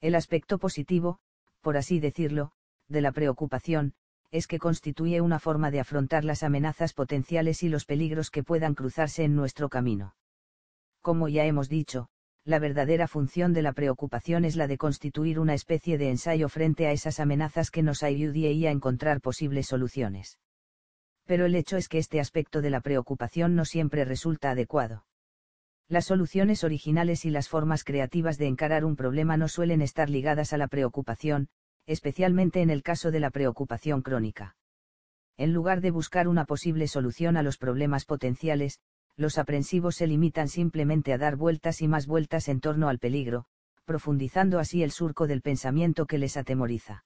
[SPEAKER 1] El aspecto positivo, por así decirlo, de la preocupación, es que constituye una forma de afrontar las amenazas potenciales y los peligros que puedan cruzarse en nuestro camino. Como ya hemos dicho, la verdadera función de la preocupación es la de constituir una especie de ensayo frente a esas amenazas que nos ayudaría a encontrar posibles soluciones pero el hecho es que este aspecto de la preocupación no siempre resulta adecuado. Las soluciones originales y las formas creativas de encarar un problema no suelen estar ligadas a la preocupación, especialmente en el caso de la preocupación crónica. En lugar de buscar una posible solución a los problemas potenciales, los aprensivos se limitan simplemente a dar vueltas y más vueltas en torno al peligro, profundizando así el surco del pensamiento que les atemoriza.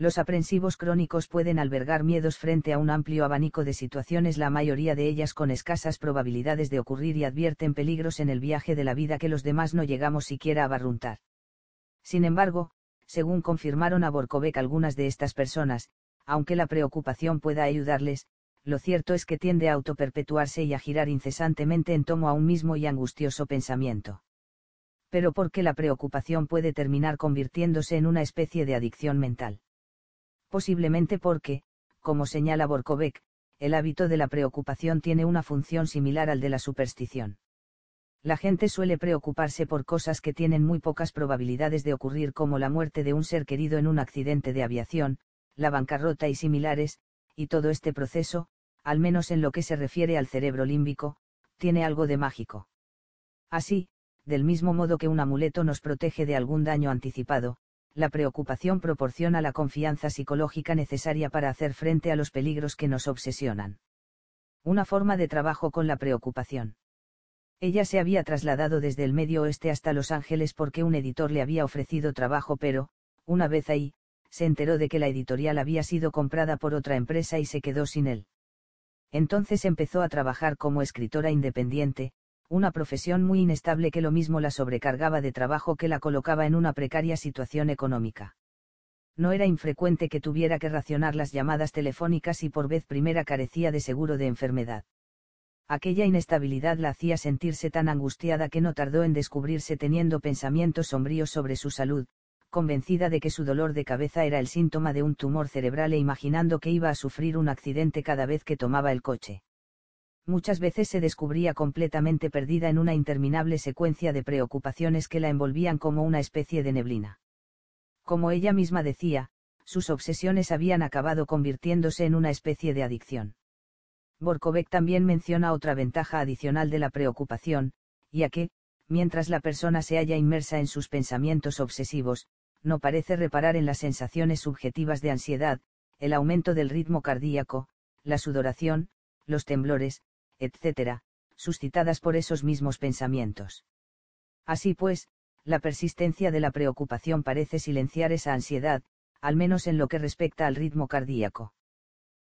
[SPEAKER 1] Los aprensivos crónicos pueden albergar miedos frente a un amplio abanico de situaciones, la mayoría de ellas con escasas probabilidades de ocurrir y advierten peligros en el viaje de la vida que los demás no llegamos siquiera a barruntar. Sin embargo, según confirmaron a Borkovec algunas de estas personas, aunque la preocupación pueda ayudarles, lo cierto es que tiende a autoperpetuarse y a girar incesantemente en tomo a un mismo y angustioso pensamiento. Pero porque la preocupación puede terminar convirtiéndose en una especie de adicción mental posiblemente porque, como señala Borkovec, el hábito de la preocupación tiene una función similar al de la superstición. La gente suele preocuparse por cosas que tienen muy pocas probabilidades de ocurrir como la muerte de un ser querido en un accidente de aviación, la bancarrota y similares, y todo este proceso, al menos en lo que se refiere al cerebro límbico, tiene algo de mágico. Así, del mismo modo que un amuleto nos protege de algún daño anticipado, la preocupación proporciona la confianza psicológica necesaria para hacer frente a los peligros que nos obsesionan. Una forma de trabajo con la preocupación. Ella se había trasladado desde el medio oeste hasta Los Ángeles porque un editor le había ofrecido trabajo, pero, una vez ahí, se enteró de que la editorial había sido comprada por otra empresa y se quedó sin él. Entonces empezó a trabajar como escritora independiente, una profesión muy inestable que lo mismo la sobrecargaba de trabajo que la colocaba en una precaria situación económica. No era infrecuente que tuviera que racionar las llamadas telefónicas y por vez primera carecía de seguro de enfermedad. Aquella inestabilidad la hacía sentirse tan angustiada que no tardó en descubrirse teniendo pensamientos sombríos sobre su salud, convencida de que su dolor de cabeza era el síntoma de un tumor cerebral e imaginando que iba a sufrir un accidente cada vez que tomaba el coche muchas veces se descubría completamente perdida en una interminable secuencia de preocupaciones que la envolvían como una especie de neblina. Como ella misma decía, sus obsesiones habían acabado convirtiéndose en una especie de adicción. Borkovec también menciona otra ventaja adicional de la preocupación, ya que, mientras la persona se halla inmersa en sus pensamientos obsesivos, no parece reparar en las sensaciones subjetivas de ansiedad, el aumento del ritmo cardíaco, la sudoración, los temblores, etc., suscitadas por esos mismos pensamientos. Así pues, la persistencia de la preocupación parece silenciar esa ansiedad, al menos en lo que respecta al ritmo cardíaco.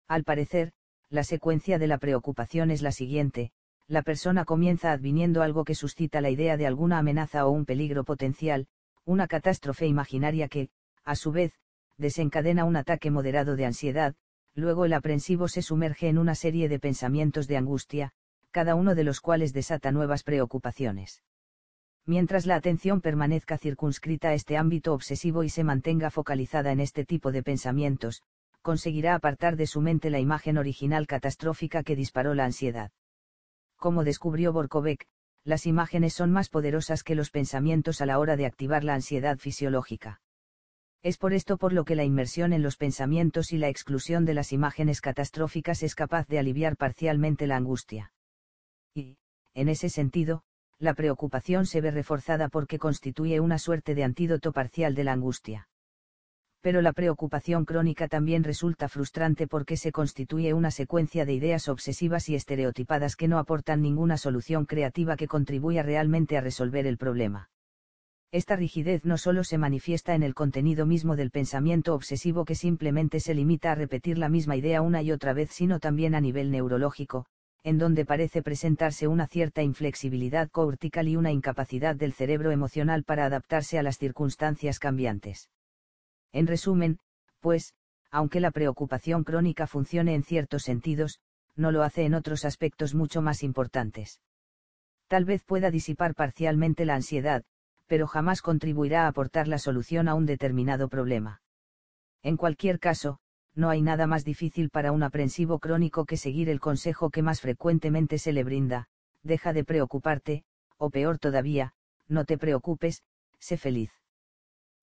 [SPEAKER 1] Al parecer, la secuencia de la preocupación es la siguiente, la persona comienza adviniendo algo que suscita la idea de alguna amenaza o un peligro potencial, una catástrofe imaginaria que, a su vez, desencadena un ataque moderado de ansiedad, luego el aprensivo se sumerge en una serie de pensamientos de angustia, cada uno de los cuales desata nuevas preocupaciones. Mientras la atención permanezca circunscrita a este ámbito obsesivo y se mantenga focalizada en este tipo de pensamientos, conseguirá apartar de su mente la imagen original catastrófica que disparó la ansiedad. Como descubrió Borkovec, las imágenes son más poderosas que los pensamientos a la hora de activar la ansiedad fisiológica. Es por esto por lo que la inmersión en los pensamientos y la exclusión de las imágenes catastróficas es capaz de aliviar parcialmente la angustia. Y, en ese sentido, la preocupación se ve reforzada porque constituye una suerte de antídoto parcial de la angustia. Pero la preocupación crónica también resulta frustrante porque se constituye una secuencia de ideas obsesivas y estereotipadas que no aportan ninguna solución creativa que contribuya realmente a resolver el problema. Esta rigidez no solo se manifiesta en el contenido mismo del pensamiento obsesivo que simplemente se limita a repetir la misma idea una y otra vez, sino también a nivel neurológico, en donde parece presentarse una cierta inflexibilidad cortical y una incapacidad del cerebro emocional para adaptarse a las circunstancias cambiantes. En resumen, pues, aunque la preocupación crónica funcione en ciertos sentidos, no lo hace en otros aspectos mucho más importantes. Tal vez pueda disipar parcialmente la ansiedad, pero jamás contribuirá a aportar la solución a un determinado problema. En cualquier caso, no hay nada más difícil para un aprensivo crónico que seguir el consejo que más frecuentemente se le brinda, deja de preocuparte, o peor todavía, no te preocupes, sé feliz.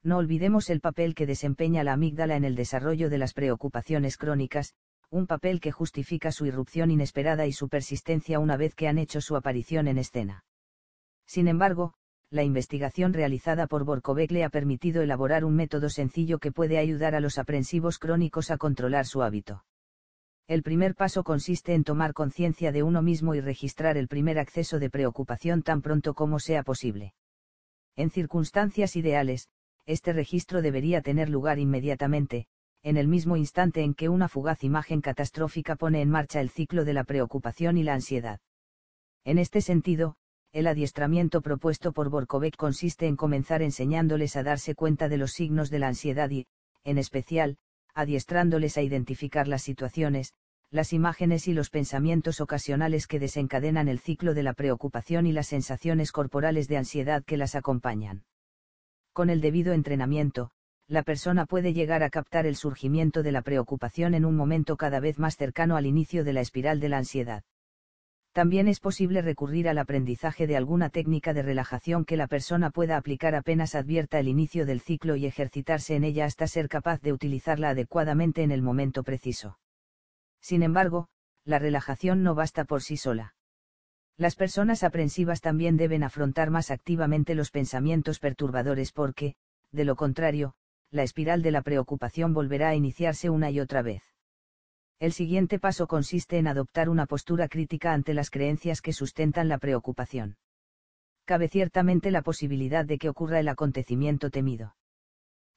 [SPEAKER 1] No olvidemos el papel que desempeña la amígdala en el desarrollo de las preocupaciones crónicas, un papel que justifica su irrupción inesperada y su persistencia una vez que han hecho su aparición en escena. Sin embargo, la investigación realizada por Borkovec le ha permitido elaborar un método sencillo que puede ayudar a los aprensivos crónicos a controlar su hábito. El primer paso consiste en tomar conciencia de uno mismo y registrar el primer acceso de preocupación tan pronto como sea posible. En circunstancias ideales, este registro debería tener lugar inmediatamente, en el mismo instante en que una fugaz imagen catastrófica pone en marcha el ciclo de la preocupación y la ansiedad. En este sentido, el adiestramiento propuesto por Borkovec consiste en comenzar enseñándoles a darse cuenta de los signos de la ansiedad y, en especial, adiestrándoles a identificar las situaciones, las imágenes y los pensamientos ocasionales que desencadenan el ciclo de la preocupación y las sensaciones corporales de ansiedad que las acompañan. Con el debido entrenamiento, la persona puede llegar a captar el surgimiento de la preocupación en un momento cada vez más cercano al inicio de la espiral de la ansiedad. También es posible recurrir al aprendizaje de alguna técnica de relajación que la persona pueda aplicar apenas advierta el inicio del ciclo y ejercitarse en ella hasta ser capaz de utilizarla adecuadamente en el momento preciso. Sin embargo, la relajación no basta por sí sola. Las personas aprensivas también deben afrontar más activamente los pensamientos perturbadores porque, de lo contrario, la espiral de la preocupación volverá a iniciarse una y otra vez. El siguiente paso consiste en adoptar una postura crítica ante las creencias que sustentan la preocupación. Cabe ciertamente la posibilidad de que ocurra el acontecimiento temido.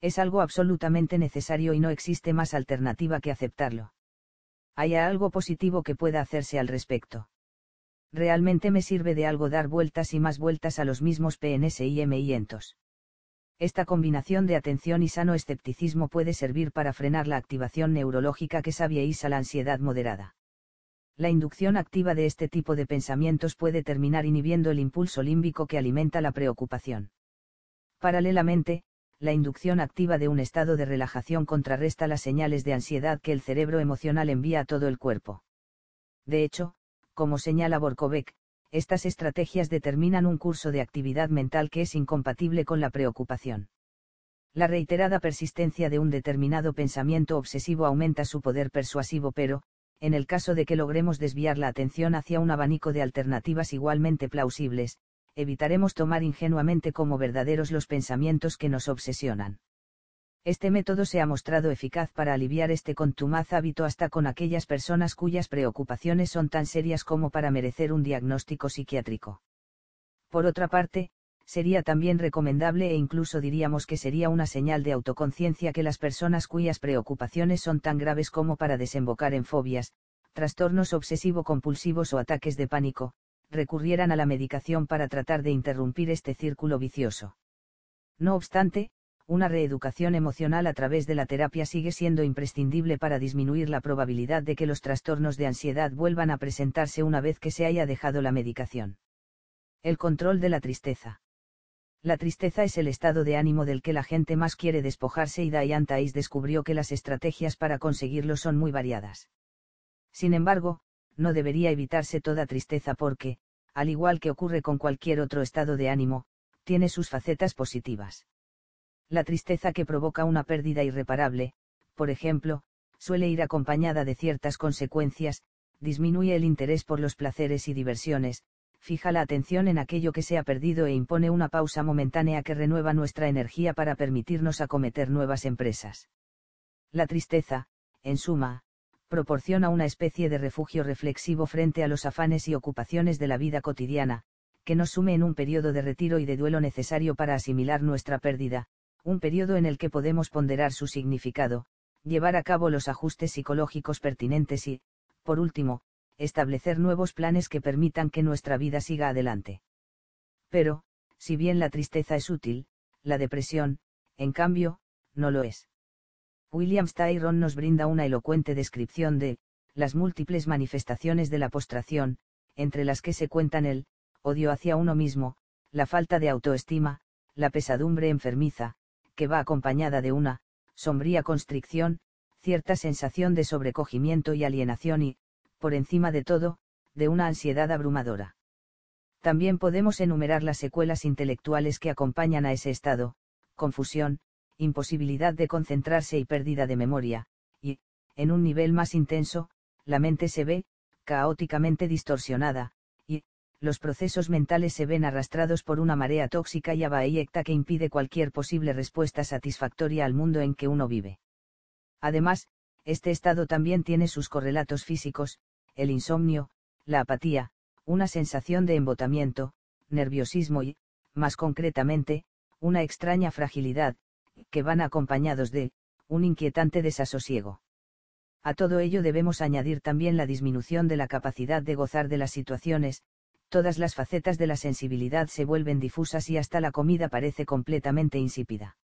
[SPEAKER 1] Es algo absolutamente necesario y no existe más alternativa que aceptarlo. ¿Hay algo positivo que pueda hacerse al respecto? Realmente me sirve de algo dar vueltas y más vueltas a los mismos PNS y MIentos. Esta combinación de atención y sano escepticismo puede servir para frenar la activación neurológica que sabiéis a la ansiedad moderada. La inducción activa de este tipo de pensamientos puede terminar inhibiendo el impulso límbico que alimenta la preocupación. Paralelamente, la inducción activa de un estado de relajación contrarresta las señales de ansiedad que el cerebro emocional envía a todo el cuerpo. De hecho, como señala Borkovec, estas estrategias determinan un curso de actividad mental que es incompatible con la preocupación. La reiterada persistencia de un determinado pensamiento obsesivo aumenta su poder persuasivo pero, en el caso de que logremos desviar la atención hacia un abanico de alternativas igualmente plausibles, evitaremos tomar ingenuamente como verdaderos los pensamientos que nos obsesionan. Este método se ha mostrado eficaz para aliviar este contumaz hábito hasta con aquellas personas cuyas preocupaciones son tan serias como para merecer un diagnóstico psiquiátrico. Por otra parte, sería también recomendable e incluso diríamos que sería una señal de autoconciencia que las personas cuyas preocupaciones son tan graves como para desembocar en fobias, trastornos obsesivo-compulsivos o ataques de pánico, recurrieran a la medicación para tratar de interrumpir este círculo vicioso. No obstante, una reeducación emocional a través de la terapia sigue siendo imprescindible para disminuir la probabilidad de que los trastornos de ansiedad vuelvan a presentarse una vez que se haya dejado la medicación. El control de la tristeza. La tristeza es el estado de ánimo del que la gente más quiere despojarse y Diane Tais descubrió que las estrategias para conseguirlo son muy variadas. Sin embargo, no debería evitarse toda tristeza porque, al igual que ocurre con cualquier otro estado de ánimo, tiene sus facetas positivas. La tristeza que provoca una pérdida irreparable, por ejemplo, suele ir acompañada de ciertas consecuencias, disminuye el interés por los placeres y diversiones, fija la atención en aquello que se ha perdido e impone una pausa momentánea que renueva nuestra energía para permitirnos acometer nuevas empresas. La tristeza, en suma, proporciona una especie de refugio reflexivo frente a los afanes y ocupaciones de la vida cotidiana, que nos sume en un periodo de retiro y de duelo necesario para asimilar nuestra pérdida, un periodo en el que podemos ponderar su significado, llevar a cabo los ajustes psicológicos pertinentes y, por último, establecer nuevos planes que permitan que nuestra vida siga adelante. Pero, si bien la tristeza es útil, la depresión, en cambio, no lo es. William Styron nos brinda una elocuente descripción de, las múltiples manifestaciones de la postración, entre las que se cuentan el, odio hacia uno mismo, la falta de autoestima, la pesadumbre enfermiza, que va acompañada de una, sombría constricción, cierta sensación de sobrecogimiento y alienación y, por encima de todo, de una ansiedad abrumadora. También podemos enumerar las secuelas intelectuales que acompañan a ese estado, confusión, imposibilidad de concentrarse y pérdida de memoria, y, en un nivel más intenso, la mente se ve, caóticamente distorsionada, los procesos mentales se ven arrastrados por una marea tóxica y abaeyecta que impide cualquier posible respuesta satisfactoria al mundo en que uno vive. Además, este estado también tiene sus correlatos físicos, el insomnio, la apatía, una sensación de embotamiento, nerviosismo y, más concretamente, una extraña fragilidad, que van acompañados de, un inquietante desasosiego. A todo ello debemos añadir también la disminución de la capacidad de gozar de las situaciones, todas las facetas de la sensibilidad se vuelven difusas y hasta la comida parece completamente insípida.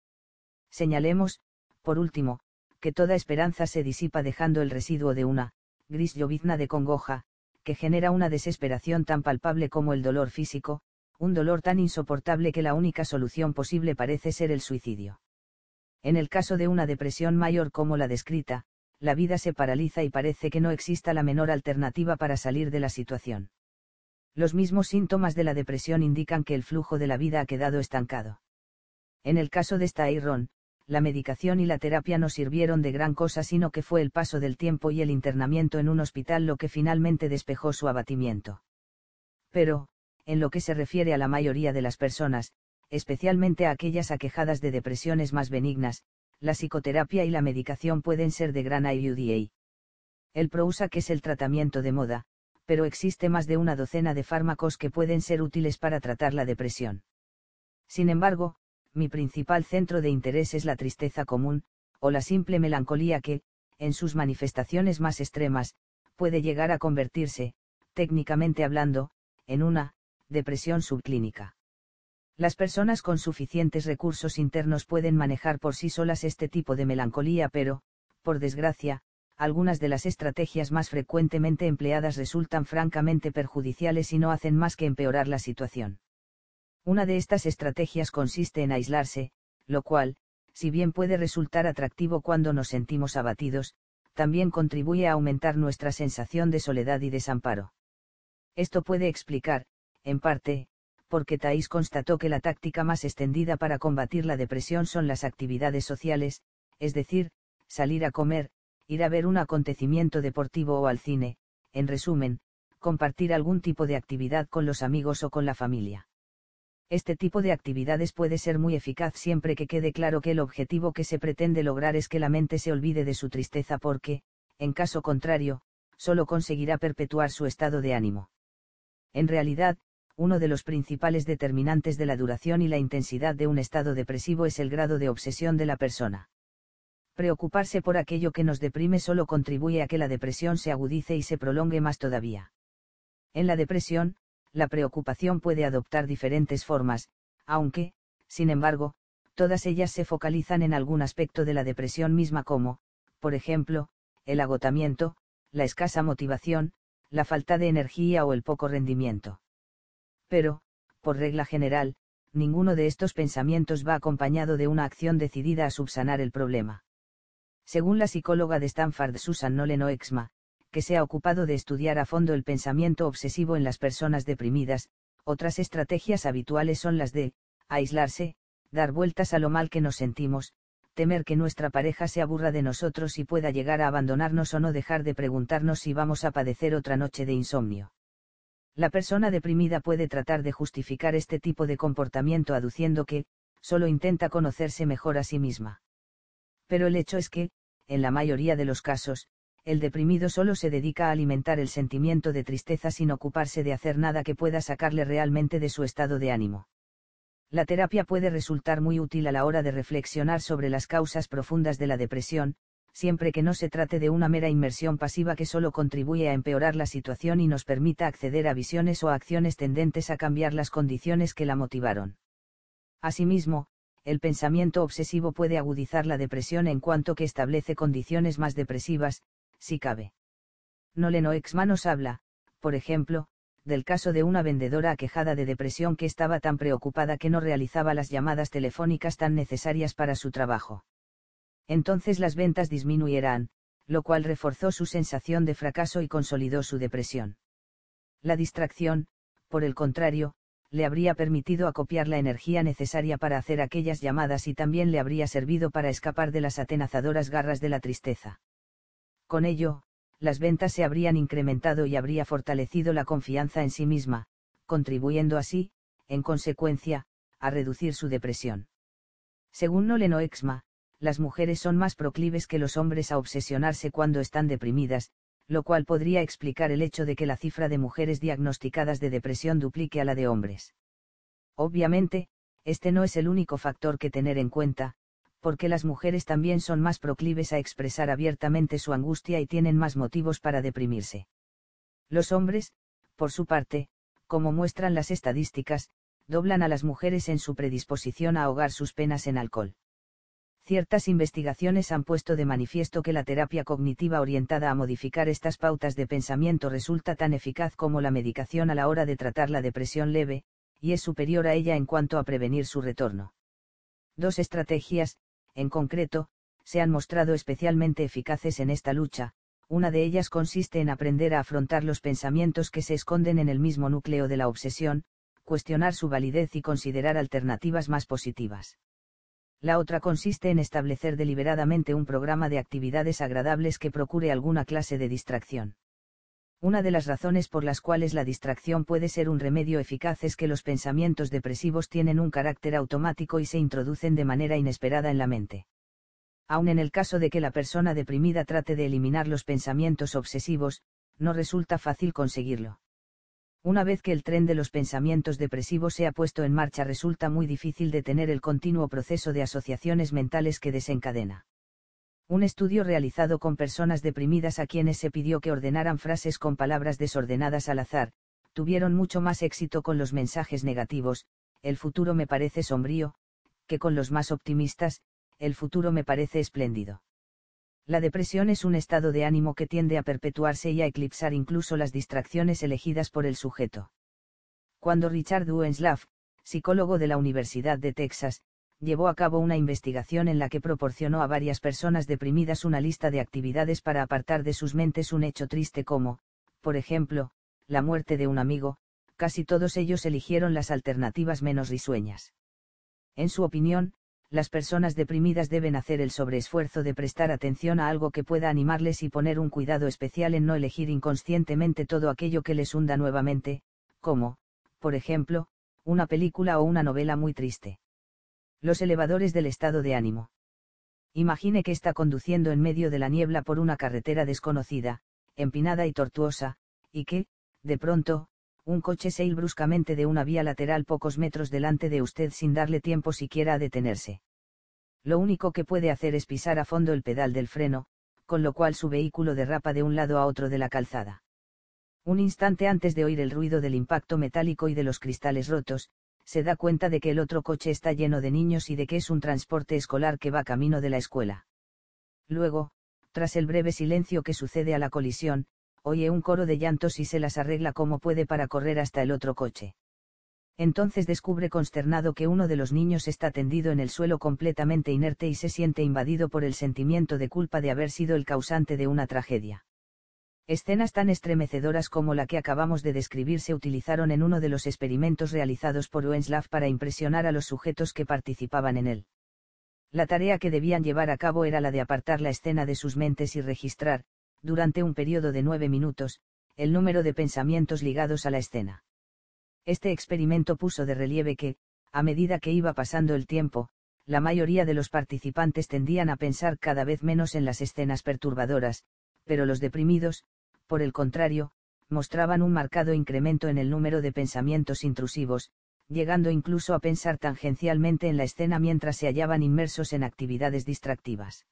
[SPEAKER 1] Señalemos, por último, que toda esperanza se disipa dejando el residuo de una, gris llovizna de congoja, que genera una desesperación tan palpable como el dolor físico, un dolor tan insoportable que la única solución posible parece ser el suicidio. En el caso de una depresión mayor como la descrita, la vida se paraliza y parece que no exista la menor alternativa para salir de la situación. Los mismos síntomas de la depresión indican que el flujo de la vida ha quedado estancado. En el caso de Styron, la medicación y la terapia no sirvieron de gran cosa sino que fue el paso del tiempo y el internamiento en un hospital lo que finalmente despejó su abatimiento. Pero, en lo que se refiere a la mayoría de las personas, especialmente a aquellas aquejadas de depresiones más benignas, la psicoterapia y la medicación pueden ser de gran ayuda. El Prozac es el tratamiento de moda, pero existe más de una docena de fármacos que pueden ser útiles para tratar la depresión. Sin embargo, mi principal centro de interés es la tristeza común, o la simple melancolía que, en sus manifestaciones más extremas, puede llegar a convertirse, técnicamente hablando, en una, depresión subclínica. Las personas con suficientes recursos internos pueden manejar por sí solas este tipo de melancolía, pero, por desgracia, algunas de las estrategias más frecuentemente empleadas resultan francamente perjudiciales y no hacen más que empeorar la situación. Una de estas estrategias consiste en aislarse, lo cual, si bien puede resultar atractivo cuando nos sentimos abatidos, también contribuye a aumentar nuestra sensación de soledad y desamparo. Esto puede explicar, en parte, porque Thais constató que la táctica más extendida para combatir la depresión son las actividades sociales, es decir, salir a comer, ir a ver un acontecimiento deportivo o al cine, en resumen, compartir algún tipo de actividad con los amigos o con la familia. Este tipo de actividades puede ser muy eficaz siempre que quede claro que el objetivo que se pretende lograr es que la mente se olvide de su tristeza porque, en caso contrario, solo conseguirá perpetuar su estado de ánimo. En realidad, uno de los principales determinantes de la duración y la intensidad de un estado depresivo es el grado de obsesión de la persona. Preocuparse por aquello que nos deprime solo contribuye a que la depresión se agudice y se prolongue más todavía. En la depresión, la preocupación puede adoptar diferentes formas, aunque, sin embargo, todas ellas se focalizan en algún aspecto de la depresión misma como, por ejemplo, el agotamiento, la escasa motivación, la falta de energía o el poco rendimiento. Pero, por regla general, ninguno de estos pensamientos va acompañado de una acción decidida a subsanar el problema. Según la psicóloga de Stanford Susan Nolen Oexma, que se ha ocupado de estudiar a fondo el pensamiento obsesivo en las personas deprimidas, otras estrategias habituales son las de, aislarse, dar vueltas a lo mal que nos sentimos, temer que nuestra pareja se aburra de nosotros y pueda llegar a abandonarnos o no dejar de preguntarnos si vamos a padecer otra noche de insomnio. La persona deprimida puede tratar de justificar este tipo de comportamiento aduciendo que, solo intenta conocerse mejor a sí misma. Pero el hecho es que, en la mayoría de los casos, el deprimido solo se dedica a alimentar el sentimiento de tristeza sin ocuparse de hacer nada que pueda sacarle realmente de su estado de ánimo. La terapia puede resultar muy útil a la hora de reflexionar sobre las causas profundas de la depresión, siempre que no se trate de una mera inmersión pasiva que solo contribuye a empeorar la situación y nos permita acceder a visiones o acciones tendentes a cambiar las condiciones que la motivaron. Asimismo, el pensamiento obsesivo puede agudizar la depresión en cuanto que establece condiciones más depresivas, si cabe. Nolen Oexman nos habla, por ejemplo, del caso de una vendedora aquejada de depresión que estaba tan preocupada que no realizaba las llamadas telefónicas tan necesarias para su trabajo. Entonces las ventas disminuirán, lo cual reforzó su sensación de fracaso y consolidó su depresión. La distracción, por el contrario, le habría permitido acopiar la energía necesaria para hacer aquellas llamadas y también le habría servido para escapar de las atenazadoras garras de la tristeza. Con ello, las ventas se habrían incrementado y habría fortalecido la confianza en sí misma, contribuyendo así, en consecuencia, a reducir su depresión. Según Nolen Oexma, las mujeres son más proclives que los hombres a obsesionarse cuando están deprimidas, lo cual podría explicar el hecho de que la cifra de mujeres diagnosticadas de depresión duplique a la de hombres. Obviamente, este no es el único factor que tener en cuenta, porque las mujeres también son más proclives a expresar abiertamente su angustia y tienen más motivos para deprimirse. Los hombres, por su parte, como muestran las estadísticas, doblan a las mujeres en su predisposición a ahogar sus penas en alcohol. Ciertas investigaciones han puesto de manifiesto que la terapia cognitiva orientada a modificar estas pautas de pensamiento resulta tan eficaz como la medicación a la hora de tratar la depresión leve, y es superior a ella en cuanto a prevenir su retorno. Dos estrategias, en concreto, se han mostrado especialmente eficaces en esta lucha, una de ellas consiste en aprender a afrontar los pensamientos que se esconden en el mismo núcleo de la obsesión, cuestionar su validez y considerar alternativas más positivas. La otra consiste en establecer deliberadamente un programa de actividades agradables que procure alguna clase de distracción. Una de las razones por las cuales la distracción puede ser un remedio eficaz es que los pensamientos depresivos tienen un carácter automático y se introducen de manera inesperada en la mente. Aun en el caso de que la persona deprimida trate de eliminar los pensamientos obsesivos, no resulta fácil conseguirlo. Una vez que el tren de los pensamientos depresivos se ha puesto en marcha resulta muy difícil detener el continuo proceso de asociaciones mentales que desencadena. Un estudio realizado con personas deprimidas a quienes se pidió que ordenaran frases con palabras desordenadas al azar, tuvieron mucho más éxito con los mensajes negativos, el futuro me parece sombrío, que con los más optimistas, el futuro me parece espléndido. La depresión es un estado de ánimo que tiende a perpetuarse y a eclipsar incluso las distracciones elegidas por el sujeto. Cuando Richard Wenslav, psicólogo de la Universidad de Texas, llevó a cabo una investigación en la que proporcionó a varias personas deprimidas una lista de actividades para apartar de sus mentes un hecho triste como, por ejemplo, la muerte de un amigo, casi todos ellos eligieron las alternativas menos risueñas. En su opinión, las personas deprimidas deben hacer el sobreesfuerzo de prestar atención a algo que pueda animarles y poner un cuidado especial en no elegir inconscientemente todo aquello que les hunda nuevamente, como, por ejemplo, una película o una novela muy triste. Los elevadores del estado de ánimo. Imagine que está conduciendo en medio de la niebla por una carretera desconocida, empinada y tortuosa, y que, de pronto, un coche se il bruscamente de una vía lateral pocos metros delante de usted sin darle tiempo siquiera a detenerse. Lo único que puede hacer es pisar a fondo el pedal del freno, con lo cual su vehículo derrapa de un lado a otro de la calzada. Un instante antes de oír el ruido del impacto metálico y de los cristales rotos, se da cuenta de que el otro coche está lleno de niños y de que es un transporte escolar que va camino de la escuela. Luego, tras el breve silencio que sucede a la colisión, oye un coro de llantos y se las arregla como puede para correr hasta el otro coche. Entonces descubre consternado que uno de los niños está tendido en el suelo completamente inerte y se siente invadido por el sentimiento de culpa de haber sido el causante de una tragedia. Escenas tan estremecedoras como la que acabamos de describir se utilizaron en uno de los experimentos realizados por Wenslav para impresionar a los sujetos que participaban en él. La tarea que debían llevar a cabo era la de apartar la escena de sus mentes y registrar, durante un periodo de nueve minutos, el número de pensamientos ligados a la escena. Este experimento puso de relieve que, a medida que iba pasando el tiempo, la mayoría de los participantes tendían a pensar cada vez menos en las escenas perturbadoras, pero los deprimidos, por el contrario, mostraban un marcado incremento en el número de pensamientos intrusivos, llegando incluso a pensar tangencialmente en la escena mientras se hallaban inmersos en actividades distractivas.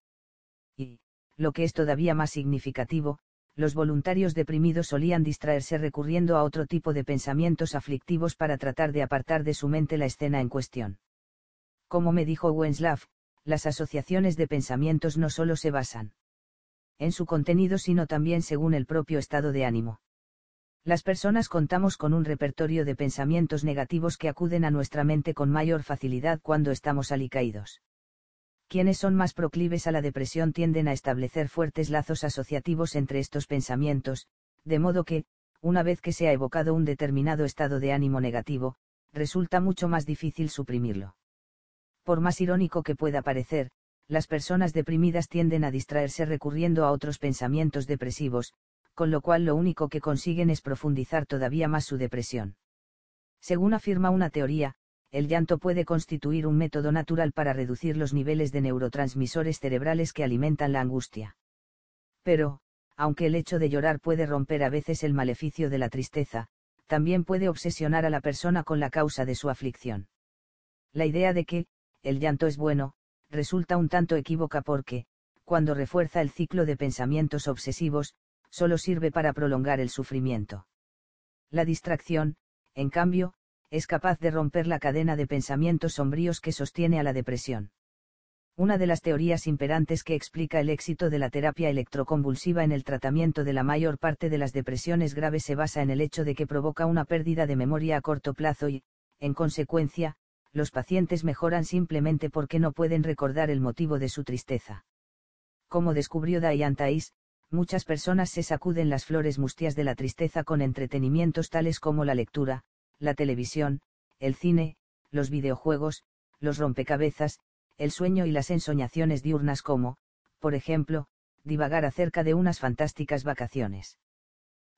[SPEAKER 1] Lo que es todavía más significativo, los voluntarios deprimidos solían distraerse recurriendo a otro tipo de pensamientos aflictivos para tratar de apartar de su mente la escena en cuestión. Como me dijo Wenslav, las asociaciones de pensamientos no solo se basan en su contenido sino también según el propio estado de ánimo. Las personas contamos con un repertorio de pensamientos negativos que acuden a nuestra mente con mayor facilidad cuando estamos alicaídos quienes son más proclives a la depresión tienden a establecer fuertes lazos asociativos entre estos pensamientos, de modo que, una vez que se ha evocado un determinado estado de ánimo negativo, resulta mucho más difícil suprimirlo. Por más irónico que pueda parecer, las personas deprimidas tienden a distraerse recurriendo a otros pensamientos depresivos, con lo cual lo único que consiguen es profundizar todavía más su depresión. Según afirma una teoría, el llanto puede constituir un método natural para reducir los niveles de neurotransmisores cerebrales que alimentan la angustia. Pero, aunque el hecho de llorar puede romper a veces el maleficio de la tristeza, también puede obsesionar a la persona con la causa de su aflicción. La idea de que, el llanto es bueno, resulta un tanto equívoca porque, cuando refuerza el ciclo de pensamientos obsesivos, solo sirve para prolongar el sufrimiento. La distracción, en cambio, es capaz de romper la cadena de pensamientos sombríos que sostiene a la depresión. Una de las teorías imperantes que explica el éxito de la terapia electroconvulsiva en el tratamiento de la mayor parte de las depresiones graves se basa en el hecho de que provoca una pérdida de memoria a corto plazo y, en consecuencia, los pacientes mejoran simplemente porque no pueden recordar el motivo de su tristeza. Como descubrió Diane Thais, muchas personas se sacuden las flores mustias de la tristeza con entretenimientos tales como la lectura, la televisión, el cine, los videojuegos, los rompecabezas, el sueño y las ensoñaciones diurnas como, por ejemplo, divagar acerca de unas fantásticas vacaciones.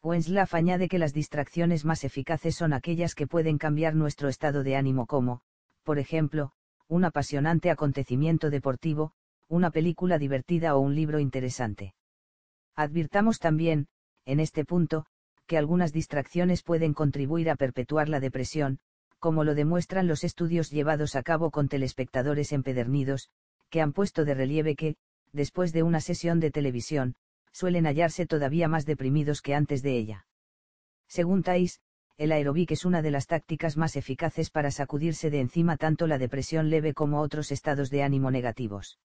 [SPEAKER 1] Wenslav añade que las distracciones más eficaces son aquellas que pueden cambiar nuestro estado de ánimo como, por ejemplo, un apasionante acontecimiento deportivo, una película divertida o un libro interesante. Advirtamos también, en este punto, que algunas distracciones pueden contribuir a perpetuar la depresión, como lo demuestran los estudios llevados a cabo con telespectadores empedernidos, que han puesto de relieve que, después de una sesión de televisión, suelen hallarse todavía más deprimidos que antes de ella. Según Thais, el aeróbic es una de las tácticas más eficaces para sacudirse de encima tanto la depresión leve como otros estados de ánimo negativos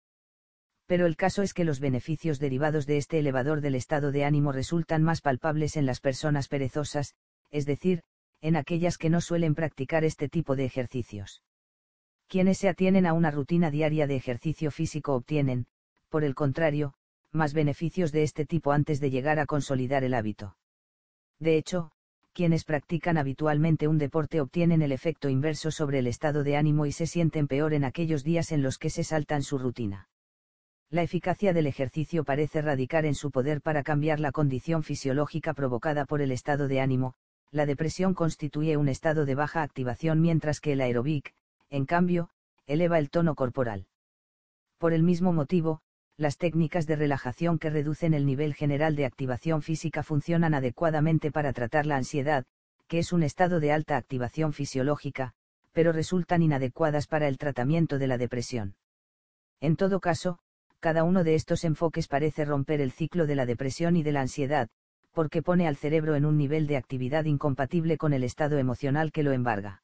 [SPEAKER 1] pero el caso es que los beneficios derivados de este elevador del estado de ánimo resultan más palpables en las personas perezosas, es decir, en aquellas que no suelen practicar este tipo de ejercicios. Quienes se atienen a una rutina diaria de ejercicio físico obtienen, por el contrario, más beneficios de este tipo antes de llegar a consolidar el hábito. De hecho, quienes practican habitualmente un deporte obtienen el efecto inverso sobre el estado de ánimo y se sienten peor en aquellos días en los que se saltan su rutina la eficacia del ejercicio parece radicar en su poder para cambiar la condición fisiológica provocada por el estado de ánimo, la depresión constituye un estado de baja activación mientras que el aeróbic, en cambio, eleva el tono corporal. Por el mismo motivo, las técnicas de relajación que reducen el nivel general de activación física funcionan adecuadamente para tratar la ansiedad, que es un estado de alta activación fisiológica, pero resultan inadecuadas para el tratamiento de la depresión. En todo caso, cada uno de estos enfoques parece romper el ciclo de la depresión y de la ansiedad, porque pone al cerebro en un nivel de actividad incompatible con el estado emocional que lo embarga.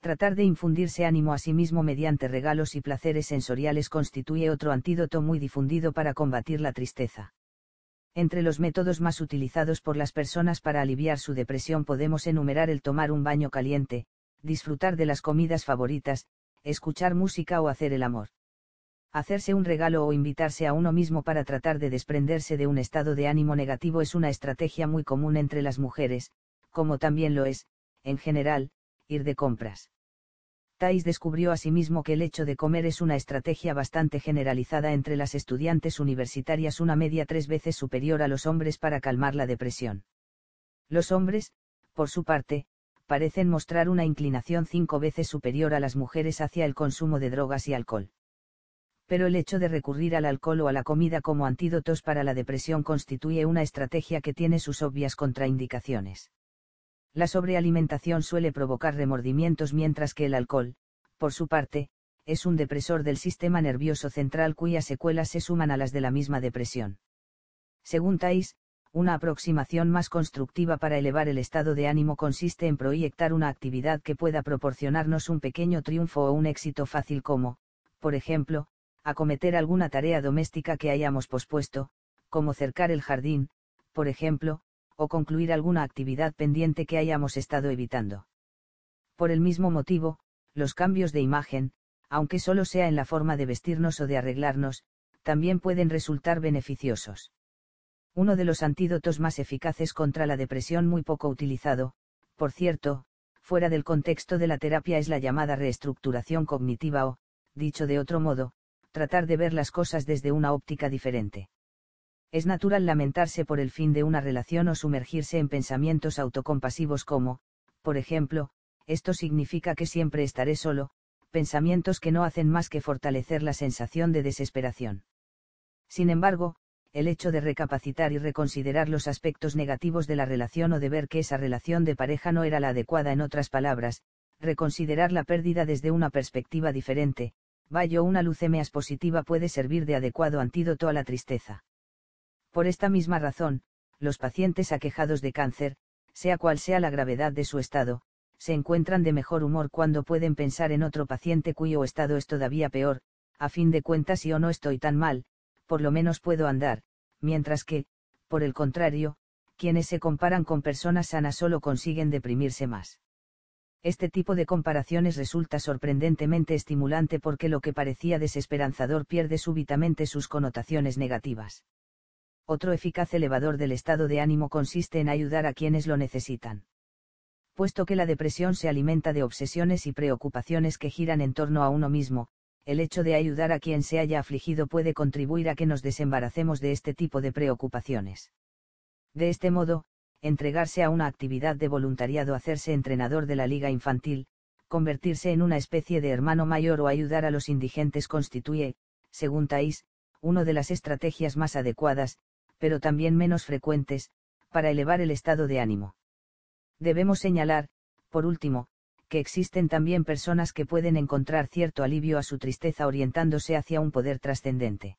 [SPEAKER 1] Tratar de infundirse ánimo a sí mismo mediante regalos y placeres sensoriales constituye otro antídoto muy difundido para combatir la tristeza. Entre los métodos más utilizados por las personas para aliviar su depresión podemos enumerar el tomar un baño caliente, disfrutar de las comidas favoritas, escuchar música o hacer el amor. Hacerse un regalo o invitarse a uno mismo para tratar de desprenderse de un estado de ánimo negativo es una estrategia muy común entre las mujeres, como también lo es, en general, ir de compras. Thais descubrió asimismo que el hecho de comer es una estrategia bastante generalizada entre las estudiantes universitarias, una media tres veces superior a los hombres para calmar la depresión. Los hombres, por su parte, parecen mostrar una inclinación cinco veces superior a las mujeres hacia el consumo de drogas y alcohol pero el hecho de recurrir al alcohol o a la comida como antídotos para la depresión constituye una estrategia que tiene sus obvias contraindicaciones. La sobrealimentación suele provocar remordimientos mientras que el alcohol, por su parte, es un depresor del sistema nervioso central cuyas secuelas se suman a las de la misma depresión. Según Thais, una aproximación más constructiva para elevar el estado de ánimo consiste en proyectar una actividad que pueda proporcionarnos un pequeño triunfo o un éxito fácil como, por ejemplo, acometer alguna tarea doméstica que hayamos pospuesto, como cercar el jardín, por ejemplo, o concluir alguna actividad pendiente que hayamos estado evitando. Por el mismo motivo, los cambios de imagen, aunque solo sea en la forma de vestirnos o de arreglarnos, también pueden resultar beneficiosos. Uno de los antídotos más eficaces contra la depresión muy poco utilizado, por cierto, fuera del contexto de la terapia es la llamada reestructuración cognitiva o, dicho de otro modo, tratar de ver las cosas desde una óptica diferente. Es natural lamentarse por el fin de una relación o sumergirse en pensamientos autocompasivos como, por ejemplo, esto significa que siempre estaré solo, pensamientos que no hacen más que fortalecer la sensación de desesperación. Sin embargo, el hecho de recapacitar y reconsiderar los aspectos negativos de la relación o de ver que esa relación de pareja no era la adecuada en otras palabras, reconsiderar la pérdida desde una perspectiva diferente, vaya una leucemia positiva puede servir de adecuado antídoto a la tristeza. Por esta misma razón, los pacientes aquejados de cáncer, sea cual sea la gravedad de su estado, se encuentran de mejor humor cuando pueden pensar en otro paciente cuyo estado es todavía peor, a fin de cuentas si o no estoy tan mal, por lo menos puedo andar, mientras que, por el contrario, quienes se comparan con personas sanas solo consiguen deprimirse más. Este tipo de comparaciones resulta sorprendentemente estimulante porque lo que parecía desesperanzador pierde súbitamente sus connotaciones negativas. Otro eficaz elevador del estado de ánimo consiste en ayudar a quienes lo necesitan. Puesto que la depresión se alimenta de obsesiones y preocupaciones que giran en torno a uno mismo, el hecho de ayudar a quien se haya afligido puede contribuir a que nos desembaracemos de este tipo de preocupaciones. De este modo, entregarse a una actividad de voluntariado, hacerse entrenador de la liga infantil, convertirse en una especie de hermano mayor o ayudar a los indigentes constituye, según Thais, una de las estrategias más adecuadas, pero también menos frecuentes, para elevar el estado de ánimo. Debemos señalar, por último, que existen también personas que pueden encontrar cierto alivio a su tristeza orientándose hacia un poder trascendente.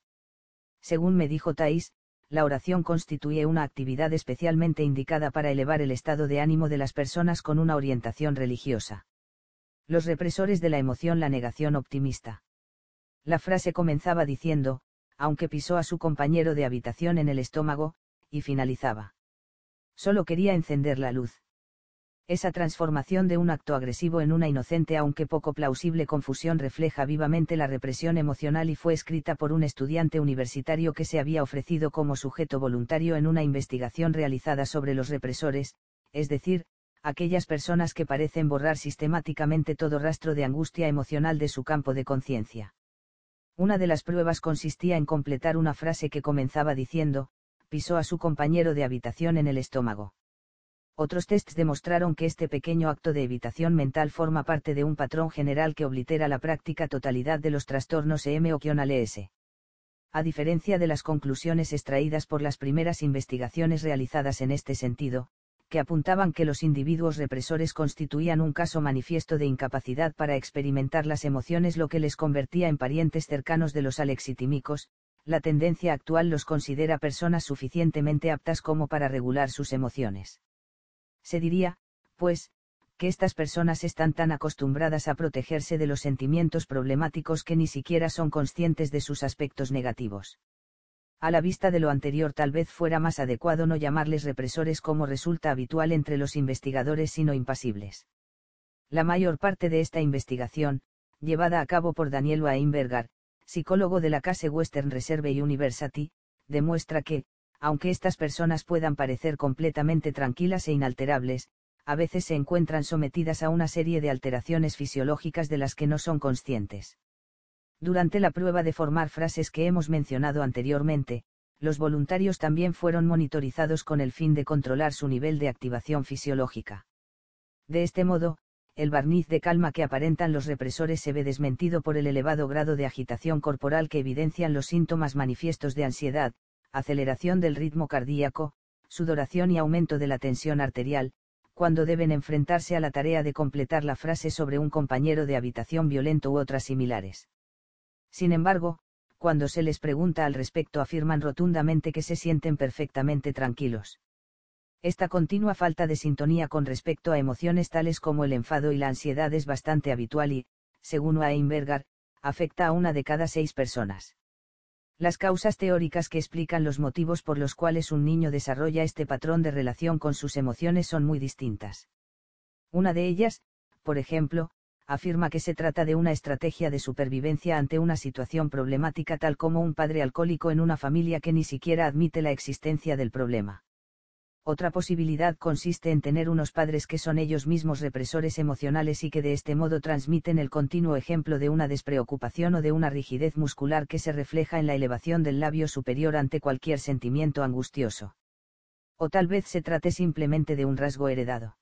[SPEAKER 1] Según me dijo Thais, la oración constituye una actividad especialmente indicada para elevar el estado de ánimo de las personas con una orientación religiosa. Los represores de la emoción la negación optimista. La frase comenzaba diciendo, aunque pisó a su compañero de habitación en el estómago, y finalizaba. Solo quería encender la luz. Esa transformación de un acto agresivo en una inocente aunque poco plausible confusión refleja vivamente la represión emocional y fue escrita por un estudiante universitario que se había ofrecido como sujeto voluntario en una investigación realizada sobre los represores, es decir, aquellas personas que parecen borrar sistemáticamente todo rastro de angustia emocional de su campo de conciencia. Una de las pruebas consistía en completar una frase que comenzaba diciendo, pisó a su compañero de habitación en el estómago Otros tests demostraron que este pequeño acto de evitación mental forma parte de un patrón general que oblitera la práctica totalidad de los trastornos emocionales. A diferencia de las conclusiones extraídas por las primeras investigaciones realizadas en este sentido, que apuntaban que los individuos represores constituían un caso manifiesto de incapacidad para experimentar las emociones lo que les convertía en parientes cercanos de los alexitímicos, la tendencia actual los considera personas suficientemente aptas como para regular sus emociones. Se diría, pues, que estas personas están tan acostumbradas a protegerse de los sentimientos problemáticos que ni siquiera son conscientes de sus aspectos negativos. A la vista de lo anterior tal vez fuera más adecuado no llamarles represores como resulta habitual entre los investigadores sino impasibles. La mayor parte de esta investigación, llevada a cabo por Daniel Weinberger, psicólogo de la Case Western Reserve University, demuestra que, aunque estas personas puedan parecer completamente tranquilas e inalterables, a veces se encuentran sometidas a una serie de alteraciones fisiológicas de las que no son conscientes. Durante la prueba de formar frases que hemos mencionado anteriormente, los voluntarios también fueron monitorizados con el fin de controlar su nivel de activación fisiológica. De este modo, el barniz de calma que aparentan los represores se ve desmentido por el elevado grado de agitación corporal que evidencian los síntomas manifiestos de ansiedad, aceleración del ritmo cardíaco, sudoración y aumento de la tensión arterial, cuando deben enfrentarse a la tarea de completar la frase sobre un compañero de habitación violento u otras similares. Sin embargo, cuando se les pregunta al respecto afirman rotundamente que se sienten perfectamente tranquilos. Esta continua falta de sintonía con respecto a emociones tales como el enfado y la ansiedad es bastante habitual y, según Weinberger, afecta a una de cada seis personas. Las causas teóricas que explican los motivos por los cuales un niño desarrolla este patrón de relación con sus emociones son muy distintas. Una de ellas, por ejemplo, afirma que se trata de una estrategia de supervivencia ante una situación problemática tal como un padre alcohólico en una familia que ni siquiera admite la existencia del problema. Otra posibilidad consiste en tener unos padres que son ellos mismos represores emocionales y que de este modo transmiten el continuo ejemplo de una despreocupación o de una rigidez muscular que se refleja en la elevación del labio superior ante cualquier sentimiento angustioso. O tal vez se trate simplemente de un rasgo heredado.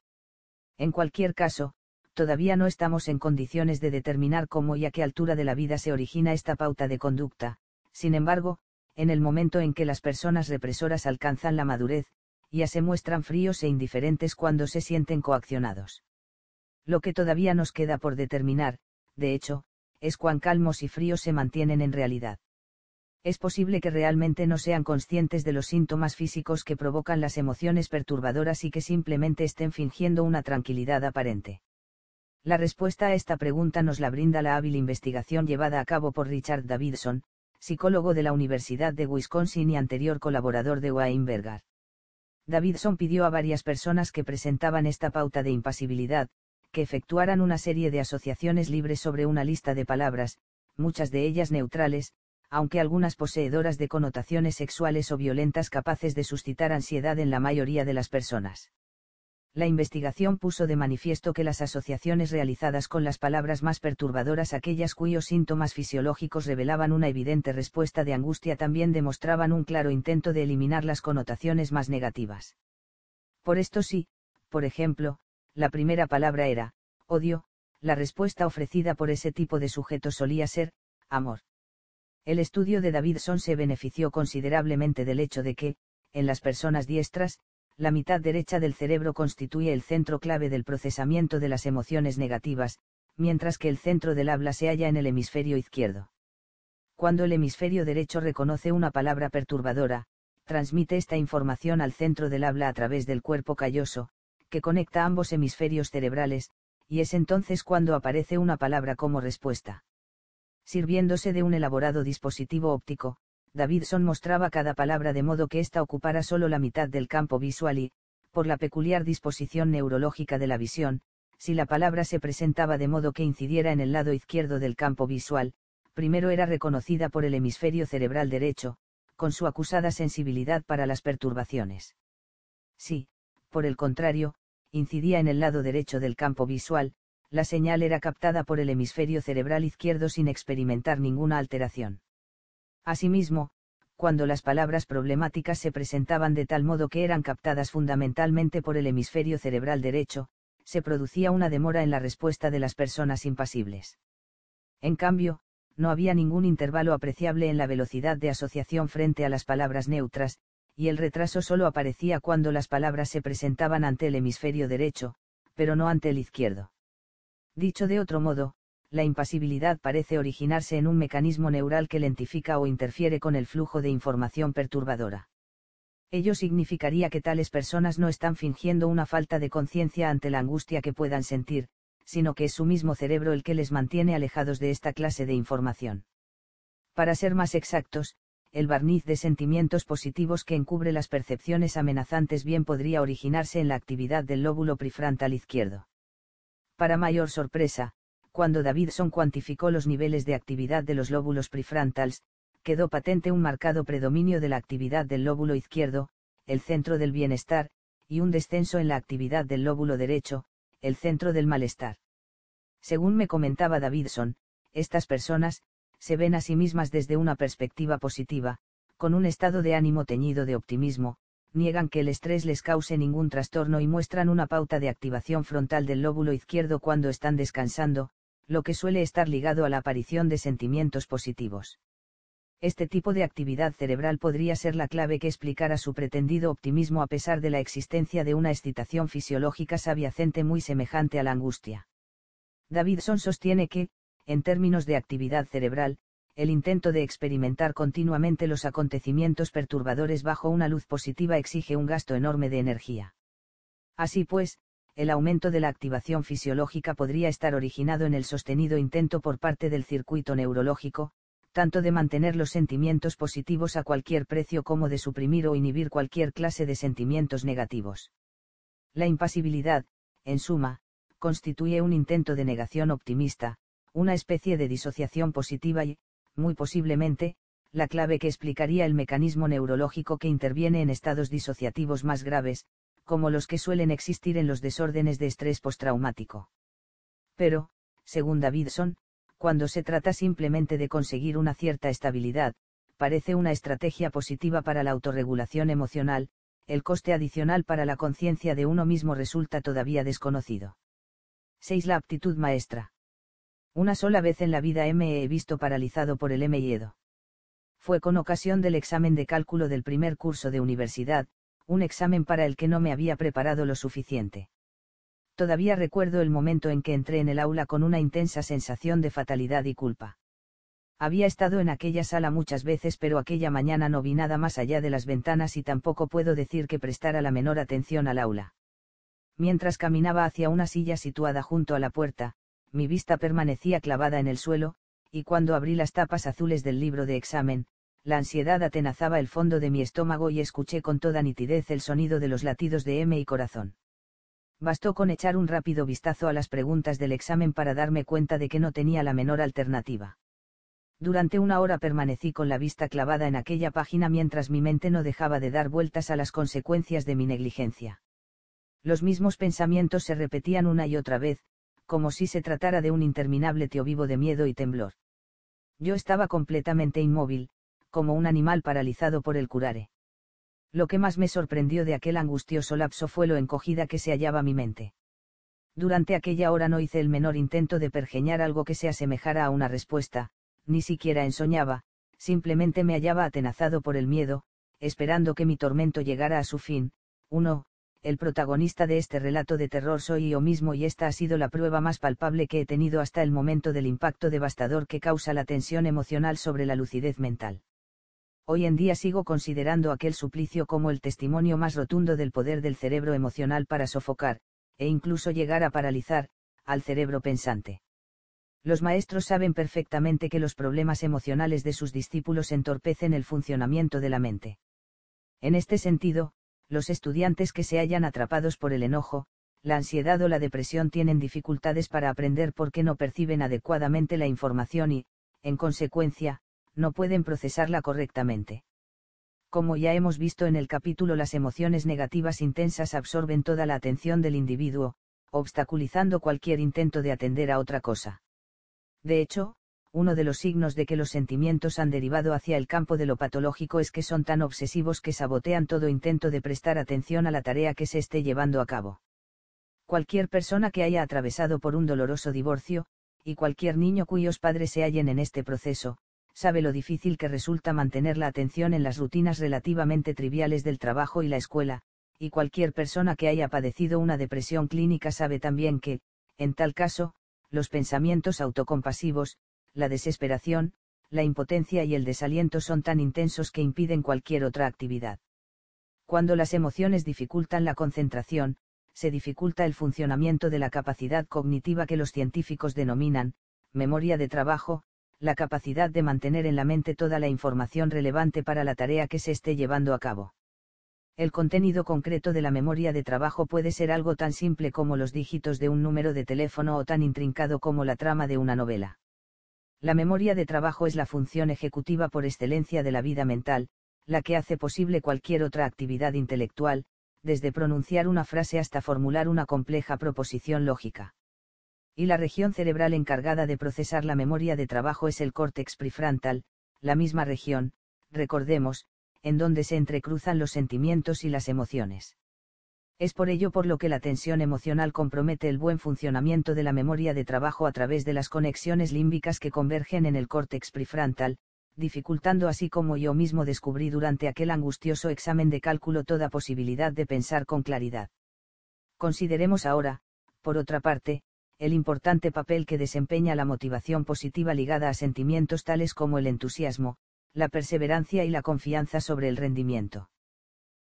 [SPEAKER 1] En cualquier caso, todavía no estamos en condiciones de determinar cómo y a qué altura de la vida se origina esta pauta de conducta, sin embargo, en el momento en que las personas represoras alcanzan la madurez, ya se muestran fríos e indiferentes cuando se sienten coaccionados. Lo que todavía nos queda por determinar, de hecho, es cuán calmos y fríos se mantienen en realidad. Es posible que realmente no sean conscientes de los síntomas físicos que provocan las emociones perturbadoras y que simplemente estén fingiendo una tranquilidad aparente. La respuesta a esta pregunta nos la brinda la hábil investigación llevada a cabo por Richard Davidson, psicólogo de la Universidad de Wisconsin y anterior colaborador de Weinberger. Davidson pidió a varias personas que presentaban esta pauta de impasibilidad, que efectuaran una serie de asociaciones libres sobre una lista de palabras, muchas de ellas neutrales, aunque algunas poseedoras de connotaciones sexuales o violentas capaces de suscitar ansiedad en la mayoría de las personas. La investigación puso de manifiesto que las asociaciones realizadas con las palabras más perturbadoras, aquellas cuyos síntomas fisiológicos revelaban una evidente respuesta de angustia, también demostraban un claro intento de eliminar las connotaciones más negativas. Por esto sí, por ejemplo, la primera palabra era, odio, la respuesta ofrecida por ese tipo de sujeto solía ser, amor. El estudio de Davidson se benefició considerablemente del hecho de que, en las personas diestras, la mitad derecha del cerebro constituye el centro clave del procesamiento de las emociones negativas, mientras que el centro del habla se halla en el hemisferio izquierdo. Cuando el hemisferio derecho reconoce una palabra perturbadora, transmite esta información al centro del habla a través del cuerpo calloso, que conecta ambos hemisferios cerebrales, y es entonces cuando aparece una palabra como respuesta. Sirviéndose de un elaborado dispositivo óptico, Davidson mostraba cada palabra de modo que ésta ocupara solo la mitad del campo visual y, por la peculiar disposición neurológica de la visión, si la palabra se presentaba de modo que incidiera en el lado izquierdo del campo visual, primero era reconocida por el hemisferio cerebral derecho, con su acusada sensibilidad para las perturbaciones. Si, por el contrario, incidía en el lado derecho del campo visual, la señal era captada por el hemisferio cerebral izquierdo sin experimentar ninguna alteración. Asimismo, cuando las palabras problemáticas se presentaban de tal modo que eran captadas fundamentalmente por el hemisferio cerebral derecho, se producía una demora en la respuesta de las personas impasibles. En cambio, no había ningún intervalo apreciable en la velocidad de asociación frente a las palabras neutras, y el retraso solo aparecía cuando las palabras se presentaban ante el hemisferio derecho, pero no ante el izquierdo. Dicho de otro modo, la impasibilidad parece originarse en un mecanismo neural que lentifica o interfiere con el flujo de información perturbadora. Ello significaría que tales personas no están fingiendo una falta de conciencia ante la angustia que puedan sentir, sino que es su mismo cerebro el que les mantiene alejados de esta clase de información. Para ser más exactos, el barniz de sentimientos positivos que encubre las percepciones amenazantes bien podría originarse en la actividad del lóbulo prefrontal izquierdo. Para mayor sorpresa, cuando Davidson cuantificó los niveles de actividad de los lóbulos prefrontals, quedó patente un marcado predominio de la actividad del lóbulo izquierdo, el centro del bienestar, y un descenso en la actividad del lóbulo derecho, el centro del malestar. Según me comentaba Davidson, estas personas, se ven a sí mismas desde una perspectiva positiva, con un estado de ánimo teñido de optimismo, niegan que el estrés les cause ningún trastorno y muestran una pauta de activación frontal del lóbulo izquierdo cuando están descansando, lo que suele estar ligado a la aparición de sentimientos positivos. Este tipo de actividad cerebral podría ser la clave que explicara su pretendido optimismo a pesar de la existencia de una excitación fisiológica subyacente muy semejante a la angustia. Davidson sostiene que, en términos de actividad cerebral, el intento de experimentar continuamente los acontecimientos perturbadores bajo una luz positiva exige un gasto enorme de energía. Así pues, el aumento de la activación fisiológica podría estar originado en el sostenido intento por parte del circuito neurológico, tanto de mantener los sentimientos positivos a cualquier precio como de suprimir o inhibir cualquier clase de sentimientos negativos. La impasibilidad, en suma, constituye un intento de negación optimista, una especie de disociación positiva y, muy posiblemente, la clave que explicaría el mecanismo neurológico que interviene en estados disociativos más graves, como los que suelen existir en los desórdenes de estrés postraumático. Pero, según Davidson, cuando se trata simplemente de conseguir una cierta estabilidad, parece una estrategia positiva para la autorregulación emocional, el coste adicional para la conciencia de uno mismo resulta todavía desconocido. 6. La aptitud maestra. Una sola vez en la vida me he visto paralizado por el miedo. Fue con ocasión del examen de cálculo del primer curso de universidad, un examen para el que no me había preparado lo suficiente. Todavía recuerdo el momento en que entré en el aula con una intensa sensación de fatalidad y culpa. Había estado en aquella sala muchas veces pero aquella mañana no vi nada más allá de las ventanas y tampoco puedo decir que prestara la menor atención al aula. Mientras caminaba hacia una silla situada junto a la puerta, mi vista permanecía clavada en el suelo, y cuando abrí las tapas azules del libro de examen, la ansiedad atenazaba el fondo de mi estómago y escuché con toda nitidez el sonido de los latidos de M y corazón. Bastó con echar un rápido vistazo a las preguntas del examen para darme cuenta de que no tenía la menor alternativa. Durante una hora permanecí con la vista clavada en aquella página mientras mi mente no dejaba de dar vueltas a las consecuencias de mi negligencia. Los mismos pensamientos se repetían una y otra vez, como si se tratara de un interminable vivo de miedo y temblor. Yo estaba completamente inmóvil, como un animal paralizado por el curare. Lo que más me sorprendió de aquel angustioso lapso fue lo encogida que se hallaba mi mente. Durante aquella hora no hice el menor intento de pergeñar algo que se asemejara a una respuesta, ni siquiera ensoñaba, simplemente me hallaba atenazado por el miedo, esperando que mi tormento llegara a su fin. Uno, el protagonista de este relato de terror soy yo mismo y esta ha sido la prueba más palpable que he tenido hasta el momento del impacto devastador que causa la tensión emocional sobre la lucidez mental. Hoy en día sigo considerando aquel suplicio como el testimonio más rotundo del poder del cerebro emocional para sofocar, e incluso llegar a paralizar, al cerebro pensante. Los maestros saben perfectamente que los problemas emocionales de sus discípulos entorpecen el funcionamiento de la mente. En este sentido, los estudiantes que se hallan atrapados por el enojo, la ansiedad o la depresión tienen dificultades para aprender porque no perciben adecuadamente la información y, en consecuencia, no pueden procesarla correctamente. Como ya hemos visto en el capítulo, las emociones negativas intensas absorben toda la atención del individuo, obstaculizando cualquier intento de atender a otra cosa. De hecho, uno de los signos de que los sentimientos han derivado hacia el campo de lo patológico es que son tan obsesivos que sabotean todo intento de prestar atención a la tarea que se esté llevando a cabo. Cualquier persona que haya atravesado por un doloroso divorcio, y cualquier niño cuyos padres se hallen en este proceso, sabe lo difícil que resulta mantener la atención en las rutinas relativamente triviales del trabajo y la escuela, y cualquier persona que haya padecido una depresión clínica sabe también que, en tal caso, los pensamientos autocompasivos, la desesperación, la impotencia y el desaliento son tan intensos que impiden cualquier otra actividad. Cuando las emociones dificultan la concentración, se dificulta el funcionamiento de la capacidad cognitiva que los científicos denominan, memoria de trabajo, la capacidad de mantener en la mente toda la información relevante para la tarea que se esté llevando a cabo. El contenido concreto de la memoria de trabajo puede ser algo tan simple como los dígitos de un número de teléfono o tan intrincado como la trama de una novela. La memoria de trabajo es la función ejecutiva por excelencia de la vida mental, la que hace posible cualquier otra actividad intelectual, desde pronunciar una frase hasta formular una compleja proposición lógica. Y la región cerebral encargada de procesar la memoria de trabajo es el córtex prefrontal, la misma región, recordemos, en donde se entrecruzan los sentimientos y las emociones. Es por ello por lo que la tensión emocional compromete el buen funcionamiento de la memoria de trabajo a través de las conexiones límbicas que convergen en el córtex prefrontal, dificultando así como yo mismo descubrí durante aquel angustioso examen de cálculo toda posibilidad de pensar con claridad. Consideremos ahora, por otra parte, el importante papel que desempeña la motivación positiva ligada a sentimientos tales como el entusiasmo, la perseverancia y la confianza sobre el rendimiento.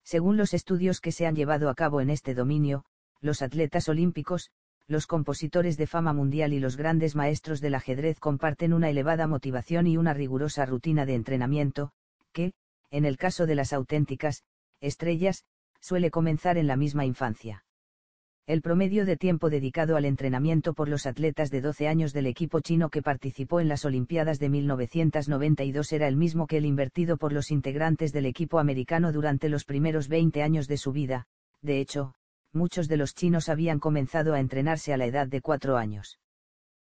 [SPEAKER 1] Según los estudios que se han llevado a cabo en este dominio, los atletas olímpicos, los compositores de fama mundial y los grandes maestros del ajedrez comparten una elevada motivación y una rigurosa rutina de entrenamiento, que, en el caso de las auténticas, estrellas, suele comenzar en la misma infancia. El promedio de tiempo dedicado al entrenamiento por los atletas de 12 años del equipo chino que participó en las Olimpiadas de 1992 era el mismo que el invertido por los integrantes del equipo americano durante los primeros 20 años de su vida, de hecho, muchos de los chinos habían comenzado a entrenarse a la edad de 4 años.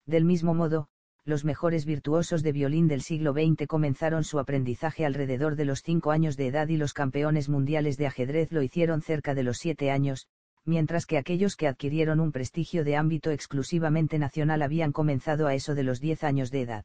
[SPEAKER 1] Del mismo modo, los mejores virtuosos de violín del siglo XX comenzaron su aprendizaje alrededor de los 5 años de edad y los campeones mundiales de ajedrez lo hicieron cerca de los 7 años, mientras que aquellos que adquirieron un prestigio de ámbito exclusivamente nacional habían comenzado a eso de los 10 años de edad.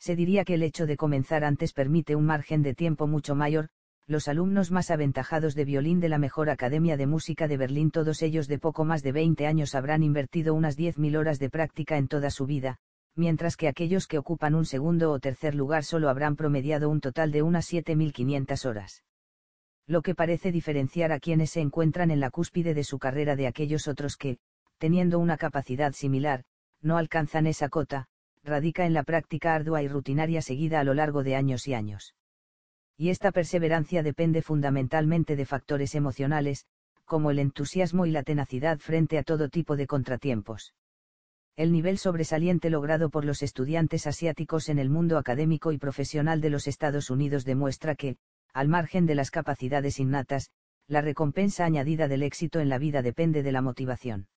[SPEAKER 1] Se diría que el hecho de comenzar antes permite un margen de tiempo mucho mayor, los alumnos más aventajados de violín de la mejor Academia de Música de Berlín, todos ellos de poco más de 20 años habrán invertido unas 10.000 horas de práctica en toda su vida, mientras que aquellos que ocupan un segundo o tercer lugar solo habrán promediado un total de unas 7.500 horas lo que parece diferenciar a quienes se encuentran en la cúspide de su carrera de aquellos otros que, teniendo una capacidad similar, no alcanzan esa cota, radica en la práctica ardua y rutinaria seguida a lo largo de años y años. Y esta perseverancia depende fundamentalmente de factores emocionales, como el entusiasmo y la tenacidad frente a todo tipo de contratiempos. El nivel sobresaliente logrado por los estudiantes asiáticos en el mundo académico y profesional de los Estados Unidos demuestra que, al margen de las capacidades innatas, la recompensa añadida del éxito en la vida depende de la motivación.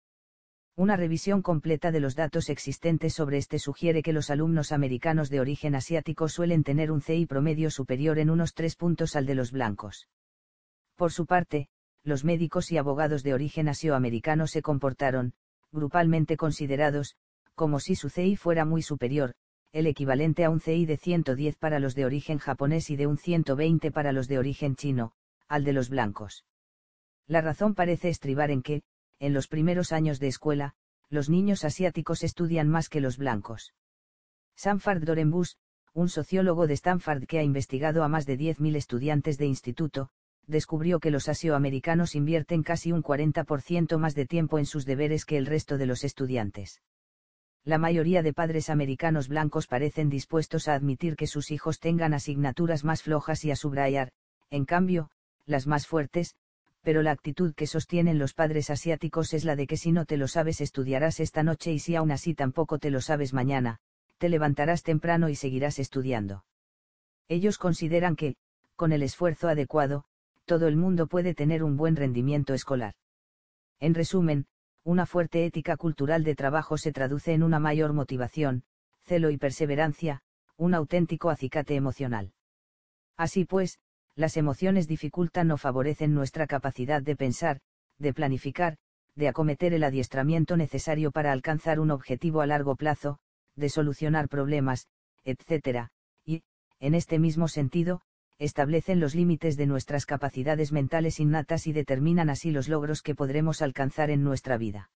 [SPEAKER 1] Una revisión completa de los datos existentes sobre este sugiere que los alumnos americanos de origen asiático suelen tener un CI promedio superior en unos tres puntos al de los blancos. Por su parte, los médicos y abogados de origen asioamericano se comportaron, grupalmente considerados, como si su CI fuera muy superior, el equivalente a un CI de 110 para los de origen japonés y de un 120 para los de origen chino, al de los blancos. La razón parece estribar en que, en los primeros años de escuela, los niños asiáticos estudian más que los blancos. Sanford Dorenbus, un sociólogo de Stanford que ha investigado a más de 10.000 estudiantes de instituto, descubrió que los asioamericanos invierten casi un 40% más de tiempo en sus deberes que el resto de los estudiantes la mayoría de padres americanos blancos parecen dispuestos a admitir que sus hijos tengan asignaturas más flojas y a subrayar, en cambio, las más fuertes, pero la actitud que sostienen los padres asiáticos es la de que si no te lo sabes estudiarás esta noche y si aún así tampoco te lo sabes mañana, te levantarás temprano y seguirás estudiando. Ellos consideran que, con el esfuerzo adecuado, todo el mundo puede tener un buen rendimiento escolar. En resumen, una fuerte ética cultural de trabajo se traduce en una mayor motivación, celo y perseverancia, un auténtico acicate emocional. Así pues, las emociones dificultan o favorecen nuestra capacidad de pensar, de planificar, de acometer el adiestramiento necesario para alcanzar un objetivo a largo plazo, de solucionar problemas, etc., y, en este mismo sentido, establecen los límites de nuestras capacidades mentales innatas y determinan así los logros que podremos alcanzar en nuestra vida.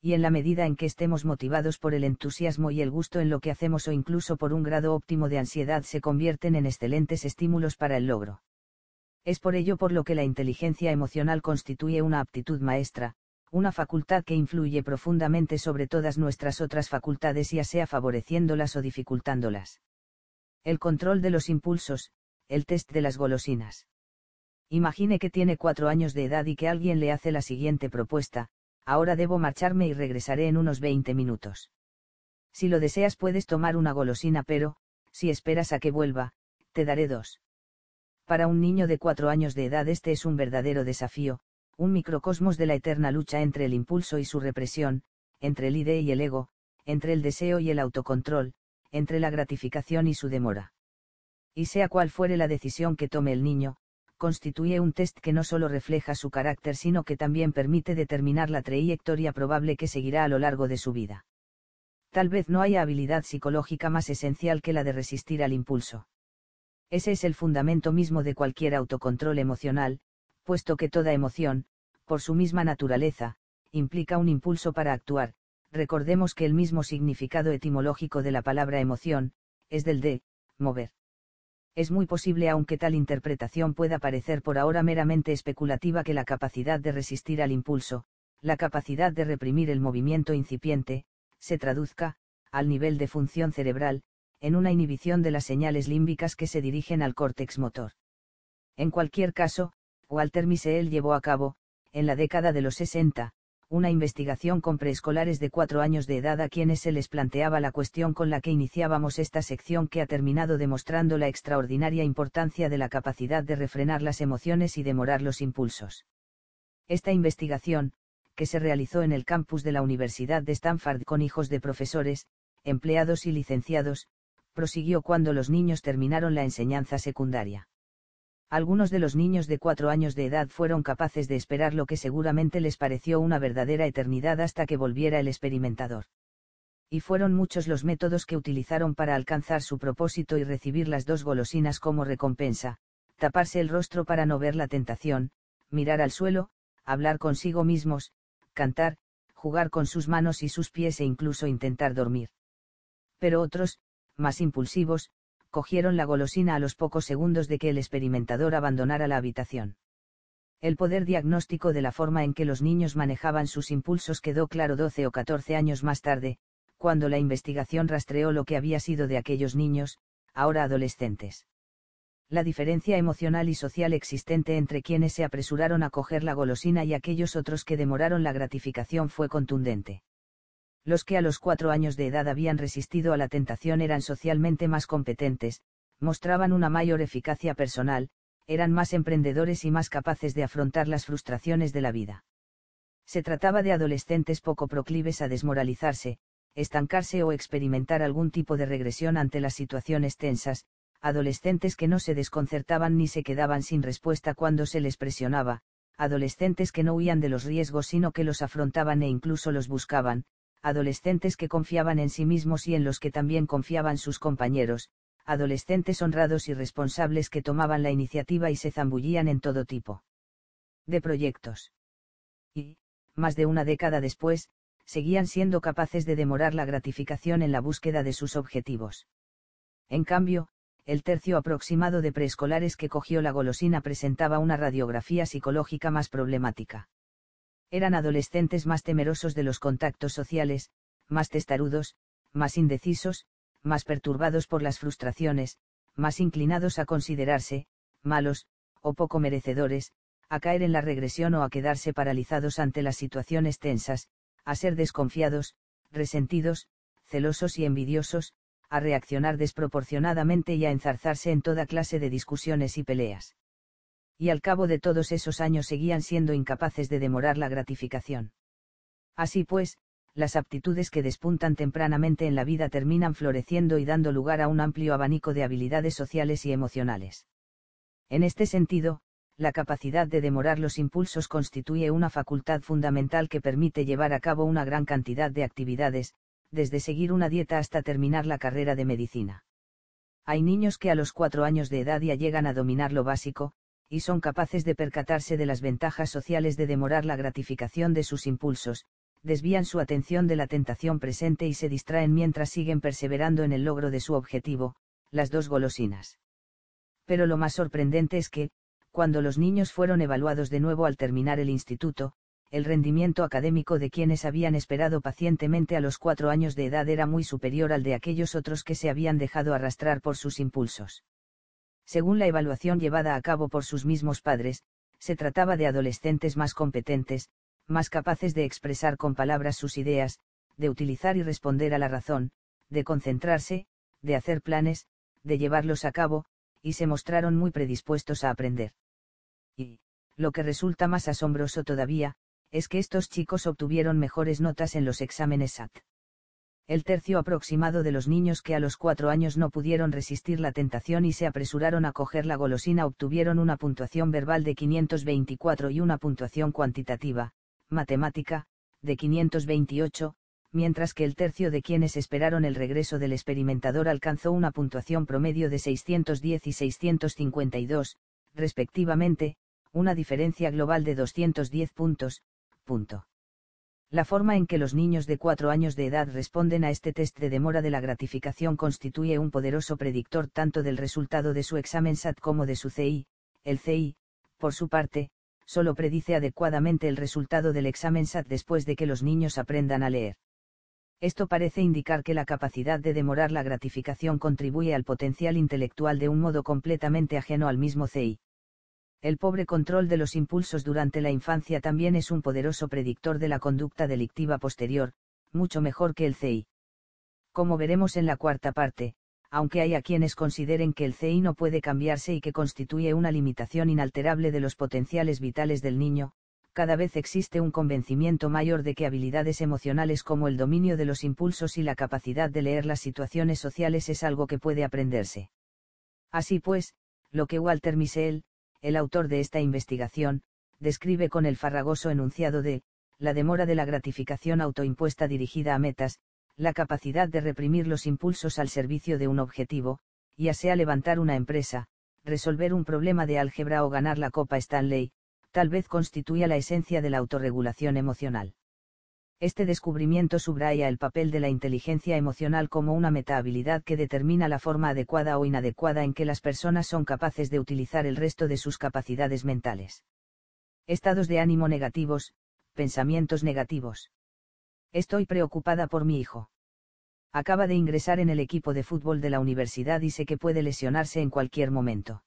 [SPEAKER 1] Y en la medida en que estemos motivados por el entusiasmo y el gusto en lo que hacemos o incluso por un grado óptimo de ansiedad se convierten en excelentes estímulos para el logro. Es por ello por lo que la inteligencia emocional constituye una aptitud maestra, una facultad que influye profundamente sobre todas nuestras otras facultades ya sea favoreciéndolas o dificultándolas. El control de los impulsos, el test de las golosinas. Imagine que tiene cuatro años de edad y que alguien le hace la siguiente propuesta, ahora debo marcharme y regresaré en unos 20 minutos. Si lo deseas puedes tomar una golosina pero, si esperas a que vuelva, te daré dos. Para un niño de cuatro años de edad este es un verdadero desafío, un microcosmos de la eterna lucha entre el impulso y su represión, entre el ide y el ego, entre el deseo y el autocontrol, entre la gratificación y su demora. Y sea cual fuere la decisión que tome el niño, constituye un test que no solo refleja su carácter sino que también permite determinar la trayectoria probable que seguirá a lo largo de su vida. Tal vez no haya habilidad psicológica más esencial que la de resistir al impulso. Ese es el fundamento mismo de cualquier autocontrol emocional, puesto que toda emoción, por su misma naturaleza, implica un impulso para actuar, recordemos que el mismo significado etimológico de la palabra emoción, es del de, mover. Es muy posible aunque tal interpretación pueda parecer por ahora meramente especulativa que la capacidad de resistir al impulso, la capacidad de reprimir el movimiento incipiente, se traduzca, al nivel de función cerebral, en una inhibición de las señales límbicas que se dirigen al córtex motor. En cualquier caso, Walter Miseel llevó a cabo, en la década de los 60, una investigación con preescolares de cuatro años de edad a quienes se les planteaba la cuestión con la que iniciábamos esta sección que ha terminado demostrando la extraordinaria importancia de la capacidad de refrenar las emociones y demorar los impulsos. Esta investigación, que se realizó en el campus de la Universidad de Stanford con hijos de profesores, empleados y licenciados, prosiguió cuando los niños terminaron la enseñanza secundaria. Algunos de los niños de cuatro años de edad fueron capaces de esperar lo que seguramente les pareció una verdadera eternidad hasta que volviera el experimentador. Y fueron muchos los métodos que utilizaron para alcanzar su propósito y recibir las dos golosinas como recompensa, taparse el rostro para no ver la tentación, mirar al suelo, hablar consigo mismos, cantar, jugar con sus manos y sus pies e incluso intentar dormir. Pero otros, más impulsivos, cogieron la golosina a los pocos segundos de que el experimentador abandonara la habitación. El poder diagnóstico de la forma en que los niños manejaban sus impulsos quedó claro 12 o 14 años más tarde, cuando la investigación rastreó lo que había sido de aquellos niños, ahora adolescentes. La diferencia emocional y social existente entre quienes se apresuraron a coger la golosina y aquellos otros que demoraron la gratificación fue contundente los que a los cuatro años de edad habían resistido a la tentación eran socialmente más competentes, mostraban una mayor eficacia personal, eran más emprendedores y más capaces de afrontar las frustraciones de la vida. Se trataba de adolescentes poco proclives a desmoralizarse, estancarse o experimentar algún tipo de regresión ante las situaciones tensas, adolescentes que no se desconcertaban ni se quedaban sin respuesta cuando se les presionaba, adolescentes que no huían de los riesgos sino que los afrontaban e incluso los buscaban, adolescentes que confiaban en sí mismos y en los que también confiaban sus compañeros, adolescentes honrados y responsables que tomaban la iniciativa y se zambullían en todo tipo de proyectos. Y, más de una década después, seguían siendo capaces de demorar la gratificación en la búsqueda de sus objetivos. En cambio, el tercio aproximado de preescolares que cogió la golosina presentaba una radiografía psicológica más problemática. Eran adolescentes más temerosos de los contactos sociales, más testarudos, más indecisos, más perturbados por las frustraciones, más inclinados a considerarse, malos, o poco merecedores, a caer en la regresión o a quedarse paralizados ante las situaciones tensas, a ser desconfiados, resentidos, celosos y envidiosos, a reaccionar desproporcionadamente y a enzarzarse en toda clase de discusiones y peleas y al cabo de todos esos años seguían siendo incapaces de demorar la gratificación. Así pues, las aptitudes que despuntan tempranamente en la vida terminan floreciendo y dando lugar a un amplio abanico de habilidades sociales y emocionales. En este sentido, la capacidad de demorar los impulsos constituye una facultad fundamental que permite llevar a cabo una gran cantidad de actividades, desde seguir una dieta hasta terminar la carrera de medicina. Hay niños que a los cuatro años de edad ya llegan a dominar lo básico, y son capaces de percatarse de las ventajas sociales de demorar la gratificación de sus impulsos, desvían su atención de la tentación presente y se distraen mientras siguen perseverando en el logro de su objetivo, las dos golosinas. Pero lo más sorprendente es que, cuando los niños fueron evaluados de nuevo al terminar el instituto, el rendimiento académico de quienes habían esperado pacientemente a los cuatro años de edad era muy superior al de aquellos otros que se habían dejado arrastrar por sus impulsos. Según la evaluación llevada a cabo por sus mismos padres, se trataba de adolescentes más competentes, más capaces de expresar con palabras sus ideas, de utilizar y responder a la razón, de concentrarse, de hacer planes, de llevarlos a cabo, y se mostraron muy predispuestos a aprender. Y, lo que resulta más asombroso todavía, es que estos chicos obtuvieron mejores notas en los exámenes SAT. El tercio aproximado de los niños que a los cuatro años no pudieron resistir la tentación y se apresuraron a coger la golosina obtuvieron una puntuación verbal de 524 y una puntuación cuantitativa, matemática, de 528, mientras que el tercio de quienes esperaron el regreso del experimentador alcanzó una puntuación promedio de 610 y 652, respectivamente, una diferencia global de 210 puntos, punto. La forma en que los niños de 4 años de edad responden a este test de demora de la gratificación constituye un poderoso predictor tanto del resultado de su examen SAT como de su CI. El CI, por su parte, solo predice adecuadamente el resultado del examen SAT después de que los niños aprendan a leer. Esto parece indicar que la capacidad de demorar la gratificación contribuye al potencial intelectual de un modo completamente ajeno al mismo CI. El pobre control de los impulsos durante la infancia también es un poderoso predictor de la conducta delictiva posterior, mucho mejor que el CI. Como veremos en la cuarta parte, aunque hay a quienes consideren que el CI no puede cambiarse y que constituye una limitación inalterable de los potenciales vitales del niño, cada vez existe un convencimiento mayor de que habilidades emocionales como el dominio de los impulsos y la capacidad de leer las situaciones sociales es algo que puede aprenderse. Así pues, lo que Walter Misel, el autor de esta investigación, describe con el farragoso enunciado de, la demora de la gratificación autoimpuesta dirigida a metas, la capacidad de reprimir los impulsos al servicio de un objetivo, ya sea levantar una empresa, resolver un problema de álgebra o ganar la Copa Stanley, tal vez constituya la esencia de la autorregulación emocional. Este descubrimiento subraya el papel de la inteligencia emocional como una metahabilidad que determina la forma adecuada o inadecuada en que las personas son capaces de utilizar el resto de sus capacidades mentales. Estados de ánimo negativos, pensamientos negativos. Estoy preocupada por mi hijo. Acaba de ingresar en el equipo de fútbol de la universidad y sé que puede lesionarse en cualquier momento.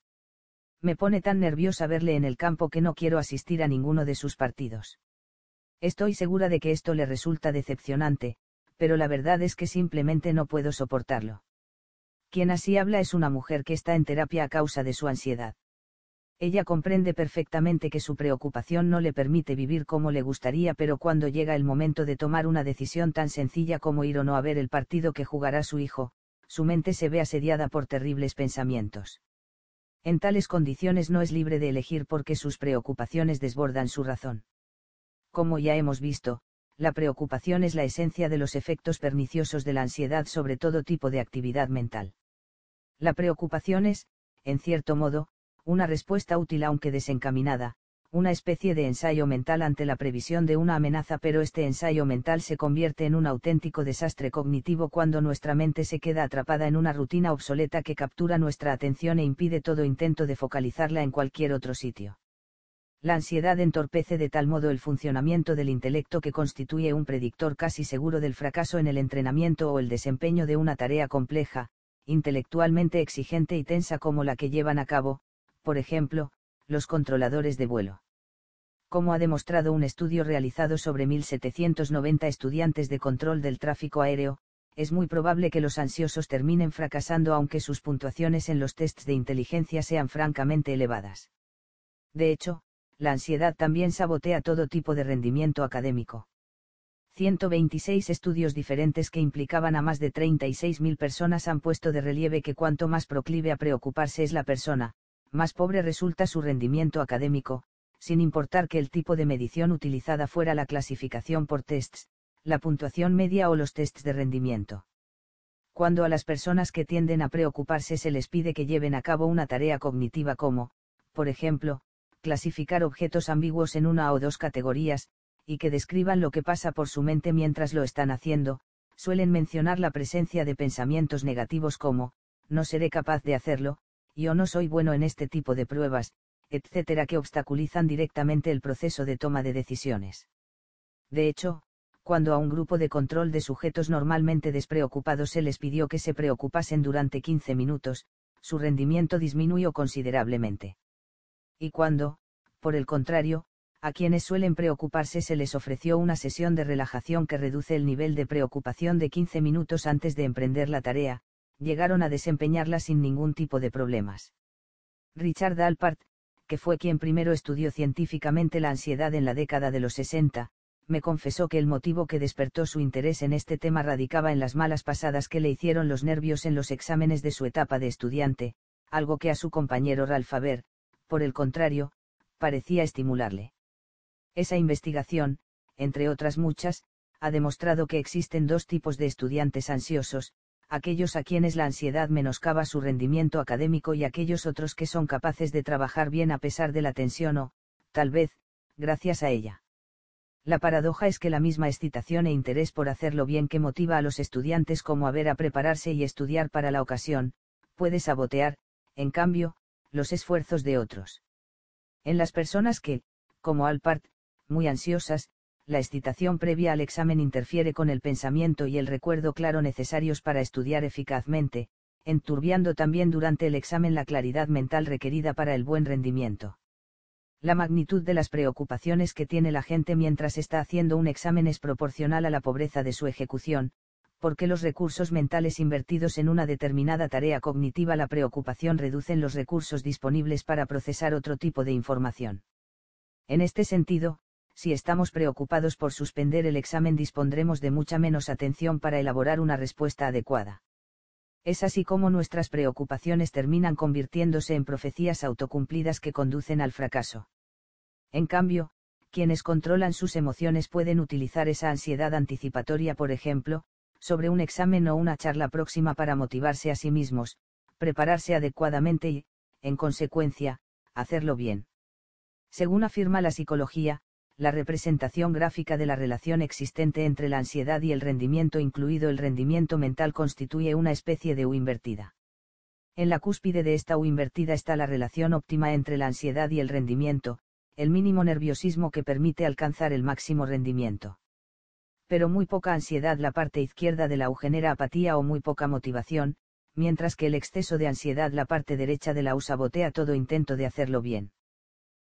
[SPEAKER 1] Me pone tan nerviosa verle en el campo que no quiero asistir a ninguno de sus partidos. Estoy segura de que esto le resulta decepcionante, pero la verdad es que simplemente no puedo soportarlo. Quien así habla es una mujer que está en terapia a causa de su ansiedad. Ella comprende perfectamente que su preocupación no le permite vivir como le gustaría, pero cuando llega el momento de tomar una decisión tan sencilla como ir o no a ver el partido que jugará su hijo, su mente se ve asediada por terribles pensamientos. En tales condiciones no es libre de elegir porque sus preocupaciones desbordan su razón. Como ya hemos visto, la preocupación es la esencia de los efectos perniciosos de la ansiedad sobre todo tipo de actividad mental. La preocupación es, en cierto modo, una respuesta útil aunque desencaminada, una especie de ensayo mental ante la previsión de una amenaza, pero este ensayo mental se convierte en un auténtico desastre cognitivo cuando nuestra mente se queda atrapada en una rutina obsoleta que captura nuestra atención e impide todo intento de focalizarla en cualquier otro sitio. La ansiedad entorpece de tal modo el funcionamiento del intelecto que constituye un predictor casi seguro del fracaso en el entrenamiento o el desempeño de una tarea compleja, intelectualmente exigente y tensa como la que llevan a cabo, por ejemplo, los controladores de vuelo. Como ha demostrado un estudio realizado sobre 1.790 estudiantes de control del tráfico aéreo, es muy probable que los ansiosos terminen fracasando aunque sus puntuaciones en los tests de inteligencia sean francamente elevadas. De hecho, la ansiedad también sabotea todo tipo de rendimiento académico. 126 estudios diferentes que implicaban a más de 36.000 personas han puesto de relieve que cuanto más proclive a preocuparse es la persona, más pobre resulta su rendimiento académico, sin importar que el tipo de medición utilizada fuera la clasificación por tests, la puntuación media o los tests de rendimiento. Cuando a las personas que tienden a preocuparse se les pide que lleven a cabo una tarea cognitiva como, por ejemplo, clasificar objetos ambiguos en una o dos categorías, y que describan lo que pasa por su mente mientras lo están haciendo, suelen mencionar la presencia de pensamientos negativos como, no seré capaz de hacerlo, yo no soy bueno en este tipo de pruebas, etcétera, que obstaculizan directamente el proceso de toma de decisiones. De hecho, cuando a un grupo de control de sujetos normalmente despreocupados se les pidió que se preocupasen durante 15 minutos, su rendimiento disminuyó considerablemente y cuando, por el contrario, a quienes suelen preocuparse se les ofreció una sesión de relajación que reduce el nivel de preocupación de 15 minutos antes de emprender la tarea, llegaron a desempeñarla sin ningún tipo de problemas. Richard Alpart, que fue quien primero estudió científicamente la ansiedad en la década de los 60, me confesó que el motivo que despertó su interés en este tema radicaba en las malas pasadas que le hicieron los nervios en los exámenes de su etapa de estudiante, algo que a su compañero Ralph por el contrario, parecía estimularle. Esa investigación, entre otras muchas, ha demostrado que existen dos tipos de estudiantes ansiosos, aquellos a quienes la ansiedad menoscaba su rendimiento académico y aquellos otros que son capaces de trabajar bien a pesar de la tensión o, tal vez, gracias a ella. La paradoja es que la misma excitación e interés por hacerlo bien que motiva a los estudiantes como a ver a prepararse y estudiar para la ocasión, puede sabotear, en cambio, los esfuerzos de otros. En las personas que, como Alpart, muy ansiosas, la excitación previa al examen interfiere con el pensamiento y el recuerdo claro necesarios para estudiar eficazmente, enturbiando también durante el examen la claridad mental requerida para el buen rendimiento. La magnitud de las preocupaciones que tiene la gente mientras está haciendo un examen es proporcional a la pobreza de su ejecución, porque los recursos mentales invertidos en una determinada tarea cognitiva la preocupación reducen los recursos disponibles para procesar otro tipo de información. En este sentido, si estamos preocupados por suspender el examen dispondremos de mucha menos atención para elaborar una respuesta adecuada. Es así como nuestras preocupaciones terminan convirtiéndose en profecías autocumplidas que conducen al fracaso. En cambio, quienes controlan sus emociones pueden utilizar esa ansiedad anticipatoria, por ejemplo, sobre un examen o una charla próxima para motivarse a sí mismos, prepararse adecuadamente y, en consecuencia, hacerlo bien. Según afirma la psicología, la representación gráfica de la relación existente entre la ansiedad y el rendimiento, incluido el rendimiento mental, constituye una especie de U invertida. En la cúspide de esta U invertida está la relación óptima entre la ansiedad y el rendimiento, el mínimo nerviosismo que permite alcanzar el máximo rendimiento pero muy poca ansiedad la parte izquierda de la U genera apatía o muy poca motivación, mientras que el exceso de ansiedad la parte derecha de la U sabotea todo intento de hacerlo bien.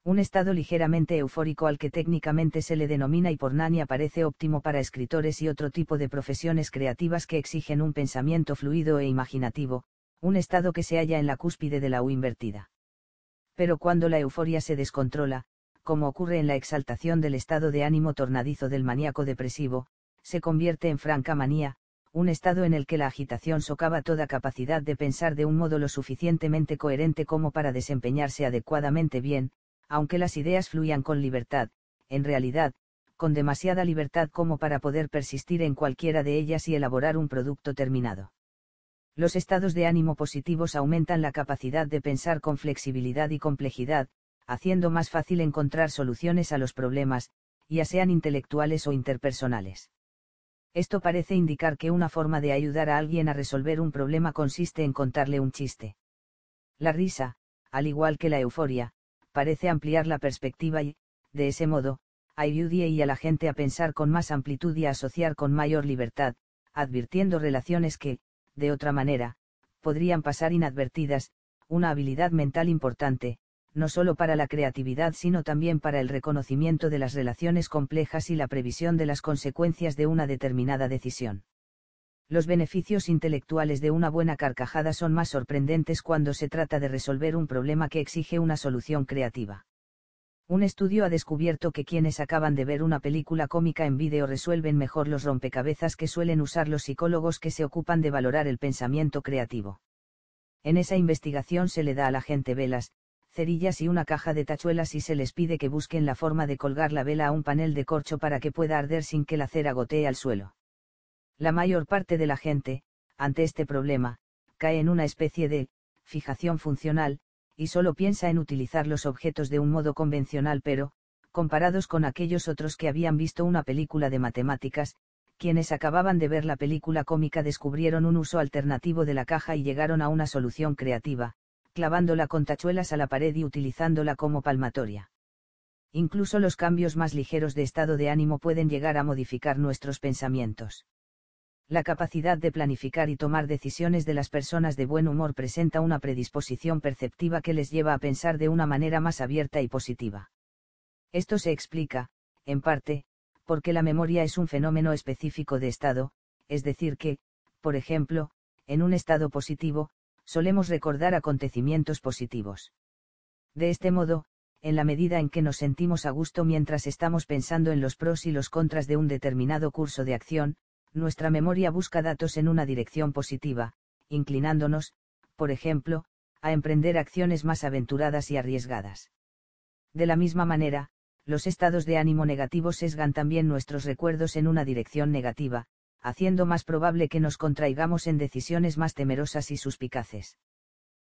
[SPEAKER 1] Un estado ligeramente eufórico al que técnicamente se le denomina hipornania parece óptimo para escritores y otro tipo de profesiones creativas que exigen un pensamiento fluido e imaginativo, un estado que se halla en la cúspide de la U invertida. Pero cuando la euforia se descontrola, como ocurre en la exaltación del estado de ánimo tornadizo del maníaco depresivo, se convierte en franca manía, un estado en el que la agitación socava toda capacidad de pensar de un modo lo suficientemente coherente como para desempeñarse adecuadamente bien, aunque las ideas fluyan con libertad, en realidad, con demasiada libertad como para poder persistir en cualquiera de ellas y elaborar un producto terminado. Los estados de ánimo positivos aumentan la capacidad de pensar con flexibilidad y complejidad, haciendo más fácil encontrar soluciones a los problemas, ya sean intelectuales o interpersonales. Esto parece indicar que una forma de ayudar a alguien a resolver un problema consiste en contarle un chiste. La risa, al igual que la euforia, parece ampliar la perspectiva y, de ese modo, ayuda a la gente a pensar con más amplitud y a asociar con mayor libertad, advirtiendo relaciones que, de otra manera, podrían pasar inadvertidas, una habilidad mental importante, no solo para la creatividad sino también para el reconocimiento de las relaciones complejas y la previsión de las consecuencias de una determinada decisión. Los beneficios intelectuales de una buena carcajada son más sorprendentes cuando se trata de resolver un problema que exige una solución creativa. Un estudio ha descubierto que quienes acaban de ver una película cómica en vídeo resuelven mejor los rompecabezas que suelen usar los psicólogos que se ocupan de valorar el pensamiento creativo. En esa investigación se le da a la gente velas, cerillas y una caja de tachuelas y se les pide que busquen la forma de colgar la vela a un panel de corcho para que pueda arder sin que la cera gotee al suelo. La mayor parte de la gente, ante este problema, cae en una especie de fijación funcional, y solo piensa en utilizar los objetos de un modo convencional pero, comparados con aquellos otros que habían visto una película de matemáticas, quienes acababan de ver la película cómica descubrieron un uso alternativo de la caja y llegaron a una solución creativa, clavándola con tachuelas a la pared y utilizándola como palmatoria. Incluso los cambios más ligeros de estado de ánimo pueden llegar a modificar nuestros pensamientos. La capacidad de planificar y tomar decisiones de las personas de buen humor presenta una predisposición perceptiva que les lleva a pensar de una manera más abierta y positiva. Esto se explica, en parte, porque la memoria es un fenómeno específico de estado, es decir que, por ejemplo, en un estado positivo, solemos recordar acontecimientos positivos. De este modo, en la medida en que nos sentimos a gusto mientras estamos pensando en los pros y los contras de un determinado curso de acción, nuestra memoria busca datos en una dirección positiva, inclinándonos, por ejemplo, a emprender acciones más aventuradas y arriesgadas. De la misma manera, los estados de ánimo negativos sesgan también nuestros recuerdos en una dirección negativa, haciendo más probable que nos contraigamos en decisiones más temerosas y suspicaces.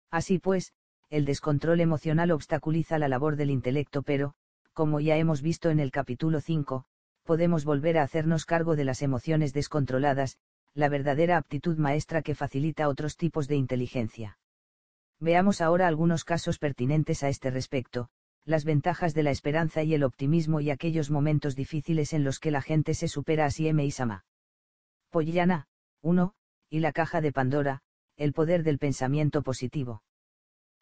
[SPEAKER 1] Así pues, el descontrol emocional obstaculiza la labor del intelecto pero, como ya hemos visto en el capítulo 5, podemos volver a hacernos cargo de las emociones descontroladas, la verdadera aptitud maestra que facilita otros tipos de inteligencia. Veamos ahora algunos casos pertinentes a este respecto, las ventajas de la esperanza y el optimismo y aquellos momentos difíciles en los que la gente se supera a sí misma. Pollana, 1, y la caja de Pandora, el poder del pensamiento positivo.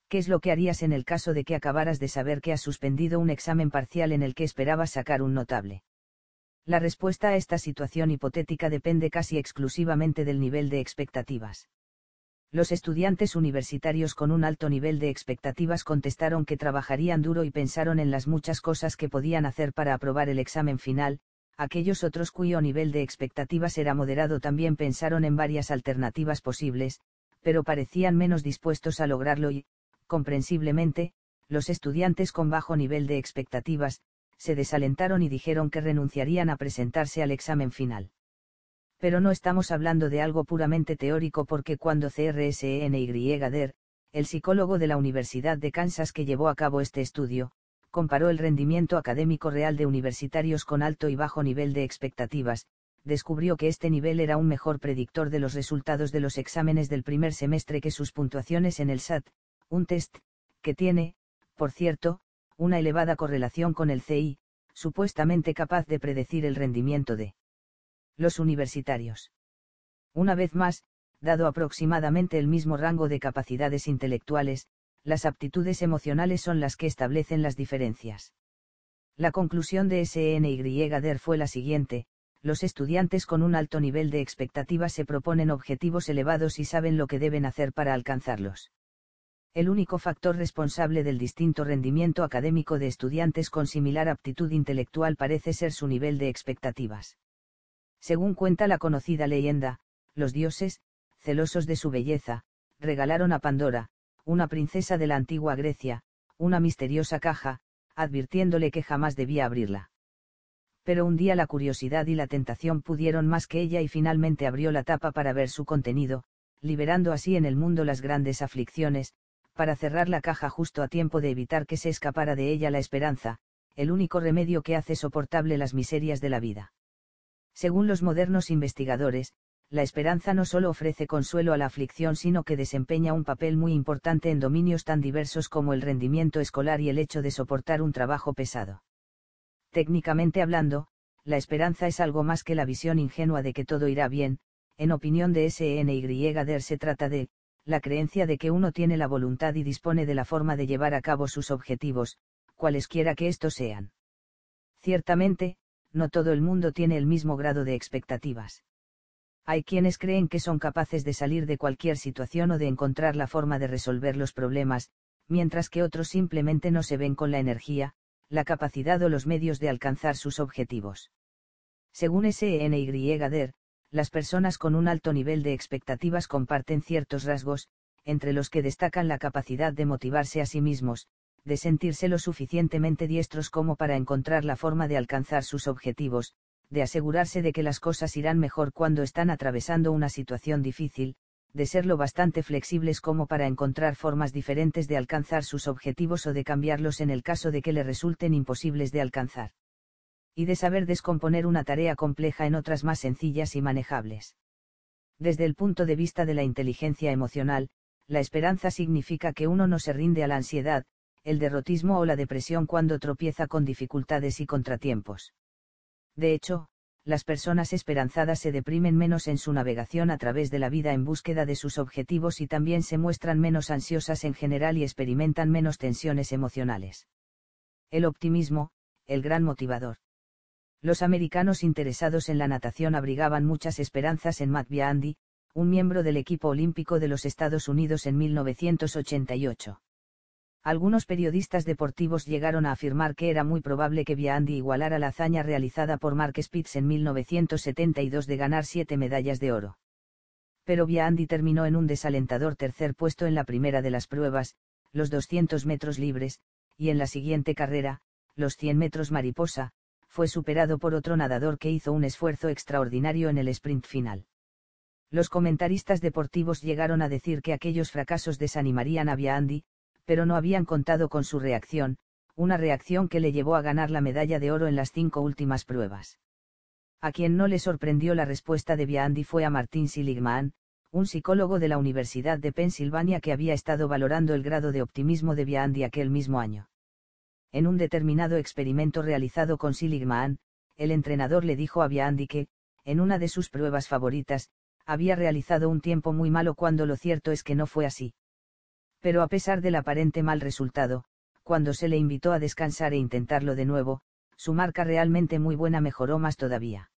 [SPEAKER 1] ¿Qué es lo que harías en el caso de que acabaras de saber que has suspendido un examen parcial en el que esperabas sacar un notable? La respuesta a esta situación hipotética depende casi exclusivamente del nivel de expectativas. Los estudiantes universitarios con un alto nivel de expectativas contestaron que trabajarían duro y pensaron en las muchas cosas que podían hacer para aprobar el examen final, aquellos otros cuyo nivel de expectativas era moderado también pensaron en varias alternativas posibles, pero parecían menos dispuestos a lograrlo y, comprensiblemente, los estudiantes con bajo nivel de expectativas, se desalentaron y dijeron que renunciarían a presentarse al examen final. Pero no estamos hablando de algo puramente teórico porque cuando CRSENY el psicólogo de la Universidad de Kansas que llevó a cabo este estudio, comparó el rendimiento académico real de universitarios con alto y bajo nivel de expectativas, descubrió que este nivel era un mejor predictor de los resultados de los exámenes del primer semestre que sus puntuaciones en el SAT, un test, que tiene, por cierto, una elevada correlación con el CI, supuestamente capaz de predecir el rendimiento de los universitarios. Una vez más, dado aproximadamente el mismo rango de capacidades intelectuales, las aptitudes emocionales son las que establecen las diferencias. La conclusión de SNY fue la siguiente, los estudiantes con un alto nivel de expectativas se proponen objetivos elevados y saben lo que deben hacer para alcanzarlos el único factor responsable del distinto rendimiento académico de estudiantes con similar aptitud intelectual parece ser su nivel de expectativas. Según cuenta la conocida leyenda, los dioses, celosos de su belleza, regalaron a Pandora, una princesa de la antigua Grecia, una misteriosa caja, advirtiéndole que jamás debía abrirla. Pero un día la curiosidad y la tentación pudieron más que ella y finalmente abrió la tapa para ver su contenido, liberando así en el mundo las grandes aflicciones, para cerrar la caja justo a tiempo de evitar que se escapara de ella la esperanza, el único remedio que hace soportable las miserias de la vida. Según los modernos investigadores, la esperanza no solo ofrece consuelo a la aflicción sino que desempeña un papel muy importante en dominios tan diversos como el rendimiento escolar y el hecho de soportar un trabajo pesado. Técnicamente hablando, la esperanza es algo más que la visión ingenua de que todo irá bien, en opinión de SNY Der se trata de, la creencia de que uno tiene la voluntad y dispone de la forma de llevar a cabo sus objetivos, cualesquiera que estos sean. Ciertamente, no todo el mundo tiene el mismo grado de expectativas. Hay quienes creen que son capaces de salir de cualquier situación o de encontrar la forma de resolver los problemas, mientras que otros simplemente no se ven con la energía, la capacidad o los medios de alcanzar sus objetivos. Según SNY Der, las personas con un alto nivel de expectativas comparten ciertos rasgos, entre los que destacan la capacidad de motivarse a sí mismos, de sentirse lo suficientemente diestros como para encontrar la forma de alcanzar sus objetivos, de asegurarse de que las cosas irán mejor cuando están atravesando una situación difícil, de ser lo bastante flexibles como para encontrar formas diferentes de alcanzar sus objetivos o de cambiarlos en el caso de que le resulten imposibles de alcanzar. Y de saber descomponer una tarea compleja en otras más sencillas y manejables. Desde el punto de vista de la inteligencia emocional, la esperanza significa que uno no se rinde a la ansiedad, el derrotismo o la depresión cuando tropieza con dificultades y contratiempos. De hecho, las personas esperanzadas se deprimen menos en su navegación a través de la vida en búsqueda de sus objetivos y también se muestran menos ansiosas en general y experimentan menos tensiones emocionales. El optimismo, el gran motivador. Los americanos interesados en la natación abrigaban muchas esperanzas en Matt Bianchi, un miembro del equipo olímpico de los Estados Unidos en 1988. Algunos periodistas deportivos llegaron a afirmar que era muy probable que Biandi igualara la hazaña realizada por Mark Spitz en 1972 de ganar siete medallas de oro. Pero Biandi terminó en un desalentador tercer puesto en la primera de las pruebas, los 200 metros libres, y en la siguiente carrera, los 100 metros mariposa, fue superado por otro nadador que hizo un esfuerzo extraordinario en el sprint final. Los comentaristas deportivos llegaron a decir que aquellos fracasos desanimarían a Biandi, pero no habían contado con su reacción, una reacción que le llevó a ganar la medalla de oro en las cinco últimas pruebas. A quien no le sorprendió la respuesta de Biandi fue a Martin Seligman, un psicólogo de la Universidad de Pensilvania que había estado valorando el grado de optimismo de Biandi aquel mismo año. En un determinado experimento realizado con Seligman, el entrenador le dijo a Biandi que, en una de sus pruebas favoritas, había realizado un tiempo muy malo cuando lo cierto es que no fue así pero a pesar del aparente mal resultado, cuando se le invitó a descansar e intentarlo de nuevo, su marca realmente muy buena mejoró más todavía.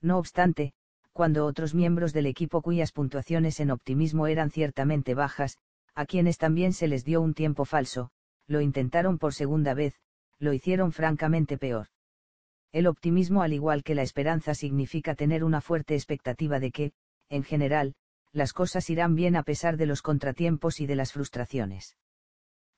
[SPEAKER 1] No obstante, cuando otros miembros del equipo cuyas puntuaciones en optimismo eran ciertamente bajas, a quienes también se les dio un tiempo falso, lo intentaron por segunda vez, lo hicieron francamente peor. El optimismo al igual que la esperanza significa tener una fuerte expectativa de que, en general, las cosas irán bien a pesar de los contratiempos y de las frustraciones.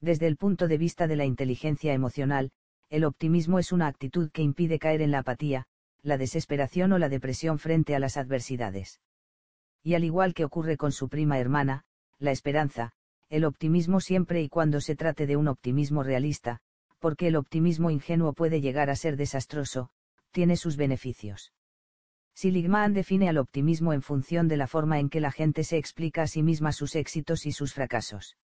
[SPEAKER 1] Desde el punto de vista de la inteligencia emocional, el optimismo es una actitud que impide caer en la apatía, la desesperación o la depresión frente a las adversidades. Y al igual que ocurre con su prima hermana, la esperanza, el optimismo siempre y cuando se trate de un optimismo realista, porque el optimismo ingenuo puede llegar a ser desastroso, tiene sus beneficios. Siligman define al optimismo en función de la forma en que la gente se explica a sí misma sus éxitos y sus fracasos.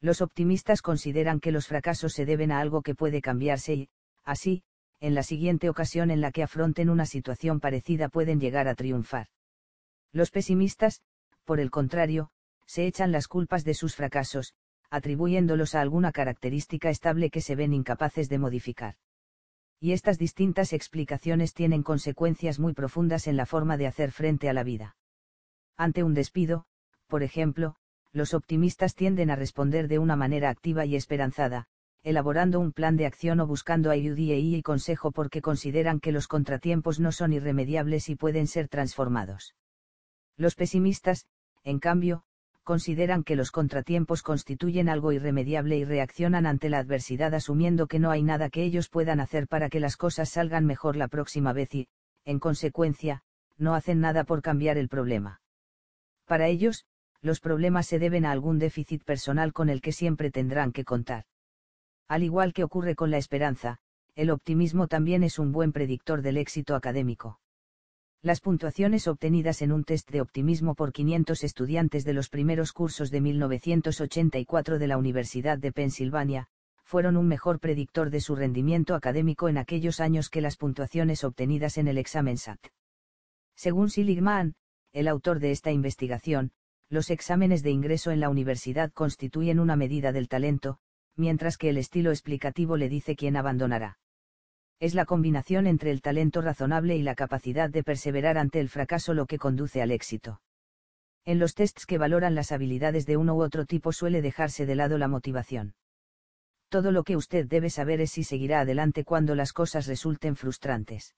[SPEAKER 1] Los optimistas consideran que los fracasos se deben a algo que puede cambiarse y, así, en la siguiente ocasión en la que afronten una situación parecida pueden llegar a triunfar. Los pesimistas, por el contrario, se echan las culpas de sus fracasos, atribuyéndolos a alguna característica estable que se ven incapaces de modificar y estas distintas explicaciones tienen consecuencias muy profundas en la forma de hacer frente a la vida. Ante un despido, por ejemplo, los optimistas tienden a responder de una manera activa y esperanzada, elaborando un plan de acción o buscando ayuda y consejo porque consideran que los contratiempos no son irremediables y pueden ser transformados. Los pesimistas, en cambio, consideran que los contratiempos constituyen algo irremediable y reaccionan ante la adversidad asumiendo que no hay nada que ellos puedan hacer para que las cosas salgan mejor la próxima vez y, en consecuencia, no hacen nada por cambiar el problema. Para ellos, los problemas se deben a algún déficit personal con el que siempre tendrán que contar. Al igual que ocurre con la esperanza, el optimismo también es un buen predictor del éxito académico. Las puntuaciones obtenidas en un test de optimismo por 500 estudiantes de los primeros cursos de 1984 de la Universidad de Pensilvania, fueron un mejor predictor de su rendimiento académico en aquellos años que las puntuaciones obtenidas en el examen SAT. Según Siligman, el autor de esta investigación, los exámenes de ingreso en la universidad constituyen una medida del talento, mientras que el estilo explicativo le dice quién abandonará es la combinación entre el talento razonable y la capacidad de perseverar ante el fracaso lo que conduce al éxito. En los tests que valoran las habilidades de uno u otro tipo suele dejarse de lado la motivación. Todo lo que usted debe saber es si seguirá adelante cuando las cosas resulten frustrantes.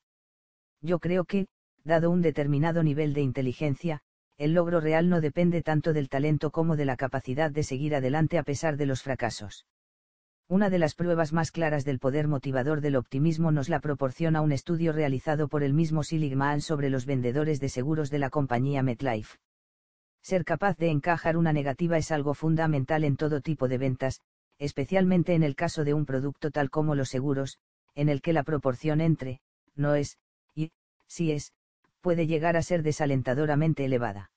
[SPEAKER 1] Yo creo que, dado un determinado nivel de inteligencia, el logro real no depende tanto del talento como de la capacidad de seguir adelante a pesar de los fracasos. Una de las pruebas más claras del poder motivador del optimismo nos la proporciona un estudio realizado por el mismo Siligman sobre los vendedores de seguros de la compañía MetLife. Ser capaz de encajar una negativa es algo fundamental en todo tipo de ventas, especialmente en el caso de un producto tal como los seguros, en el que la proporción entre, no es, y, sí es, puede llegar a ser desalentadoramente elevada.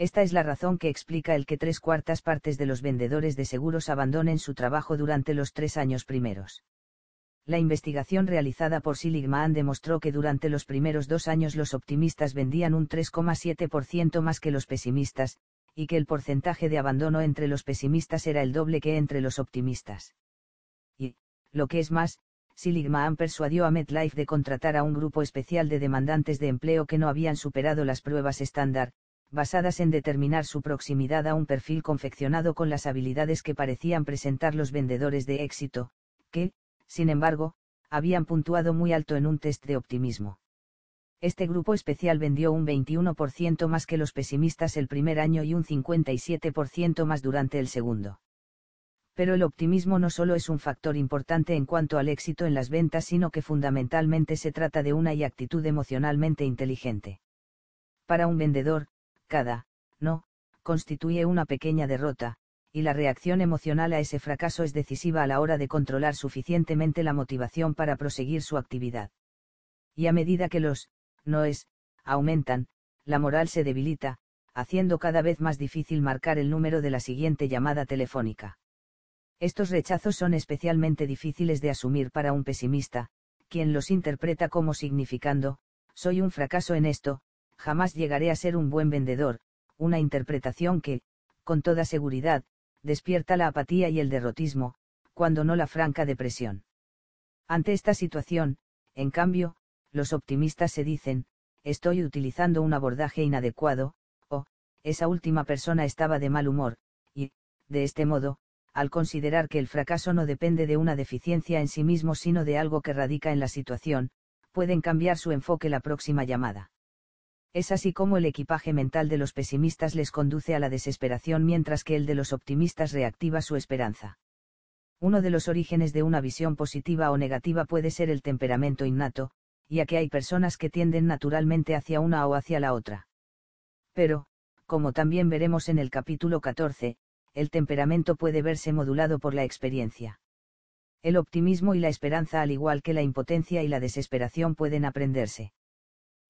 [SPEAKER 1] Esta es la razón que explica el que tres cuartas partes de los vendedores de seguros abandonen su trabajo durante los tres años primeros. La investigación realizada por Siligman demostró que durante los primeros dos años los optimistas vendían un 3,7% más que los pesimistas, y que el porcentaje de abandono entre los pesimistas era el doble que entre los optimistas. Y, lo que es más, Siligman persuadió a MetLife de contratar a un grupo especial de demandantes de empleo que no habían superado las pruebas estándar, basadas en determinar su proximidad a un perfil confeccionado con las habilidades que parecían presentar los vendedores de éxito, que, sin embargo, habían puntuado muy alto en un test de optimismo. Este grupo especial vendió un 21% más que los pesimistas el primer año y un 57% más durante el segundo. Pero el optimismo no solo es un factor importante en cuanto al éxito en las ventas, sino que fundamentalmente se trata de una actitud emocionalmente inteligente. Para un vendedor, cada, no, constituye una pequeña derrota, y la reacción emocional a ese fracaso es decisiva a la hora de controlar suficientemente la motivación para proseguir su actividad. Y a medida que los, no es, aumentan, la moral se debilita, haciendo cada vez más difícil marcar el número de la siguiente llamada telefónica. Estos rechazos son especialmente difíciles de asumir para un pesimista, quien los interpreta como significando, soy un fracaso en esto, jamás llegaré a ser un buen vendedor, una interpretación que, con toda seguridad, despierta la apatía y el derrotismo, cuando no la franca depresión. Ante esta situación, en cambio, los optimistas se dicen, estoy utilizando un abordaje inadecuado, o, esa última persona estaba de mal humor, y, de este modo, al considerar que el fracaso no depende de una deficiencia en sí mismo sino de algo que radica en la situación, pueden cambiar su enfoque la próxima llamada. Es así como el equipaje mental de los pesimistas les conduce a la desesperación mientras que el de los optimistas reactiva su esperanza. Uno de los orígenes de una visión positiva o negativa puede ser el temperamento innato, ya que hay personas que tienden naturalmente hacia una o hacia la otra. Pero, como también veremos en el capítulo 14, el temperamento puede verse modulado por la experiencia. El optimismo y la esperanza al igual que la impotencia y la desesperación pueden aprenderse.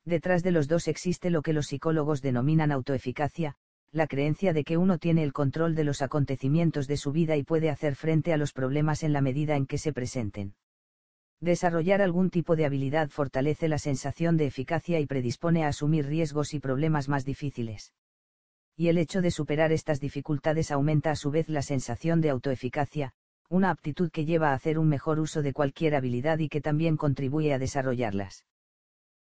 [SPEAKER 1] Detrás de los dos existe lo que los psicólogos denominan autoeficacia, la creencia de que uno tiene el control de los acontecimientos de su vida y puede hacer frente a los problemas en la medida en que se presenten. Desarrollar algún tipo de habilidad fortalece la sensación de eficacia y predispone a asumir riesgos y problemas más difíciles. Y el hecho de superar estas dificultades aumenta a su vez la sensación de autoeficacia, una aptitud que lleva a hacer un mejor uso de cualquier habilidad y que también contribuye a desarrollarlas.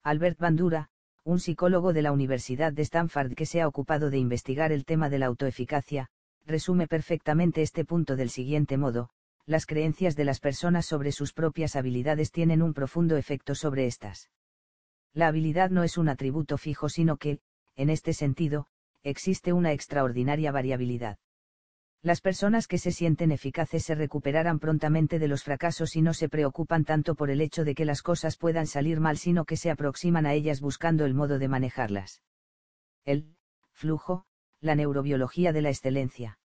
[SPEAKER 1] Albert Bandura, un psicólogo de la Universidad de Stanford que se ha ocupado de investigar el tema de la autoeficacia, resume perfectamente este punto del siguiente modo, las creencias de las personas sobre sus propias habilidades tienen un profundo efecto sobre estas. La habilidad no es un atributo fijo, sino que, en este sentido, existe una extraordinaria variabilidad. Las personas que se sienten eficaces se recuperarán prontamente de los fracasos y no se preocupan tanto por el hecho de que las cosas puedan salir mal, sino que se aproximan a ellas buscando el modo de manejarlas. El flujo, la neurobiología de la excelencia.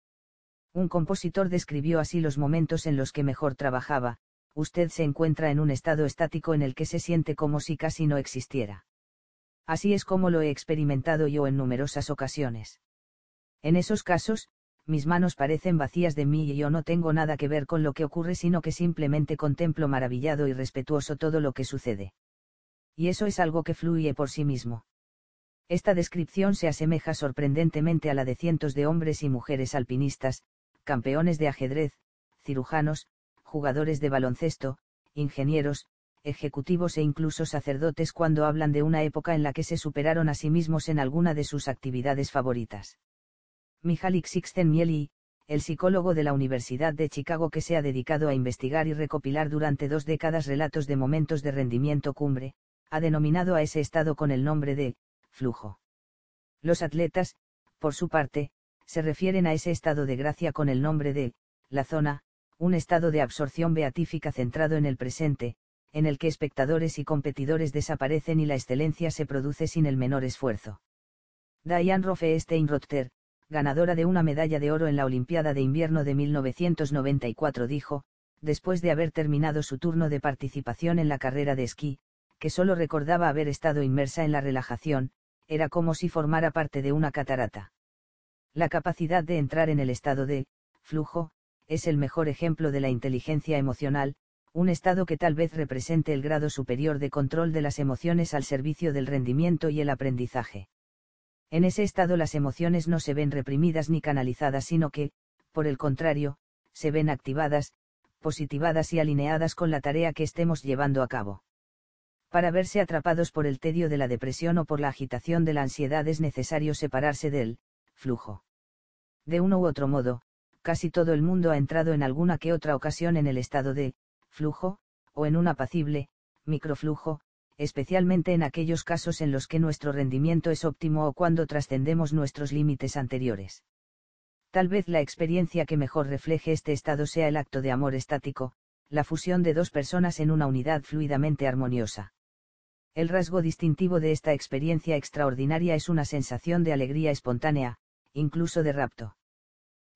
[SPEAKER 1] Un compositor describió así los momentos en los que mejor trabajaba, usted se encuentra en un estado estático en el que se siente como si casi no existiera. Así es como lo he experimentado yo en numerosas ocasiones. En esos casos, mis manos parecen vacías de mí y yo no tengo nada que ver con lo que ocurre sino que simplemente contemplo maravillado y respetuoso todo lo que sucede. Y eso es algo que fluye por sí mismo. Esta descripción se asemeja sorprendentemente a la de cientos de hombres y mujeres alpinistas, campeones de ajedrez, cirujanos, jugadores de baloncesto, ingenieros, ejecutivos e incluso sacerdotes cuando hablan de una época en la que se superaron a sí mismos en alguna de sus actividades favoritas. Mihaly Csikszentmihalyi, el psicólogo de la Universidad de Chicago que se ha dedicado a investigar y recopilar durante dos décadas relatos de momentos de rendimiento cumbre, ha denominado a ese estado con el nombre de flujo. Los atletas, por su parte, se refieren a ese estado de gracia con el nombre de la zona, un estado de absorción beatífica centrado en el presente, en el que espectadores y competidores desaparecen y la excelencia se produce sin el menor esfuerzo. Diane Rothstein-Rotter, ganadora de una medalla de oro en la Olimpiada de Invierno de 1994 dijo, después de haber terminado su turno de participación en la carrera de esquí, que solo recordaba haber estado inmersa en la relajación, era como si formara parte de una catarata. La capacidad de entrar en el estado de flujo, es el mejor ejemplo de la inteligencia emocional, un estado que tal vez represente el grado superior de control de las emociones al servicio del rendimiento y el aprendizaje. En ese estado las emociones no se ven reprimidas ni canalizadas, sino que, por el contrario, se ven activadas, positivadas y alineadas con la tarea que estemos llevando a cabo. Para verse atrapados por el tedio de la depresión o por la agitación de la ansiedad es necesario separarse del flujo. De uno u otro modo, casi todo el mundo ha entrado en alguna que otra ocasión en el estado de flujo, o en un apacible, microflujo, especialmente en aquellos casos en los que nuestro rendimiento es óptimo o cuando trascendemos nuestros límites anteriores. Tal vez la experiencia que mejor refleje este estado sea el acto de amor estático, la fusión de dos personas en una unidad fluidamente armoniosa. El rasgo distintivo de esta experiencia extraordinaria es una sensación de alegría espontánea, incluso de rapto.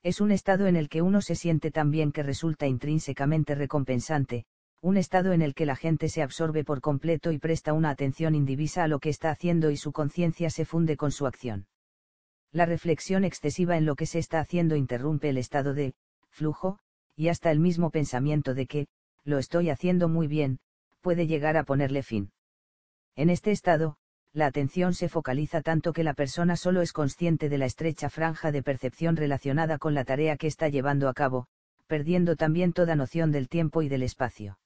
[SPEAKER 1] Es un estado en el que uno se siente tan bien que resulta intrínsecamente recompensante, un estado en el que la gente se absorbe por completo y presta una atención indivisa a lo que está haciendo y su conciencia se funde con su acción. La reflexión excesiva en lo que se está haciendo interrumpe el estado de flujo, y hasta el mismo pensamiento de que, lo estoy haciendo muy bien, puede llegar a ponerle fin. En este estado, la atención se focaliza tanto que la persona solo es consciente de la estrecha franja de percepción relacionada con la tarea que está llevando a cabo, perdiendo también toda noción del tiempo y del espacio.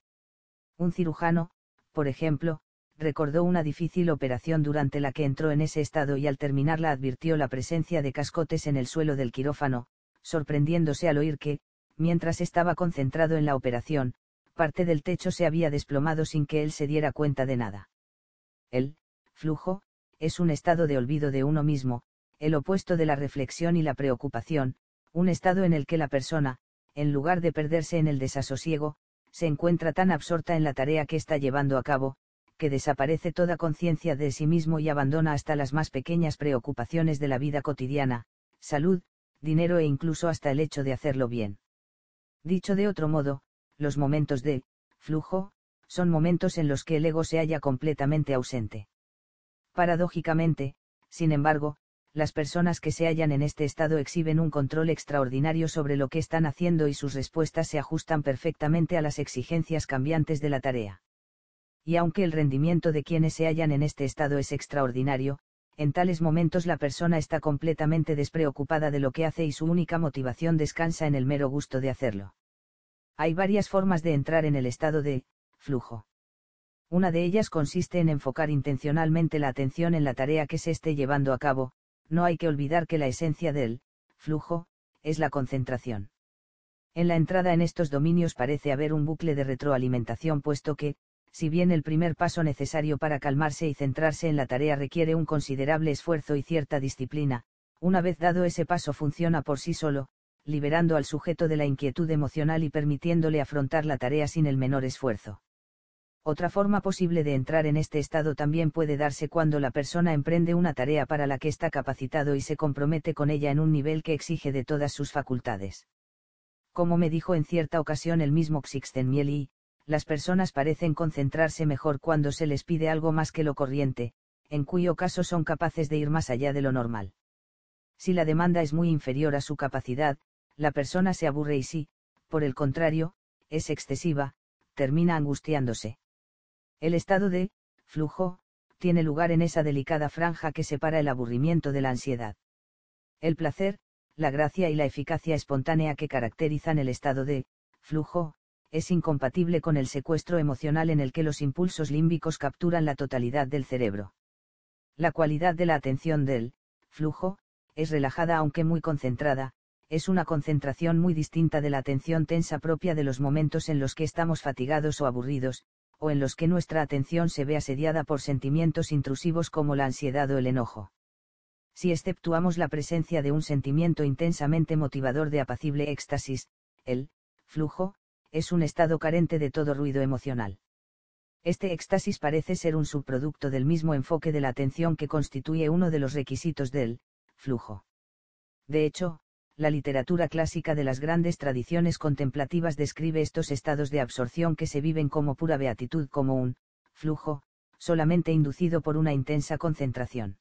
[SPEAKER 1] Un cirujano, por ejemplo, recordó una difícil operación durante la que entró en ese estado y al terminarla advirtió la presencia de cascotes en el suelo del quirófano, sorprendiéndose al oír que, mientras estaba concentrado en la operación, parte del techo se había desplomado sin que él se diera cuenta de nada. El flujo, es un estado de olvido de uno mismo, el opuesto de la reflexión y la preocupación, un estado en el que la persona, en lugar de perderse en el desasosiego, se encuentra tan absorta en la tarea que está llevando a cabo, que desaparece toda conciencia de sí mismo y abandona hasta las más pequeñas preocupaciones de la vida cotidiana, salud, dinero e incluso hasta el hecho de hacerlo bien. Dicho de otro modo, los momentos de flujo, son momentos en los que el ego se halla completamente ausente. Paradójicamente, sin embargo, las personas que se hallan en este estado exhiben un control extraordinario sobre lo que están haciendo y sus respuestas se ajustan perfectamente a las exigencias cambiantes de la tarea. Y aunque el rendimiento de quienes se hallan en este estado es extraordinario, en tales momentos la persona está completamente despreocupada de lo que hace y su única motivación descansa en el mero gusto de hacerlo. Hay varias formas de entrar en el estado de flujo. Una de ellas consiste en enfocar intencionalmente la atención en la tarea que se esté llevando a cabo, no hay que olvidar que la esencia del flujo es la concentración. En la entrada en estos dominios parece haber un bucle de retroalimentación puesto que, si bien el primer paso necesario para calmarse y centrarse en la tarea requiere un considerable esfuerzo y cierta disciplina, una vez dado ese paso funciona por sí solo, liberando al sujeto de la inquietud emocional y permitiéndole afrontar la tarea sin el menor esfuerzo. Otra forma posible de entrar en este estado también puede darse cuando la persona emprende una tarea para la que está capacitado y se compromete con ella en un nivel que exige de todas sus facultades. Como me dijo en cierta ocasión el mismo Xixtenmieli, las personas parecen concentrarse mejor cuando se les pide algo más que lo corriente, en cuyo caso son capaces de ir más allá de lo normal. Si la demanda es muy inferior a su capacidad, la persona se aburre y si, por el contrario, es excesiva, termina angustiándose. El estado de flujo tiene lugar en esa delicada franja que separa el aburrimiento de la ansiedad. El placer, la gracia y la eficacia espontánea que caracterizan el estado de flujo, es incompatible con el secuestro emocional en el que los impulsos límbicos capturan la totalidad del cerebro. La cualidad de la atención del flujo es relajada aunque muy concentrada, es una concentración muy distinta de la atención tensa propia de los momentos en los que estamos fatigados o aburridos, o en los que nuestra atención se ve asediada por sentimientos intrusivos como la ansiedad o el enojo. Si exceptuamos la presencia de un sentimiento intensamente motivador de apacible éxtasis, el flujo, es un estado carente de todo ruido emocional. Este éxtasis parece ser un subproducto del mismo enfoque de la atención que constituye uno de los requisitos del flujo. De hecho, la literatura clásica de las grandes tradiciones contemplativas describe estos estados de absorción que se viven como pura beatitud como un flujo, solamente inducido por una intensa concentración.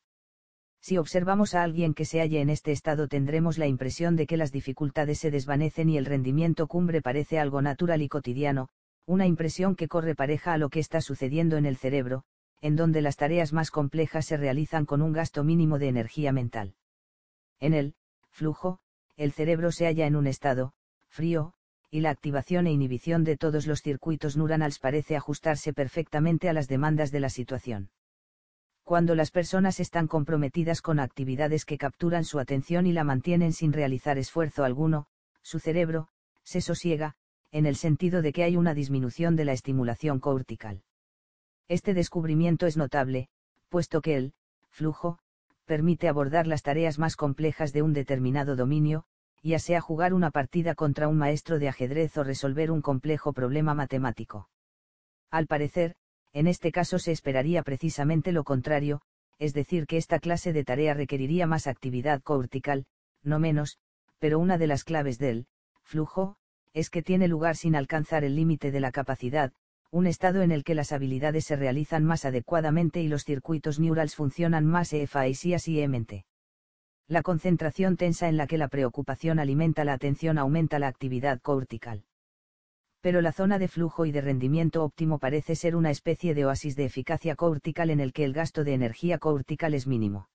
[SPEAKER 1] Si observamos a alguien que se halle en este estado tendremos la impresión de que las dificultades se desvanecen y el rendimiento cumbre parece algo natural y cotidiano, una impresión que corre pareja a lo que está sucediendo en el cerebro, en donde las tareas más complejas se realizan con un gasto mínimo de energía mental. En el flujo, el cerebro se halla en un estado, frío, y la activación e inhibición de todos los circuitos neuronales parece ajustarse perfectamente a las demandas de la situación. Cuando las personas están comprometidas con actividades que capturan su atención y la mantienen sin realizar esfuerzo alguno, su cerebro, se sosiega, en el sentido de que hay una disminución de la estimulación cortical. Este descubrimiento es notable, puesto que el flujo permite abordar las tareas más complejas de un determinado dominio, ya sea jugar una partida contra un maestro de ajedrez o resolver un complejo problema matemático. Al parecer, en este caso se esperaría precisamente lo contrario, es decir, que esta clase de tarea requeriría más actividad cortical, no menos, pero una de las claves del flujo, es que tiene lugar sin alcanzar el límite de la capacidad, un estado en el que las habilidades se realizan más adecuadamente y los circuitos neurales funcionan más eficientemente. La concentración tensa en la que la preocupación alimenta la atención aumenta la actividad cortical. Pero la zona de flujo y de rendimiento óptimo parece ser una especie de oasis de eficacia cortical en el que el gasto de energía cortical es mínimo.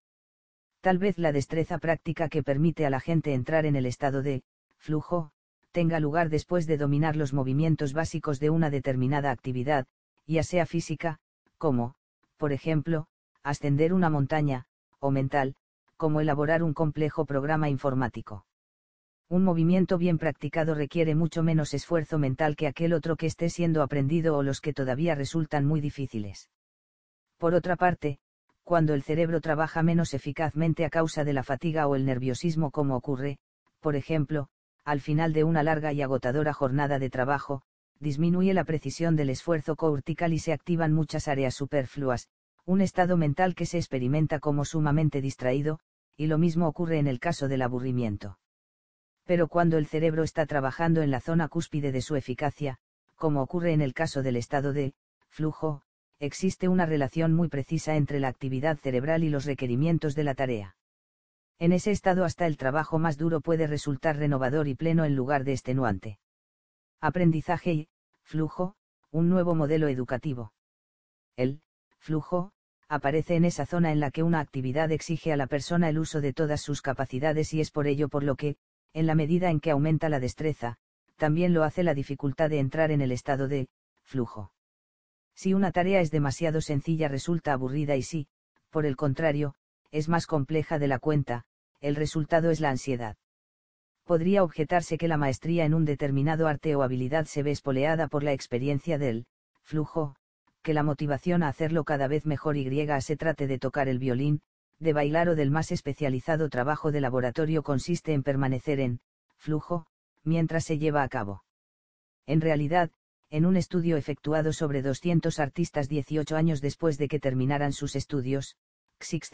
[SPEAKER 1] Tal vez la destreza práctica que permite a la gente entrar en el estado de flujo, tenga lugar después de dominar los movimientos básicos de una determinada actividad, ya sea física, como, por ejemplo, ascender una montaña, o mental, como elaborar un complejo programa informático. Un movimiento bien practicado requiere mucho menos esfuerzo mental que aquel otro que esté siendo aprendido o los que todavía resultan muy difíciles. Por otra parte, cuando el cerebro trabaja menos eficazmente a causa de la fatiga o el nerviosismo como ocurre, por ejemplo, al final de una larga y agotadora jornada de trabajo, disminuye la precisión del esfuerzo cortical y se activan muchas áreas superfluas, un estado mental que se experimenta como sumamente distraído, y lo mismo ocurre en el caso del aburrimiento. Pero cuando el cerebro está trabajando en la zona cúspide de su eficacia, como ocurre en el caso del estado de flujo, existe una relación muy precisa entre la actividad cerebral y los requerimientos de la tarea. En ese estado hasta el trabajo más duro puede resultar renovador y pleno en lugar de extenuante. Aprendizaje y, flujo, un nuevo modelo educativo. El, flujo, aparece en esa zona en la que una actividad exige a la persona el uso de todas sus capacidades y es por ello por lo que, en la medida en que aumenta la destreza, también lo hace la dificultad de entrar en el estado de, flujo. Si una tarea es demasiado sencilla resulta aburrida y si, por el contrario, es más compleja de la cuenta, el resultado es la ansiedad. Podría objetarse que la maestría en un determinado arte o habilidad se ve espoleada por la experiencia del flujo, que la motivación a hacerlo cada vez mejor y se trate de tocar el violín, de bailar o del más especializado trabajo de laboratorio consiste en permanecer en flujo, mientras se lleva a cabo. En realidad, en un estudio efectuado sobre 200 artistas 18 años después de que terminaran sus estudios,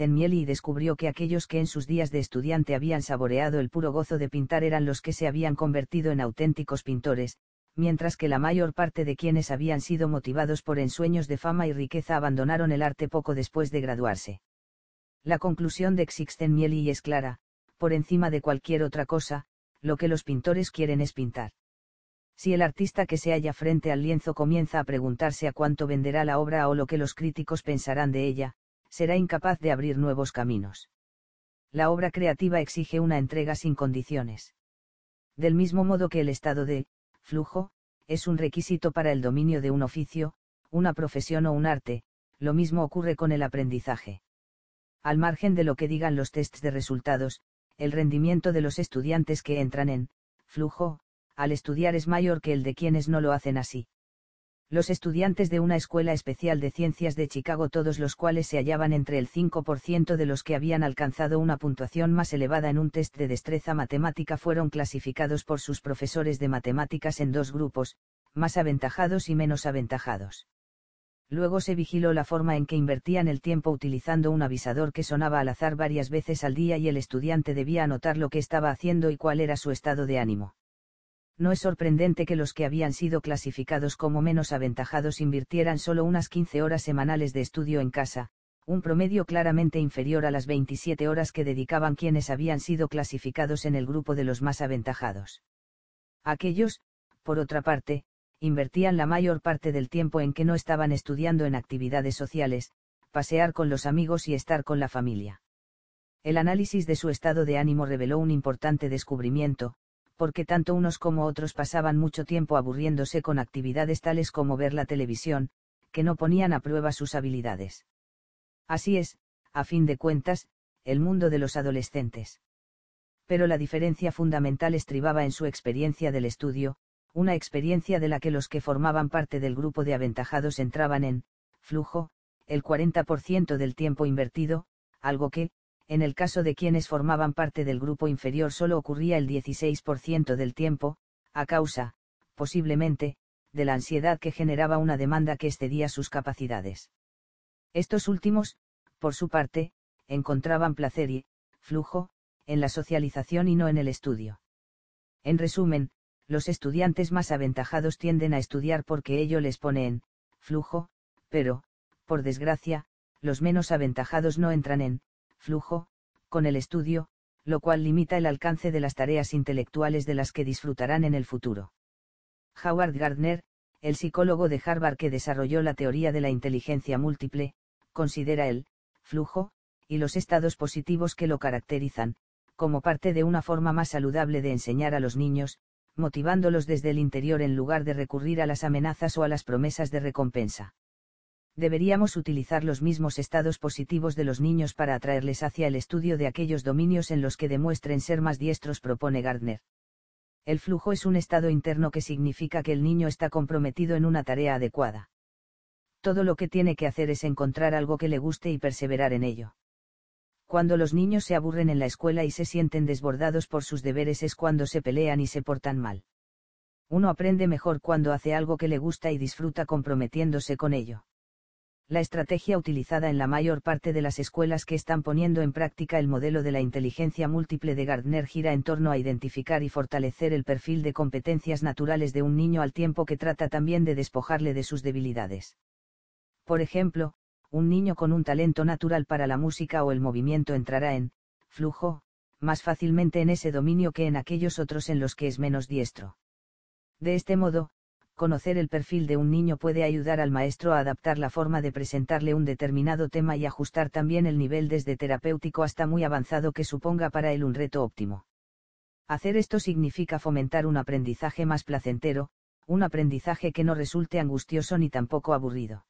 [SPEAKER 1] Mieli descubrió que aquellos que en sus días de estudiante habían saboreado el puro gozo de pintar eran los que se habían convertido en auténticos pintores, mientras que la mayor parte de quienes habían sido motivados por ensueños de fama y riqueza abandonaron el arte poco después de graduarse. La conclusión de Mieli es clara, por encima de cualquier otra cosa, lo que los pintores quieren es pintar. Si el artista que se halla frente al lienzo comienza a preguntarse a cuánto venderá la obra o lo que los críticos pensarán de ella, será incapaz de abrir nuevos caminos. La obra creativa exige una entrega sin condiciones. Del mismo modo que el estado de flujo es un requisito para el dominio de un oficio, una profesión o un arte, lo mismo ocurre con el aprendizaje. Al margen de lo que digan los tests de resultados, el rendimiento de los estudiantes que entran en flujo, al estudiar es mayor que el de quienes no lo hacen así. Los estudiantes de una escuela especial de ciencias de Chicago, todos los cuales se hallaban entre el 5% de los que habían alcanzado una puntuación más elevada en un test de destreza matemática, fueron clasificados por sus profesores de matemáticas en dos grupos, más aventajados y menos aventajados. Luego se vigiló la forma en que invertían el tiempo utilizando un avisador que sonaba al azar varias veces al día y el estudiante debía anotar lo que estaba haciendo y cuál era su estado de ánimo no es sorprendente que los que habían sido clasificados como menos aventajados invirtieran solo unas 15 horas semanales de estudio en casa, un promedio claramente inferior a las 27 horas que dedicaban quienes habían sido clasificados en el grupo de los más aventajados. Aquellos, por otra parte, invertían la mayor parte del tiempo en que no estaban estudiando en actividades sociales, pasear con los amigos y estar con la familia. El análisis de su estado de ánimo reveló un importante descubrimiento, porque tanto unos como otros pasaban mucho tiempo aburriéndose con actividades tales como ver la televisión, que no ponían a prueba sus habilidades. Así es, a fin de cuentas, el mundo de los adolescentes. Pero la diferencia fundamental estribaba en su experiencia del estudio, una experiencia de la que los que formaban parte del grupo de aventajados entraban en flujo, el 40% del tiempo invertido, algo que, en el caso de quienes formaban parte del grupo inferior solo ocurría el 16% del tiempo, a causa, posiblemente, de la ansiedad que generaba una demanda que excedía sus capacidades. Estos últimos, por su parte, encontraban placer y, flujo, en la socialización y no en el estudio. En resumen, los estudiantes más aventajados tienden a estudiar porque ello les pone en flujo, pero, por desgracia, los menos aventajados no entran en flujo, con el estudio, lo cual limita el alcance de las tareas intelectuales de las que disfrutarán en el futuro. Howard Gardner, el psicólogo de Harvard que desarrolló la teoría de la inteligencia múltiple, considera el flujo, y los estados positivos que lo caracterizan, como parte de una forma más saludable de enseñar a los niños, motivándolos desde el interior en lugar de recurrir a las amenazas o a las promesas de recompensa deberíamos utilizar los mismos estados positivos de los niños para atraerles hacia el estudio de aquellos dominios en los que demuestren ser más diestros, propone Gardner. El flujo es un estado interno que significa que el niño está comprometido en una tarea adecuada. Todo lo que tiene que hacer es encontrar algo que le guste y perseverar en ello. Cuando los niños se aburren en la escuela y se sienten desbordados por sus deberes es cuando se pelean y se portan mal. Uno aprende mejor cuando hace algo que le gusta y disfruta comprometiéndose con ello la estrategia utilizada en la mayor parte de las escuelas que están poniendo en práctica el modelo de la inteligencia múltiple de Gardner gira en torno a identificar y fortalecer el perfil de competencias naturales de un niño al tiempo que trata también de despojarle de sus debilidades. Por ejemplo, un niño con un talento natural para la música o el movimiento entrará en flujo, más fácilmente en ese dominio que en aquellos otros en los que es menos diestro. De este modo, conocer el perfil de un niño puede ayudar al maestro a adaptar la forma de presentarle un determinado tema y ajustar también el nivel desde terapéutico hasta muy avanzado que suponga para él un reto óptimo. Hacer esto significa fomentar un aprendizaje más placentero, un aprendizaje que no resulte angustioso ni tampoco aburrido.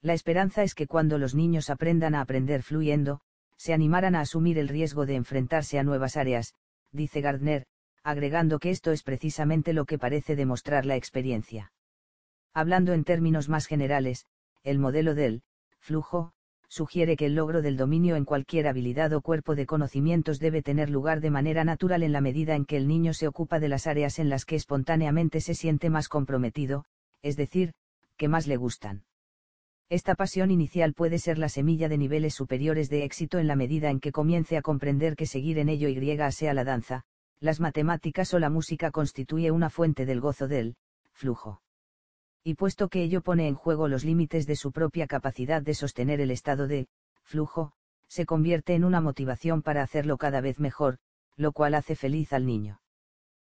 [SPEAKER 1] La esperanza es que cuando los niños aprendan a aprender fluyendo, se animaran a asumir el riesgo de enfrentarse a nuevas áreas, dice Gardner, agregando que esto es precisamente lo que parece demostrar la experiencia. Hablando en términos más generales, el modelo del flujo sugiere que el logro del dominio en cualquier habilidad o cuerpo de conocimientos debe tener lugar de manera natural en la medida en que el niño se ocupa de las áreas en las que espontáneamente se siente más comprometido, es decir, que más le gustan. Esta pasión inicial puede ser la semilla de niveles superiores de éxito en la medida en que comience a comprender que seguir en ello y sea la danza, las matemáticas o la música constituye una fuente del gozo del flujo. Y puesto que ello pone en juego los límites de su propia capacidad de sostener el estado de flujo, se convierte en una motivación para hacerlo cada vez mejor, lo cual hace feliz al niño.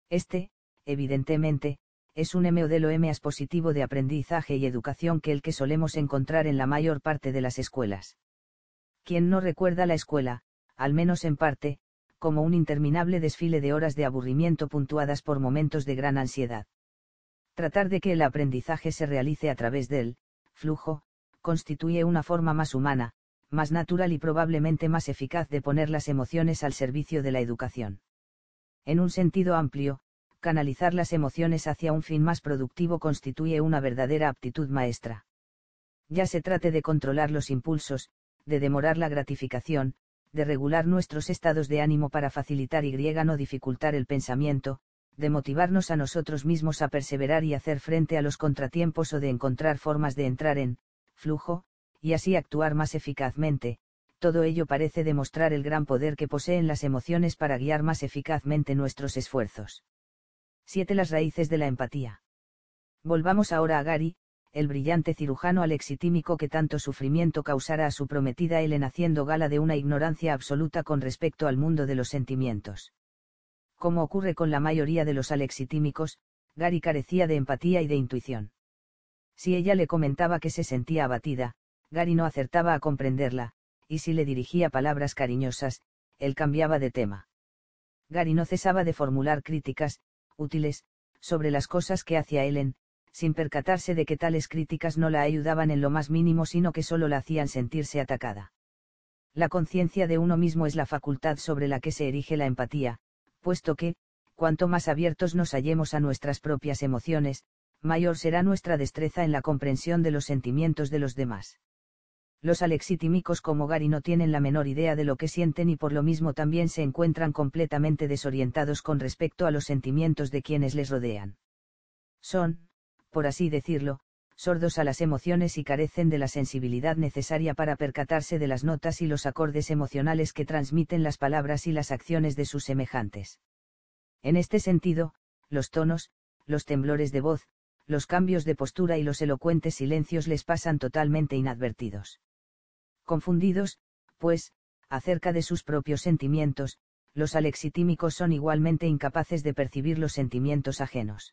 [SPEAKER 1] Este, evidentemente, es un modelo M positivo de aprendizaje y educación que el que solemos encontrar en la mayor parte de las escuelas. Quien no recuerda la escuela, al menos en parte, como un interminable desfile de horas de aburrimiento puntuadas por momentos de gran ansiedad. Tratar de que el aprendizaje se realice a través del flujo, constituye una forma más humana, más natural y probablemente más eficaz de poner las emociones al servicio de la educación. En un sentido amplio, canalizar las emociones hacia un fin más productivo constituye una verdadera aptitud maestra. Ya se trate de controlar los impulsos, de demorar la gratificación, de regular nuestros estados de ánimo para facilitar y no dificultar el pensamiento, de motivarnos a nosotros mismos a perseverar y hacer frente a los contratiempos o de encontrar formas de entrar en flujo, y así actuar más eficazmente, todo ello parece demostrar el gran poder que poseen las emociones para guiar más eficazmente nuestros esfuerzos. 7. Las raíces de la empatía. Volvamos ahora a Gary, el brillante cirujano alexitímico que tanto sufrimiento causara a su prometida Ellen haciendo gala de una ignorancia absoluta con respecto al mundo de los sentimientos. Como ocurre con la mayoría de los alexitímicos, Gary carecía de empatía y de intuición. Si ella le comentaba que se sentía abatida, Gary no acertaba a comprenderla, y si le dirigía palabras cariñosas, él cambiaba de tema. Gary no cesaba de formular críticas, útiles, sobre las cosas que hacía Ellen, sin percatarse de que tales críticas no la ayudaban en lo más mínimo sino que solo la hacían sentirse atacada. La conciencia de uno mismo es la facultad sobre la que se erige la empatía, puesto que, cuanto más abiertos nos hallemos a nuestras propias emociones, mayor será nuestra destreza en la comprensión de los sentimientos de los demás. Los alexitímicos como Gary no tienen la menor idea de lo que sienten y por lo mismo también se encuentran completamente desorientados con respecto a los sentimientos de quienes les rodean. Son, por así decirlo, sordos a las emociones y carecen de la sensibilidad necesaria para percatarse de las notas y los acordes emocionales que transmiten las palabras y las acciones de sus semejantes. En este sentido, los tonos, los temblores de voz, los cambios de postura y los elocuentes silencios les pasan totalmente inadvertidos. Confundidos, pues, acerca de sus propios sentimientos, los alexitímicos son igualmente incapaces de percibir los sentimientos ajenos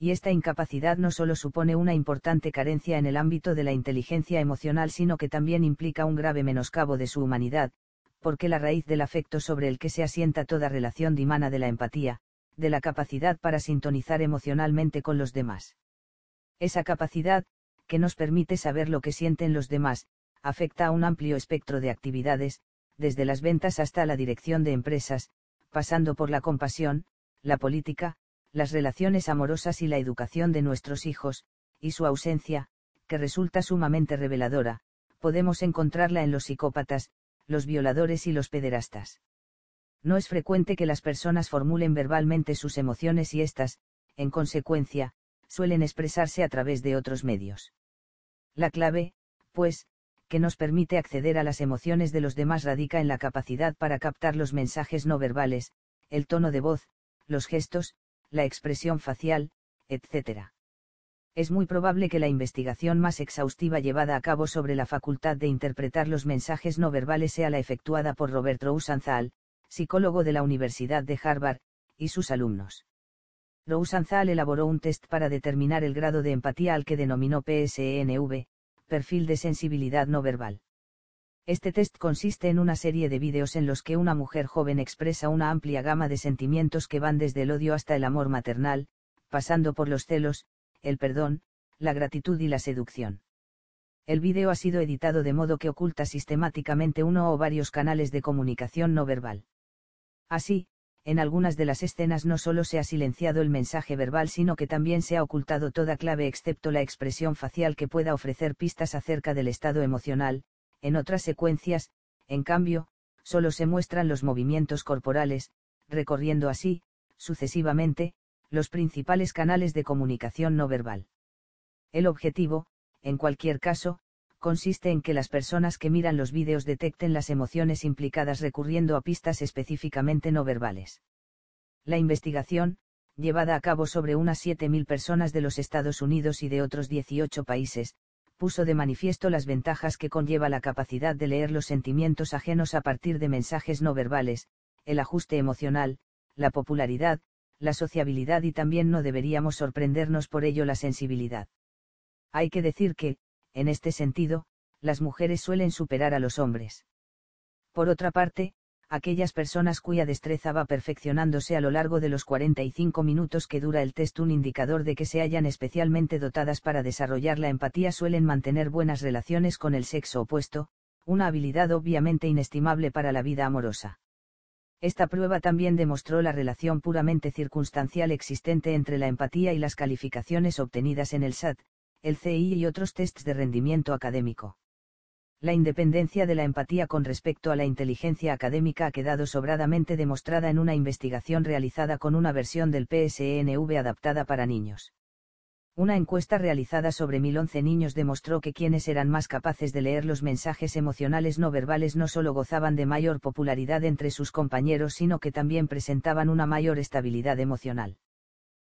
[SPEAKER 1] y esta incapacidad no solo supone una importante carencia en el ámbito de la inteligencia emocional, sino que también implica un grave menoscabo de su humanidad, porque la raíz del afecto sobre el que se asienta toda relación dimana de la empatía, de la capacidad para sintonizar emocionalmente con los demás. Esa capacidad, que nos permite saber lo que sienten los demás, afecta a un amplio espectro de actividades, desde las ventas hasta la dirección de empresas, pasando por la compasión, la política, las relaciones amorosas y la educación de nuestros hijos, y su ausencia, que resulta sumamente reveladora, podemos encontrarla en los psicópatas, los violadores y los pederastas. No es frecuente que las personas formulen verbalmente sus emociones y éstas, en consecuencia, suelen expresarse a través de otros medios. La clave, pues, que nos permite acceder a las emociones de los demás radica en la capacidad para captar los mensajes no verbales, el tono de voz, los gestos, la expresión facial, etc. Es muy probable que la investigación más exhaustiva llevada a cabo sobre la facultad de interpretar los mensajes no verbales sea la efectuada por Robert Rosenthal, psicólogo de la Universidad de Harvard, y sus alumnos. Rosenthal elaboró un test para determinar el grado de empatía al que denominó PSENV, perfil de sensibilidad no verbal. Este test consiste en una serie de vídeos en los que una mujer joven expresa una amplia gama de sentimientos que van desde el odio hasta el amor maternal, pasando por los celos, el perdón, la gratitud y la seducción. El vídeo ha sido editado de modo que oculta sistemáticamente uno o varios canales de comunicación no verbal. Así, en algunas de las escenas no solo se ha silenciado el mensaje verbal sino que también se ha ocultado toda clave excepto la expresión facial que pueda ofrecer pistas acerca del estado emocional, en otras secuencias, en cambio, solo se muestran los movimientos corporales, recorriendo así, sucesivamente, los principales canales de comunicación no verbal. El objetivo, en cualquier caso, consiste en que las personas que miran los vídeos detecten las emociones implicadas recurriendo a pistas específicamente no verbales. La investigación, llevada a cabo sobre unas 7.000 personas de los Estados Unidos y de otros 18 países, puso de manifiesto las ventajas que conlleva la capacidad de leer los sentimientos ajenos a partir de mensajes no verbales, el ajuste emocional, la popularidad, la sociabilidad y también no deberíamos sorprendernos por ello la sensibilidad. Hay que decir que, en este sentido, las mujeres suelen superar a los hombres. Por otra parte, aquellas personas cuya destreza va perfeccionándose a lo largo de los 45 minutos que dura el test un indicador de que se hallan especialmente dotadas para desarrollar la empatía suelen mantener buenas relaciones con el sexo opuesto, una habilidad obviamente inestimable para la vida amorosa. Esta prueba también demostró la relación puramente circunstancial existente entre la empatía y las calificaciones obtenidas en el SAT, el CI y otros tests de rendimiento académico. La independencia de la empatía con respecto a la inteligencia académica ha quedado sobradamente demostrada en una investigación realizada con una versión del PSNV adaptada para niños. Una encuesta realizada sobre 1011 niños demostró que quienes eran más capaces de leer los mensajes emocionales no verbales no solo gozaban de mayor popularidad entre sus compañeros, sino que también presentaban una mayor estabilidad emocional.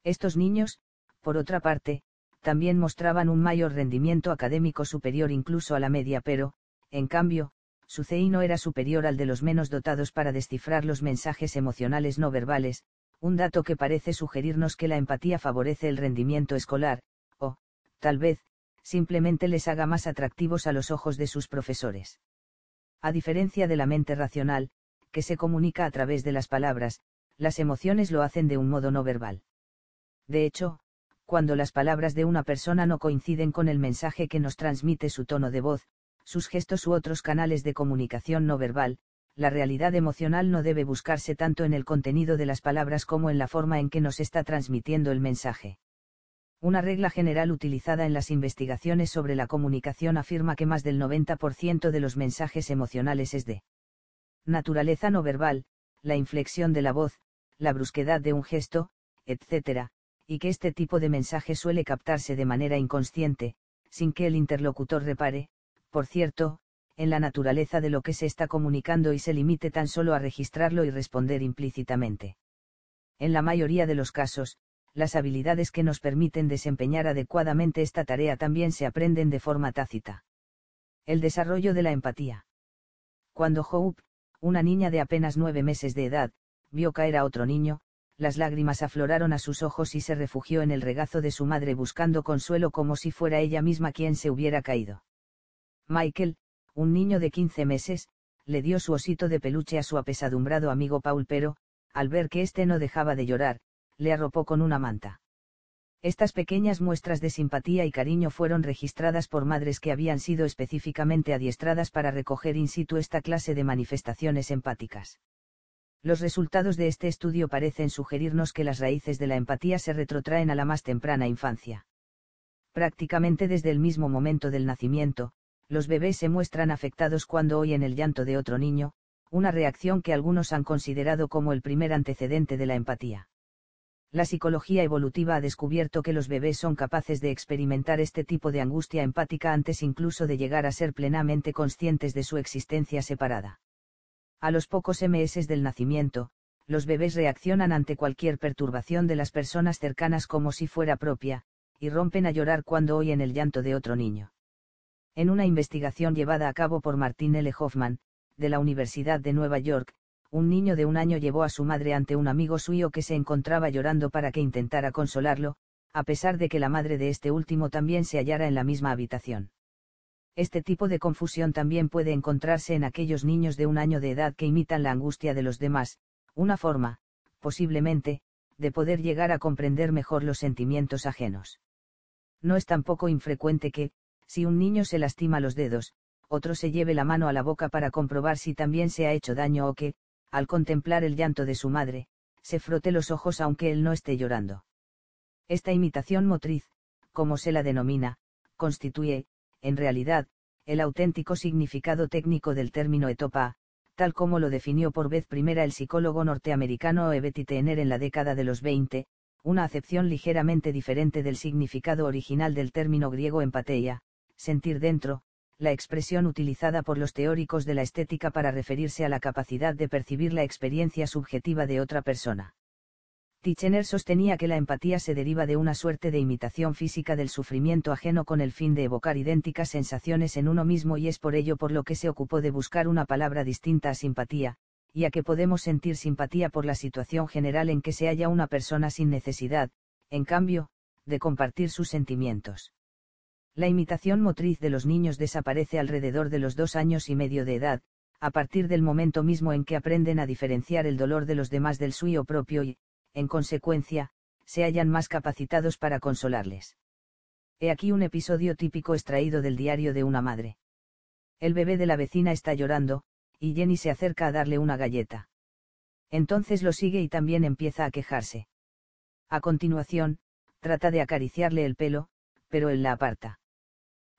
[SPEAKER 1] Estos niños, por otra parte, también mostraban un mayor rendimiento académico superior incluso a la media, pero, en cambio, su CI no era superior al de los menos dotados para descifrar los mensajes emocionales no verbales, un dato que parece sugerirnos que la empatía favorece el rendimiento escolar, o, tal vez, simplemente les haga más atractivos a los ojos de sus profesores. A diferencia de la mente racional, que se comunica a través de las palabras, las emociones lo hacen de un modo no verbal. De hecho, cuando las palabras de una persona no coinciden con el mensaje que nos transmite su tono de voz, sus gestos u otros canales de comunicación no verbal, la realidad emocional no debe buscarse tanto en el contenido de las palabras como en la forma en que nos está transmitiendo el mensaje. Una regla general utilizada en las investigaciones sobre la comunicación afirma que más del 90% de los mensajes emocionales es de naturaleza no verbal, la inflexión de la voz, la brusquedad de un gesto, etc., y que este tipo de mensaje suele captarse de manera inconsciente, sin que el interlocutor repare, por cierto, en la naturaleza de lo que se está comunicando y se limite tan solo a registrarlo y responder implícitamente. En la mayoría de los casos, las habilidades que nos permiten desempeñar adecuadamente esta tarea también se aprenden de forma tácita. El desarrollo de la empatía. Cuando Hope, una niña de apenas nueve meses de edad, vio caer a otro niño, las lágrimas afloraron a sus ojos y se refugió en el regazo de su madre buscando consuelo como si fuera ella misma quien se hubiera caído. Michael, un niño de 15 meses, le dio su osito de peluche a su apesadumbrado amigo Paul pero, al ver que éste no dejaba de llorar, le arropó con una manta. Estas pequeñas muestras de simpatía y cariño fueron registradas por madres que habían sido específicamente adiestradas para recoger in situ esta clase de manifestaciones empáticas. Los resultados de este estudio parecen sugerirnos que las raíces de la empatía se retrotraen a la más temprana infancia. Prácticamente desde el mismo momento del nacimiento, los bebés se muestran afectados cuando oyen el llanto de otro niño, una reacción que algunos han considerado como el primer antecedente de la empatía. La psicología evolutiva ha descubierto que los bebés son capaces de experimentar este tipo de angustia empática antes incluso de llegar a ser plenamente conscientes de su existencia separada. A los pocos meses del nacimiento, los bebés reaccionan ante cualquier perturbación de las personas cercanas como si fuera propia, y rompen a llorar cuando oyen el llanto de otro niño. En una investigación llevada a cabo por Martin L. Hoffman, de la Universidad de Nueva York, un niño de un año llevó a su madre ante un amigo suyo que se encontraba llorando para que intentara consolarlo, a pesar de que la madre de este último también se hallara en la misma habitación. Este tipo de confusión también puede encontrarse en aquellos niños de un año de edad que imitan la angustia de los demás, una forma, posiblemente, de poder llegar a comprender mejor los sentimientos ajenos. No es tampoco infrecuente que, si un niño se lastima los dedos, otro se lleve la mano a la boca para comprobar si también se ha hecho daño o que, al contemplar el llanto de su madre, se frote los ojos aunque él no esté llorando. Esta imitación motriz, como se la denomina, constituye, en realidad, el auténtico significado técnico del término etopa, tal como lo definió por vez primera el psicólogo norteamericano Ebeti Tener en la década de los 20, una acepción ligeramente diferente del significado original del término griego empateia, sentir dentro, la expresión utilizada por los teóricos de la estética para referirse a la capacidad de percibir la experiencia subjetiva de otra persona. Tichener sostenía que la empatía se deriva de una suerte de imitación física del sufrimiento ajeno con el fin de evocar idénticas sensaciones en uno mismo y es por ello por lo que se ocupó de buscar una palabra distinta a simpatía, ya que podemos sentir simpatía por la situación general en que se halla una persona sin necesidad, en cambio, de compartir sus sentimientos. La imitación motriz de los niños desaparece alrededor de los dos años y medio de edad, a partir del momento mismo en que aprenden a diferenciar el dolor de los demás del suyo propio y, en consecuencia, se hallan más capacitados para consolarles. He aquí un episodio típico extraído del diario de una madre. El bebé de la vecina está llorando, y Jenny se acerca a darle una galleta. Entonces lo sigue y también empieza a quejarse. A continuación, trata de acariciarle el pelo, pero él la aparta.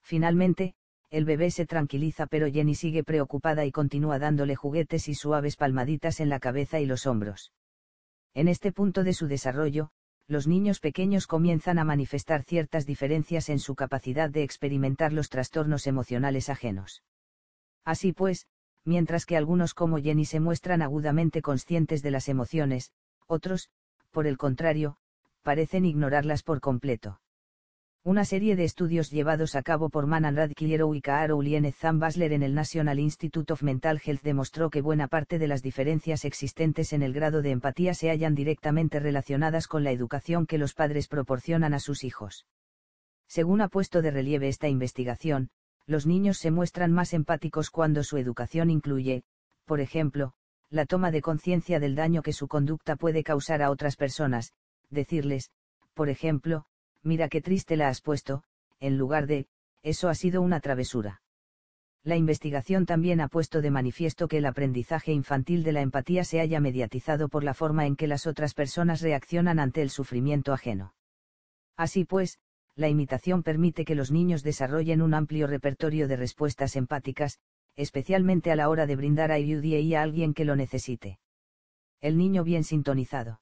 [SPEAKER 1] Finalmente, el bebé se tranquiliza pero Jenny sigue preocupada y continúa dándole juguetes y suaves palmaditas en la cabeza y los hombros. En este punto de su desarrollo, los niños pequeños comienzan a manifestar ciertas diferencias en su capacidad de experimentar los trastornos emocionales ajenos. Así pues, mientras que algunos como Jenny se muestran agudamente conscientes de las emociones, otros, por el contrario, parecen ignorarlas por completo. Una serie de estudios llevados a cabo por Manan Radcliffe y Kaaro Lienez Zambasler en el National Institute of Mental Health demostró que buena parte de las diferencias existentes en el grado de empatía se hallan directamente relacionadas con la educación que los padres proporcionan a sus hijos. Según ha puesto de relieve esta investigación, los niños se muestran más empáticos cuando su educación incluye, por ejemplo, la toma de conciencia del daño que su conducta puede causar a otras personas, decirles, por ejemplo, mira qué triste la has puesto, en lugar de, eso ha sido una travesura. La investigación también ha puesto de manifiesto que el aprendizaje infantil de la empatía se haya mediatizado por la forma en que las otras personas reaccionan ante el sufrimiento ajeno. Así pues, la imitación permite que los niños desarrollen un amplio repertorio de respuestas empáticas, especialmente a la hora de brindar ayuda a alguien que lo necesite. El niño bien sintonizado.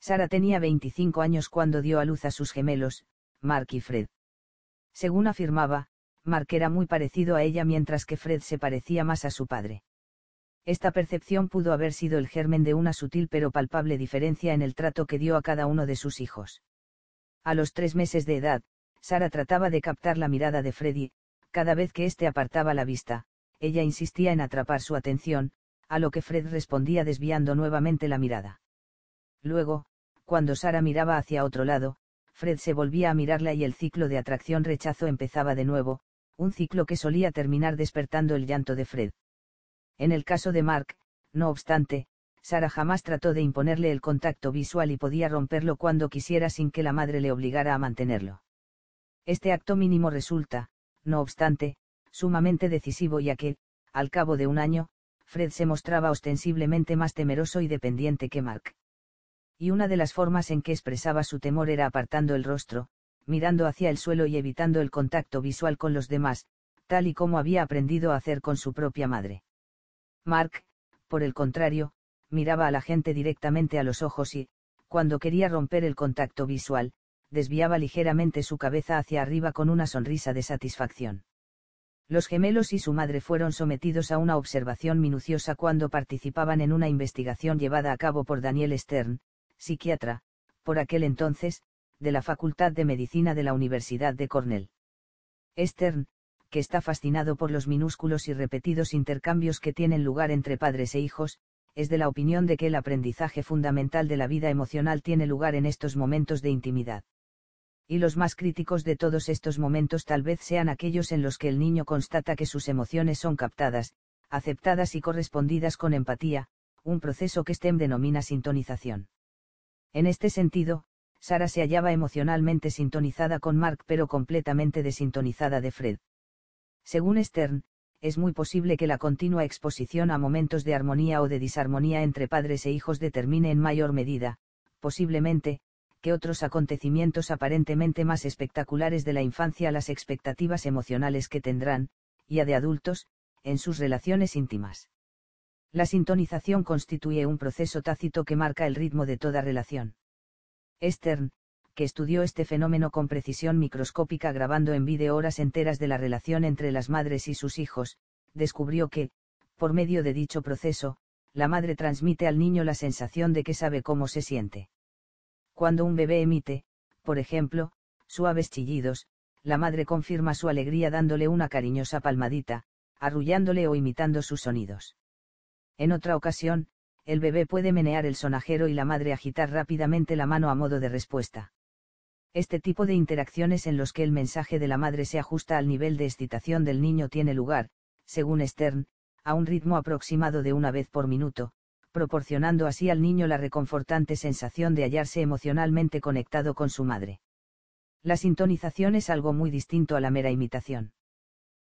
[SPEAKER 1] Sara tenía 25 años cuando dio a luz a sus gemelos, Mark y Fred. Según afirmaba, Mark era muy parecido a ella mientras que Fred se parecía más a su padre. Esta percepción pudo haber sido el germen de una sutil pero palpable diferencia en el trato que dio a cada uno de sus hijos. A los tres meses de edad, Sara trataba de captar la mirada de Freddy, cada vez que éste apartaba la vista, ella insistía en atrapar su atención, a lo que Fred respondía desviando nuevamente la mirada. Luego, cuando Sara miraba hacia otro lado, Fred se volvía a mirarla y el ciclo de atracción-rechazo empezaba de nuevo, un ciclo que solía terminar despertando el llanto de Fred. En el caso de Mark, no obstante, Sara jamás trató de imponerle el contacto visual y podía romperlo cuando quisiera sin que la madre le obligara a mantenerlo. Este acto mínimo resulta, no obstante, sumamente decisivo ya que, al cabo de un año, Fred se mostraba ostensiblemente más temeroso y dependiente que Mark y una de las formas en que expresaba su temor era apartando el rostro, mirando hacia el suelo y evitando el contacto visual con los demás, tal y como había aprendido a hacer con su propia madre. Mark, por el contrario, miraba a la gente directamente a los ojos y, cuando quería romper el contacto visual, desviaba ligeramente su cabeza hacia arriba con una sonrisa de satisfacción. Los gemelos y su madre fueron sometidos a una observación minuciosa cuando participaban en una investigación llevada a cabo por Daniel Stern, psiquiatra, por aquel entonces, de la Facultad de Medicina de la Universidad de Cornell. Stern, que está fascinado por los minúsculos y repetidos intercambios que tienen lugar entre padres e hijos, es de la opinión de que el aprendizaje fundamental de la vida emocional tiene lugar en estos momentos de intimidad. Y los más críticos de todos estos momentos tal vez sean aquellos en los que el niño constata que sus emociones son captadas, aceptadas y correspondidas con empatía, un proceso que STEM denomina sintonización. En este sentido, Sara se hallaba emocionalmente sintonizada con Mark pero completamente desintonizada de Fred. Según Stern, es muy posible que la continua exposición a momentos de armonía o de disarmonía entre padres e hijos determine en mayor medida, posiblemente, que otros acontecimientos aparentemente más espectaculares de la infancia las expectativas emocionales que tendrán, ya de adultos, en sus relaciones íntimas. La sintonización constituye un proceso tácito que marca el ritmo de toda relación. Stern, que estudió este fenómeno con precisión microscópica grabando en vídeo horas enteras de la relación entre las madres y sus hijos, descubrió que, por medio de dicho proceso, la madre transmite al niño la sensación de que sabe cómo se siente. Cuando un bebé emite, por ejemplo, suaves chillidos, la madre confirma su alegría dándole una cariñosa palmadita, arrullándole o imitando sus sonidos. En otra ocasión, el bebé puede menear el sonajero y la madre agitar rápidamente la mano a modo de respuesta. Este tipo de interacciones en los que el mensaje de la madre se ajusta al nivel de excitación del niño tiene lugar, según Stern, a un ritmo aproximado de una vez por minuto, proporcionando así al niño la reconfortante sensación de hallarse emocionalmente conectado con su madre. La sintonización es algo muy distinto a la mera imitación.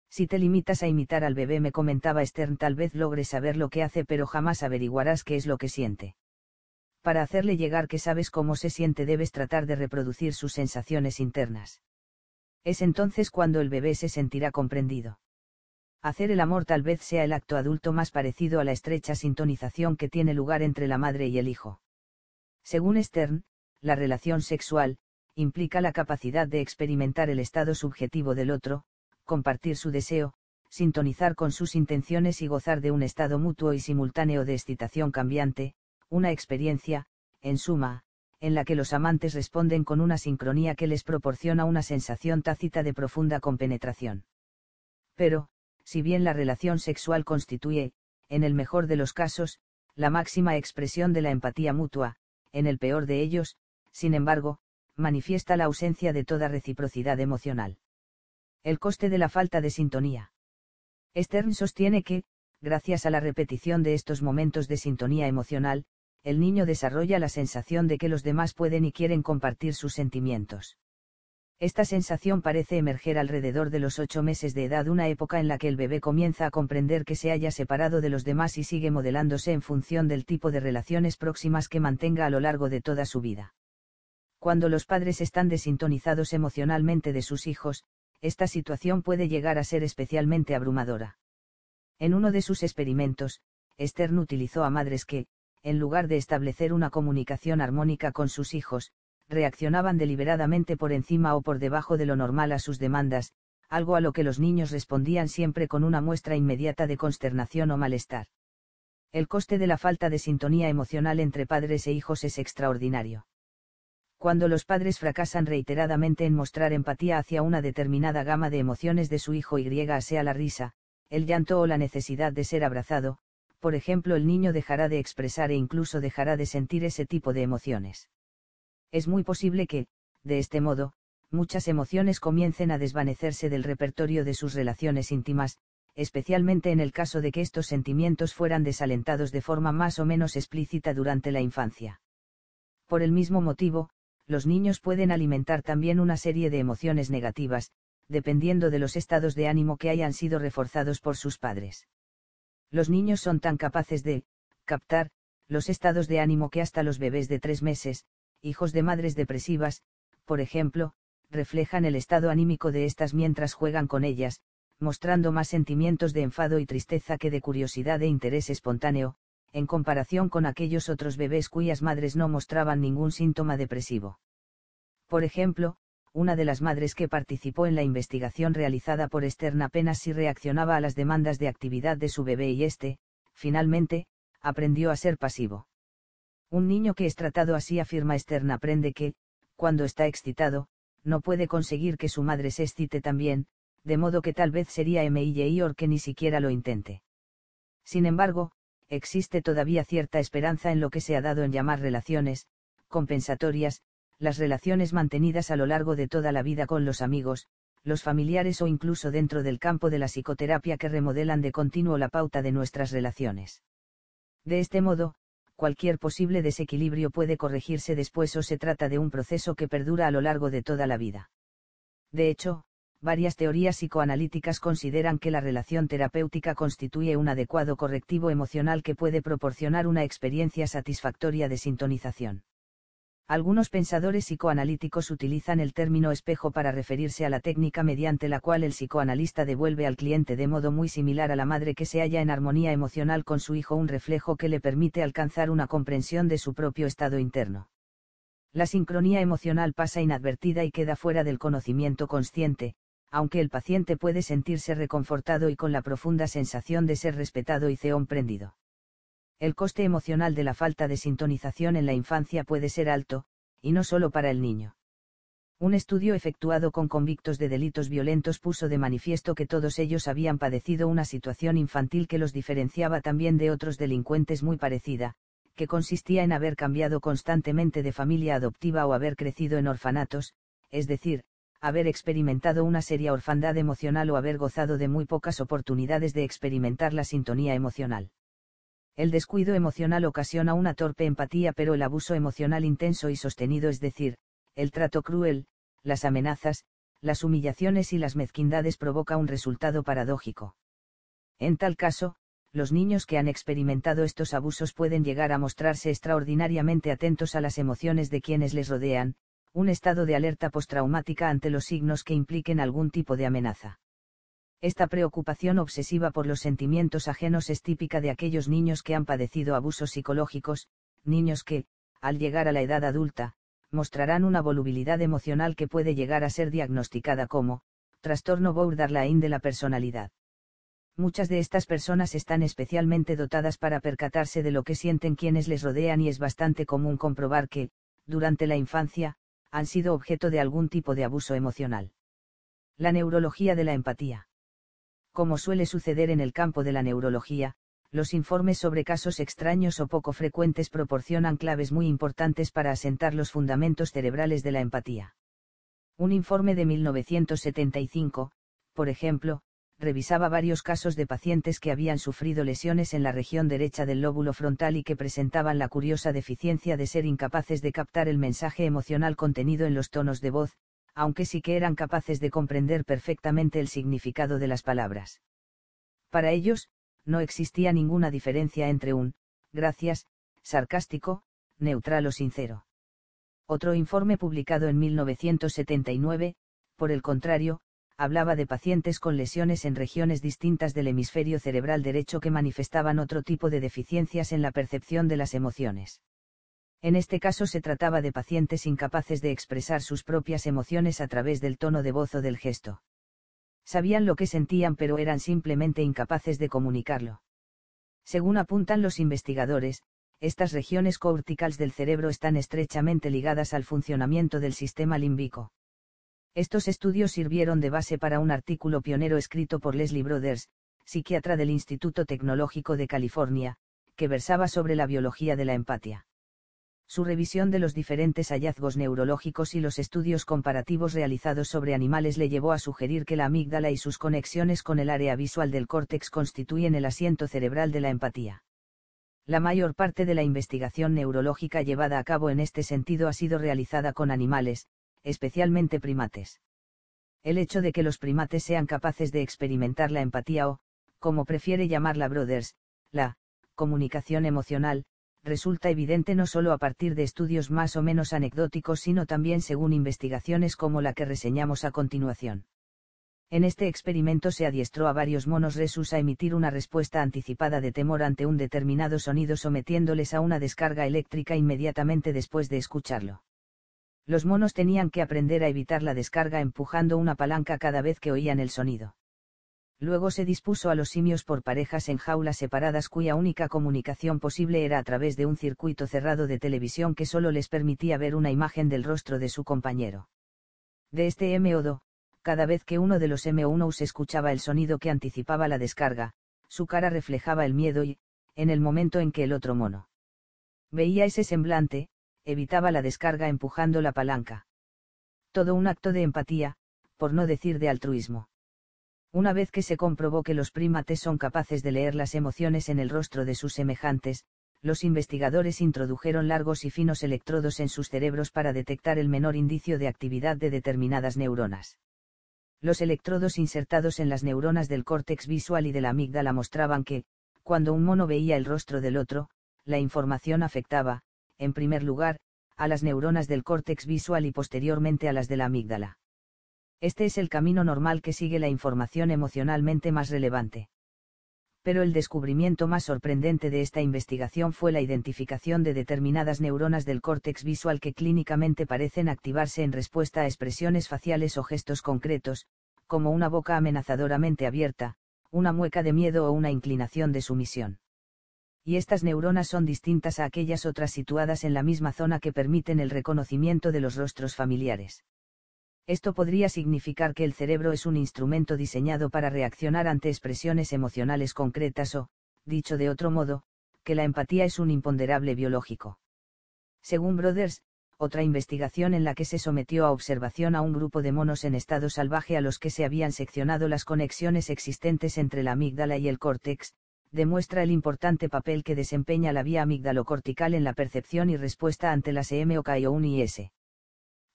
[SPEAKER 1] Si te limitas a imitar al bebé, me comentaba Stern, tal vez logres saber lo que hace, pero jamás averiguarás qué es lo que siente. Para hacerle llegar que sabes cómo se siente, debes tratar de reproducir sus sensaciones internas. Es entonces cuando el bebé se sentirá comprendido. Hacer el amor tal vez sea el acto adulto más parecido a la estrecha sintonización que tiene lugar entre la madre y el hijo. Según Stern, la relación sexual, implica la capacidad de experimentar el estado subjetivo del otro, compartir su deseo, sintonizar con sus intenciones y gozar de un estado mutuo y simultáneo de excitación cambiante, una experiencia, en suma, en la que los amantes responden con una sincronía que les proporciona una sensación tácita de profunda compenetración. Pero, si bien la relación sexual constituye, en el mejor de los casos, la máxima expresión de la empatía mutua, en el peor de ellos, sin embargo, manifiesta la ausencia de toda reciprocidad emocional. El coste de la falta de sintonía. Stern sostiene que, gracias a la repetición de estos momentos de sintonía emocional, el niño desarrolla la sensación de que los demás pueden y quieren compartir sus sentimientos. Esta sensación parece emerger alrededor de los ocho meses de edad, una época en la que el bebé comienza a comprender que se haya separado de los demás y sigue modelándose en función del tipo de relaciones próximas que mantenga a lo largo de toda su vida. Cuando los padres están desintonizados emocionalmente de sus hijos, esta situación puede llegar a ser especialmente abrumadora. En uno de sus experimentos, Stern utilizó a madres que, en lugar de establecer una comunicación armónica con sus hijos, reaccionaban deliberadamente por encima o por debajo de lo normal a sus demandas, algo a lo que los niños respondían siempre con una muestra inmediata de consternación o malestar. El coste de la falta de sintonía emocional entre padres e hijos es extraordinario. Cuando los padres fracasan reiteradamente en mostrar empatía hacia una determinada gama de emociones de su hijo y sea la risa, el llanto o la necesidad de ser abrazado, por ejemplo el niño dejará de expresar e incluso dejará de sentir ese tipo de emociones. Es muy posible que, de este modo, muchas emociones comiencen a desvanecerse del repertorio de sus relaciones íntimas, especialmente en el caso de que estos sentimientos fueran desalentados de forma más o menos explícita durante la infancia. Por el mismo motivo, los niños pueden alimentar también una serie de emociones negativas, dependiendo de los estados de ánimo que hayan sido reforzados por sus padres. Los niños son tan capaces de, captar, los estados de ánimo que hasta los bebés de tres meses, hijos de madres depresivas, por ejemplo, reflejan el estado anímico de estas mientras juegan con ellas, mostrando más sentimientos de enfado y tristeza que de curiosidad e interés espontáneo, en comparación con aquellos otros bebés cuyas madres no mostraban ningún síntoma depresivo. Por ejemplo, una de las madres que participó en la investigación realizada por Stern apenas si reaccionaba a las demandas de actividad de su bebé y éste, finalmente, aprendió a ser pasivo. Un niño que es tratado así, afirma Stern, aprende que, cuando está excitado, no puede conseguir que su madre se excite también, de modo que tal vez sería o que ni siquiera lo intente. Sin embargo, existe todavía cierta esperanza en lo que se ha dado en llamar relaciones, compensatorias, las relaciones mantenidas a lo largo de toda la vida con los amigos, los familiares o incluso dentro del campo de la psicoterapia que remodelan de continuo la pauta de nuestras relaciones. De este modo, cualquier posible desequilibrio puede corregirse después o se trata de un proceso que perdura a lo largo de toda la vida. De hecho, varias teorías psicoanalíticas consideran que la relación terapéutica constituye un adecuado correctivo emocional que puede proporcionar una experiencia satisfactoria de sintonización. Algunos pensadores psicoanalíticos utilizan el término espejo para referirse a la técnica mediante la cual el psicoanalista devuelve al cliente de modo muy similar a la madre que se halla en armonía emocional con su hijo un reflejo que le permite alcanzar una comprensión de su propio estado interno. La sincronía emocional pasa inadvertida y queda fuera del conocimiento consciente, aunque el paciente puede sentirse reconfortado y con la profunda sensación de ser respetado y comprendido. El coste emocional de la falta de sintonización en la infancia puede ser alto, y no solo para el niño. Un estudio efectuado con convictos de delitos violentos puso de manifiesto que todos ellos habían padecido una situación infantil que los diferenciaba también de otros delincuentes muy parecida, que consistía en haber cambiado constantemente de familia adoptiva o haber crecido en orfanatos, es decir, haber experimentado una seria orfandad emocional o haber gozado de muy pocas oportunidades de experimentar la sintonía emocional. El descuido emocional ocasiona una torpe empatía pero el abuso emocional intenso y sostenido es decir, el trato cruel, las amenazas, las humillaciones y las mezquindades provoca un resultado paradójico. En tal caso, los niños que han experimentado estos abusos pueden llegar a mostrarse extraordinariamente atentos a las emociones de quienes les rodean, un estado de alerta postraumática ante los signos que impliquen algún tipo de amenaza. Esta preocupación obsesiva por los sentimientos ajenos es típica de aquellos niños que han padecido abusos psicológicos, niños que, al llegar a la edad adulta, mostrarán una volubilidad emocional que puede llegar a ser diagnosticada como trastorno borderline de la personalidad. Muchas de estas personas están especialmente dotadas para percatarse de lo que sienten quienes les rodean y es bastante común comprobar que, durante la infancia, han sido objeto de algún tipo de abuso emocional. La neurología de la empatía. Como suele suceder en el campo de la neurología, los informes sobre casos extraños o poco frecuentes proporcionan claves muy importantes para asentar los fundamentos cerebrales de la empatía. Un informe de 1975, por ejemplo, revisaba varios casos de pacientes que habían sufrido lesiones en la región derecha del lóbulo frontal y que presentaban la curiosa deficiencia de ser incapaces de captar el mensaje emocional contenido en los tonos de voz, aunque sí que eran capaces de comprender perfectamente el significado de las palabras. Para ellos, no existía ninguna diferencia entre un, gracias, sarcástico, neutral o sincero. Otro informe publicado en 1979, por el contrario, hablaba de pacientes con lesiones en regiones distintas del hemisferio cerebral derecho que manifestaban otro tipo de deficiencias en la percepción de las emociones. En este caso se trataba de pacientes incapaces de expresar sus propias emociones a través del tono de voz o del gesto sabían lo que sentían pero eran simplemente incapaces de comunicarlo. Según apuntan los investigadores, estas regiones corticales del cerebro están estrechamente ligadas al funcionamiento del sistema límbico. Estos estudios sirvieron de base para un artículo pionero escrito por Leslie Brothers, psiquiatra del Instituto Tecnológico de California, que versaba sobre la biología de la empatía. Su revisión de los diferentes hallazgos neurológicos y los estudios comparativos realizados sobre animales le llevó a sugerir que la amígdala y sus conexiones con el área visual del córtex constituyen el asiento cerebral de la empatía. La mayor parte de la investigación neurológica llevada a cabo en este sentido ha sido realizada con animales, especialmente primates. El hecho de que los primates sean capaces de experimentar la empatía o, como prefiere llamarla Brothers, la comunicación emocional, resulta evidente no solo a partir de estudios más o menos anecdóticos, sino también según investigaciones como la que reseñamos a continuación. En este experimento se adiestró a varios monos resus a emitir una respuesta anticipada de temor ante un determinado sonido sometiéndoles a una descarga eléctrica inmediatamente después de escucharlo. Los monos tenían que aprender a evitar la descarga empujando una palanca cada vez que oían el sonido. Luego se dispuso a los simios por parejas en jaulas separadas cuya única comunicación posible era a través de un circuito cerrado de televisión que solo les permitía ver una imagen del rostro de su compañero. De este modo, cada vez que uno de los M1s escuchaba el sonido que anticipaba la descarga, su cara reflejaba el miedo y, en el momento en que el otro mono veía ese semblante, evitaba la descarga empujando la palanca. Todo un acto de empatía, por no decir de altruismo. Una vez que se comprobó que los primates son capaces de leer las emociones en el rostro de sus semejantes, los investigadores introdujeron largos y finos electrodos en sus cerebros para detectar el menor indicio de actividad de determinadas neuronas. Los electrodos insertados en las neuronas del córtex visual y de la amígdala mostraban que, cuando un mono veía el rostro del otro, la información afectaba, en primer lugar, a las neuronas del córtex visual y posteriormente a las de la amígdala. Este es el camino normal que sigue la información emocionalmente más relevante. Pero el descubrimiento más sorprendente de esta investigación fue la identificación de determinadas neuronas del córtex visual que clínicamente parecen activarse en respuesta a expresiones faciales o gestos concretos, como una boca amenazadoramente abierta, una mueca de miedo o una inclinación de sumisión. Y estas neuronas son distintas a aquellas otras situadas en la misma zona que permiten el reconocimiento de los rostros familiares. Esto podría significar que el cerebro es un instrumento diseñado para reaccionar ante expresiones emocionales concretas o, dicho de otro modo, que la empatía es un imponderable biológico. Según Brothers, otra investigación en la que se sometió a observación a un grupo de monos en estado salvaje a los que se habían seccionado las conexiones existentes entre la amígdala y el córtex, demuestra el importante papel que desempeña la vía amigdalocortical en la percepción y respuesta ante las EMOK o 1 y S.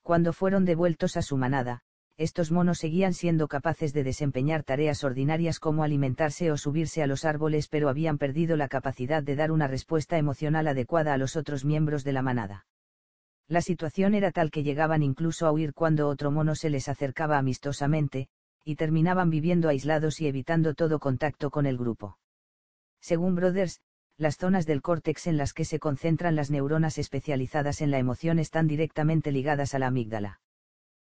[SPEAKER 1] Cuando fueron devueltos a su manada, estos monos seguían siendo capaces de desempeñar tareas ordinarias como alimentarse o subirse a los árboles pero habían perdido la capacidad de dar una respuesta emocional adecuada a los otros miembros de la manada. La situación era tal que llegaban incluso a huir cuando otro mono se les acercaba amistosamente, y terminaban viviendo aislados y evitando todo contacto con el grupo. Según Brothers, las zonas del córtex en las que se concentran las neuronas especializadas en la emoción están directamente ligadas a la amígdala.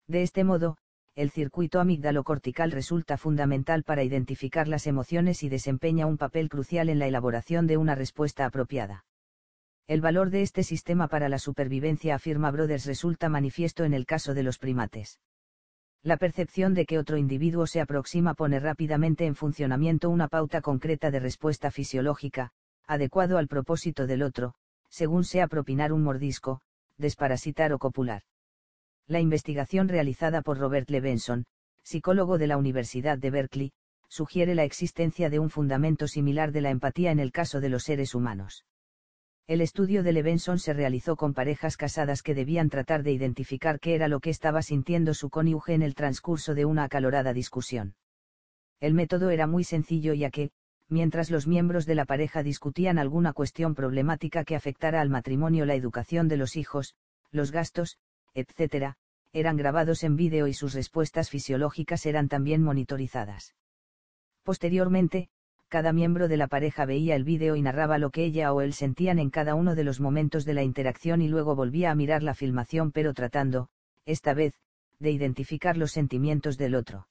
[SPEAKER 1] De este modo, el circuito amígdalo-cortical resulta fundamental para identificar las emociones y desempeña un papel crucial en la elaboración de una respuesta apropiada. El valor de este sistema para la supervivencia, afirma Brothers, resulta manifiesto en el caso de los primates. La percepción de que otro individuo se aproxima pone rápidamente en funcionamiento una pauta concreta de respuesta fisiológica, adecuado al propósito del otro, según sea propinar un mordisco, desparasitar o copular. La investigación realizada por Robert Levenson, psicólogo de la Universidad de Berkeley, sugiere la existencia de un fundamento similar de la empatía en el caso de los seres humanos. El estudio de Levenson se realizó con parejas casadas que debían tratar de identificar qué era lo que estaba sintiendo su cónyuge en el transcurso de una acalorada discusión. El método era muy sencillo ya que, mientras los miembros de la pareja discutían alguna cuestión problemática que afectara al matrimonio, la educación de los hijos, los gastos, etc., eran grabados en vídeo y sus respuestas fisiológicas eran también monitorizadas. Posteriormente, cada miembro de la pareja veía el vídeo y narraba lo que ella o él sentían en cada uno de los momentos de la interacción y luego volvía a mirar la filmación pero tratando, esta vez, de identificar los sentimientos del otro.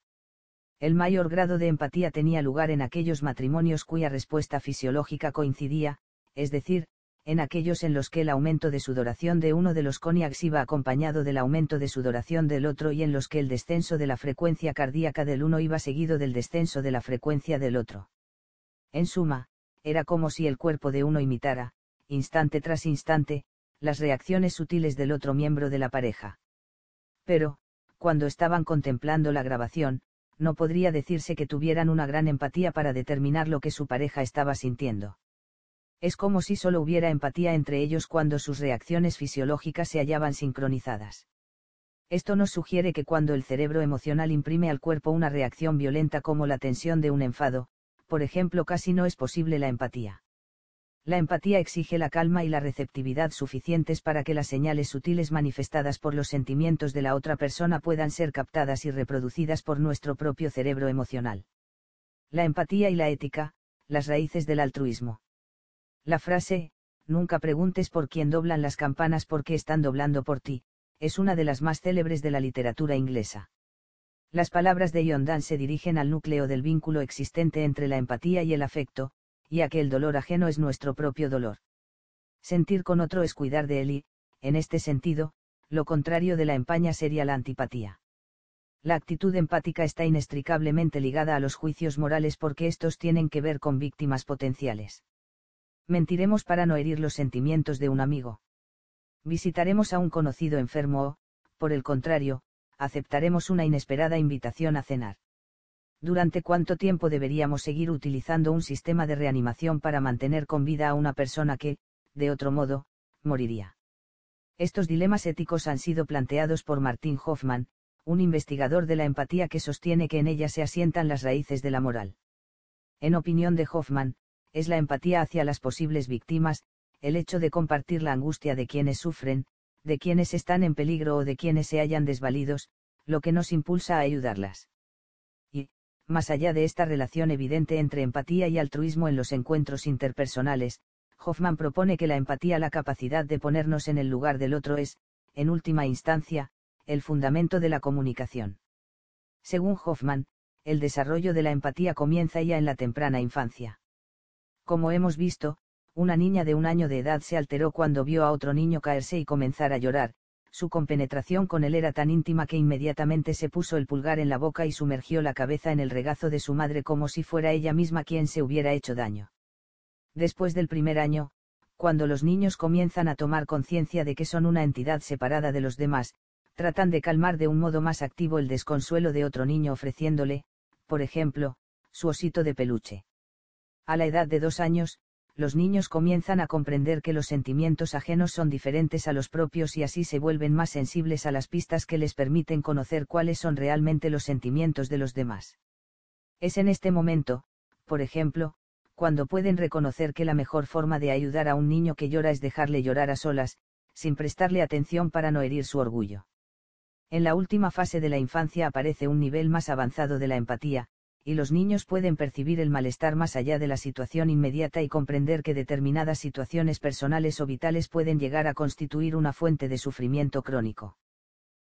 [SPEAKER 1] El mayor grado de empatía tenía lugar en aquellos matrimonios cuya respuesta fisiológica coincidía, es decir, en aquellos en los que el aumento de sudoración de uno de los coniacs iba acompañado del aumento de sudoración del otro y en los que el descenso de la frecuencia cardíaca del uno iba seguido del descenso de la frecuencia del otro. En suma, era como si el cuerpo de uno imitara, instante tras instante, las reacciones sutiles del otro miembro de la pareja. Pero, cuando estaban contemplando la grabación, no podría decirse que tuvieran una gran empatía para determinar lo que su pareja estaba sintiendo. Es como si solo hubiera empatía entre ellos cuando sus reacciones fisiológicas se hallaban sincronizadas. Esto nos sugiere que cuando el cerebro emocional imprime al cuerpo una reacción violenta como la tensión de un enfado, por ejemplo, casi no es posible la empatía. La empatía exige la calma y la receptividad suficientes para que las señales sutiles manifestadas por los sentimientos de la otra persona puedan ser captadas y reproducidas por nuestro propio cerebro emocional. La empatía y la ética, las raíces del altruismo. La frase, nunca preguntes por quién doblan las campanas porque están doblando por ti, es una de las más célebres de la literatura inglesa. Las palabras de Yondan se dirigen al núcleo del vínculo existente entre la empatía y el afecto, ya que el dolor ajeno es nuestro propio dolor. Sentir con otro es cuidar de él y, en este sentido, lo contrario de la empaña sería la antipatía. La actitud empática está inextricablemente ligada a los juicios morales porque estos tienen que ver con víctimas potenciales. Mentiremos para no herir los sentimientos de un amigo. Visitaremos a un conocido enfermo o, por el contrario, aceptaremos una inesperada invitación a cenar. ¿Durante cuánto tiempo deberíamos seguir utilizando un sistema de reanimación para mantener con vida a una persona que, de otro modo, moriría? Estos dilemas éticos han sido planteados por Martin Hoffman, un investigador de la empatía que sostiene que en ella se asientan las raíces de la moral. En opinión de Hoffman, es la empatía hacia las posibles víctimas, el hecho de compartir la angustia de quienes sufren, de quienes están en peligro o de quienes se hallan desvalidos, lo que nos impulsa a ayudarlas. Y, más allá de esta relación evidente entre empatía y altruismo en los encuentros interpersonales, Hoffman propone que la empatía, la capacidad de ponernos en el lugar del otro es, en última instancia, el fundamento de la comunicación. Según Hoffman, el desarrollo de la empatía comienza ya en la temprana infancia. Como hemos visto, una niña de un año de edad se alteró cuando vio a otro niño caerse y comenzar a llorar, su compenetración con él era tan íntima que inmediatamente se puso el pulgar en la boca y sumergió la cabeza en el regazo de su madre como si fuera ella misma quien se hubiera hecho daño. Después del primer año, cuando los niños comienzan a tomar conciencia de que son una entidad separada de los demás, tratan de calmar de un modo más activo el desconsuelo de otro niño ofreciéndole, por ejemplo, su osito de peluche. A la edad de dos años, los niños comienzan a comprender que los sentimientos ajenos son diferentes a los propios y así se vuelven más sensibles a las pistas que les permiten conocer cuáles son realmente los sentimientos de los demás. Es en este momento, por ejemplo, cuando pueden reconocer que la mejor forma de ayudar a un niño que llora es dejarle llorar a solas, sin prestarle atención para no herir su orgullo. En la última fase de la infancia aparece un nivel más avanzado de la empatía, y los niños pueden percibir el malestar más allá de la situación inmediata y comprender que determinadas situaciones personales o vitales pueden llegar a constituir una fuente de sufrimiento crónico.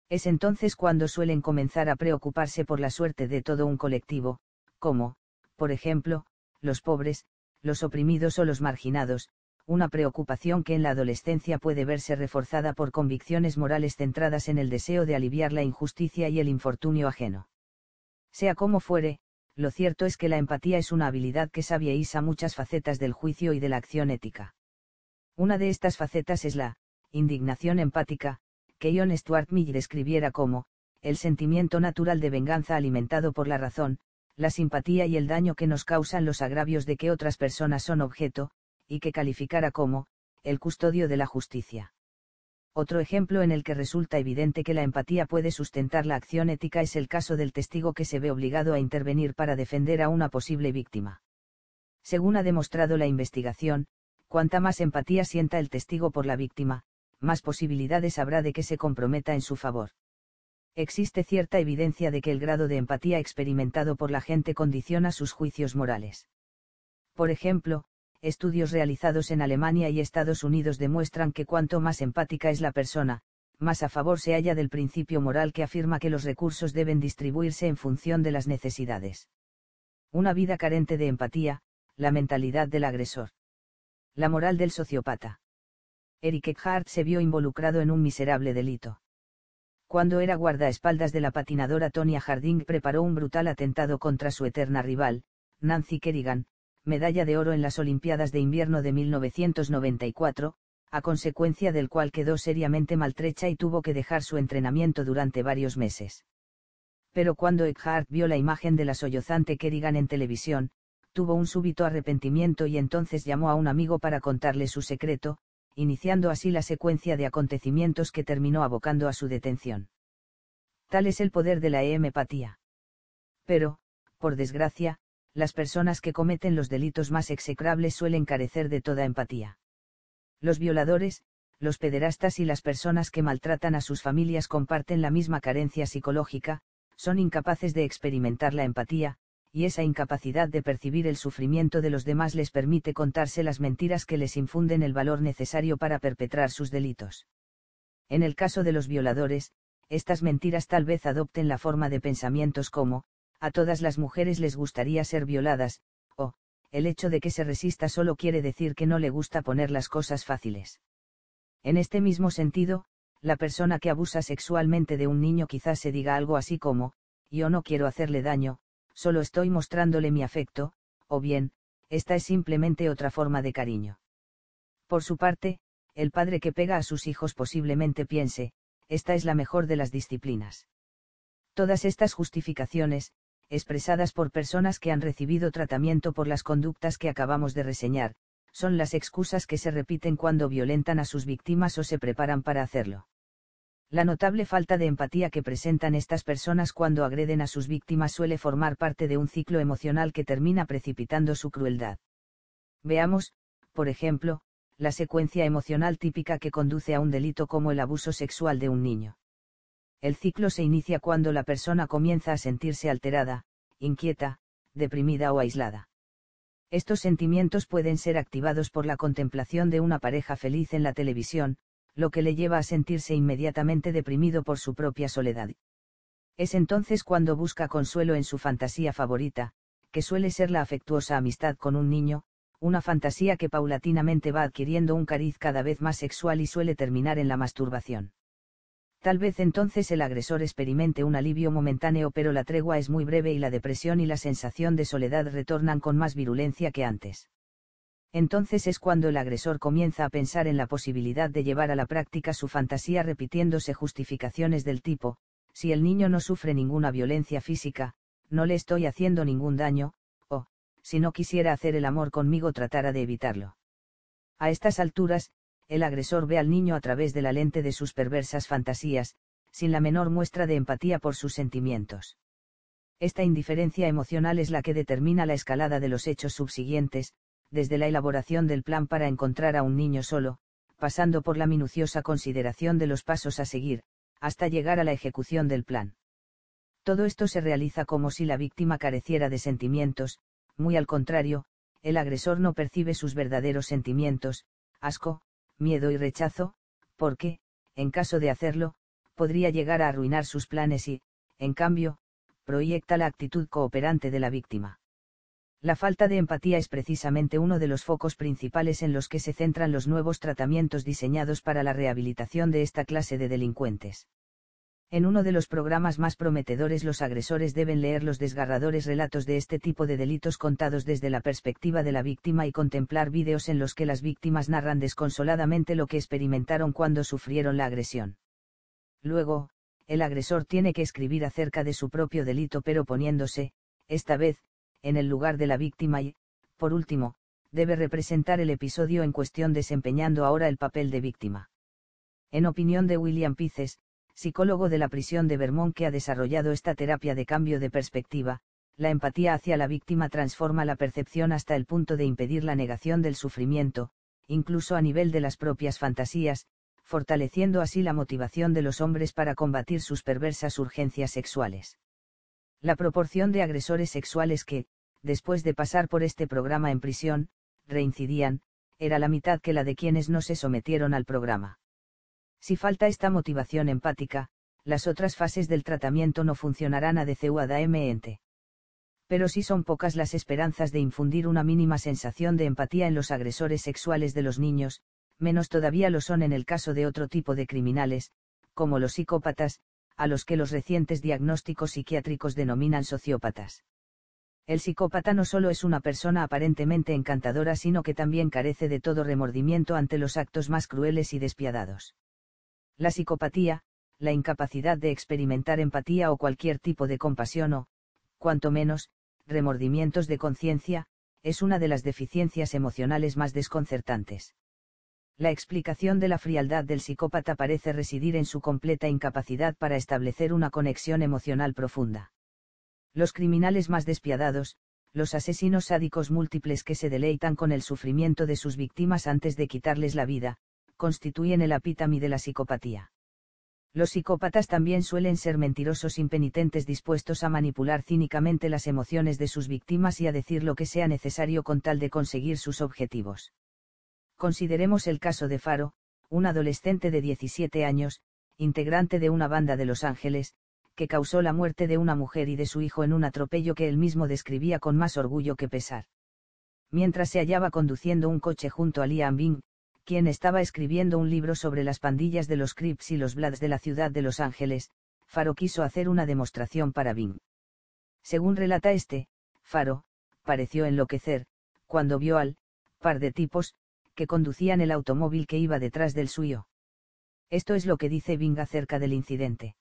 [SPEAKER 1] Es entonces cuando suelen comenzar a preocuparse por la suerte de todo un colectivo, como, por ejemplo, los pobres, los oprimidos o los marginados, una preocupación que en la adolescencia puede verse reforzada por convicciones morales centradas en el deseo de aliviar la injusticia y el infortunio ajeno. Sea como fuere, lo cierto es que la empatía es una habilidad que a muchas facetas del juicio y de la acción ética. Una de estas facetas es la indignación empática, que John Stuart Mill describiera como, el sentimiento natural de venganza alimentado por la razón, la simpatía y el daño que nos causan los agravios de que otras personas son objeto, y que calificara como, el custodio de la justicia. Otro ejemplo en el que resulta evidente que la empatía puede sustentar la acción ética es el caso del testigo que se ve obligado a intervenir para defender a una posible víctima. Según ha demostrado la investigación, cuanta más empatía sienta el testigo por la víctima, más posibilidades habrá de que se comprometa en su favor. Existe cierta evidencia de que el grado de empatía experimentado por la gente condiciona sus juicios morales. Por ejemplo, estudios realizados en Alemania y Estados Unidos demuestran que cuanto más empática es la persona, más a favor se halla del principio moral que afirma que los recursos deben distribuirse en función de las necesidades. Una vida carente de empatía, la mentalidad del agresor. La moral del sociópata. Eric Eckhart se vio involucrado en un miserable delito. Cuando era guardaespaldas de la patinadora Tonya Harding preparó un brutal atentado contra su eterna rival, Nancy Kerrigan, medalla de oro en las Olimpiadas de Invierno de 1994, a consecuencia del cual quedó seriamente maltrecha y tuvo que dejar su entrenamiento durante varios meses. Pero cuando Eckhart vio la imagen de la sollozante Kerrigan en televisión, tuvo un súbito arrepentimiento y entonces llamó a un amigo para contarle su secreto, iniciando así la secuencia de acontecimientos que terminó abocando a su detención. Tal es el poder de la empatía. Pero, por desgracia, las personas que cometen los delitos más execrables suelen carecer de toda empatía. Los violadores, los pederastas y las personas que maltratan a sus familias comparten la misma carencia psicológica, son incapaces de experimentar la empatía, y esa incapacidad de percibir el sufrimiento de los demás les permite contarse las mentiras que les infunden el valor necesario para perpetrar sus delitos. En el caso de los violadores, estas mentiras tal vez adopten la forma de pensamientos como, a todas las mujeres les gustaría ser violadas, o, el hecho de que se resista solo quiere decir que no le gusta poner las cosas fáciles. En este mismo sentido, la persona que abusa sexualmente de un niño quizás se diga algo así como, yo no quiero hacerle daño, solo estoy mostrándole mi afecto, o bien, esta es simplemente otra forma de cariño. Por su parte, el padre que pega a sus hijos posiblemente piense, esta es la mejor de las disciplinas. Todas estas justificaciones, expresadas por personas que han recibido tratamiento por las conductas que acabamos de reseñar, son las excusas que se repiten cuando violentan a sus víctimas o se preparan para hacerlo. La notable falta de empatía que presentan estas personas cuando agreden a sus víctimas suele formar parte de un ciclo emocional que termina precipitando su crueldad. Veamos, por ejemplo, la secuencia emocional típica que conduce a un delito como el abuso sexual de un niño el ciclo se inicia cuando la persona comienza a sentirse alterada, inquieta, deprimida o aislada. Estos sentimientos pueden ser activados por la contemplación de una pareja feliz en la televisión, lo que le lleva a sentirse inmediatamente deprimido por su propia soledad. Es entonces cuando busca consuelo en su fantasía favorita, que suele ser la afectuosa amistad con un niño, una fantasía que paulatinamente va adquiriendo un cariz cada vez más sexual y suele terminar en la masturbación. Tal vez entonces el agresor experimente un alivio momentáneo pero la tregua es muy breve y la depresión y la sensación de soledad retornan con más virulencia que antes. Entonces es cuando el agresor comienza a pensar en la posibilidad de llevar a la práctica su fantasía repitiéndose justificaciones del tipo, si el niño no sufre ninguna violencia física, no le estoy haciendo ningún daño, o, si no quisiera hacer el amor conmigo tratara de evitarlo. A estas alturas, el agresor ve al niño a través de la lente de sus perversas fantasías, sin la menor muestra de empatía por sus sentimientos. Esta indiferencia emocional es la que determina la escalada de los hechos subsiguientes, desde la elaboración del plan para encontrar a un niño solo, pasando por la minuciosa consideración de los pasos a seguir, hasta llegar a la ejecución del plan. Todo esto se realiza como si la víctima careciera de sentimientos, muy al contrario, el agresor no percibe sus verdaderos sentimientos, asco, miedo y rechazo, porque, en caso de hacerlo, podría llegar a arruinar sus planes y, en cambio, proyecta la actitud cooperante de la víctima. La falta de empatía es precisamente uno de los focos principales en los que se centran los nuevos tratamientos diseñados para la rehabilitación de esta clase de delincuentes. En uno de los programas más prometedores los agresores deben leer los desgarradores relatos de este tipo de delitos contados desde la perspectiva de la víctima y contemplar vídeos en los que las víctimas narran desconsoladamente lo que experimentaron cuando sufrieron la agresión. Luego, el agresor tiene que escribir acerca de su propio delito pero poniéndose, esta vez, en el lugar de la víctima y, por último, debe representar el episodio en cuestión desempeñando ahora el papel de víctima. En opinión de William Pices, psicólogo de la prisión de Vermont que ha desarrollado esta terapia de cambio de perspectiva, la empatía hacia la víctima transforma la percepción hasta el punto de impedir la negación del sufrimiento, incluso a nivel de las propias fantasías, fortaleciendo así la motivación de los hombres para combatir sus perversas urgencias sexuales. La proporción de agresores sexuales que, después de pasar por este programa en prisión, reincidían, era la mitad que la de quienes no se sometieron al programa. Si falta esta motivación empática, las otras fases del tratamiento no funcionarán adecuadamente. Pero si son pocas las esperanzas de infundir una mínima sensación de empatía en los agresores sexuales de los niños, menos todavía lo son en el caso de otro tipo de criminales, como los psicópatas, a los que los recientes diagnósticos psiquiátricos denominan sociópatas. El psicópata no solo es una persona aparentemente encantadora, sino que también carece de todo remordimiento ante los actos más crueles y despiadados. La psicopatía, la incapacidad de experimentar empatía o cualquier tipo de compasión o, cuanto menos, remordimientos de conciencia, es una de las deficiencias emocionales más desconcertantes la explicación de la frialdad del psicópata parece residir en su completa incapacidad para establecer una conexión emocional profunda. Los criminales más despiadados, los asesinos sádicos múltiples que se deleitan con el sufrimiento de sus víctimas antes de quitarles la vida, constituyen el apítami de la psicopatía. Los psicópatas también suelen ser mentirosos impenitentes dispuestos a manipular cínicamente las emociones de sus víctimas y a decir lo que sea necesario con tal de conseguir sus objetivos. Consideremos el caso de Faro, un adolescente de 17 años, integrante de una banda de Los Ángeles, que causó la muerte de una mujer y de su hijo en un atropello que él mismo describía con más orgullo que pesar. Mientras se hallaba conduciendo un coche junto a Liam Bing, quien estaba escribiendo un libro sobre las pandillas de los Crips y los Bloods de la ciudad de Los Ángeles, Faro quiso hacer una demostración para Bing. Según relata este, Faro, pareció enloquecer, cuando vio al par de tipos, que conducían el automóvil que iba detrás del suyo. Esto es lo que dice Bing acerca del incidente.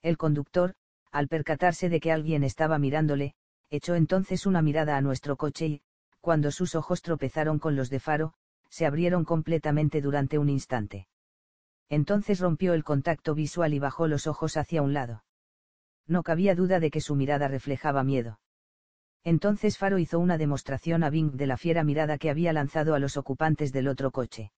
[SPEAKER 1] El conductor, al percatarse de que alguien estaba mirándole, echó entonces una mirada a nuestro coche y, cuando sus ojos tropezaron con los de Faro, se abrieron completamente durante un instante. Entonces rompió el contacto visual y bajó los ojos hacia un lado. No cabía duda de que su mirada reflejaba miedo. Entonces Faro hizo una demostración a Bing de la fiera mirada que había lanzado a los ocupantes del otro coche.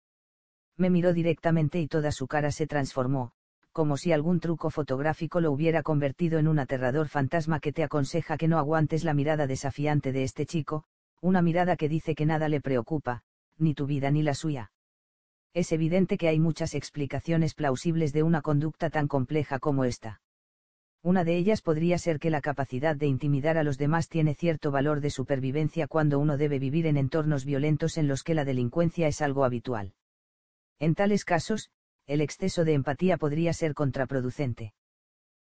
[SPEAKER 1] Me miró directamente y toda su cara se transformó, como si algún truco fotográfico lo hubiera convertido en un aterrador fantasma que te aconseja que no aguantes la mirada desafiante de este chico, una mirada que dice que nada le preocupa, ni tu vida ni la suya. Es evidente que hay muchas explicaciones plausibles de una conducta tan compleja como esta. Una de ellas podría ser que la capacidad de intimidar a los demás tiene cierto valor de supervivencia cuando uno debe vivir en entornos violentos en los que la delincuencia es algo habitual. En tales casos, el exceso de empatía podría ser contraproducente.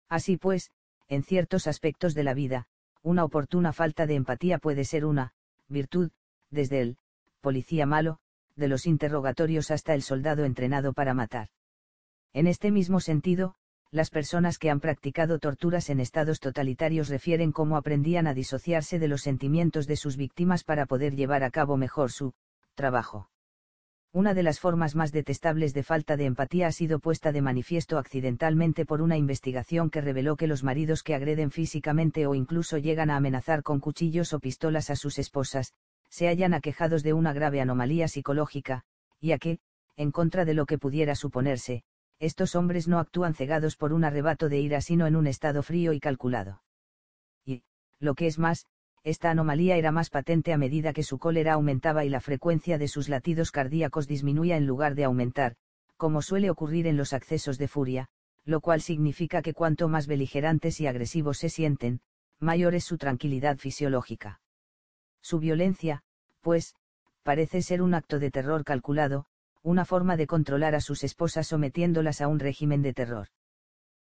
[SPEAKER 1] Así pues, en ciertos aspectos de la vida, una oportuna falta de empatía puede ser una virtud, desde el policía malo, de los interrogatorios hasta el soldado entrenado para matar. En este mismo sentido, las personas que han practicado torturas en estados totalitarios refieren cómo aprendían a disociarse de los sentimientos de sus víctimas para poder llevar a cabo mejor su trabajo. Una de las formas más detestables de falta de empatía ha sido puesta de manifiesto accidentalmente por una investigación que reveló que los maridos que agreden físicamente o incluso llegan a amenazar con cuchillos o pistolas a sus esposas, se hallan aquejados de una grave anomalía psicológica, y a que, en contra de lo que pudiera suponerse, estos hombres no actúan cegados por un arrebato de ira sino en un estado frío y calculado. Y, lo que es más, esta anomalía era más patente a medida que su cólera aumentaba y la frecuencia de sus latidos cardíacos disminuía en lugar de aumentar, como suele ocurrir en los accesos de furia, lo cual significa que cuanto más beligerantes y agresivos se sienten, mayor es su tranquilidad fisiológica. Su violencia, pues, parece ser un acto de terror calculado, una forma de controlar a sus esposas sometiéndolas a un régimen de terror.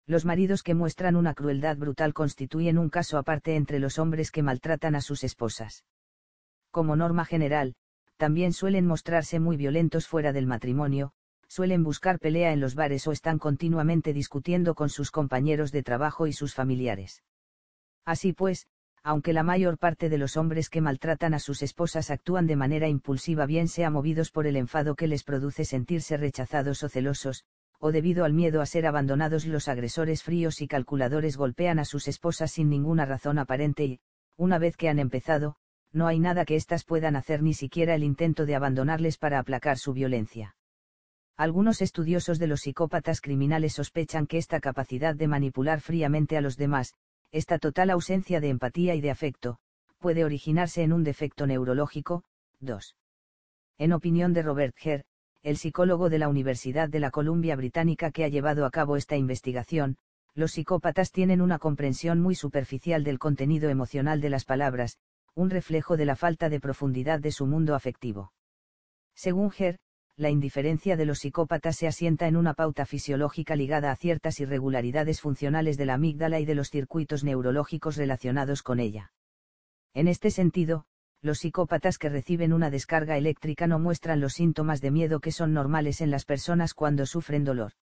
[SPEAKER 1] Los maridos que muestran una crueldad brutal constituyen un caso aparte entre los hombres que maltratan a sus esposas. Como norma general, también suelen mostrarse muy violentos fuera del matrimonio, suelen buscar pelea en los bares o están continuamente discutiendo con sus compañeros de trabajo y sus familiares. Así pues, aunque la mayor parte de los hombres que maltratan a sus esposas actúan de manera impulsiva bien sea movidos por el enfado que les produce sentirse rechazados o celosos, o debido al miedo a ser abandonados los agresores fríos y calculadores golpean a sus esposas sin ninguna razón aparente y, una vez que han empezado, no hay nada que éstas puedan hacer ni siquiera el intento de abandonarles para aplacar su violencia. Algunos estudiosos de los psicópatas criminales sospechan que esta capacidad de manipular fríamente a los demás, esta total ausencia de empatía y de afecto, puede originarse en un defecto neurológico. 2. En opinión de Robert Herr, el psicólogo de la Universidad de la Columbia Británica que ha llevado a cabo esta investigación, los psicópatas tienen una comprensión muy superficial del contenido emocional de las palabras, un reflejo de la falta de profundidad de su mundo afectivo. Según Herr, la indiferencia de los psicópatas se asienta en una pauta fisiológica ligada a ciertas irregularidades funcionales de la amígdala y de los circuitos neurológicos relacionados con ella. En este sentido, los psicópatas que reciben una descarga eléctrica no muestran los síntomas de miedo que son normales en las personas cuando sufren dolor.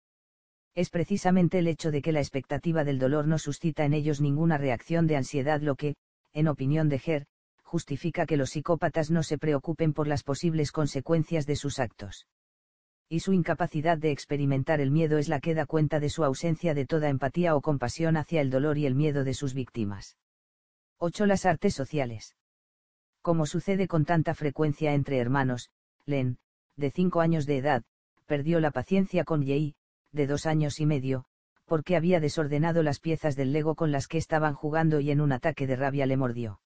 [SPEAKER 1] Es precisamente el hecho de que la expectativa del dolor no suscita en ellos ninguna reacción de ansiedad lo que, en opinión de Herr, justifica que los psicópatas no se preocupen por las posibles consecuencias de sus actos. Y su incapacidad de experimentar el miedo es la que da cuenta de su ausencia de toda empatía o compasión hacia el dolor y el miedo de sus víctimas. 8. Las artes sociales. Como sucede con tanta frecuencia entre hermanos, Len, de cinco años de edad, perdió la paciencia con Yei, de dos años y medio, porque había desordenado las piezas del Lego con las que estaban jugando y en un ataque de rabia le mordió.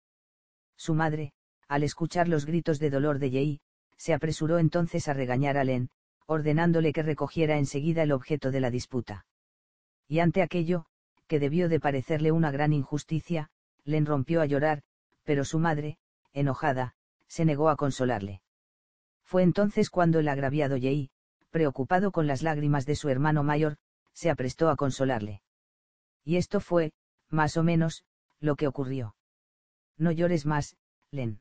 [SPEAKER 1] Su madre, al escuchar los gritos de dolor de Yei, se apresuró entonces a regañar a Len, ordenándole que recogiera enseguida el objeto de la disputa. Y ante aquello, que debió de parecerle una gran injusticia, Len rompió a llorar, pero su madre, enojada, se negó a consolarle. Fue entonces cuando el agraviado Yei, preocupado con las lágrimas de su hermano mayor, se aprestó a consolarle. Y esto fue, más o menos, lo que ocurrió. No llores más, Len.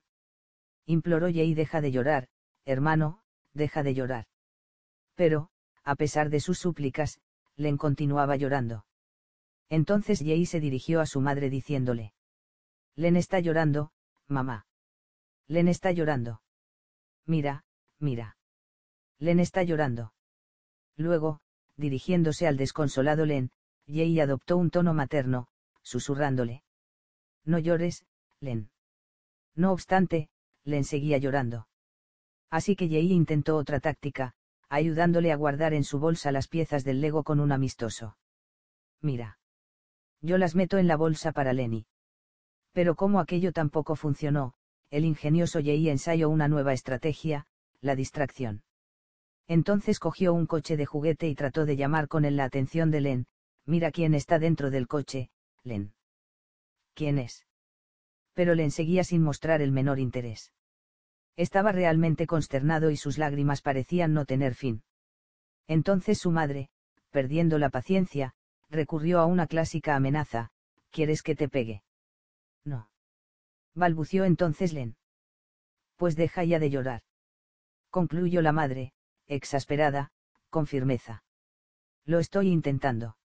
[SPEAKER 1] Imploró Yei deja de llorar, hermano, deja de llorar. Pero, a pesar de sus súplicas, Len continuaba llorando. Entonces Yei se dirigió a su madre diciéndole. Len está llorando, mamá. Len está llorando. Mira, mira. Len está llorando. Luego, dirigiéndose al desconsolado Len, Yei adoptó un tono materno, susurrándole. No llores, Len. No obstante, Len seguía llorando. Así que Yei intentó otra táctica, ayudándole a guardar en su bolsa las piezas del Lego con un amistoso. Mira. Yo las meto en la bolsa para Lenny. Pero como aquello tampoco funcionó, el ingenioso Yei ensayó una nueva estrategia, la distracción. Entonces cogió un coche de juguete y trató de llamar con él la atención de Len, mira quién está dentro del coche, Len. ¿Quién es? Pero le enseguía sin mostrar el menor interés. Estaba realmente consternado y sus lágrimas parecían no tener fin. Entonces su madre, perdiendo la paciencia, recurrió a una clásica amenaza, ¿quieres que te pegue? No. Balbució entonces Len. Pues deja ya de llorar. Concluyó la madre, exasperada, con firmeza. Lo estoy intentando.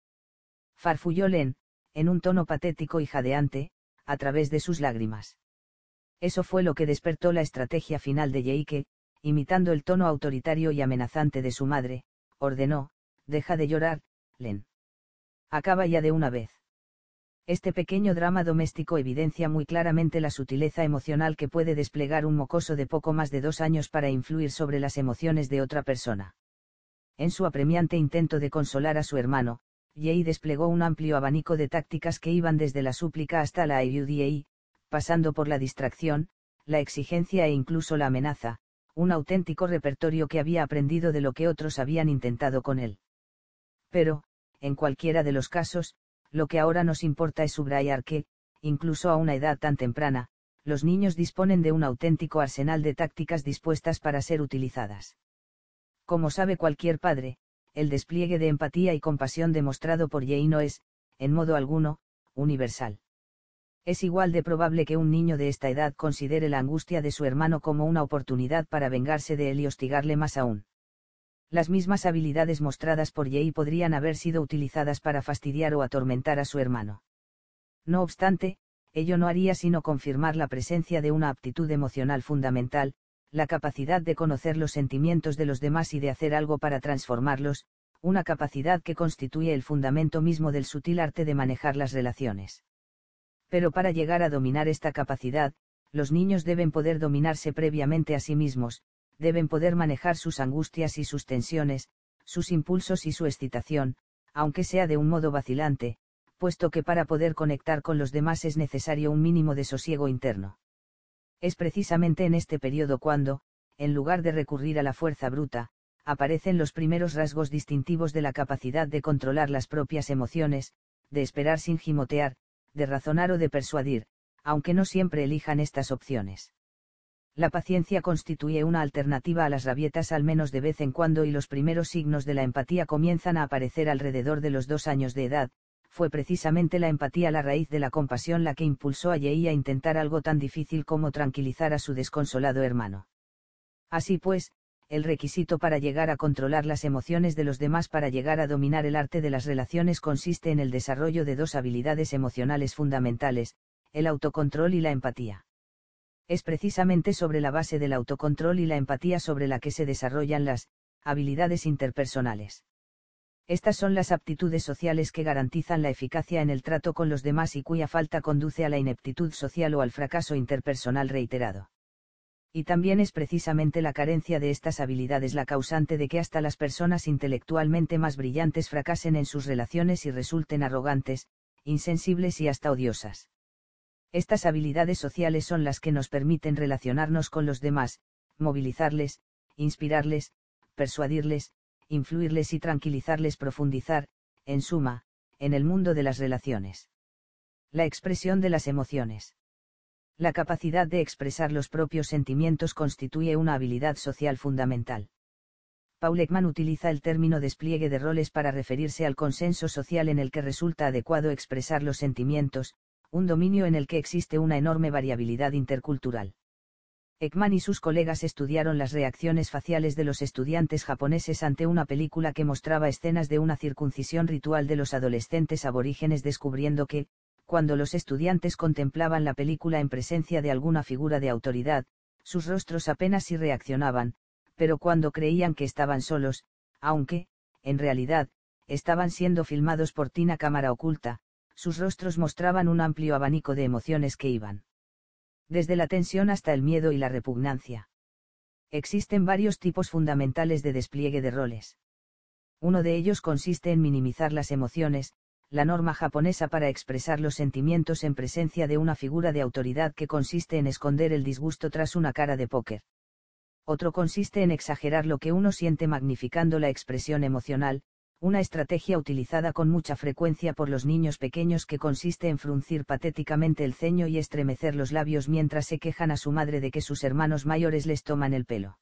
[SPEAKER 1] Farfulló Len, en un tono patético y jadeante, a través de sus lágrimas. Eso fue lo que despertó la estrategia final de que, imitando el tono autoritario y amenazante de su madre, ordenó, deja de llorar, Len. Acaba ya de una vez. Este pequeño drama doméstico evidencia muy claramente la sutileza emocional que puede desplegar un mocoso de poco más de dos años para influir sobre las emociones de otra persona. En su apremiante intento de consolar a su hermano, Jay desplegó un amplio abanico de tácticas que iban desde la súplica hasta la ayuda pasando por la distracción, la exigencia e incluso la amenaza, un auténtico repertorio que había aprendido de lo que otros habían intentado con él. Pero, en cualquiera de los casos, lo que ahora nos importa es subrayar que, incluso a una edad tan temprana, los niños disponen de un auténtico arsenal de tácticas dispuestas para ser utilizadas. Como sabe cualquier padre, el despliegue de empatía y compasión demostrado por Jay no es, en modo alguno, universal. Es igual de probable que un niño de esta edad considere la angustia de su hermano como una oportunidad para vengarse de él y hostigarle más aún. Las mismas habilidades mostradas por Jay podrían haber sido utilizadas para fastidiar o atormentar a su hermano. No obstante, ello no haría sino confirmar la presencia de una aptitud emocional fundamental, la capacidad de conocer los sentimientos de los demás y de hacer algo para transformarlos, una capacidad que constituye el fundamento mismo del sutil arte de manejar las relaciones. Pero para llegar a dominar esta capacidad, los niños deben poder dominarse previamente a sí mismos, deben poder manejar sus angustias y sus tensiones, sus impulsos y su excitación, aunque sea de un modo vacilante, puesto que para poder conectar con los demás es necesario un mínimo de sosiego interno. Es precisamente en este periodo cuando, en lugar de recurrir a la fuerza bruta, aparecen los primeros rasgos distintivos de la capacidad de controlar las propias emociones, de esperar sin gimotear, de razonar o de persuadir, aunque no siempre elijan estas opciones. La paciencia constituye una alternativa a las rabietas al menos de vez en cuando y los primeros signos de la empatía comienzan a aparecer alrededor de los dos años de edad, fue precisamente la empatía la raíz de la compasión la que impulsó a Yei a intentar algo tan difícil como tranquilizar a su desconsolado hermano. Así pues, el requisito para llegar a controlar las emociones de los demás para llegar a dominar el arte de las relaciones consiste en el desarrollo de dos habilidades emocionales fundamentales, el autocontrol y la empatía es precisamente sobre la base del autocontrol y la empatía sobre la que se desarrollan las habilidades interpersonales. Estas son las aptitudes sociales que garantizan la eficacia en el trato con los demás y cuya falta conduce a la ineptitud social o al fracaso interpersonal reiterado. Y también es precisamente la carencia de estas habilidades la causante de que hasta las personas intelectualmente más brillantes fracasen en sus relaciones y resulten arrogantes, insensibles y hasta odiosas. Estas habilidades sociales son las que nos permiten relacionarnos con los demás, movilizarles, inspirarles, persuadirles, influirles y tranquilizarles, profundizar, en suma, en el mundo de las relaciones. La expresión de las emociones. La capacidad de expresar los propios sentimientos constituye una habilidad social fundamental. Paul Ekman utiliza el término despliegue de roles para referirse al consenso social en el que resulta adecuado expresar los sentimientos, un dominio en el que existe una enorme variabilidad intercultural. Ekman y sus colegas estudiaron las reacciones faciales de los estudiantes japoneses ante una película que mostraba escenas de una circuncisión ritual de los adolescentes aborígenes descubriendo que, cuando los estudiantes contemplaban la película en presencia de alguna figura de autoridad, sus rostros apenas si reaccionaban, pero cuando creían que estaban solos, aunque, en realidad, estaban siendo filmados por Tina cámara oculta, sus rostros mostraban un amplio abanico de emociones que iban. Desde la tensión hasta el miedo y la repugnancia. Existen varios tipos fundamentales de despliegue de roles. Uno de ellos consiste en minimizar las emociones, la norma japonesa para expresar los sentimientos en presencia de una figura de autoridad que consiste en esconder el disgusto tras una cara de póker. Otro consiste en exagerar lo que uno siente magnificando la expresión emocional, una estrategia utilizada con mucha frecuencia por los niños pequeños que consiste en fruncir patéticamente el ceño y estremecer los labios mientras se quejan a su madre de que sus hermanos mayores les toman el pelo.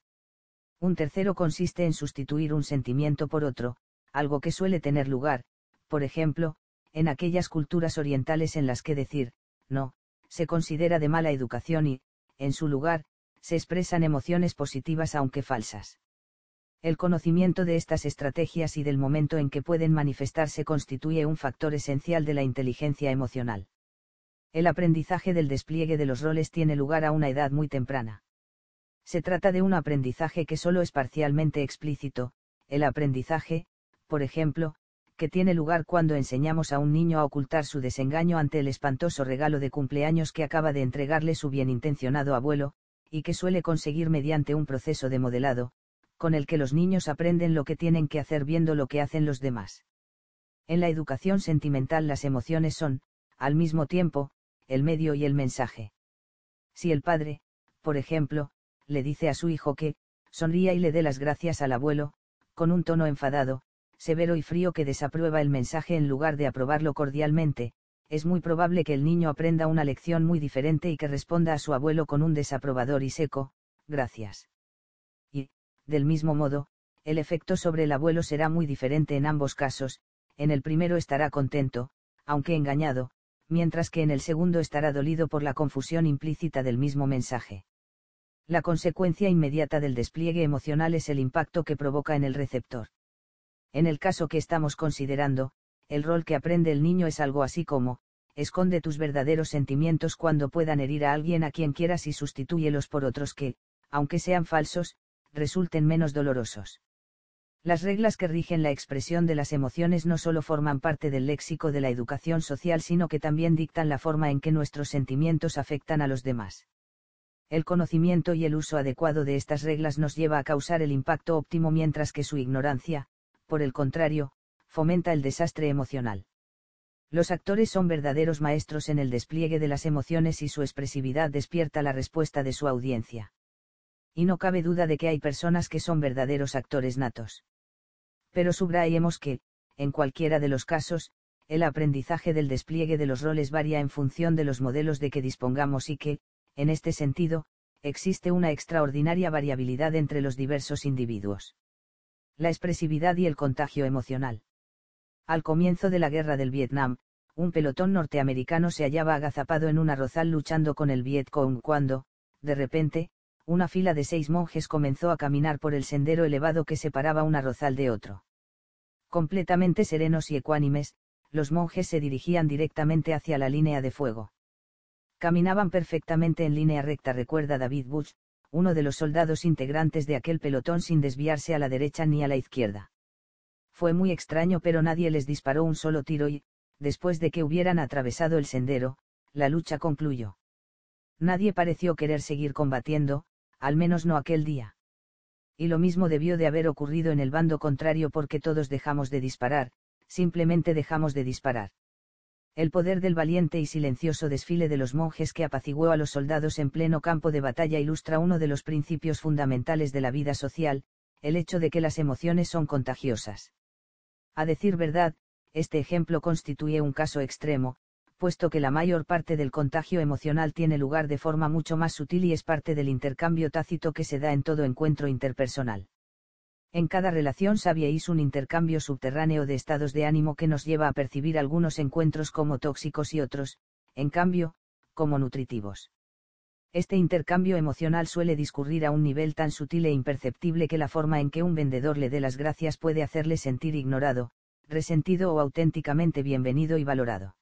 [SPEAKER 1] Un tercero consiste en sustituir un sentimiento por otro, algo que suele tener lugar, por ejemplo, en aquellas culturas orientales en las que decir, no, se considera de mala educación y, en su lugar, se expresan emociones positivas aunque falsas. El conocimiento de estas estrategias y del momento en que pueden manifestarse constituye un factor esencial de la inteligencia emocional. El aprendizaje del despliegue de los roles tiene lugar a una edad muy temprana. Se trata de un aprendizaje que solo es parcialmente explícito, el aprendizaje, por ejemplo, que tiene lugar cuando enseñamos a un niño a ocultar su desengaño ante el espantoso regalo de cumpleaños que acaba de entregarle su bienintencionado abuelo, y que suele conseguir mediante un proceso de modelado, con el que los niños aprenden lo que tienen que hacer viendo lo que hacen los demás. En la educación sentimental las emociones son, al mismo tiempo, el medio y el mensaje. Si el padre, por ejemplo, le dice a su hijo que, sonría y le dé las gracias al abuelo, con un tono enfadado, severo y frío que desaprueba el mensaje en lugar de aprobarlo cordialmente, es muy probable que el niño aprenda una lección muy diferente y que responda a su abuelo con un desaprobador y seco, gracias. Del mismo modo, el efecto sobre el abuelo será muy diferente en ambos casos, en el primero estará contento, aunque engañado, mientras que en el segundo estará dolido por la confusión implícita del mismo mensaje. La consecuencia inmediata del despliegue emocional es el impacto que provoca en el receptor. En el caso que estamos considerando, el rol que aprende el niño es algo así como, esconde tus verdaderos sentimientos cuando puedan herir a alguien a quien quieras y sustitúyelos por otros que, aunque sean falsos, resulten menos dolorosos. Las reglas que rigen la expresión de las emociones no solo forman parte del léxico de la educación social, sino que también dictan la forma en que nuestros sentimientos afectan a los demás. El conocimiento y el uso adecuado de estas reglas nos lleva a causar el impacto óptimo mientras que su ignorancia, por el contrario, fomenta el desastre emocional. Los actores son verdaderos maestros en el despliegue de las emociones y su expresividad despierta la respuesta de su audiencia. Y no cabe duda de que hay personas que son verdaderos actores natos. Pero subrayemos que, en cualquiera de los casos, el aprendizaje del despliegue de los roles varía en función de los modelos de que dispongamos y que, en este sentido, existe una extraordinaria variabilidad entre los diversos individuos. La expresividad y el contagio emocional. Al comienzo de la guerra del Vietnam, un pelotón norteamericano se hallaba agazapado en un arrozal luchando con el Viet Cong cuando, de repente, una fila de seis monjes comenzó a caminar por el sendero elevado que separaba un arrozal de otro. Completamente serenos y ecuánimes, los monjes se dirigían directamente hacia la línea de fuego. Caminaban perfectamente en línea recta, recuerda David Bush, uno de los soldados integrantes de aquel pelotón sin desviarse a la derecha ni a la izquierda. Fue muy extraño pero nadie les disparó un solo tiro y, después de que hubieran atravesado el sendero, la lucha concluyó. Nadie pareció querer seguir combatiendo, al menos no aquel día. Y lo mismo debió de haber ocurrido en el bando contrario porque todos dejamos de disparar, simplemente dejamos de disparar. El poder del valiente y silencioso desfile de los monjes que apaciguó a los soldados en pleno campo de batalla ilustra uno de los principios fundamentales de la vida social, el hecho de que las emociones son contagiosas. A decir verdad, este ejemplo constituye un caso extremo, puesto que la mayor parte del contagio emocional tiene lugar de forma mucho más sutil y es parte del intercambio tácito que se da en todo encuentro interpersonal. En cada relación sabíais un intercambio subterráneo de estados de ánimo que nos lleva a percibir algunos encuentros como tóxicos y otros, en cambio, como nutritivos. Este intercambio emocional suele discurrir a un nivel tan sutil e imperceptible que la forma en que un vendedor le dé las gracias puede hacerle sentir ignorado, resentido o auténticamente bienvenido y valorado.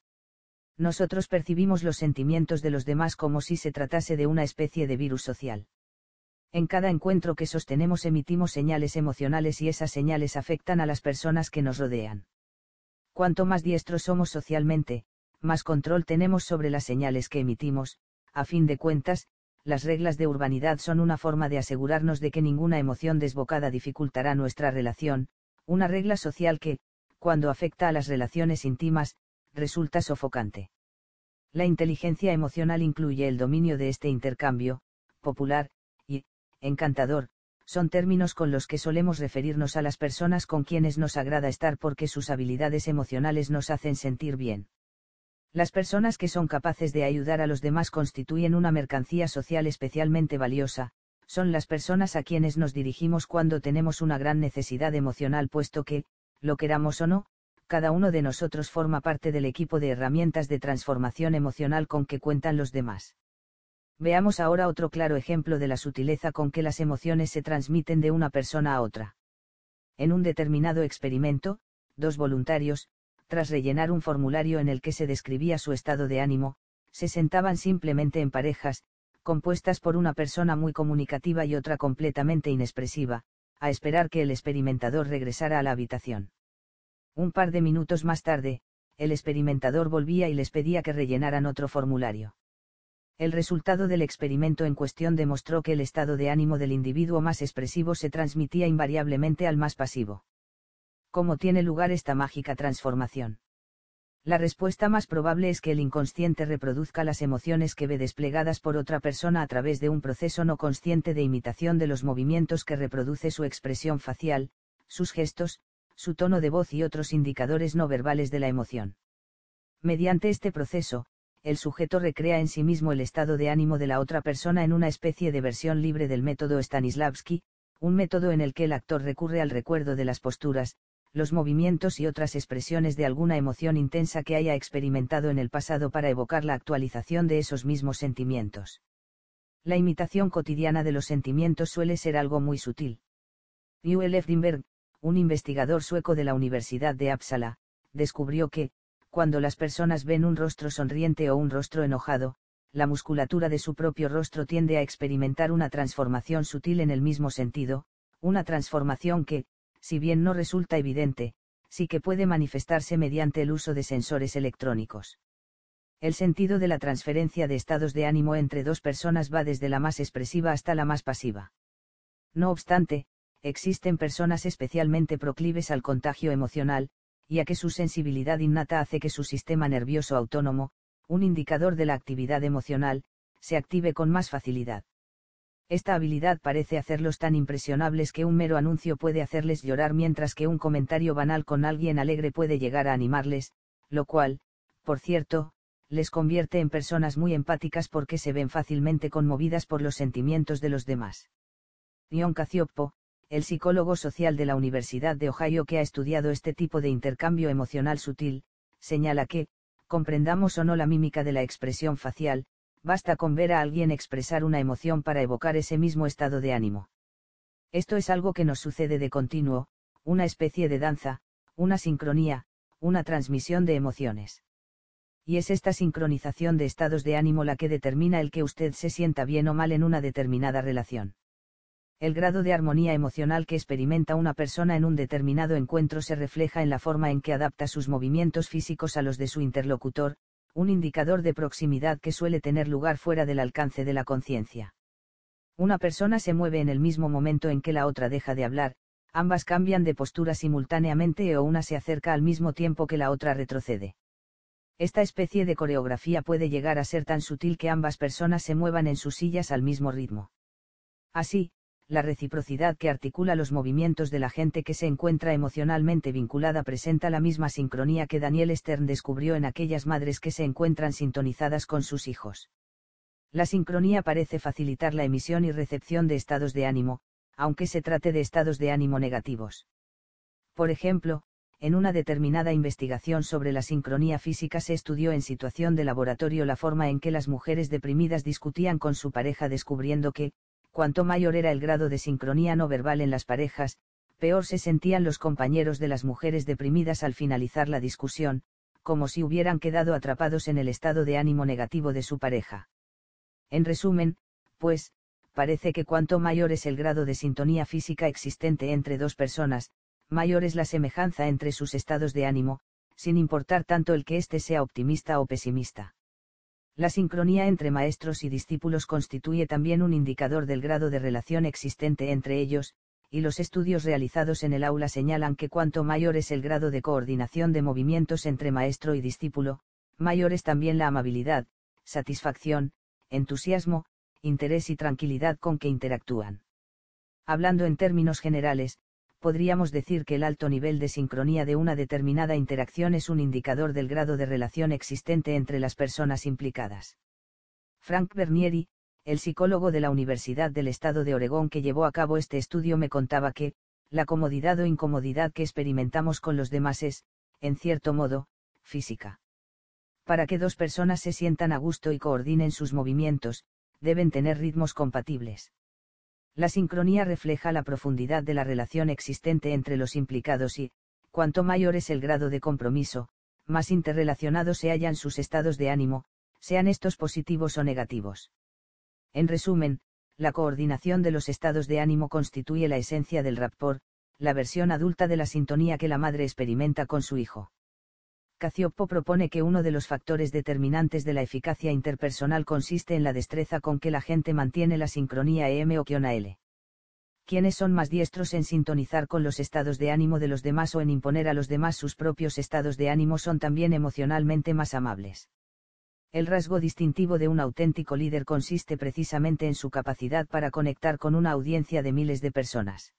[SPEAKER 1] Nosotros percibimos los sentimientos de los demás como si se tratase de una especie de virus social. En cada encuentro que sostenemos emitimos señales emocionales y esas señales afectan a las personas que nos rodean. Cuanto más diestros somos socialmente, más control tenemos sobre las señales que emitimos, a fin de cuentas, las reglas de urbanidad son una forma de asegurarnos de que ninguna emoción desbocada dificultará nuestra relación, una regla social que, cuando afecta a las relaciones íntimas, resulta sofocante. La inteligencia emocional incluye el dominio de este intercambio, popular, y, encantador, son términos con los que solemos referirnos a las personas con quienes nos agrada estar porque sus habilidades emocionales nos hacen sentir bien. Las personas que son capaces de ayudar a los demás constituyen una mercancía social especialmente valiosa, son las personas a quienes nos dirigimos cuando tenemos una gran necesidad emocional puesto que, lo queramos o no, cada uno de nosotros forma parte del equipo de herramientas de transformación emocional con que cuentan los demás. Veamos ahora otro claro ejemplo de la sutileza con que las emociones se transmiten de una persona a otra. En un determinado experimento, dos voluntarios, tras rellenar un formulario en el que se describía su estado de ánimo, se sentaban simplemente en parejas, compuestas por una persona muy comunicativa y otra completamente inexpresiva, a esperar que el experimentador regresara a la habitación. Un par de minutos más tarde, el experimentador volvía y les pedía que rellenaran otro formulario. El resultado del experimento en cuestión demostró que el estado de ánimo del individuo más expresivo se transmitía invariablemente al más pasivo. ¿Cómo tiene lugar esta mágica transformación? La respuesta más probable es que el inconsciente reproduzca las emociones que ve desplegadas por otra persona a través de un proceso no consciente de imitación de los movimientos que reproduce su expresión facial, sus gestos, su tono de voz y otros indicadores no verbales de la emoción. Mediante este proceso, el sujeto recrea en sí mismo el estado de ánimo de la otra persona en una especie de versión libre del método Stanislavski, un método en el que el actor recurre al recuerdo de las posturas, los movimientos y otras expresiones de alguna emoción intensa que haya experimentado en el pasado para evocar la actualización de esos mismos sentimientos. La imitación cotidiana de los sentimientos suele ser algo muy sutil. Joel Efdinberg, un investigador sueco de la Universidad de Uppsala, descubrió que, cuando las personas ven un rostro sonriente o un rostro enojado, la musculatura de su propio rostro tiende a experimentar una transformación sutil en el mismo sentido, una transformación que, si bien no resulta evidente, sí que puede manifestarse mediante el uso de sensores electrónicos. El sentido de la transferencia de estados de ánimo entre dos personas va desde la más expresiva hasta la más pasiva. No obstante, existen personas especialmente proclives al contagio emocional, ya que su sensibilidad innata hace que su sistema nervioso autónomo, un indicador de la actividad emocional, se active con más facilidad. Esta habilidad parece hacerlos tan impresionables que un mero anuncio puede hacerles llorar mientras que un comentario banal con alguien alegre puede llegar a animarles, lo cual, por cierto, les convierte en personas muy empáticas porque se ven fácilmente conmovidas por los sentimientos de los demás. Ion Cacioppo, el psicólogo social de la Universidad de Ohio que ha estudiado este tipo de intercambio emocional sutil, señala que, comprendamos o no la mímica de la expresión facial, basta con ver a alguien expresar una emoción para evocar ese mismo estado de ánimo. Esto es algo que nos sucede de continuo, una especie de danza, una sincronía, una transmisión de emociones. Y es esta sincronización de estados de ánimo la que determina el que usted se sienta bien o mal en una determinada relación. El grado de armonía emocional que experimenta una persona en un determinado encuentro se refleja en la forma en que adapta sus movimientos físicos a los de su interlocutor, un indicador de proximidad que suele tener lugar fuera del alcance de la conciencia. Una persona se mueve en el mismo momento en que la otra deja de hablar, ambas cambian de postura simultáneamente o una se acerca al mismo tiempo que la otra retrocede. Esta especie de coreografía puede llegar a ser tan sutil que ambas personas se muevan en sus sillas al mismo ritmo. Así, la reciprocidad que articula los movimientos de la gente que se encuentra emocionalmente vinculada presenta la misma sincronía que Daniel Stern descubrió en aquellas madres que se encuentran sintonizadas con sus hijos. La sincronía parece facilitar la emisión y recepción de estados de ánimo, aunque se trate de estados de ánimo negativos. Por ejemplo, en una determinada investigación sobre la sincronía física se estudió en situación de laboratorio la forma en que las mujeres deprimidas discutían con su pareja descubriendo que, cuanto mayor era el grado de sincronía no verbal en las parejas, peor se sentían los compañeros de las mujeres deprimidas al finalizar la discusión, como si hubieran quedado atrapados en el estado de ánimo negativo de su pareja. En resumen, pues, parece que cuanto mayor es el grado de sintonía física existente entre dos personas, mayor es la semejanza entre sus estados de ánimo, sin importar tanto el que éste sea optimista o pesimista. La sincronía entre maestros y discípulos constituye también un indicador del grado de relación existente entre ellos, y los estudios realizados en el aula señalan que cuanto mayor es el grado de coordinación de movimientos entre maestro y discípulo, mayor es también la amabilidad, satisfacción, entusiasmo, interés y tranquilidad con que interactúan. Hablando en términos generales, podríamos decir que el alto nivel de sincronía de una determinada interacción es un indicador del grado de relación existente entre las personas implicadas. Frank Bernieri, el psicólogo de la Universidad del Estado de Oregón que llevó a cabo este estudio me contaba que, la comodidad o incomodidad que experimentamos con los demás es, en cierto modo, física. Para que dos personas se sientan a gusto y coordinen sus movimientos, deben tener ritmos compatibles. La sincronía refleja la profundidad de la relación existente entre los implicados y, cuanto mayor es el grado de compromiso, más interrelacionados se hallan sus estados de ánimo, sean estos positivos o negativos. En resumen, la coordinación de los estados de ánimo constituye la esencia del rapport, la versión adulta de la sintonía que la madre experimenta con su hijo. Cacioppo propone que uno de los factores determinantes de la eficacia interpersonal consiste en la destreza con que la gente mantiene la sincronía EM o L. ¿Quiénes son más diestros en sintonizar con los estados de ánimo de los demás o en imponer a los demás sus propios estados de ánimo son también emocionalmente más amables. El rasgo distintivo de un auténtico líder consiste precisamente en su capacidad para conectar con una audiencia de miles de personas.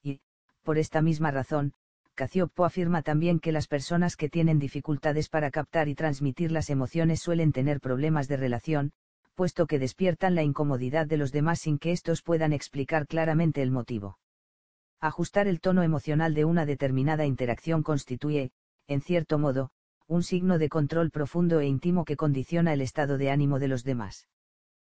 [SPEAKER 1] Y, por esta misma razón, Cacioppo afirma también que las personas que tienen dificultades para captar y transmitir las emociones suelen tener problemas de relación, puesto que despiertan la incomodidad de los demás sin que éstos puedan explicar claramente el motivo. Ajustar el tono emocional de una determinada interacción constituye, en cierto modo, un signo de control profundo e íntimo que condiciona el estado de ánimo de los demás.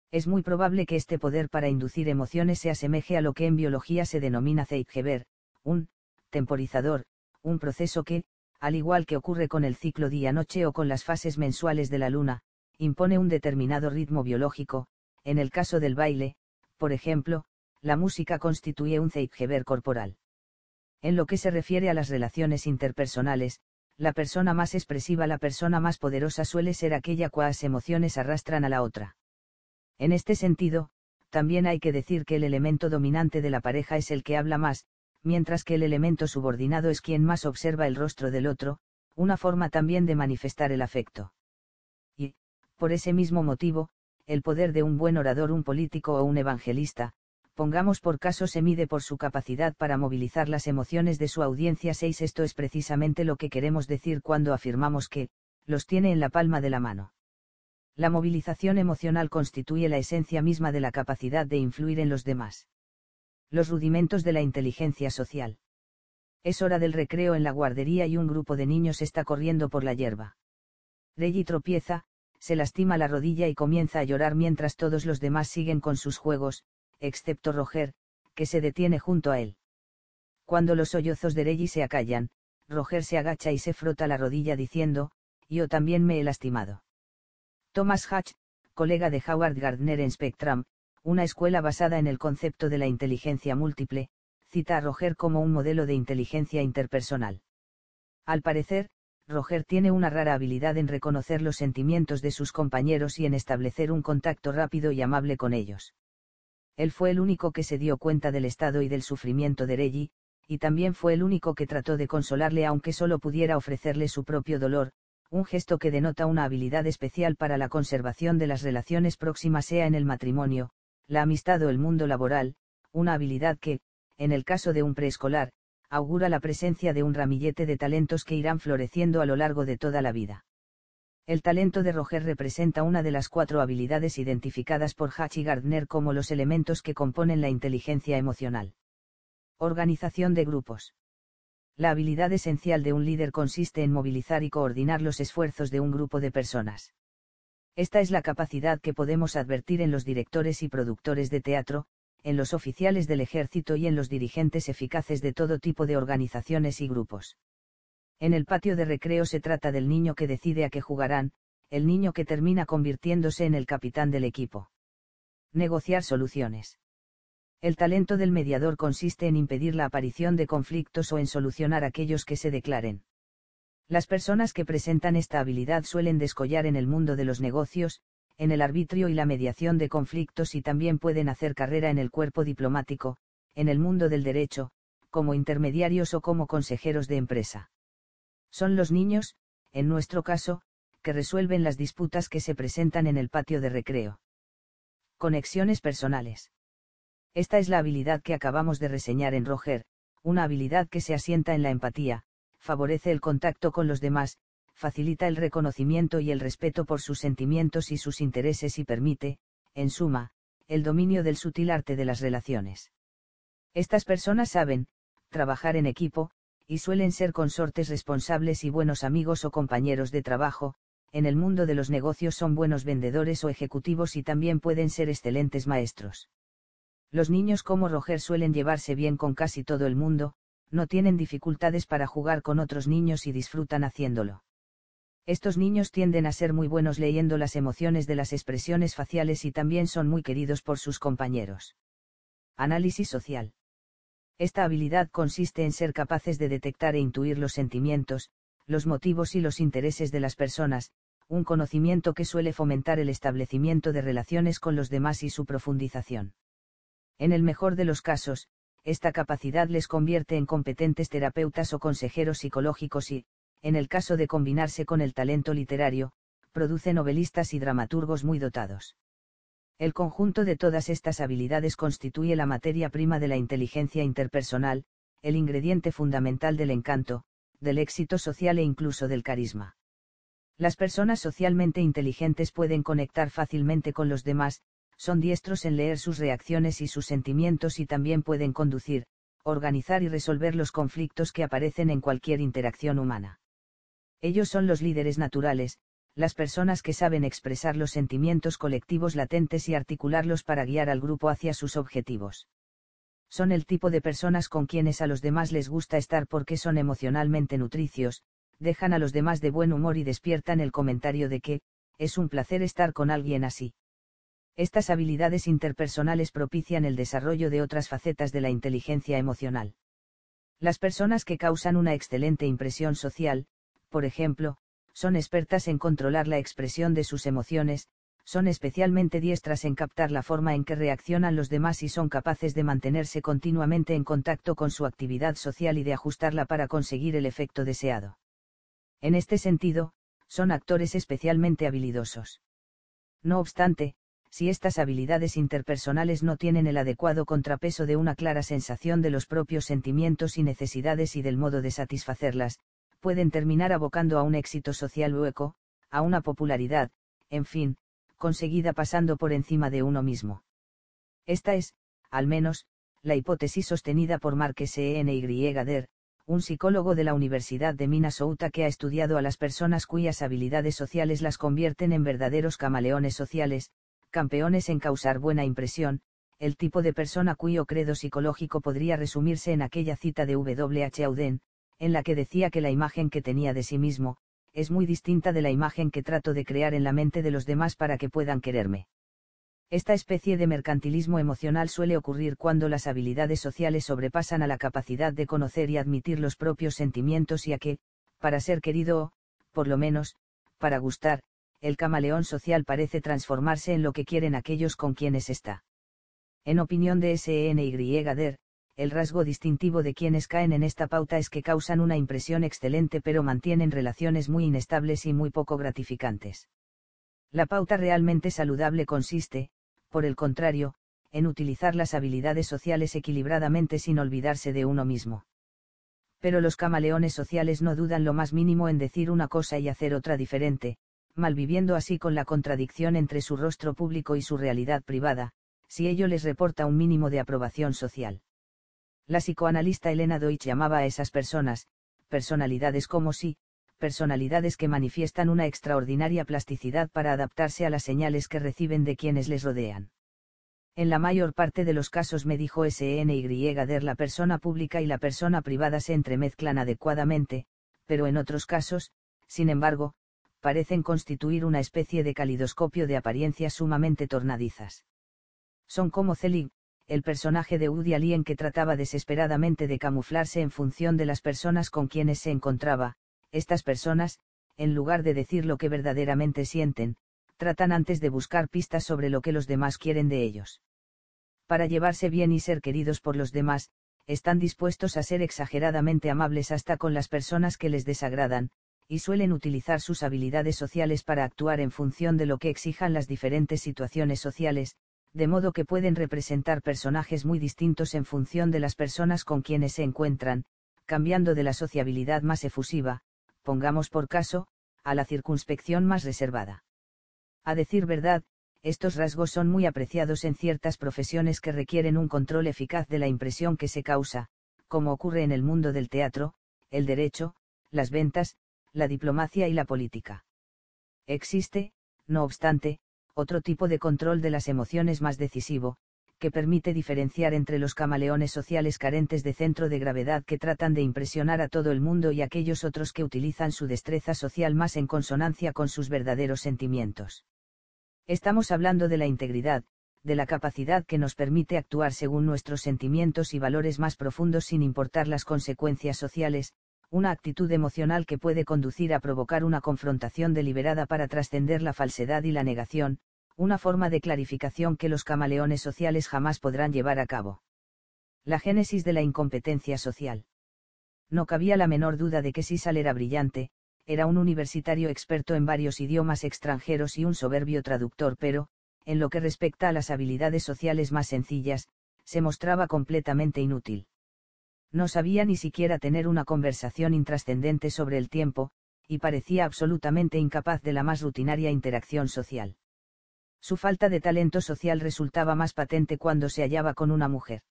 [SPEAKER 1] Es muy probable que este poder para inducir emociones se asemeje a lo que en biología se denomina Zeitgeber, un temporizador, un proceso que, al igual que ocurre con el ciclo día-noche o con las fases mensuales de la luna, impone un determinado ritmo biológico, en el caso del baile, por ejemplo, la música constituye un Zeitgeber corporal. En lo que se refiere a las relaciones interpersonales, la persona más expresiva, la persona más poderosa suele ser aquella cuas emociones arrastran a la otra. En este sentido, también hay que decir que el elemento dominante de la pareja es el que habla más, mientras que el elemento subordinado es quien más observa el rostro del otro, una forma también de manifestar el afecto. Y, por ese mismo motivo, el poder de un buen orador, un político o un evangelista, pongamos por caso se mide por su capacidad para movilizar las emociones de su audiencia 6. Esto es precisamente lo que queremos decir cuando afirmamos que, los tiene en la palma de la mano. La movilización emocional constituye la esencia misma de la capacidad de influir en los demás. Los rudimentos de la inteligencia social. Es hora del recreo en la guardería y un grupo de niños está corriendo por la hierba. Reggie tropieza, se lastima la rodilla y comienza a llorar mientras todos los demás siguen con sus juegos, excepto Roger, que se detiene junto a él. Cuando los sollozos de Reggie se acallan, Roger se agacha y se frota la rodilla diciendo, yo también me he lastimado. Thomas Hatch, colega de Howard Gardner en Spectrum, una escuela basada en el concepto de la inteligencia múltiple, cita a Roger como un modelo de inteligencia interpersonal. Al parecer, Roger tiene una rara habilidad en reconocer los sentimientos de sus compañeros y en establecer un contacto rápido y amable con ellos. Él fue el único que se dio cuenta del estado y del sufrimiento de Reggie, y también fue el único que trató de consolarle aunque solo pudiera ofrecerle su propio dolor, un gesto que denota una habilidad especial para la conservación de las relaciones próximas sea en el matrimonio, la amistad o el mundo laboral, una habilidad que, en el caso de un preescolar, augura la presencia de un ramillete de talentos que irán floreciendo a lo largo de toda la vida. El talento de Roger representa una de las cuatro habilidades identificadas por Hatch y Gardner como los elementos que componen la inteligencia emocional. Organización de grupos. La habilidad esencial de un líder consiste en movilizar y coordinar los esfuerzos de un grupo de personas. Esta es la capacidad que podemos advertir en los directores y productores de teatro, en los oficiales del ejército y en los dirigentes eficaces de todo tipo de organizaciones y grupos. En el patio de recreo se trata del niño que decide a qué jugarán, el niño que termina convirtiéndose en el capitán del equipo. Negociar soluciones. El talento del mediador consiste en impedir la aparición de conflictos o en solucionar aquellos que se declaren. Las personas que presentan esta habilidad suelen descollar en el mundo de los negocios, en el arbitrio y la mediación de conflictos y también pueden hacer carrera en el cuerpo diplomático, en el mundo del derecho, como intermediarios o como consejeros de empresa. Son los niños, en nuestro caso, que resuelven las disputas que se presentan en el patio de recreo. Conexiones personales. Esta es la habilidad que acabamos de reseñar en Roger, una habilidad que se asienta en la empatía, favorece el contacto con los demás, facilita el reconocimiento y el respeto por sus sentimientos y sus intereses y permite, en suma, el dominio del sutil arte de las relaciones. Estas personas saben, trabajar en equipo, y suelen ser consortes responsables y buenos amigos o compañeros de trabajo, en el mundo de los negocios son buenos vendedores o ejecutivos y también pueden ser excelentes maestros. Los niños como Roger suelen llevarse bien con casi todo el mundo, no tienen dificultades para jugar con otros niños y disfrutan haciéndolo. Estos niños tienden a ser muy buenos leyendo las emociones de las expresiones faciales y también son muy queridos por sus compañeros. Análisis social. Esta habilidad consiste en ser capaces de detectar e intuir los sentimientos, los motivos y los intereses de las personas, un conocimiento que suele fomentar el establecimiento de relaciones con los demás y su profundización. En el mejor de los casos, esta capacidad les convierte en competentes terapeutas o consejeros psicológicos y, en el caso de combinarse con el talento literario, produce novelistas y dramaturgos muy dotados. El conjunto de todas estas habilidades constituye la materia prima de la inteligencia interpersonal, el ingrediente fundamental del encanto, del éxito social e incluso del carisma. Las personas socialmente inteligentes pueden conectar fácilmente con los demás, son diestros en leer sus reacciones y sus sentimientos y también pueden conducir, organizar y resolver los conflictos que aparecen en cualquier interacción humana. Ellos son los líderes naturales, las personas que saben expresar los sentimientos colectivos latentes y articularlos para guiar al grupo hacia sus objetivos. Son el tipo de personas con quienes a los demás les gusta estar porque son emocionalmente nutricios, dejan a los demás de buen humor y despiertan el comentario de que, es un placer estar con alguien así. Estas habilidades interpersonales propician el desarrollo de otras facetas de la inteligencia emocional. Las personas que causan una excelente impresión social, por ejemplo, son expertas en controlar la expresión de sus emociones, son especialmente diestras en captar la forma en que reaccionan los demás y son capaces de mantenerse continuamente en contacto con su actividad social y de ajustarla para conseguir el efecto deseado. En este sentido, son actores especialmente habilidosos. No obstante, si estas habilidades interpersonales no tienen el adecuado contrapeso de una clara sensación de los propios sentimientos y necesidades y del modo de satisfacerlas, pueden terminar abocando a un éxito social hueco, a una popularidad, en fin, conseguida pasando por encima de uno mismo. Esta es, al menos, la hipótesis sostenida por Marques E. N. Un psicólogo de la Universidad de Minnesota que ha estudiado a las personas cuyas habilidades sociales las convierten en verdaderos camaleones sociales, campeones en causar buena impresión, el tipo de persona cuyo credo psicológico podría resumirse en aquella cita de W. H. Auden, en la que decía que la imagen que tenía de sí mismo, es muy distinta de la imagen que trato de crear en la mente de los demás para que puedan quererme. Esta especie de mercantilismo emocional suele ocurrir cuando las habilidades sociales sobrepasan a la capacidad de conocer y admitir los propios sentimientos y a que, para ser querido o, por lo menos, para gustar, el camaleón social parece transformarse en lo que quieren aquellos con quienes está. En opinión de SNY Der, el rasgo distintivo de quienes caen en esta pauta es que causan una impresión excelente pero mantienen relaciones muy inestables y muy poco gratificantes. La pauta realmente saludable consiste, por el contrario, en utilizar las habilidades sociales equilibradamente sin olvidarse de uno mismo. Pero los camaleones sociales no dudan lo más mínimo en decir una cosa y hacer otra diferente, malviviendo así con la contradicción entre su rostro público y su realidad privada, si ello les reporta un mínimo de aprobación social. La psicoanalista Elena Deutsch llamaba a esas personas, personalidades como si, personalidades que manifiestan una extraordinaria plasticidad para adaptarse a las señales que reciben de quienes les rodean. En la mayor parte de los casos me dijo SNY der la persona pública y la persona privada se entremezclan adecuadamente, pero en otros casos, sin embargo, parecen constituir una especie de calidoscopio de apariencias sumamente tornadizas. Son como Celig, el personaje de Woody Allen que trataba desesperadamente de camuflarse en función de las personas con quienes se encontraba, estas personas, en lugar de decir lo que verdaderamente sienten, tratan antes de buscar pistas sobre lo que los demás quieren de ellos. Para llevarse bien y ser queridos por los demás, están dispuestos a ser exageradamente amables hasta con las personas que les desagradan, y suelen utilizar sus habilidades sociales para actuar en función de lo que exijan las diferentes situaciones sociales, de modo que pueden representar personajes muy distintos en función de las personas con quienes se encuentran, cambiando de la sociabilidad más efusiva, pongamos por caso, a la circunspección más reservada. A decir verdad, estos rasgos son muy apreciados en ciertas profesiones que requieren un control eficaz de la impresión que se causa, como ocurre en el mundo del teatro, el derecho, las ventas, la diplomacia y la política. Existe, no obstante, otro tipo de control de las emociones más decisivo, que permite diferenciar entre los camaleones sociales carentes de centro de gravedad que tratan de impresionar a todo el mundo y aquellos otros que utilizan su destreza social más en consonancia con sus verdaderos sentimientos. Estamos hablando de la integridad, de la capacidad que nos permite actuar según nuestros sentimientos y valores más profundos sin importar las consecuencias sociales, una actitud emocional que puede conducir a provocar una confrontación deliberada para trascender la falsedad y la negación, una forma de clarificación que los camaleones sociales jamás podrán llevar a cabo. La génesis de la incompetencia social. No cabía la menor duda de que Sisal era brillante, era un universitario experto en varios idiomas extranjeros y un soberbio traductor, pero, en lo que respecta a las habilidades sociales más sencillas, se mostraba completamente inútil. No sabía ni siquiera tener una conversación intrascendente sobre el tiempo, y parecía absolutamente incapaz de la más rutinaria interacción social. Su falta de talento social resultaba más patente cuando se hallaba con una mujer.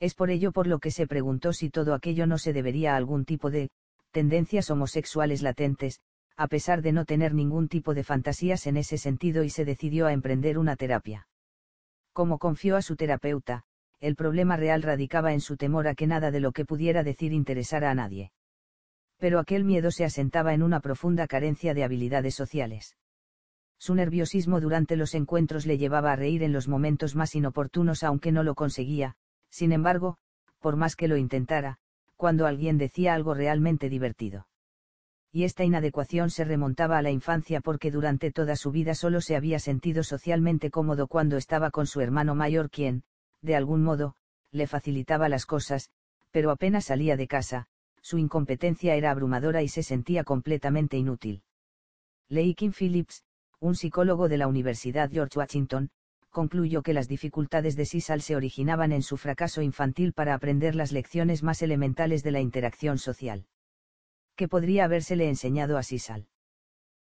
[SPEAKER 1] Es por ello por lo que se preguntó si todo aquello no se debería a algún tipo de tendencias homosexuales latentes, a pesar de no tener ningún tipo de fantasías en ese sentido y se decidió a emprender una terapia. Como confió a su terapeuta, el problema real radicaba en su temor a que nada de lo que pudiera decir interesara a nadie. Pero aquel miedo se asentaba en una profunda carencia de habilidades sociales. Su nerviosismo durante los encuentros le llevaba a reír en los momentos más inoportunos aunque no lo conseguía, sin embargo, por más que lo intentara, cuando alguien decía algo realmente divertido. Y esta inadecuación se remontaba a la infancia porque durante toda su vida solo se había sentido socialmente cómodo cuando estaba con su hermano mayor quien, de algún modo, le facilitaba las cosas, pero apenas salía de casa, su incompetencia era abrumadora y se sentía completamente inútil. Leikin Phillips, un psicólogo de la Universidad George Washington, concluyó que las dificultades de Sisal se originaban en su fracaso infantil para aprender las lecciones más elementales de la interacción social. ¿Qué podría habérsele enseñado a Sisal?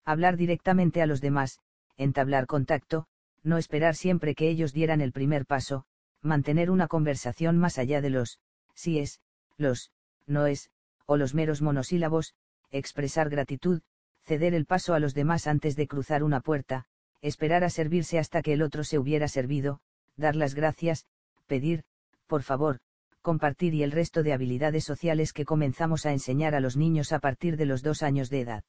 [SPEAKER 1] Hablar directamente a los demás, entablar contacto, no esperar siempre que ellos dieran el primer paso, mantener una conversación más allá de los, si es, los, no es, o los meros monosílabos, expresar gratitud, ceder el paso a los demás antes de cruzar una puerta, esperar a servirse hasta que el otro se hubiera servido, dar las gracias, pedir, por favor, compartir y el resto de habilidades sociales que comenzamos a enseñar a los niños a partir de los dos años de edad.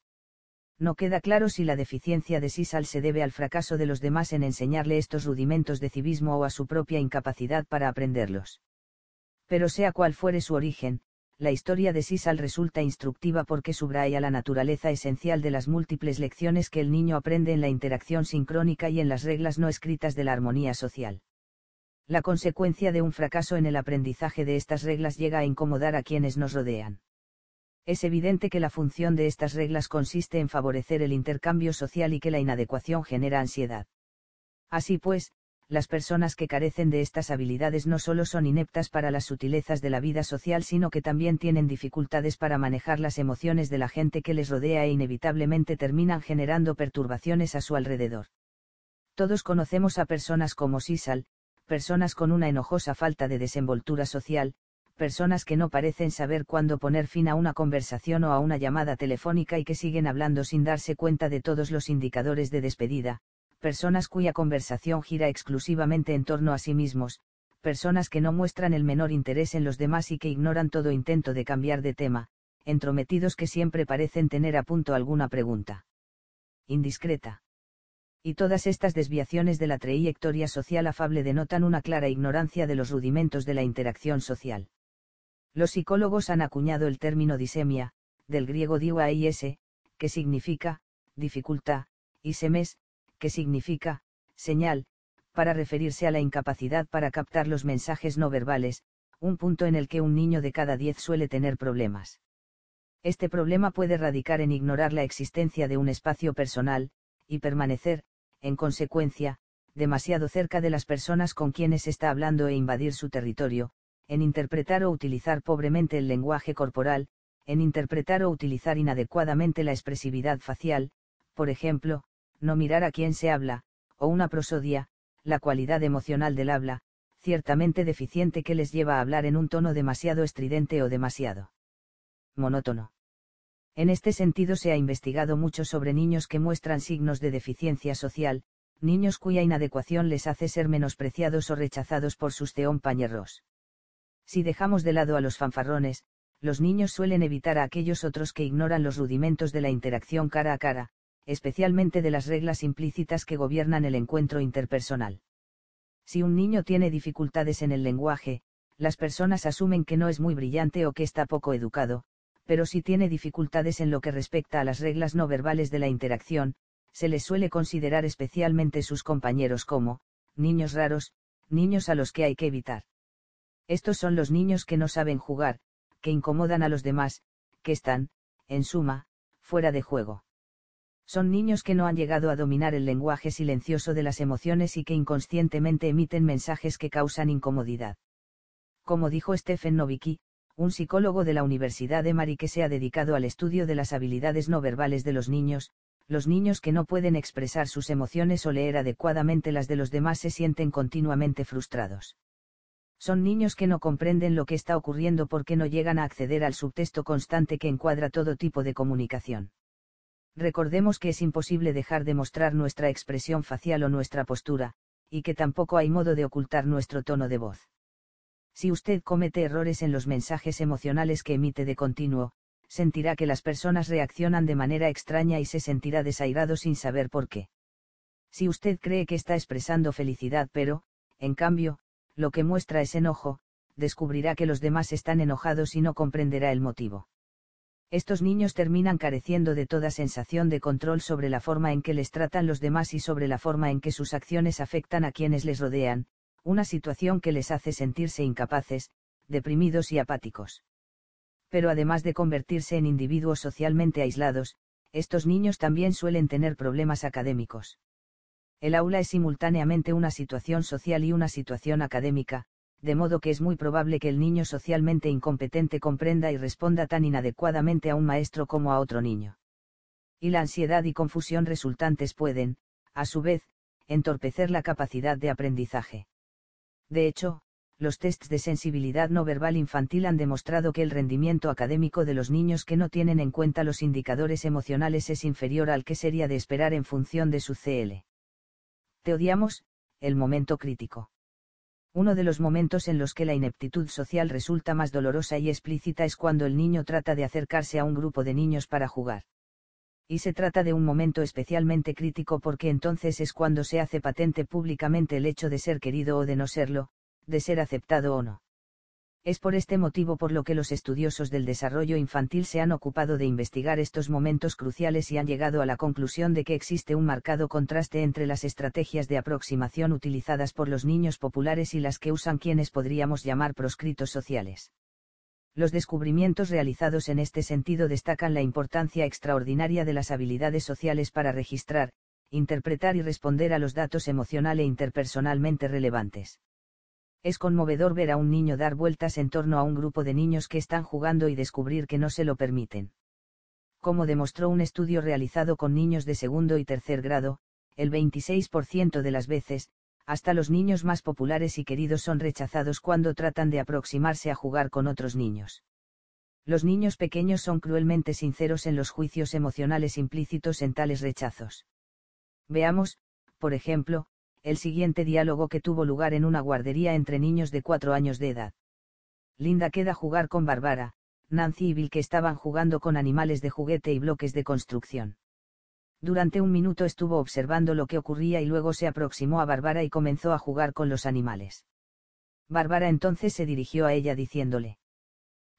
[SPEAKER 1] No queda claro si la deficiencia de Sisal se debe al fracaso de los demás en enseñarle estos rudimentos de civismo o a su propia incapacidad para aprenderlos. Pero sea cual fuere su origen, la historia de Sisal resulta instructiva porque subraya la naturaleza esencial de las múltiples lecciones que el niño aprende en la interacción sincrónica y en las reglas no escritas de la armonía social. La consecuencia de un fracaso en el aprendizaje de estas reglas llega a incomodar a quienes nos rodean. Es evidente que la función de estas reglas consiste en favorecer el intercambio social y que la inadecuación genera ansiedad. Así pues, las personas que carecen de estas habilidades no solo son ineptas para las sutilezas de la vida social, sino que también tienen dificultades para manejar las emociones de la gente que les rodea e inevitablemente terminan generando perturbaciones a su alrededor. Todos conocemos a personas como Sisal, personas con una enojosa falta de desenvoltura social, personas que no parecen saber cuándo poner fin a una conversación o a una llamada telefónica y que siguen hablando sin darse cuenta de todos los indicadores de despedida, personas cuya conversación gira exclusivamente en torno a sí mismos, personas que no muestran el menor interés en los demás y que ignoran todo intento de cambiar de tema, entrometidos que siempre parecen tener a punto alguna pregunta. Indiscreta. Y todas estas desviaciones de la trayectoria social afable denotan una clara ignorancia de los rudimentos de la interacción social. Los psicólogos han acuñado el término disemia, del griego diuais, que significa, dificultad, y semes, que significa, señal, para referirse a la incapacidad para captar los mensajes no verbales, un punto en el que un niño de cada diez suele tener problemas. Este problema puede radicar en ignorar la existencia de un espacio personal, y permanecer, en consecuencia, demasiado cerca de las personas con quienes está hablando e invadir su territorio, en interpretar o utilizar pobremente el lenguaje corporal, en interpretar o utilizar inadecuadamente la expresividad facial, por ejemplo, no mirar a quién se habla, o una prosodia, la cualidad emocional del habla, ciertamente deficiente que les lleva a hablar en un tono demasiado estridente o demasiado monótono. En este sentido se ha investigado mucho sobre niños que muestran signos de deficiencia social, niños cuya inadecuación les hace ser menospreciados o rechazados por sus compañeros. Si dejamos de lado a los fanfarrones, los niños suelen evitar a aquellos otros que ignoran los rudimentos de la interacción cara a cara, especialmente de las reglas implícitas que gobiernan el encuentro interpersonal. Si un niño tiene dificultades en el lenguaje, las personas asumen que no es muy brillante o que está poco educado, pero si tiene dificultades en lo que respecta a las reglas no verbales de la interacción, se les suele considerar especialmente sus compañeros como, niños raros, niños a los que hay que evitar. Estos son los niños que no saben jugar, que incomodan a los demás, que están, en suma, fuera de juego. Son niños que no han llegado a dominar el lenguaje silencioso de las emociones y que inconscientemente emiten mensajes que causan incomodidad. Como dijo Stephen Novicki, un psicólogo de la Universidad de Mari que se ha dedicado al estudio de las habilidades no verbales de los niños, los niños que no pueden expresar sus emociones o leer adecuadamente las de los demás se sienten continuamente frustrados. Son niños que no comprenden lo que está ocurriendo porque no llegan a acceder al subtexto constante que encuadra todo tipo de comunicación. Recordemos que es imposible dejar de mostrar nuestra expresión facial o nuestra postura, y que tampoco hay modo de ocultar nuestro tono de voz. Si usted comete errores en los mensajes emocionales que emite de continuo, sentirá que las personas reaccionan de manera extraña y se sentirá desairado sin saber por qué. Si usted cree que está expresando felicidad pero, en cambio, lo que muestra es enojo, descubrirá que los demás están enojados y no comprenderá el motivo. Estos niños terminan careciendo de toda sensación de control sobre la forma en que les tratan los demás y sobre la forma en que sus acciones afectan a quienes les rodean, una situación que les hace sentirse incapaces, deprimidos y apáticos. Pero además de convertirse en individuos socialmente aislados, estos niños también suelen tener problemas académicos. El aula es simultáneamente una situación social y una situación académica, de modo que es muy probable que el niño socialmente incompetente comprenda y responda tan inadecuadamente a un maestro como a otro niño. Y la ansiedad y confusión resultantes pueden, a su vez, entorpecer la capacidad de aprendizaje. De hecho, los tests de sensibilidad no verbal infantil han demostrado que el rendimiento académico de los niños que no tienen en cuenta los indicadores emocionales es inferior al que sería de esperar en función de su CL. Te odiamos, el momento crítico. Uno de los momentos en los que la ineptitud social resulta más dolorosa y explícita es cuando el niño trata de acercarse a un grupo de niños para jugar. Y se trata de un momento especialmente crítico porque entonces es cuando se hace patente públicamente el hecho de ser querido o de no serlo, de ser aceptado o no. Es por este motivo por lo que los estudiosos del desarrollo infantil se han ocupado de investigar estos momentos cruciales y han llegado a la conclusión de que existe un marcado contraste entre las estrategias de aproximación utilizadas por los niños populares y las que usan quienes podríamos llamar proscritos sociales. Los descubrimientos realizados en este sentido destacan la importancia extraordinaria de las habilidades sociales para registrar, interpretar y responder a los datos emocional e interpersonalmente relevantes. Es conmovedor ver a un niño dar vueltas en torno a un grupo de niños que están jugando y descubrir que no se lo permiten. Como demostró un estudio realizado con niños de segundo y tercer grado, el 26% de las veces, hasta los niños más populares y queridos son rechazados cuando tratan de aproximarse a jugar con otros niños. Los niños pequeños son cruelmente sinceros en los juicios emocionales implícitos en tales rechazos. Veamos, por ejemplo, el siguiente diálogo que tuvo lugar en una guardería entre niños de cuatro años de edad. Linda queda jugar con Barbara, Nancy y Bill que estaban jugando con animales de juguete y bloques de construcción. Durante un minuto estuvo observando lo que ocurría y luego se aproximó a Barbara y comenzó a jugar con los animales. Bárbara entonces se dirigió a ella diciéndole.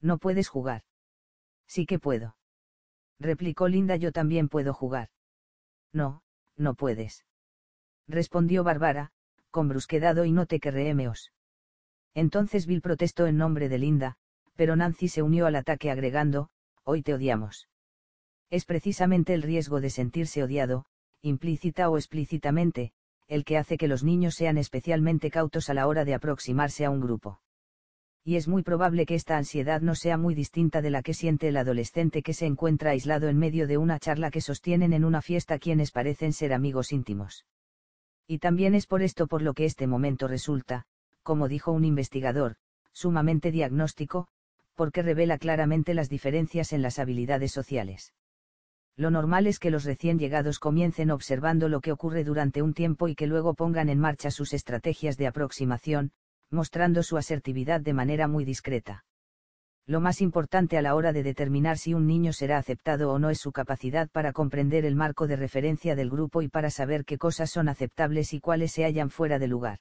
[SPEAKER 1] No puedes jugar. Sí que puedo. Replicó Linda yo también puedo jugar. No, no puedes respondió Bárbara, con brusquedad y no te querrémeos. Entonces Bill protestó en nombre de Linda, pero Nancy se unió al ataque agregando, hoy te odiamos. Es precisamente el riesgo de sentirse odiado, implícita o explícitamente, el que hace que los niños sean especialmente cautos a la hora de aproximarse a un grupo. Y es muy probable que esta ansiedad no sea muy distinta de la que siente el adolescente que se encuentra aislado en medio de una charla que sostienen en una fiesta quienes parecen ser amigos íntimos. Y también es por esto por lo que este momento resulta, como dijo un investigador, sumamente diagnóstico, porque revela claramente las diferencias en las habilidades sociales. Lo normal es que los recién llegados comiencen observando lo que ocurre durante un tiempo y que luego pongan en marcha sus estrategias de aproximación, mostrando su asertividad de manera muy discreta. Lo más importante a la hora de determinar si un niño será aceptado o no es su capacidad para comprender el marco de referencia del grupo y para saber qué cosas son aceptables y cuáles se hallan fuera de lugar.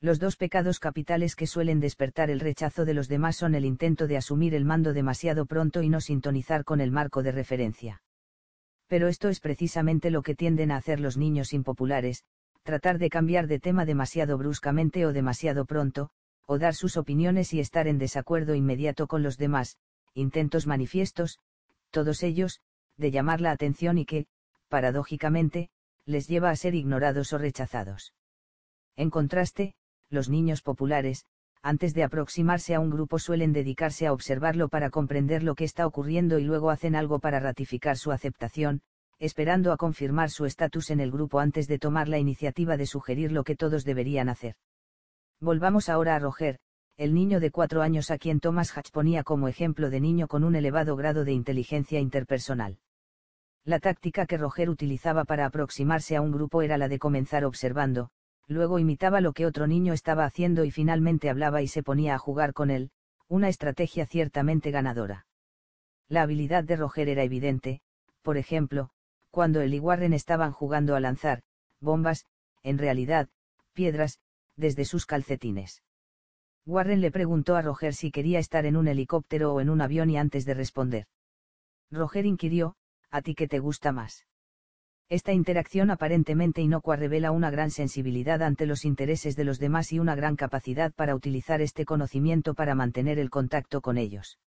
[SPEAKER 1] Los dos pecados capitales que suelen despertar el rechazo de los demás son el intento de asumir el mando demasiado pronto y no sintonizar con el marco de referencia. Pero esto es precisamente lo que tienden a hacer los niños impopulares, tratar de cambiar de tema demasiado bruscamente o demasiado pronto, o dar sus opiniones y estar en desacuerdo inmediato con los demás, intentos manifiestos, todos ellos, de llamar la atención y que, paradójicamente, les lleva a ser ignorados o rechazados. En contraste, los niños populares, antes de aproximarse a un grupo suelen dedicarse a observarlo para comprender lo que está ocurriendo y luego hacen algo para ratificar su aceptación, esperando a confirmar su estatus en el grupo antes de tomar la iniciativa de sugerir lo que todos deberían hacer. Volvamos ahora a Roger, el niño de cuatro años a quien Thomas Hatch ponía como ejemplo de niño con un elevado grado de inteligencia interpersonal. La táctica que Roger utilizaba para aproximarse a un grupo era la de comenzar observando, luego imitaba lo que otro niño estaba haciendo y finalmente hablaba y se ponía a jugar con él, una estrategia ciertamente ganadora. La habilidad de Roger era evidente, por ejemplo, cuando él y Warren estaban jugando a lanzar, bombas, en realidad, piedras, desde sus calcetines. Warren le preguntó a Roger si quería estar en un helicóptero o en un avión y antes de responder. Roger inquirió, ¿a ti qué te gusta más? Esta interacción aparentemente inocua revela una gran sensibilidad ante los intereses de los demás y una gran capacidad para utilizar este conocimiento para mantener el contacto con ellos.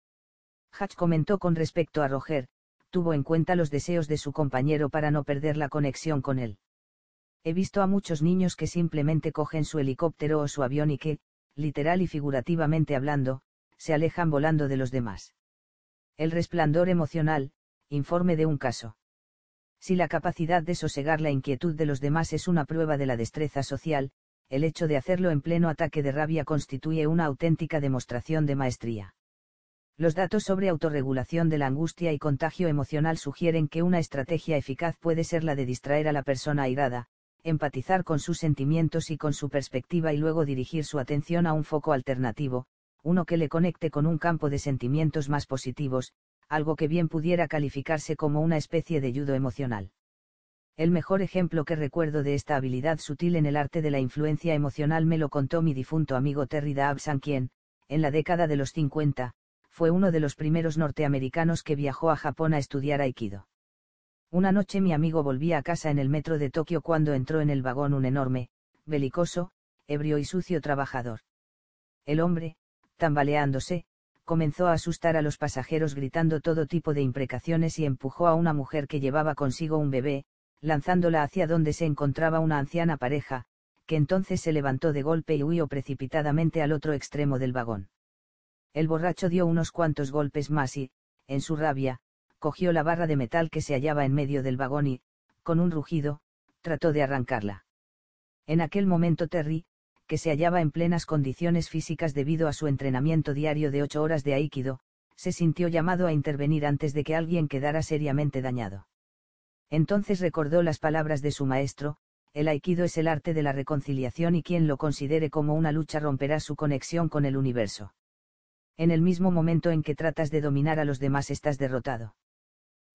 [SPEAKER 1] Hatch comentó con respecto a Roger, tuvo en cuenta los deseos de su compañero para no perder la conexión con él. He visto a muchos niños que simplemente cogen su helicóptero o su avión y que, literal y figurativamente hablando, se alejan volando de los demás. El resplandor emocional, informe de un caso. Si la capacidad de sosegar la inquietud de los demás es una prueba de la destreza social, el hecho de hacerlo en pleno ataque de rabia constituye una auténtica demostración de maestría. Los datos sobre autorregulación de la angustia y contagio emocional sugieren que una estrategia eficaz puede ser la de distraer a la persona airada, empatizar con sus sentimientos y con su perspectiva y luego dirigir su atención a un foco alternativo, uno que le conecte con un campo de sentimientos más positivos, algo que bien pudiera calificarse como una especie de judo emocional. El mejor ejemplo que recuerdo de esta habilidad sutil en el arte de la influencia emocional me lo contó mi difunto amigo Terry Dabsan quien, en la década de los 50, fue uno de los primeros norteamericanos que viajó a Japón a estudiar Aikido. Una noche mi amigo volvía a casa en el metro de Tokio cuando entró en el vagón un enorme, belicoso, ebrio y sucio trabajador. El hombre, tambaleándose, comenzó a asustar a los pasajeros gritando todo tipo de imprecaciones y empujó a una mujer que llevaba consigo un bebé, lanzándola hacia donde se encontraba una anciana pareja, que entonces se levantó de golpe y huyó precipitadamente al otro extremo del vagón. El borracho dio unos cuantos golpes más y, en su rabia, cogió la barra de metal que se hallaba en medio del vagón y, con un rugido, trató de arrancarla. En aquel momento Terry, que se hallaba en plenas condiciones físicas debido a su entrenamiento diario de ocho horas de aikido, se sintió llamado a intervenir antes de que alguien quedara seriamente dañado. Entonces recordó las palabras de su maestro, el aikido es el arte de la reconciliación y quien lo considere como una lucha romperá su conexión con el universo. En el mismo momento en que tratas de dominar a los demás estás derrotado.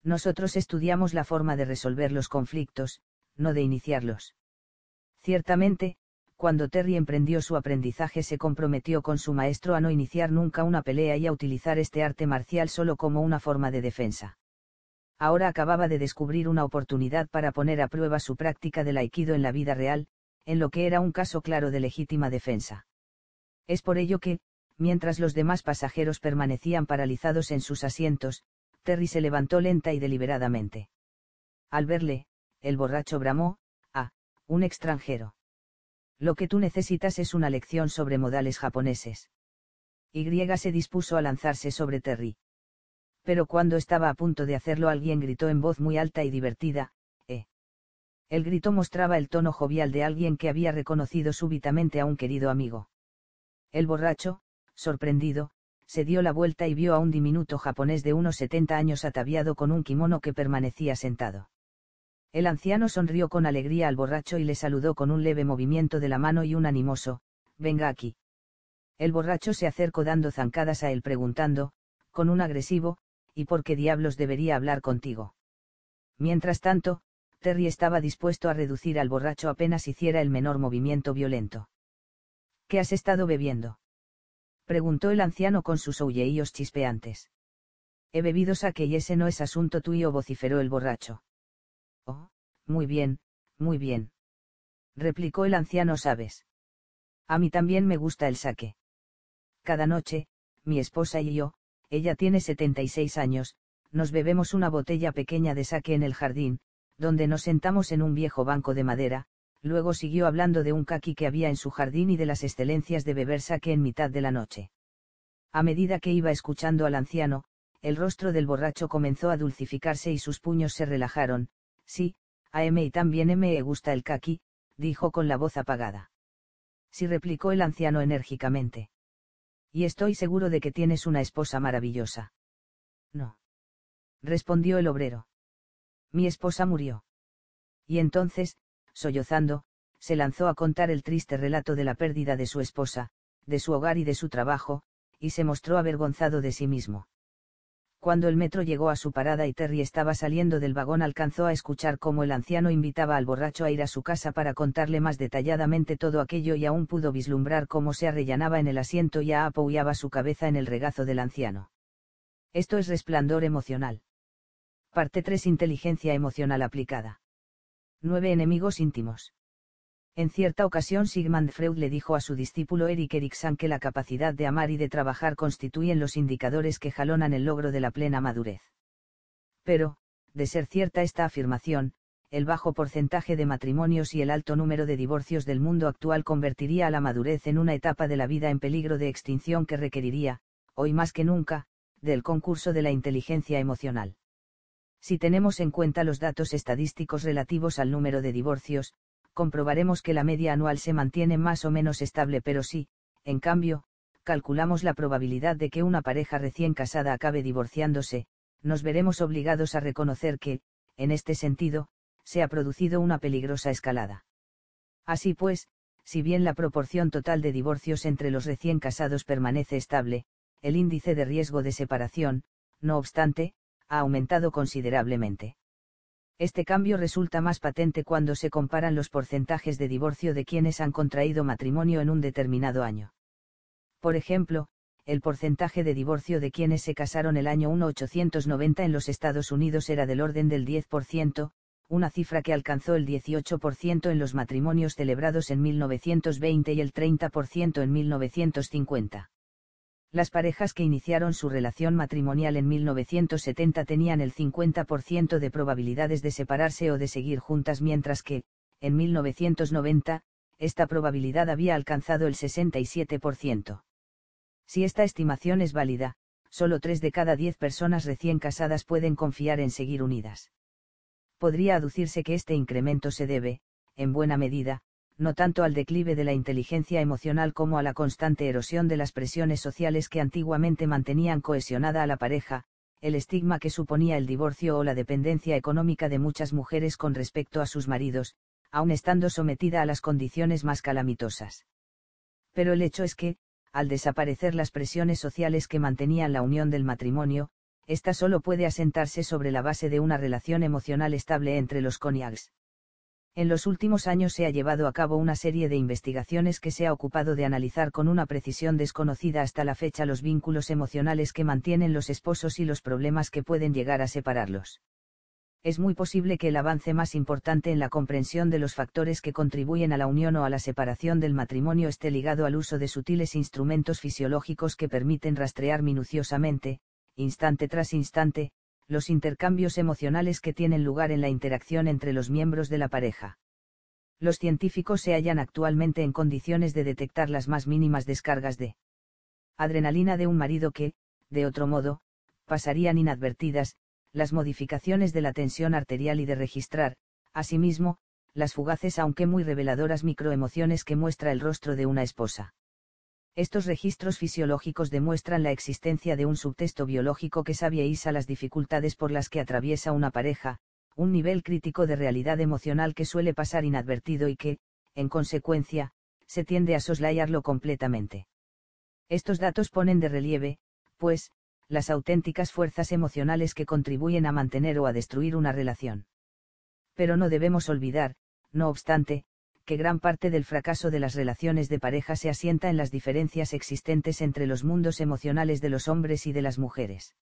[SPEAKER 1] Nosotros estudiamos la forma de resolver los conflictos, no de iniciarlos. Ciertamente, cuando Terry emprendió su aprendizaje se comprometió con su maestro a no iniciar nunca una pelea y a utilizar este arte marcial solo como una forma de defensa. Ahora acababa de descubrir una oportunidad para poner a prueba su práctica del aikido en la vida real, en lo que era un caso claro de legítima defensa. Es por ello que, mientras los demás pasajeros permanecían paralizados en sus asientos, Terry se levantó lenta y deliberadamente. Al verle, el borracho bramó, ah, un extranjero. Lo que tú necesitas es una lección sobre modales japoneses. Y se dispuso a lanzarse sobre Terry. Pero cuando estaba a punto de hacerlo alguien gritó en voz muy alta y divertida, ¡eh! El grito mostraba el tono jovial de alguien que había reconocido súbitamente a un querido amigo. El borracho, sorprendido, se dio la vuelta y vio a un diminuto japonés de unos 70 años ataviado con un kimono que permanecía sentado. El anciano sonrió con alegría al borracho y le saludó con un leve movimiento de la mano y un animoso, venga aquí. El borracho se acercó dando zancadas a él preguntando, con un agresivo, ¿y por qué diablos debería hablar contigo? Mientras tanto, Terry estaba dispuesto a reducir al borracho apenas hiciera el menor movimiento violento. ¿Qué has estado bebiendo? Preguntó el anciano con sus oulleíos chispeantes. He bebido saque y ese no es asunto tuyo, vociferó el borracho. Oh, muy bien, muy bien. Replicó el anciano, sabes. A mí también me gusta el saque. Cada noche, mi esposa y yo, ella tiene 76 años, nos bebemos una botella pequeña de saque en el jardín, donde nos sentamos en un viejo banco de madera, luego siguió hablando de un kaki que había en su jardín y de las excelencias de beber saque en mitad de la noche. A medida que iba escuchando al anciano, el rostro del borracho comenzó a dulcificarse y sus puños se relajaron, Sí, a M y también me gusta el kaki, dijo con la voz apagada. Sí replicó el anciano enérgicamente. Y estoy seguro de que tienes una esposa maravillosa. No. Respondió el obrero. Mi esposa murió. Y entonces, sollozando, se lanzó a contar el triste relato de la pérdida de su esposa, de su hogar y de su trabajo, y se mostró avergonzado de sí mismo. Cuando el metro llegó a su parada y Terry estaba saliendo del vagón alcanzó a escuchar cómo el anciano invitaba al borracho a ir a su casa para contarle más detalladamente todo aquello y aún pudo vislumbrar cómo se arrellanaba en el asiento y apoyaba su cabeza en el regazo del anciano. Esto es resplandor emocional. Parte 3 Inteligencia emocional aplicada. 9 enemigos íntimos. En cierta ocasión Sigmund Freud le dijo a su discípulo Erik Erikson que la capacidad de amar y de trabajar constituyen los indicadores que jalonan el logro de la plena madurez. Pero, de ser cierta esta afirmación, el bajo porcentaje de matrimonios y el alto número de divorcios del mundo actual convertiría a la madurez en una etapa de la vida en peligro de extinción que requeriría, hoy más que nunca, del concurso de la inteligencia emocional. Si tenemos en cuenta los datos estadísticos relativos al número de divorcios, comprobaremos que la media anual se mantiene más o menos estable, pero si, en cambio, calculamos la probabilidad de que una pareja recién casada acabe divorciándose, nos veremos obligados a reconocer que, en este sentido, se ha producido una peligrosa escalada. Así pues, si bien la proporción total de divorcios entre los recién casados permanece estable, el índice de riesgo de separación, no obstante, ha aumentado considerablemente. Este cambio resulta más patente cuando se comparan los porcentajes de divorcio de quienes han contraído matrimonio en un determinado año. Por ejemplo, el porcentaje de divorcio de quienes se casaron el año 1890 en los Estados Unidos era del orden del 10%, una cifra que alcanzó el 18% en los matrimonios celebrados en 1920 y el 30% en 1950. Las parejas que iniciaron su relación matrimonial en 1970 tenían el 50% de probabilidades de separarse o de seguir juntas mientras que, en 1990, esta probabilidad había alcanzado el 67%. Si esta estimación es válida, solo 3 de cada 10 personas recién casadas pueden confiar en seguir unidas. Podría aducirse que este incremento se debe, en buena medida, no tanto al declive de la inteligencia emocional como a la constante erosión de las presiones sociales que antiguamente mantenían cohesionada a la pareja, el estigma que suponía el divorcio o la dependencia económica de muchas mujeres con respecto a sus maridos, aun estando sometida a las condiciones más calamitosas. Pero el hecho es que, al desaparecer las presiones sociales que mantenían la unión del matrimonio, ésta solo puede asentarse sobre la base de una relación emocional estable entre los cónyuges. En los últimos años se ha llevado a cabo una serie de investigaciones que se ha ocupado de analizar con una precisión desconocida hasta la fecha los vínculos emocionales que mantienen los esposos y los problemas que pueden llegar a separarlos. Es muy posible que el avance más importante en la comprensión de los factores que contribuyen a la unión o a la separación del matrimonio esté ligado al uso de sutiles instrumentos fisiológicos que permiten rastrear minuciosamente, instante tras instante, los intercambios emocionales que tienen lugar en la interacción entre los miembros de la pareja. Los científicos se hallan actualmente en condiciones de detectar las más mínimas descargas de adrenalina de un marido que, de otro modo, pasarían inadvertidas, las modificaciones de la tensión arterial y de registrar, asimismo, las fugaces aunque muy reveladoras microemociones que muestra el rostro de una esposa. Estos registros fisiológicos demuestran la existencia de un subtexto biológico que sabieiza las dificultades por las que atraviesa una pareja, un nivel crítico de realidad emocional que suele pasar inadvertido y que, en consecuencia, se tiende a soslayarlo completamente. Estos datos ponen de relieve, pues, las auténticas fuerzas emocionales que contribuyen a mantener o a destruir una relación. Pero no debemos olvidar, no obstante, que gran parte del fracaso de las relaciones de pareja se asienta en las diferencias existentes entre los mundos emocionales de los hombres y de las mujeres.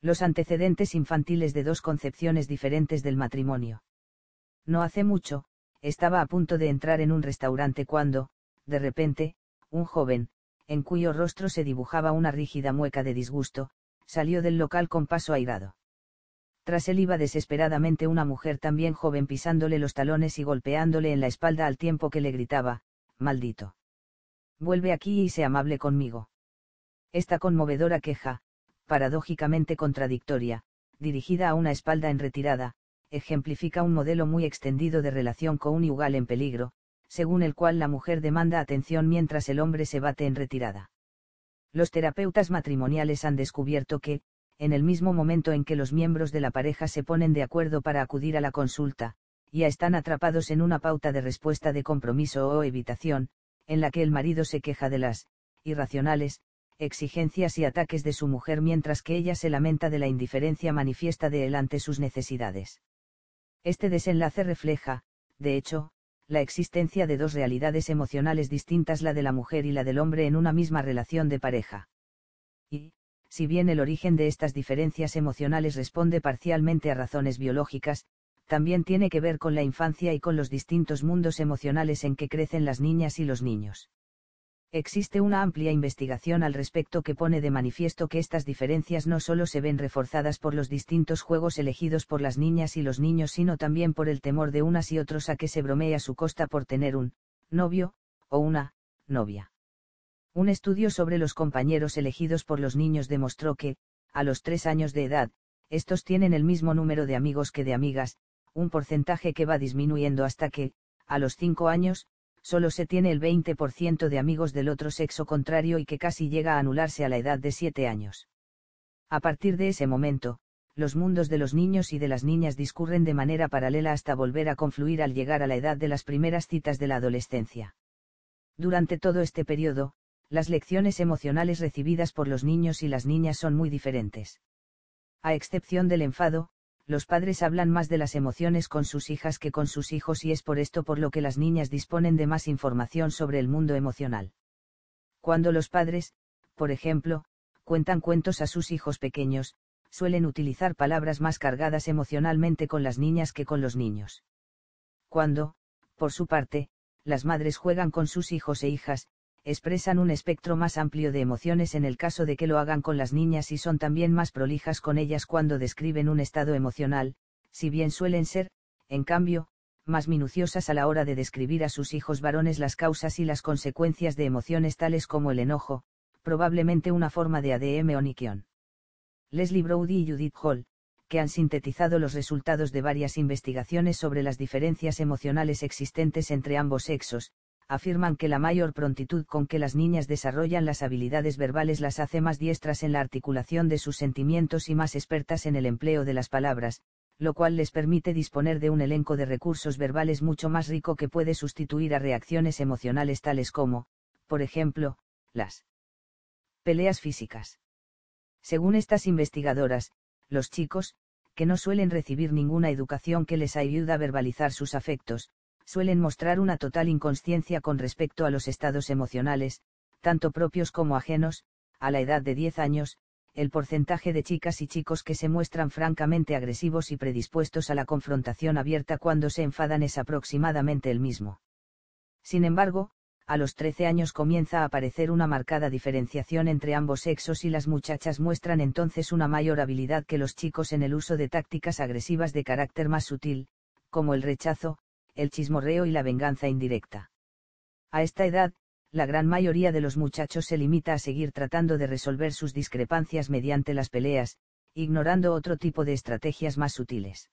[SPEAKER 1] Los antecedentes infantiles de dos concepciones diferentes del matrimonio. No hace mucho, estaba a punto de entrar en un restaurante cuando, de repente, un joven, en cuyo rostro se dibujaba una rígida mueca de disgusto, salió del local con paso airado. Tras él iba desesperadamente una mujer también joven pisándole los talones y golpeándole en la espalda al tiempo que le gritaba, maldito. Vuelve aquí y sé amable conmigo. Esta conmovedora queja, paradójicamente contradictoria, dirigida a una espalda en retirada, ejemplifica un modelo muy extendido de relación conyugal en peligro, según el cual la mujer demanda atención mientras el hombre se bate en retirada. Los terapeutas matrimoniales han descubierto que, en el mismo momento en que los miembros de la pareja se ponen de acuerdo para acudir a la consulta, ya están atrapados en una pauta de respuesta de compromiso o evitación, en la que el marido se queja de las irracionales exigencias y ataques de su mujer mientras que ella se lamenta de la indiferencia manifiesta de él ante sus necesidades. Este desenlace refleja, de hecho, la existencia de dos realidades emocionales distintas, la de la mujer y la del hombre en una misma relación de pareja. Y, si bien el origen de estas diferencias emocionales responde parcialmente a razones biológicas, también tiene que ver con la infancia y con los distintos mundos emocionales en que crecen las niñas y los niños. Existe una amplia investigación al respecto que pone de manifiesto que estas diferencias no solo se ven reforzadas por los distintos juegos elegidos por las niñas y los niños, sino también por el temor de unas y otros a que se bromee a su costa por tener un novio, o una novia. Un estudio sobre los compañeros elegidos por los niños demostró que, a los tres años de edad, estos tienen el mismo número de amigos que de amigas, un porcentaje que va disminuyendo hasta que, a los cinco años, solo se tiene el 20% de amigos del otro sexo contrario y que casi llega a anularse a la edad de siete años. A partir de ese momento, los mundos de los niños y de las niñas discurren de manera paralela hasta volver a confluir al llegar a la edad de las primeras citas de la adolescencia. Durante todo este periodo, las lecciones emocionales recibidas por los niños y las niñas son muy diferentes. A excepción del enfado, los padres hablan más de las emociones con sus hijas que con sus hijos y es por esto por lo que las niñas disponen de más información sobre el mundo emocional. Cuando los padres, por ejemplo, cuentan cuentos a sus hijos pequeños, suelen utilizar palabras más cargadas emocionalmente con las niñas que con los niños. Cuando, por su parte, las madres juegan con sus hijos e hijas, expresan un espectro más amplio de emociones en el caso de que lo hagan con las niñas y son también más prolijas con ellas cuando describen un estado emocional, si bien suelen ser, en cambio, más minuciosas a la hora de describir a sus hijos varones las causas y las consecuencias de emociones tales como el enojo, probablemente una forma de ADM o niquión. Leslie Brody y Judith Hall, que han sintetizado los resultados de varias investigaciones sobre las diferencias emocionales existentes entre ambos sexos, afirman que la mayor prontitud con que las niñas desarrollan las habilidades verbales las hace más diestras en la articulación de sus sentimientos y más expertas en el empleo de las palabras, lo cual les permite disponer de un elenco de recursos verbales mucho más rico que puede sustituir a reacciones emocionales tales como, por ejemplo, las peleas físicas. Según estas investigadoras, los chicos, que no suelen recibir ninguna educación que les ayude a verbalizar sus afectos, suelen mostrar una total inconsciencia con respecto a los estados emocionales, tanto propios como ajenos, a la edad de 10 años, el porcentaje de chicas y chicos que se muestran francamente agresivos y predispuestos a la confrontación abierta cuando se enfadan es aproximadamente el mismo. Sin embargo, a los 13 años comienza a aparecer una marcada diferenciación entre ambos sexos y las muchachas muestran entonces una mayor habilidad que los chicos en el uso de tácticas agresivas de carácter más sutil, como el rechazo, el chismorreo y la venganza indirecta. A esta edad, la gran mayoría de los muchachos se limita a seguir tratando de resolver sus discrepancias mediante las peleas, ignorando otro tipo de estrategias más sutiles.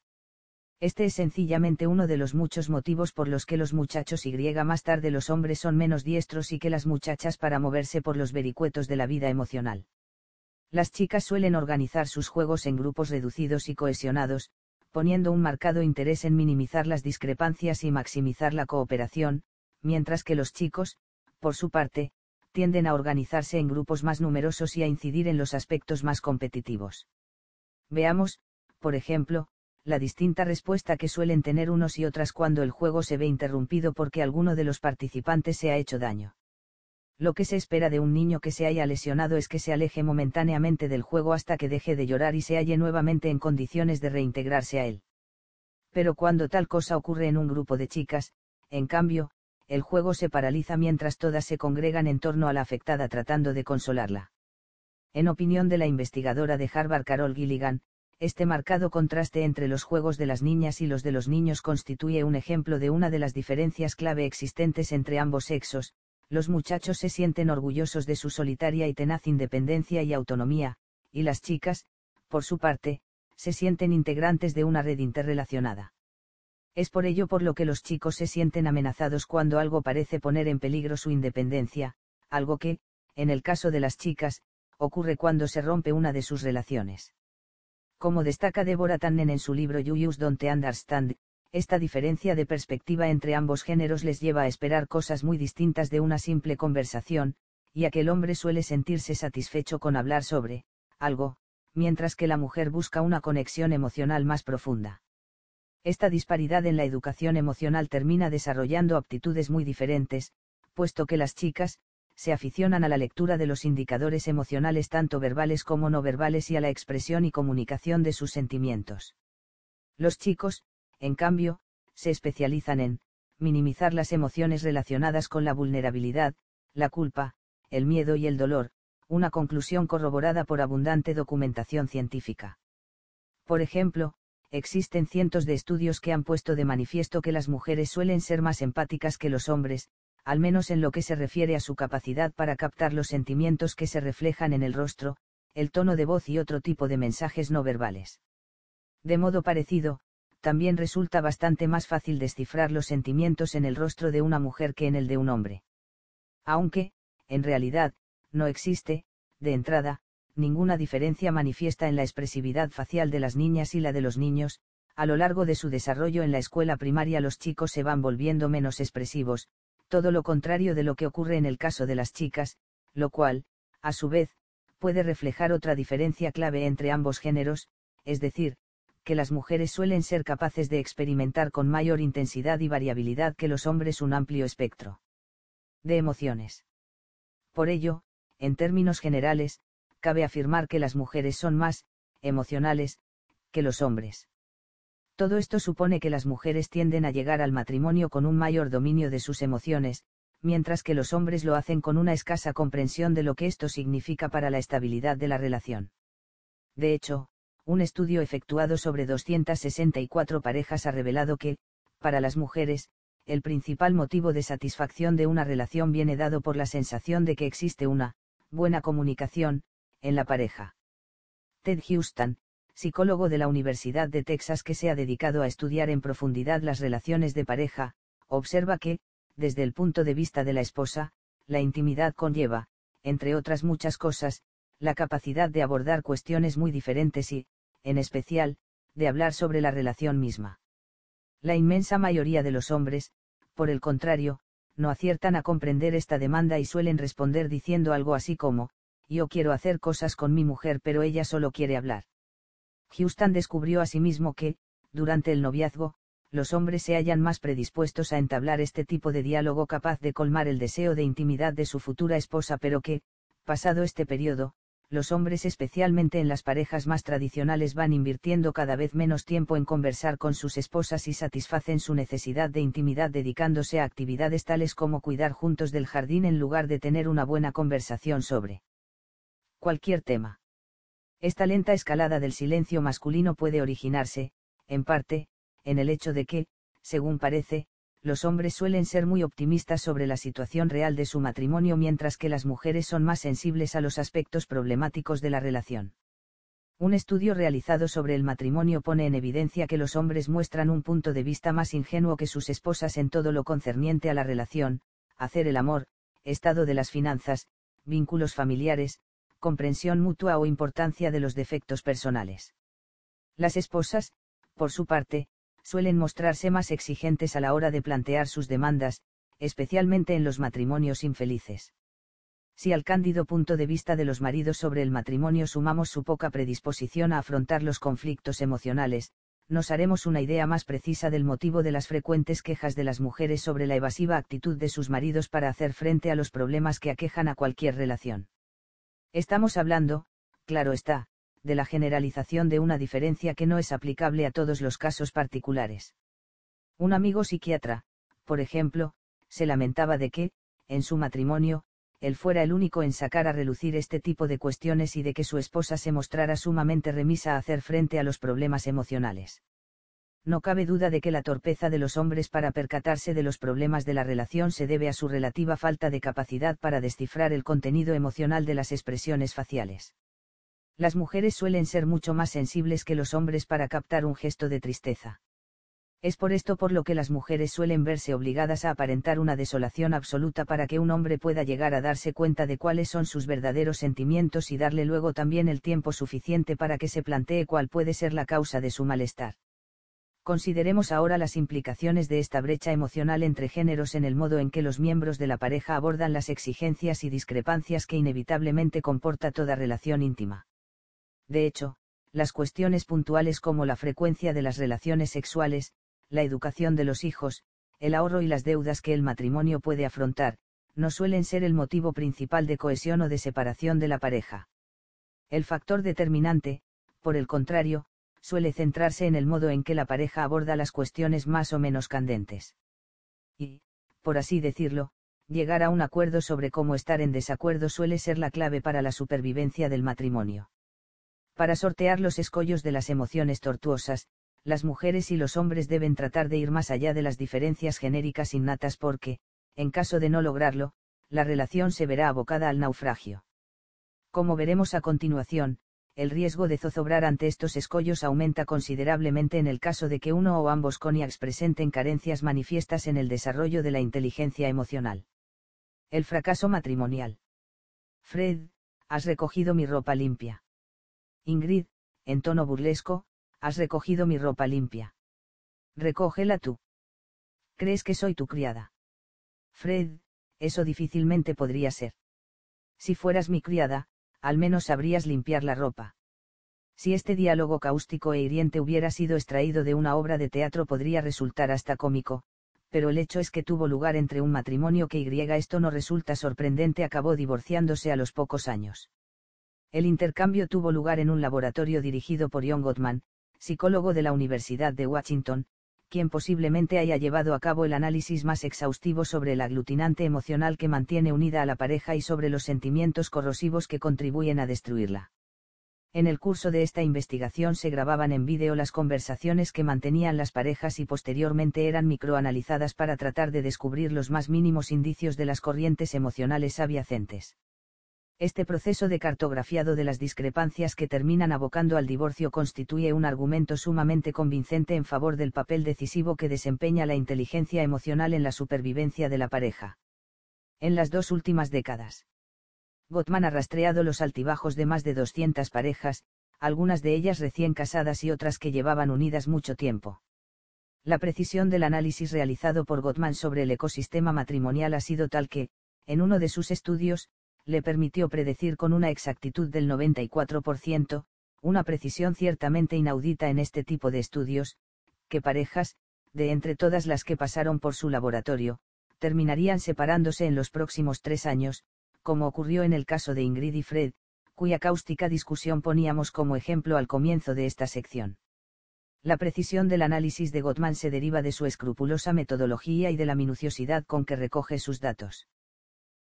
[SPEAKER 1] Este es sencillamente uno de los muchos motivos por los que los muchachos y más tarde los hombres son menos diestros y que las muchachas para moverse por los vericuetos de la vida emocional. Las chicas suelen organizar sus juegos en grupos reducidos y cohesionados, poniendo un marcado interés en minimizar las discrepancias y maximizar la cooperación, mientras que los chicos, por su parte, tienden a organizarse en grupos más numerosos y a incidir en los aspectos más competitivos. Veamos, por ejemplo, la distinta respuesta que suelen tener unos y otras cuando el juego se ve interrumpido porque alguno de los participantes se ha hecho daño. Lo que se espera de un niño que se haya lesionado es que se aleje momentáneamente del juego hasta que deje de llorar y se halle nuevamente en condiciones de reintegrarse a él. Pero cuando tal cosa ocurre en un grupo de chicas, en cambio, el juego se paraliza mientras todas se congregan en torno a la afectada tratando de consolarla. En opinión de la investigadora de Harvard Carol Gilligan, este marcado contraste entre los juegos de las niñas y los de los niños constituye un ejemplo de una de las diferencias clave existentes entre ambos sexos, los muchachos se sienten orgullosos de su solitaria y tenaz independencia y autonomía, y las chicas, por su parte, se sienten integrantes de una red interrelacionada. Es por ello por lo que los chicos se sienten amenazados cuando algo parece poner en peligro su independencia, algo que, en el caso de las chicas, ocurre cuando se rompe una de sus relaciones. Como destaca Deborah Tannen en su libro You Use Don't Understand, esta diferencia de perspectiva entre ambos géneros les lleva a esperar cosas muy distintas de una simple conversación, y a que el hombre suele sentirse satisfecho con hablar sobre algo, mientras que la mujer busca una conexión emocional más profunda. Esta disparidad en la educación emocional termina desarrollando aptitudes muy diferentes, puesto que las chicas, se aficionan a la lectura de los indicadores emocionales tanto verbales como no verbales y a la expresión y comunicación de sus sentimientos. Los chicos, en cambio, se especializan en, minimizar las emociones relacionadas con la vulnerabilidad, la culpa, el miedo y el dolor, una conclusión corroborada por abundante documentación científica. Por ejemplo, existen cientos de estudios que han puesto de manifiesto que las mujeres suelen ser más empáticas que los hombres, al menos en lo que se refiere a su capacidad para captar los sentimientos que se reflejan en el rostro, el tono de voz y otro tipo de mensajes no verbales. De modo parecido, también resulta bastante más fácil descifrar los sentimientos en el rostro de una mujer que en el de un hombre. Aunque, en realidad, no existe, de entrada, ninguna diferencia manifiesta en la expresividad facial de las niñas y la de los niños, a lo largo de su desarrollo en la escuela primaria los chicos se van volviendo menos expresivos, todo lo contrario de lo que ocurre en el caso de las chicas, lo cual, a su vez, puede reflejar otra diferencia clave entre ambos géneros, es decir, que las mujeres suelen ser capaces de experimentar con mayor intensidad y variabilidad que los hombres un amplio espectro de emociones. Por ello, en términos generales, cabe afirmar que las mujeres son más, emocionales, que los hombres. Todo esto supone que las mujeres tienden a llegar al matrimonio con un mayor dominio de sus emociones, mientras que los hombres lo hacen con una escasa comprensión de lo que esto significa para la estabilidad de la relación. De hecho, un estudio efectuado sobre 264 parejas ha revelado que, para las mujeres, el principal motivo de satisfacción de una relación viene dado por la sensación de que existe una buena comunicación en la pareja. Ted Houston, psicólogo de la Universidad de Texas que se ha dedicado a estudiar en profundidad las relaciones de pareja, observa que, desde el punto de vista de la esposa, la intimidad conlleva, entre otras muchas cosas, la capacidad de abordar cuestiones muy diferentes y, en especial, de hablar sobre la relación misma. La inmensa mayoría de los hombres, por el contrario, no aciertan a comprender esta demanda y suelen responder diciendo algo así como, yo quiero hacer cosas con mi mujer pero ella solo quiere hablar. Houston descubrió asimismo que, durante el noviazgo, los hombres se hallan más predispuestos a entablar este tipo de diálogo capaz de colmar el deseo de intimidad de su futura esposa, pero que, pasado este periodo, los hombres especialmente en las parejas más tradicionales van invirtiendo cada vez menos tiempo en conversar con sus esposas y satisfacen su necesidad de intimidad dedicándose a actividades tales como cuidar juntos del jardín en lugar de tener una buena conversación sobre cualquier tema. Esta lenta escalada del silencio masculino puede originarse, en parte, en el hecho de que, según parece, los hombres suelen ser muy optimistas sobre la situación real de su matrimonio mientras que las mujeres son más sensibles a los aspectos problemáticos de la relación. Un estudio realizado sobre el matrimonio pone en evidencia que los hombres muestran un punto de vista más ingenuo que sus esposas en todo lo concerniente a la relación, hacer el amor, estado de las finanzas, vínculos familiares, comprensión mutua o importancia de los defectos personales. Las esposas, por su parte, suelen mostrarse más exigentes a la hora de plantear sus demandas, especialmente en los matrimonios infelices. Si al cándido punto de vista de los maridos sobre el matrimonio sumamos su poca predisposición a afrontar los conflictos emocionales, nos haremos una idea más precisa del motivo de las frecuentes quejas de las mujeres sobre la evasiva actitud de sus maridos para hacer frente a los problemas que aquejan a cualquier relación. Estamos hablando, claro está, de la generalización de una diferencia que no es aplicable a todos los casos particulares. Un amigo psiquiatra, por ejemplo, se lamentaba de que, en su matrimonio, él fuera el único en sacar a relucir este tipo de cuestiones y de que su esposa se mostrara sumamente remisa a hacer frente a los problemas emocionales. No cabe duda de que la torpeza de los hombres para percatarse de los problemas de la relación se debe a su relativa falta de capacidad para descifrar el contenido emocional de las expresiones faciales. Las mujeres suelen ser mucho más sensibles que los hombres para captar un gesto de tristeza. Es por esto por lo que las mujeres suelen verse obligadas a aparentar una desolación absoluta para que un hombre pueda llegar a darse cuenta de cuáles son sus verdaderos sentimientos y darle luego también el tiempo suficiente para que se plantee cuál puede ser la causa de su malestar. Consideremos ahora las implicaciones de esta brecha emocional entre géneros en el modo en que los miembros de la pareja abordan las exigencias y discrepancias que inevitablemente comporta toda relación íntima. De hecho, las cuestiones puntuales como la frecuencia de las relaciones sexuales, la educación de los hijos, el ahorro y las deudas que el matrimonio puede afrontar, no suelen ser el motivo principal de cohesión o de separación de la pareja. El factor determinante, por el contrario, suele centrarse en el modo en que la pareja aborda las cuestiones más o menos candentes. Y, por así decirlo, llegar a un acuerdo sobre cómo estar en desacuerdo suele ser la clave para la supervivencia del matrimonio. Para sortear los escollos de las emociones tortuosas, las mujeres y los hombres deben tratar de ir más allá de las diferencias genéricas innatas porque, en caso de no lograrlo, la relación se verá abocada al naufragio. Como veremos a continuación, el riesgo de zozobrar ante estos escollos aumenta considerablemente en el caso de que uno o ambos coniacs presenten carencias manifiestas en el desarrollo de la inteligencia emocional. El fracaso matrimonial. Fred, has recogido mi ropa limpia. Ingrid, en tono burlesco, has recogido mi ropa limpia. Recógela tú. ¿Crees que soy tu criada? Fred, eso difícilmente podría ser. Si fueras mi criada, al menos sabrías limpiar la ropa. Si este diálogo cáustico e hiriente hubiera sido extraído de una obra de teatro podría resultar hasta cómico, pero el hecho es que tuvo lugar entre un matrimonio que y esto no resulta sorprendente acabó divorciándose a los pocos años. El intercambio tuvo lugar en un laboratorio dirigido por John Gottman, psicólogo de la Universidad de Washington, quien posiblemente haya llevado a cabo el análisis más exhaustivo sobre el aglutinante emocional que mantiene unida a la pareja y sobre los sentimientos corrosivos que contribuyen a destruirla. En el curso de esta investigación se grababan en vídeo las conversaciones que mantenían las parejas y posteriormente eran microanalizadas para tratar de descubrir los más mínimos indicios de las corrientes emocionales abyacentes. Este proceso de cartografiado de las discrepancias que terminan abocando al divorcio constituye un argumento sumamente convincente en favor del papel decisivo que desempeña la inteligencia emocional en la supervivencia de la pareja. En las dos últimas décadas. Gottman ha rastreado los altibajos de más de 200 parejas, algunas de ellas recién casadas y otras que llevaban unidas mucho tiempo. La precisión del análisis realizado por Gottman sobre el ecosistema matrimonial ha sido tal que, en uno de sus estudios, le permitió predecir con una exactitud del 94%, una precisión ciertamente inaudita en este tipo de estudios, que parejas, de entre todas las que pasaron por su laboratorio, terminarían separándose en los próximos tres años, como ocurrió en el caso de Ingrid y Fred, cuya cáustica discusión poníamos como ejemplo al comienzo de esta sección. La precisión del análisis de Gottman se deriva de su escrupulosa metodología y de la minuciosidad con que recoge sus datos.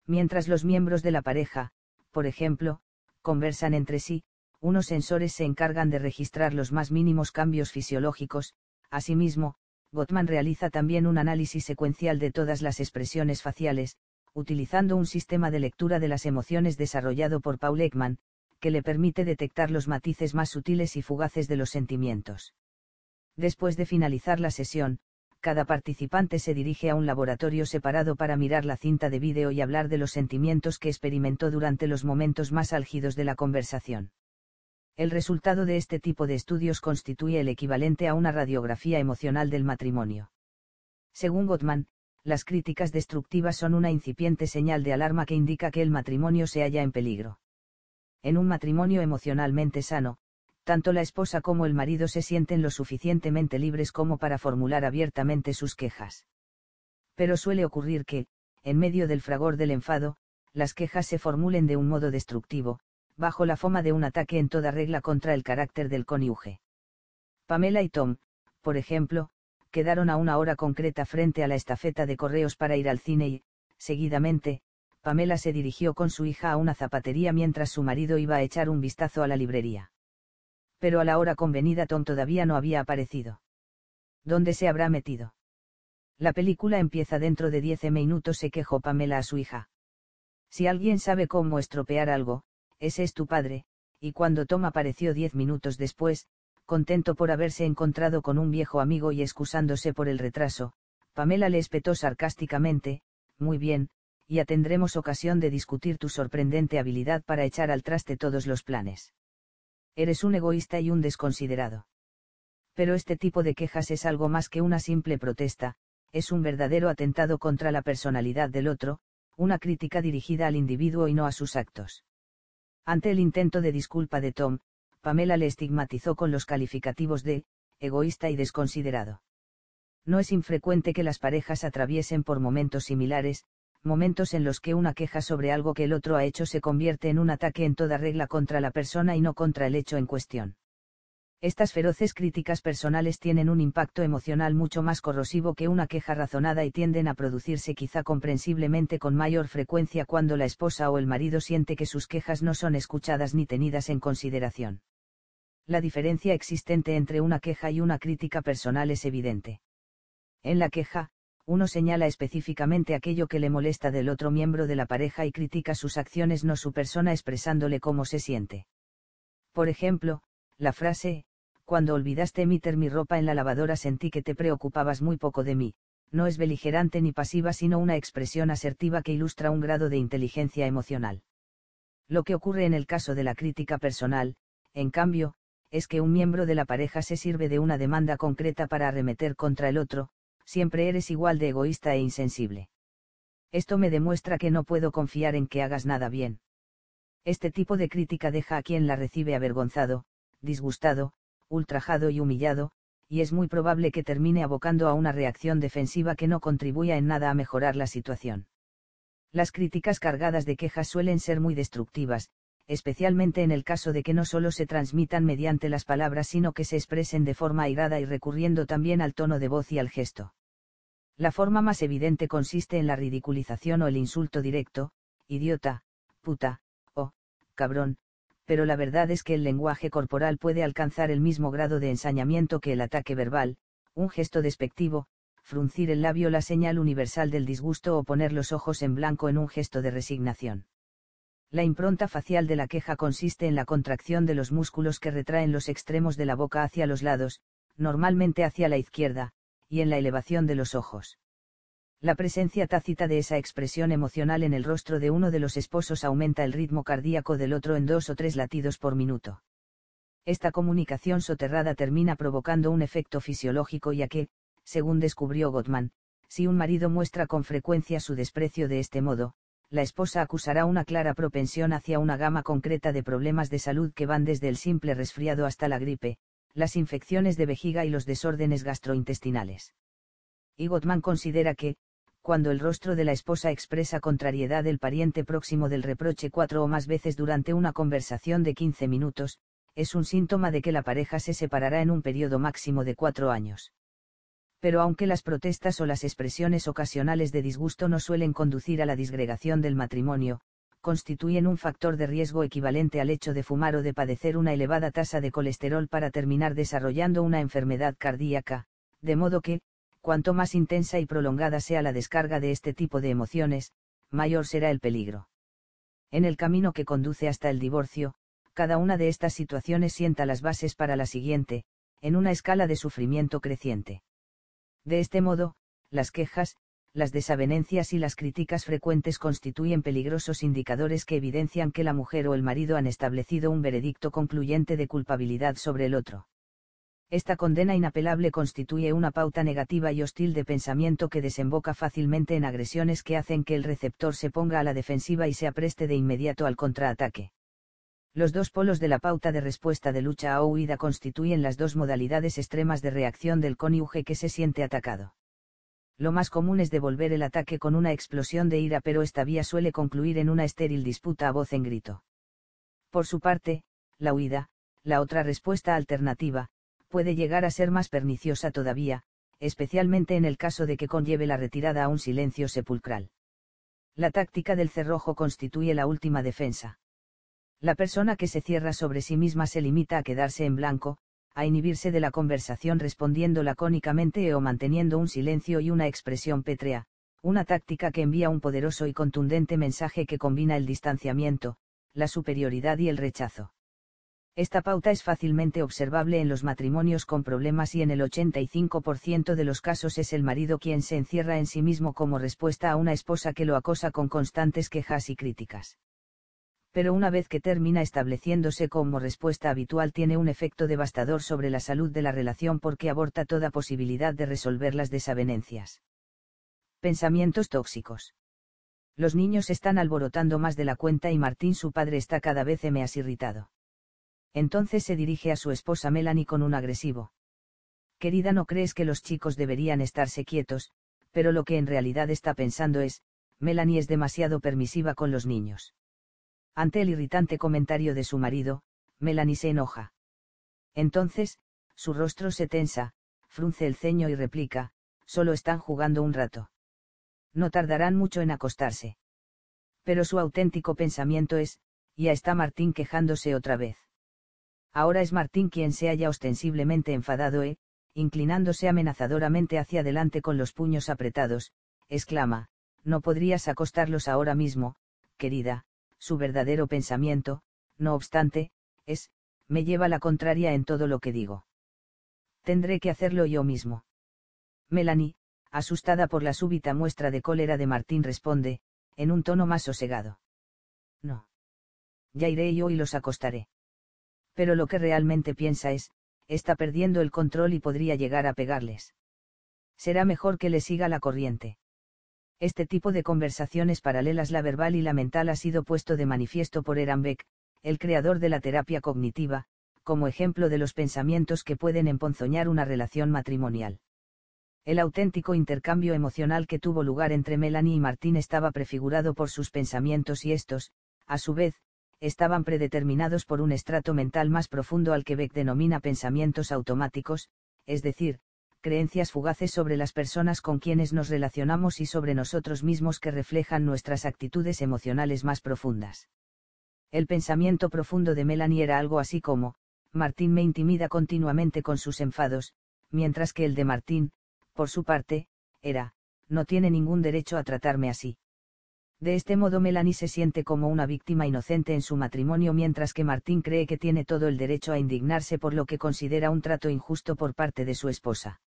[SPEAKER 1] Mientras los miembros de la pareja, por ejemplo, conversan entre sí, unos sensores se encargan de registrar los más mínimos cambios fisiológicos, asimismo, Gottman realiza también un análisis secuencial de todas las expresiones faciales, utilizando un sistema de lectura de las emociones desarrollado por Paul Ekman, que le permite detectar los matices más sutiles y fugaces de los sentimientos. Después de finalizar la sesión, cada participante se dirige a un laboratorio separado para mirar la cinta de vídeo y hablar de los sentimientos que experimentó durante los momentos más álgidos de la conversación. El resultado de este tipo de estudios constituye el equivalente a una radiografía emocional del matrimonio. Según Gottman, las críticas destructivas son una incipiente señal de alarma que indica que el matrimonio se halla en peligro. En un matrimonio emocionalmente sano, tanto la esposa como el marido se sienten lo suficientemente libres como para formular abiertamente sus quejas. Pero suele ocurrir que, en medio del fragor del enfado, las quejas se formulen de un modo destructivo, bajo la fama de un ataque en toda regla contra el carácter del cónyuge. Pamela y Tom, por ejemplo, quedaron a una hora concreta frente a la estafeta de correos para ir al cine y, seguidamente, Pamela se dirigió con su hija a una zapatería mientras su marido iba a echar un vistazo a la librería. Pero a la hora convenida Tom todavía no había aparecido. ¿Dónde se habrá metido? La película empieza dentro de diez minutos, se quejó Pamela a su hija. Si alguien sabe cómo estropear algo, ese es tu padre, y cuando Tom apareció diez minutos después, contento por haberse encontrado con un viejo amigo y excusándose por el retraso, Pamela le espetó sarcásticamente, muy bien, ya tendremos ocasión de discutir tu sorprendente habilidad para echar al traste todos los planes. Eres un egoísta y un desconsiderado. Pero este tipo de quejas es algo más que una simple protesta, es un verdadero atentado contra la personalidad del otro, una crítica dirigida al individuo y no a sus actos. Ante el intento de disculpa de Tom, Pamela le estigmatizó con los calificativos de, egoísta y desconsiderado. No es infrecuente que las parejas atraviesen por momentos similares, momentos en los que una queja sobre algo que el otro ha hecho se convierte en un ataque en toda regla contra la persona y no contra el hecho en cuestión. Estas feroces críticas personales tienen un impacto emocional mucho más corrosivo que una queja razonada y tienden a producirse quizá comprensiblemente con mayor frecuencia cuando la esposa o el marido siente que sus quejas no son escuchadas ni tenidas en consideración. La diferencia existente entre una queja y una crítica personal es evidente. En la queja, uno señala específicamente aquello que le molesta del otro miembro de la pareja y critica sus acciones no su persona expresándole cómo se siente. Por ejemplo, la frase, cuando olvidaste emitir mi ropa en la lavadora sentí que te preocupabas muy poco de mí, no es beligerante ni pasiva sino una expresión asertiva que ilustra un grado de inteligencia emocional. Lo que ocurre en el caso de la crítica personal, en cambio, es que un miembro de la pareja se sirve de una demanda concreta para arremeter contra el otro, siempre eres igual de egoísta e insensible. Esto me demuestra que no puedo confiar en que hagas nada bien. Este tipo de crítica deja a quien la recibe avergonzado, disgustado, ultrajado y humillado, y es muy probable que termine abocando a una reacción defensiva que no contribuya en nada a mejorar la situación. Las críticas cargadas de quejas suelen ser muy destructivas, especialmente en el caso de que no solo se transmitan mediante las palabras sino que se expresen de forma airada y recurriendo también al tono de voz y al gesto. La forma más evidente consiste en la ridiculización o el insulto directo, idiota, puta, o, cabrón, pero la verdad es que el lenguaje corporal puede alcanzar el mismo grado de ensañamiento que el ataque verbal, un gesto despectivo, fruncir el labio la señal universal del disgusto o poner los ojos en blanco en un gesto de resignación. La impronta facial de la queja consiste en la contracción de los músculos que retraen los extremos de la boca hacia los lados, normalmente hacia la izquierda, y en la elevación de los ojos. La presencia tácita de esa expresión emocional en el rostro de uno de los esposos aumenta el ritmo cardíaco del otro en dos o tres latidos por minuto. Esta comunicación soterrada termina provocando un efecto fisiológico ya que, según descubrió Gottman, si un marido muestra con frecuencia su desprecio de este modo, la esposa acusará una clara propensión hacia una gama concreta de problemas de salud que van desde el simple resfriado hasta la gripe, las infecciones de vejiga y los desórdenes gastrointestinales. Y Gottman considera que, cuando el rostro de la esposa expresa contrariedad del pariente próximo del reproche cuatro o más veces durante una conversación de 15 minutos, es un síntoma de que la pareja se separará en un periodo máximo de cuatro años. Pero aunque las protestas o las expresiones ocasionales de disgusto no suelen conducir a la disgregación del matrimonio, constituyen un factor de riesgo equivalente al hecho de fumar o de padecer una elevada tasa de colesterol para terminar desarrollando una enfermedad cardíaca, de modo que, cuanto más intensa y prolongada sea la descarga de este tipo de emociones, mayor será el peligro. En el camino que conduce hasta el divorcio, Cada una de estas situaciones sienta las bases para la siguiente, en una escala de sufrimiento creciente. De este modo, las quejas, las desavenencias y las críticas frecuentes constituyen peligrosos indicadores que evidencian que la mujer o el marido han establecido un veredicto concluyente de culpabilidad sobre el otro. Esta condena inapelable constituye una pauta negativa y hostil de pensamiento que desemboca fácilmente en agresiones que hacen que el receptor se ponga a la defensiva y se apreste de inmediato al contraataque. Los dos polos de la pauta de respuesta de lucha o huida constituyen las dos modalidades extremas de reacción del cónyuge que se siente atacado lo más común es devolver el ataque con una explosión de ira, pero esta vía suele concluir en una estéril disputa a voz en grito. Por su parte, la huida, la otra respuesta alternativa, puede llegar a ser más perniciosa todavía, especialmente en el caso de que conlleve la retirada a un silencio sepulcral. La táctica del cerrojo constituye la última defensa. La persona que se cierra sobre sí misma se limita a quedarse en blanco, a inhibirse de la conversación respondiendo lacónicamente o manteniendo un silencio y una expresión pétrea, una táctica que envía un poderoso y contundente mensaje que combina el distanciamiento, la superioridad y el rechazo. Esta pauta es fácilmente observable en los matrimonios con problemas y en el 85% de los casos es el marido quien se encierra en sí mismo como respuesta a una esposa que lo acosa con constantes quejas y críticas pero una vez que termina estableciéndose como respuesta habitual tiene un efecto devastador sobre la salud de la relación porque aborta toda posibilidad de resolver las desavenencias. Pensamientos tóxicos. Los niños están alborotando más de la cuenta y Martín su padre está cada vez más irritado. Entonces se dirige a su esposa Melanie con un agresivo. Querida, no crees que los chicos deberían estarse quietos, pero lo que en realidad está pensando es, Melanie es demasiado permisiva con los niños. Ante el irritante comentario de su marido, Melanie se enoja. Entonces, su rostro se tensa, frunce el ceño y replica, solo están jugando un rato. No tardarán mucho en acostarse. Pero su auténtico pensamiento es, ya está Martín quejándose otra vez. Ahora es Martín quien se halla ostensiblemente enfadado e, inclinándose amenazadoramente hacia adelante con los puños apretados, exclama, no podrías acostarlos ahora mismo, querida, su verdadero pensamiento, no obstante, es, me lleva la contraria en todo lo que digo. Tendré que hacerlo yo mismo. Melanie, asustada por la súbita muestra de cólera de Martín, responde, en un tono más sosegado. No. Ya iré yo y los acostaré. Pero lo que realmente piensa es, está perdiendo el control y podría llegar a pegarles. Será mejor que le siga la corriente. Este tipo de conversaciones paralelas la verbal y la mental ha sido puesto de manifiesto por Ehrenbeck, el creador de la terapia cognitiva, como ejemplo de los pensamientos que pueden emponzoñar una relación matrimonial. El auténtico intercambio emocional que tuvo lugar entre Melanie y Martín estaba prefigurado por sus pensamientos y estos, a su vez, estaban predeterminados por un estrato mental más profundo al que Beck denomina pensamientos automáticos, es decir, creencias fugaces sobre las personas con quienes nos relacionamos y sobre nosotros mismos que reflejan nuestras actitudes emocionales más profundas. El pensamiento profundo de Melanie era algo así como, Martín me intimida continuamente con sus enfados, mientras que el de Martín, por su parte, era, no tiene ningún derecho a tratarme así. De este modo Melanie se siente como una víctima inocente en su matrimonio mientras que Martín cree que tiene todo el derecho a indignarse por lo que considera un trato injusto por parte de su esposa.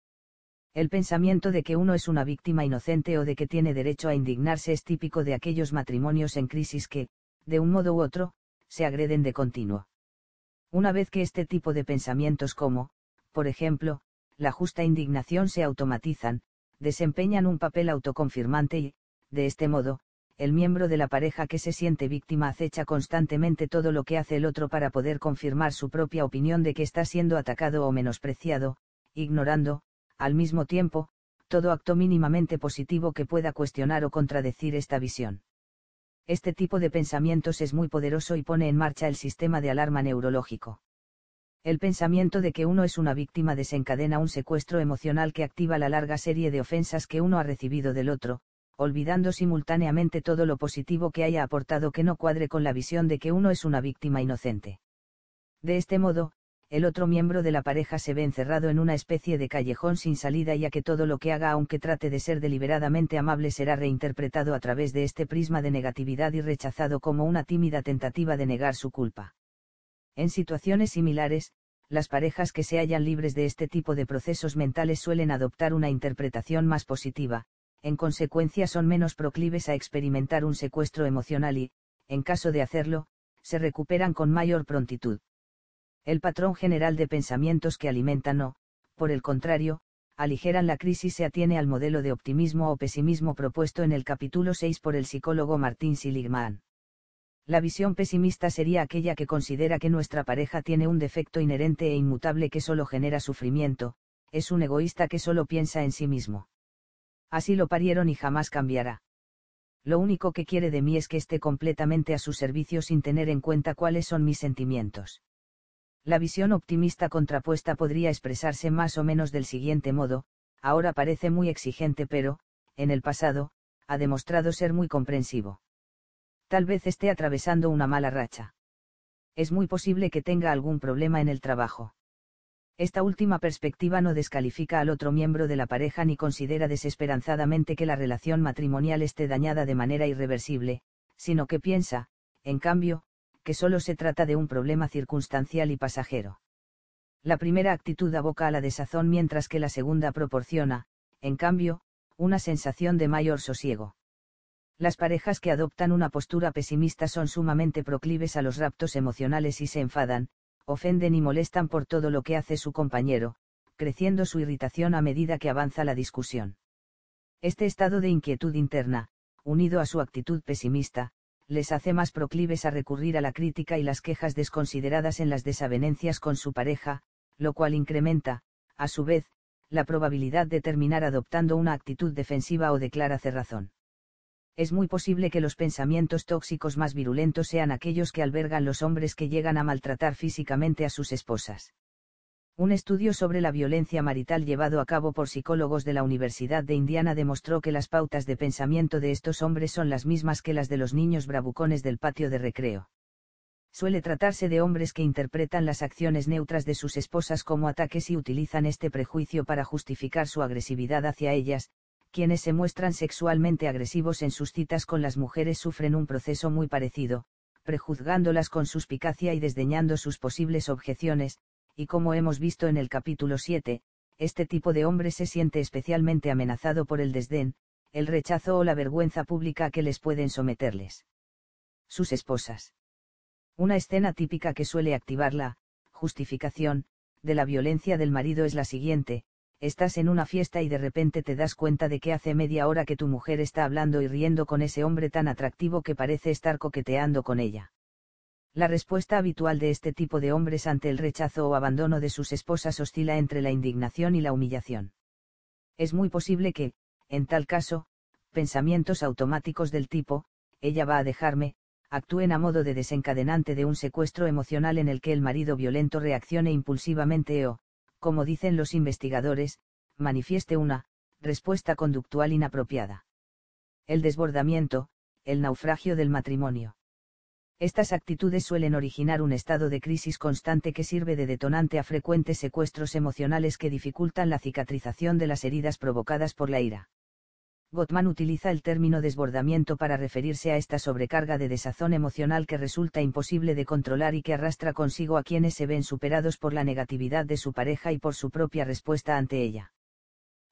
[SPEAKER 1] El pensamiento de que uno es una víctima inocente o de que tiene derecho a indignarse es típico de aquellos matrimonios en crisis que, de un modo u otro, se agreden de continuo. Una vez que este tipo de pensamientos como, por ejemplo, la justa indignación se automatizan, desempeñan un papel autoconfirmante y, de este modo, el miembro de la pareja que se siente víctima acecha constantemente todo lo que hace el otro para poder confirmar su propia opinión de que está siendo atacado o menospreciado, ignorando, al mismo tiempo, todo acto mínimamente positivo que pueda cuestionar o contradecir esta visión. Este tipo de pensamientos es muy poderoso y pone en marcha el sistema de alarma neurológico. El pensamiento de que uno es una víctima desencadena un secuestro emocional que activa la larga serie de ofensas que uno ha recibido del otro, olvidando simultáneamente todo lo positivo que haya aportado que no cuadre con la visión de que uno es una víctima inocente. De este modo, el otro miembro de la pareja se ve encerrado en una especie de callejón sin salida ya que todo lo que haga aunque trate de ser deliberadamente amable será reinterpretado a través de este prisma de negatividad y rechazado como una tímida tentativa de negar su culpa. En situaciones similares, las parejas que se hallan libres de este tipo de procesos mentales suelen adoptar una interpretación más positiva, en consecuencia son menos proclives a experimentar un secuestro emocional y, en caso de hacerlo, se recuperan con mayor prontitud. El patrón general de pensamientos que alimentan o, por el contrario, aligeran la crisis se atiene al modelo de optimismo o pesimismo propuesto en el capítulo 6 por el psicólogo Martín Siligman. La visión pesimista sería aquella que considera que nuestra pareja tiene un defecto inherente e inmutable que solo genera sufrimiento, es un egoísta que solo piensa en sí mismo. Así lo parieron y jamás cambiará. Lo único que quiere de mí es que esté completamente a su servicio sin tener en cuenta cuáles son mis sentimientos. La visión optimista contrapuesta podría expresarse más o menos del siguiente modo, ahora parece muy exigente pero, en el pasado, ha demostrado ser muy comprensivo. Tal vez esté atravesando una mala racha. Es muy posible que tenga algún problema en el trabajo. Esta última perspectiva no descalifica al otro miembro de la pareja ni considera desesperanzadamente que la relación matrimonial esté dañada de manera irreversible, sino que piensa, en cambio, que solo se trata de un problema circunstancial y pasajero. La primera actitud aboca a la desazón mientras que la segunda proporciona, en cambio, una sensación de mayor sosiego. Las parejas que adoptan una postura pesimista son sumamente proclives a los raptos emocionales y se enfadan, ofenden y molestan por todo lo que hace su compañero, creciendo su irritación a medida que avanza la discusión. Este estado de inquietud interna, unido a su actitud pesimista, les hace más proclives a recurrir a la crítica y las quejas desconsideradas en las desavenencias con su pareja, lo cual incrementa, a su vez, la probabilidad de terminar adoptando una actitud defensiva o de clara cerrazón. Es muy posible que los pensamientos tóxicos más virulentos sean aquellos que albergan los hombres que llegan a maltratar físicamente a sus esposas. Un estudio sobre la violencia marital llevado a cabo por psicólogos de la Universidad de Indiana demostró que las pautas de pensamiento de estos hombres son las mismas que las de los niños bravucones del patio de recreo. Suele tratarse de hombres que interpretan las acciones neutras de sus esposas como ataques y utilizan este prejuicio para justificar su agresividad hacia ellas, quienes se muestran sexualmente agresivos en sus citas con las mujeres sufren un proceso muy parecido, prejuzgándolas con suspicacia y desdeñando sus posibles objeciones, y como hemos visto en el capítulo 7, este tipo de hombre se siente especialmente amenazado por el desdén, el rechazo o la vergüenza pública a que les pueden someterles. Sus esposas. Una escena típica que suele activar la justificación de la violencia del marido es la siguiente, estás en una fiesta y de repente te das cuenta de que hace media hora que tu mujer está hablando y riendo con ese hombre tan atractivo que parece estar coqueteando con ella. La respuesta habitual de este tipo de hombres ante el rechazo o abandono de sus esposas oscila entre la indignación y la humillación. Es muy posible que, en tal caso, pensamientos automáticos del tipo, ella va a dejarme, actúen a modo de desencadenante de un secuestro emocional en el que el marido violento reaccione impulsivamente o, como dicen los investigadores, manifieste una respuesta conductual inapropiada. El desbordamiento, el naufragio del matrimonio. Estas actitudes suelen originar un estado de crisis constante que sirve de detonante a frecuentes secuestros emocionales que dificultan la cicatrización de las heridas provocadas por la ira. Gottman utiliza el término desbordamiento para referirse a esta sobrecarga de desazón emocional que resulta imposible de controlar y que arrastra consigo a quienes se ven superados por la negatividad de su pareja y por su propia respuesta ante ella.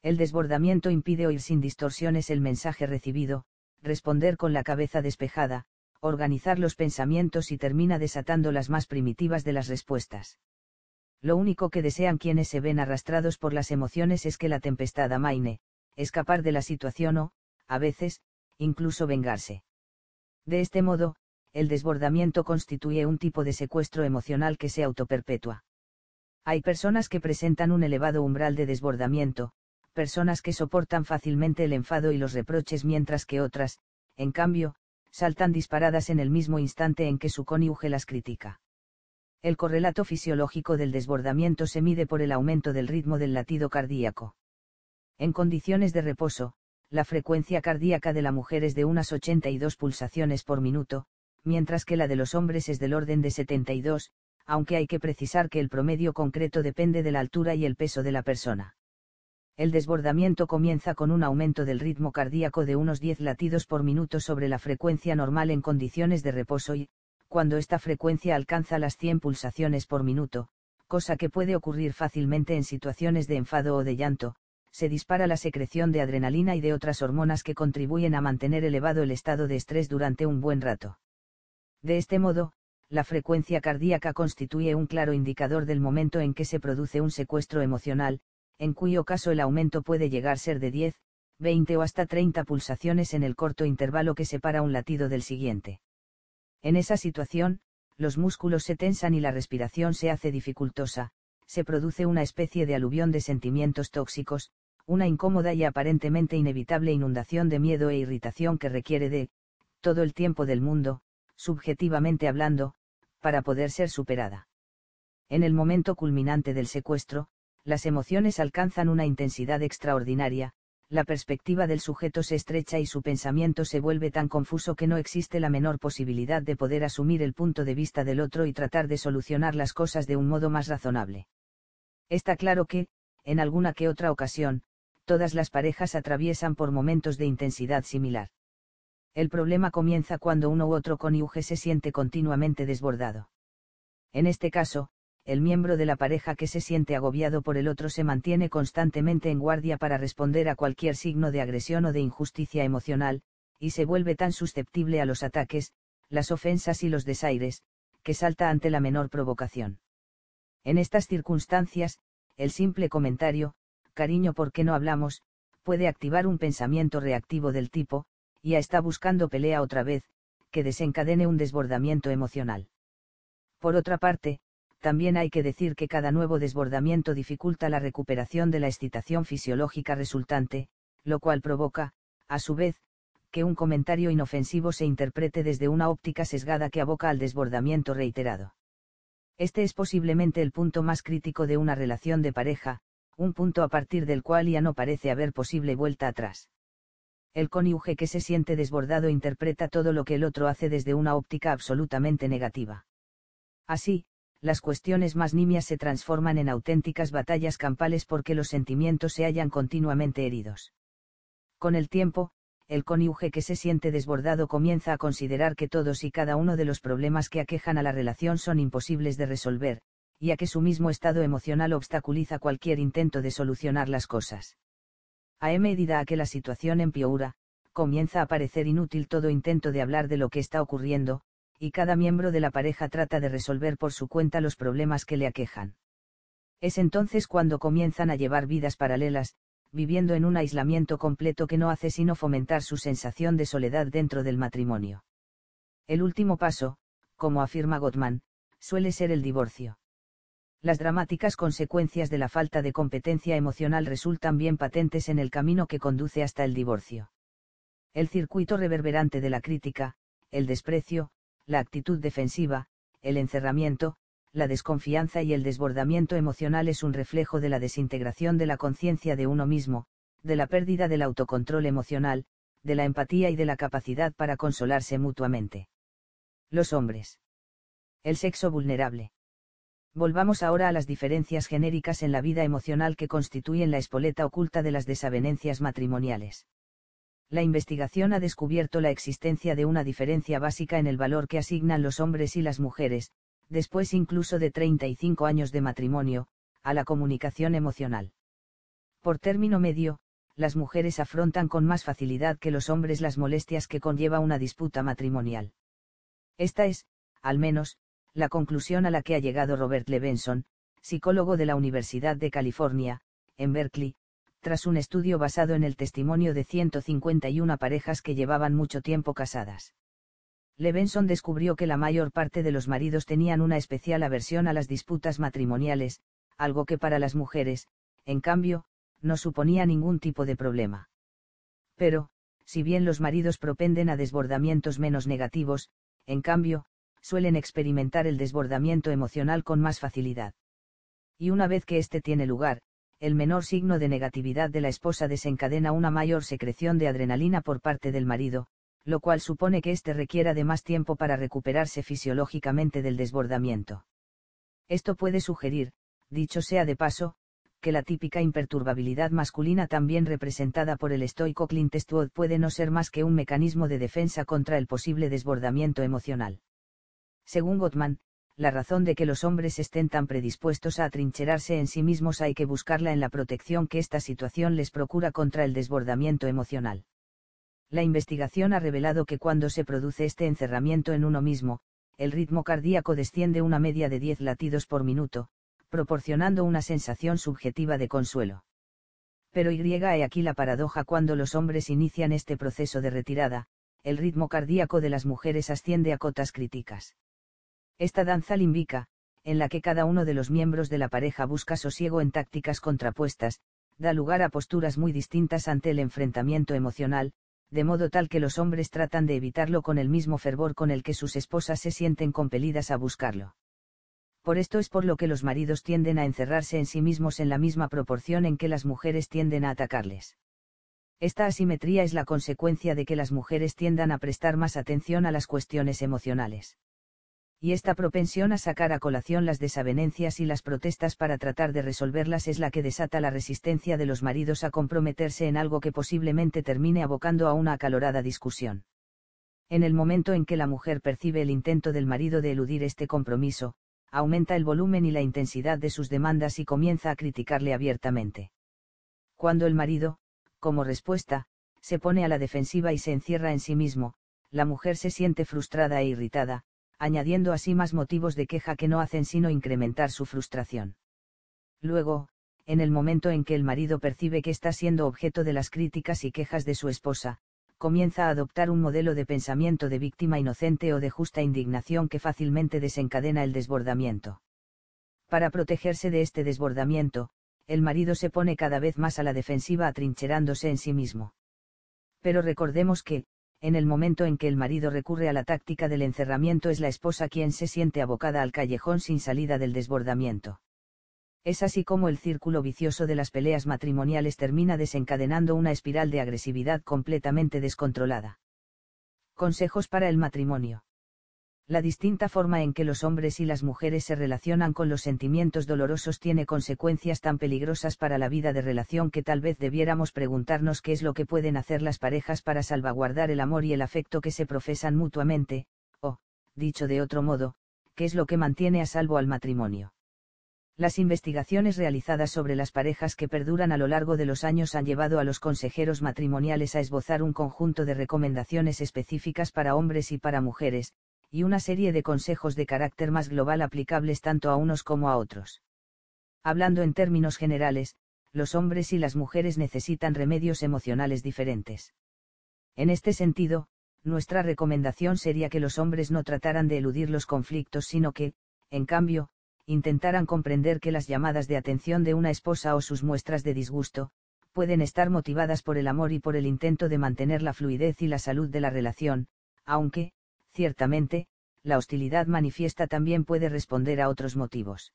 [SPEAKER 1] El desbordamiento impide oír sin distorsiones el mensaje recibido, responder con la cabeza despejada, organizar los pensamientos y termina desatando las más primitivas de las respuestas. Lo único que desean quienes se ven arrastrados por las emociones es que la tempestad amaine, escapar de la situación o, a veces, incluso vengarse. De este modo, el desbordamiento constituye un tipo de secuestro emocional que se autoperpetúa. Hay personas que presentan un elevado umbral de desbordamiento, personas que soportan fácilmente el enfado y los reproches mientras que otras, en cambio, saltan disparadas en el mismo instante en que su cónyuge las critica. El correlato fisiológico del desbordamiento se mide por el aumento del ritmo del latido cardíaco. En condiciones de reposo, la frecuencia cardíaca de la mujer es de unas 82 pulsaciones por minuto, mientras que la de los hombres es del orden de 72, aunque hay que precisar que el promedio concreto depende de la altura y el peso de la persona. El desbordamiento comienza con un aumento del ritmo cardíaco de unos 10 latidos por minuto sobre la frecuencia normal en condiciones de reposo y, cuando esta frecuencia alcanza las 100 pulsaciones por minuto, cosa que puede ocurrir fácilmente en situaciones de enfado o de llanto, se dispara la secreción de adrenalina y de otras hormonas que contribuyen a mantener elevado el estado de estrés durante un buen rato. De este modo, la frecuencia cardíaca constituye un claro indicador del momento en que se produce un secuestro emocional, en cuyo caso el aumento puede llegar a ser de 10, 20 o hasta 30 pulsaciones en el corto intervalo que separa un latido del siguiente. En esa situación, los músculos se tensan y la respiración se hace dificultosa, se produce una especie de aluvión de sentimientos tóxicos, una incómoda y aparentemente inevitable inundación de miedo e irritación que requiere de, todo el tiempo del mundo, subjetivamente hablando, para poder ser superada. En el momento culminante del secuestro, las emociones alcanzan una intensidad extraordinaria, la perspectiva del sujeto se estrecha y su pensamiento se vuelve tan confuso que no existe la menor posibilidad de poder asumir el punto de vista del otro y tratar de solucionar las cosas de un modo más razonable. Está claro que, en alguna que otra ocasión, todas las parejas atraviesan por momentos de intensidad similar. El problema comienza cuando uno u otro cónyuge se siente continuamente desbordado. En este caso, el miembro de la pareja que se siente agobiado por el otro se mantiene constantemente en guardia para responder a cualquier signo de agresión o de injusticia emocional, y se vuelve tan susceptible a los ataques, las ofensas y los desaires, que salta ante la menor provocación. En estas circunstancias, el simple comentario, cariño, ¿por qué no hablamos?, puede activar un pensamiento reactivo del tipo, ya está buscando pelea otra vez, que desencadene un desbordamiento emocional. Por otra parte, también hay que decir que cada nuevo desbordamiento dificulta la recuperación de la excitación fisiológica resultante, lo cual provoca, a su vez, que un comentario inofensivo se interprete desde una óptica sesgada que aboca al desbordamiento reiterado. Este es posiblemente el punto más crítico de una relación de pareja, un punto a partir del cual ya no parece haber posible vuelta atrás. El cónyuge que se siente desbordado interpreta todo lo que el otro hace desde una óptica absolutamente negativa. Así, las cuestiones más nimias se transforman en auténticas batallas campales porque los sentimientos se hallan continuamente heridos. Con el tiempo, el cónyuge que se siente desbordado comienza a considerar que todos y cada uno de los problemas que aquejan a la relación son imposibles de resolver, ya que su mismo estado emocional obstaculiza cualquier intento de solucionar las cosas. A medida que la situación empeora, comienza a parecer inútil todo intento de hablar de lo que está ocurriendo, y cada miembro de la pareja trata de resolver por su cuenta los problemas que le aquejan. Es entonces cuando comienzan a llevar vidas paralelas, viviendo en un aislamiento completo que no hace sino fomentar su sensación de soledad dentro del matrimonio. El último paso, como afirma Gottman, suele ser el divorcio. Las dramáticas consecuencias de la falta de competencia emocional resultan bien patentes en el camino que conduce hasta el divorcio. El circuito reverberante de la crítica, el desprecio, la actitud defensiva, el encerramiento, la desconfianza y el desbordamiento emocional es un reflejo de la desintegración de la conciencia de uno mismo, de la pérdida del autocontrol emocional, de la empatía y de la capacidad para consolarse mutuamente. Los hombres. El sexo vulnerable. Volvamos ahora a las diferencias genéricas en la vida emocional que constituyen la espoleta oculta de las desavenencias matrimoniales la investigación ha descubierto la existencia de una diferencia básica en el valor que asignan los hombres y las mujeres, después incluso de 35 años de matrimonio, a la comunicación emocional. Por término medio, las mujeres afrontan con más facilidad que los hombres las molestias que conlleva una disputa matrimonial. Esta es, al menos, la conclusión a la que ha llegado Robert Levenson, psicólogo de la Universidad de California, en Berkeley, tras un estudio basado en el testimonio de 151 parejas que llevaban mucho tiempo casadas. Levenson descubrió que la mayor parte de los maridos tenían una especial aversión a las disputas matrimoniales, algo que para las mujeres, en cambio, no suponía ningún tipo de problema. Pero, si bien los maridos propenden a desbordamientos menos negativos, en cambio, suelen experimentar el desbordamiento emocional con más facilidad. Y una vez que éste tiene lugar, el menor signo de negatividad de la esposa desencadena una mayor secreción de adrenalina por parte del marido, lo cual supone que éste requiera de más tiempo para recuperarse fisiológicamente del desbordamiento. Esto puede sugerir, dicho sea de paso, que la típica imperturbabilidad masculina también representada por el estoico Clint Eastwood puede no ser más que un mecanismo de defensa contra el posible desbordamiento emocional. Según Gottman, la razón de que los hombres estén tan predispuestos a atrincherarse en sí mismos hay que buscarla en la protección que esta situación les procura contra el desbordamiento emocional. La investigación ha revelado que cuando se produce este encerramiento en uno mismo, el ritmo cardíaco desciende una media de 10 latidos por minuto, proporcionando una sensación subjetiva de consuelo. Pero y hay aquí la paradoja cuando los hombres inician este proceso de retirada, el ritmo cardíaco de las mujeres asciende a cotas críticas. Esta danza límbica, en la que cada uno de los miembros de la pareja busca sosiego en tácticas contrapuestas, da lugar a posturas muy distintas ante el enfrentamiento emocional, de modo tal que los hombres tratan de evitarlo con el mismo fervor con el que sus esposas se sienten compelidas a buscarlo. Por esto es por lo que los maridos tienden a encerrarse en sí mismos en la misma proporción en que las mujeres tienden a atacarles. Esta asimetría es la consecuencia de que las mujeres tiendan a prestar más atención a las cuestiones emocionales y esta propensión a sacar a colación las desavenencias y las protestas para tratar de resolverlas es la que desata la resistencia de los maridos a comprometerse en algo que posiblemente termine abocando a una acalorada discusión. En el momento en que la mujer percibe el intento del marido de eludir este compromiso, aumenta el volumen y la intensidad de sus demandas y comienza a criticarle abiertamente. Cuando el marido, como respuesta, se pone a la defensiva y se encierra en sí mismo, la mujer se siente frustrada e irritada, añadiendo así más motivos de queja que no hacen sino incrementar su frustración. Luego, en el momento en que el marido percibe que está siendo objeto de las críticas y quejas de su esposa, comienza a adoptar un modelo de pensamiento de víctima inocente o de justa indignación que fácilmente desencadena el desbordamiento. Para protegerse de este desbordamiento, el marido se pone cada vez más a la defensiva atrincherándose en sí mismo. Pero recordemos que, en el momento en que el marido recurre a la táctica del encerramiento es la esposa quien se siente abocada al callejón sin salida del desbordamiento. Es así como el círculo vicioso de las peleas matrimoniales termina desencadenando una espiral de agresividad completamente descontrolada. Consejos para el matrimonio la distinta forma en que los hombres y las mujeres se relacionan con los sentimientos dolorosos tiene consecuencias tan peligrosas para la vida de relación que tal vez debiéramos preguntarnos qué es lo que pueden hacer las parejas para salvaguardar el amor y el afecto que se profesan mutuamente, o, dicho de otro modo, qué es lo que mantiene a salvo al matrimonio. Las investigaciones realizadas sobre las parejas que perduran a lo largo de los años han llevado a los consejeros matrimoniales a esbozar un conjunto de recomendaciones específicas para hombres y para mujeres, y una serie de consejos de carácter más global aplicables tanto a unos como a otros. Hablando en términos generales, los hombres y las mujeres necesitan remedios emocionales diferentes. En este sentido, nuestra recomendación sería que los hombres no trataran de eludir los conflictos, sino que, en cambio, intentaran comprender que las llamadas de atención de una esposa o sus muestras de disgusto, pueden estar motivadas por el amor y por el intento de mantener la fluidez y la salud de la relación, aunque, ciertamente, la hostilidad manifiesta también puede responder a otros motivos.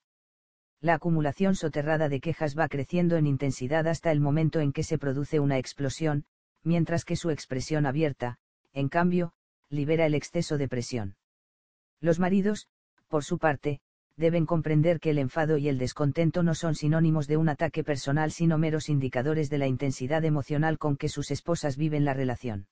[SPEAKER 1] La acumulación soterrada de quejas va creciendo en intensidad hasta el momento en que se produce una explosión, mientras que su expresión abierta, en cambio, libera el exceso de presión. Los maridos, por su parte, deben comprender que el enfado y el descontento no son sinónimos de un ataque personal sino meros indicadores de la intensidad emocional con que sus esposas viven la relación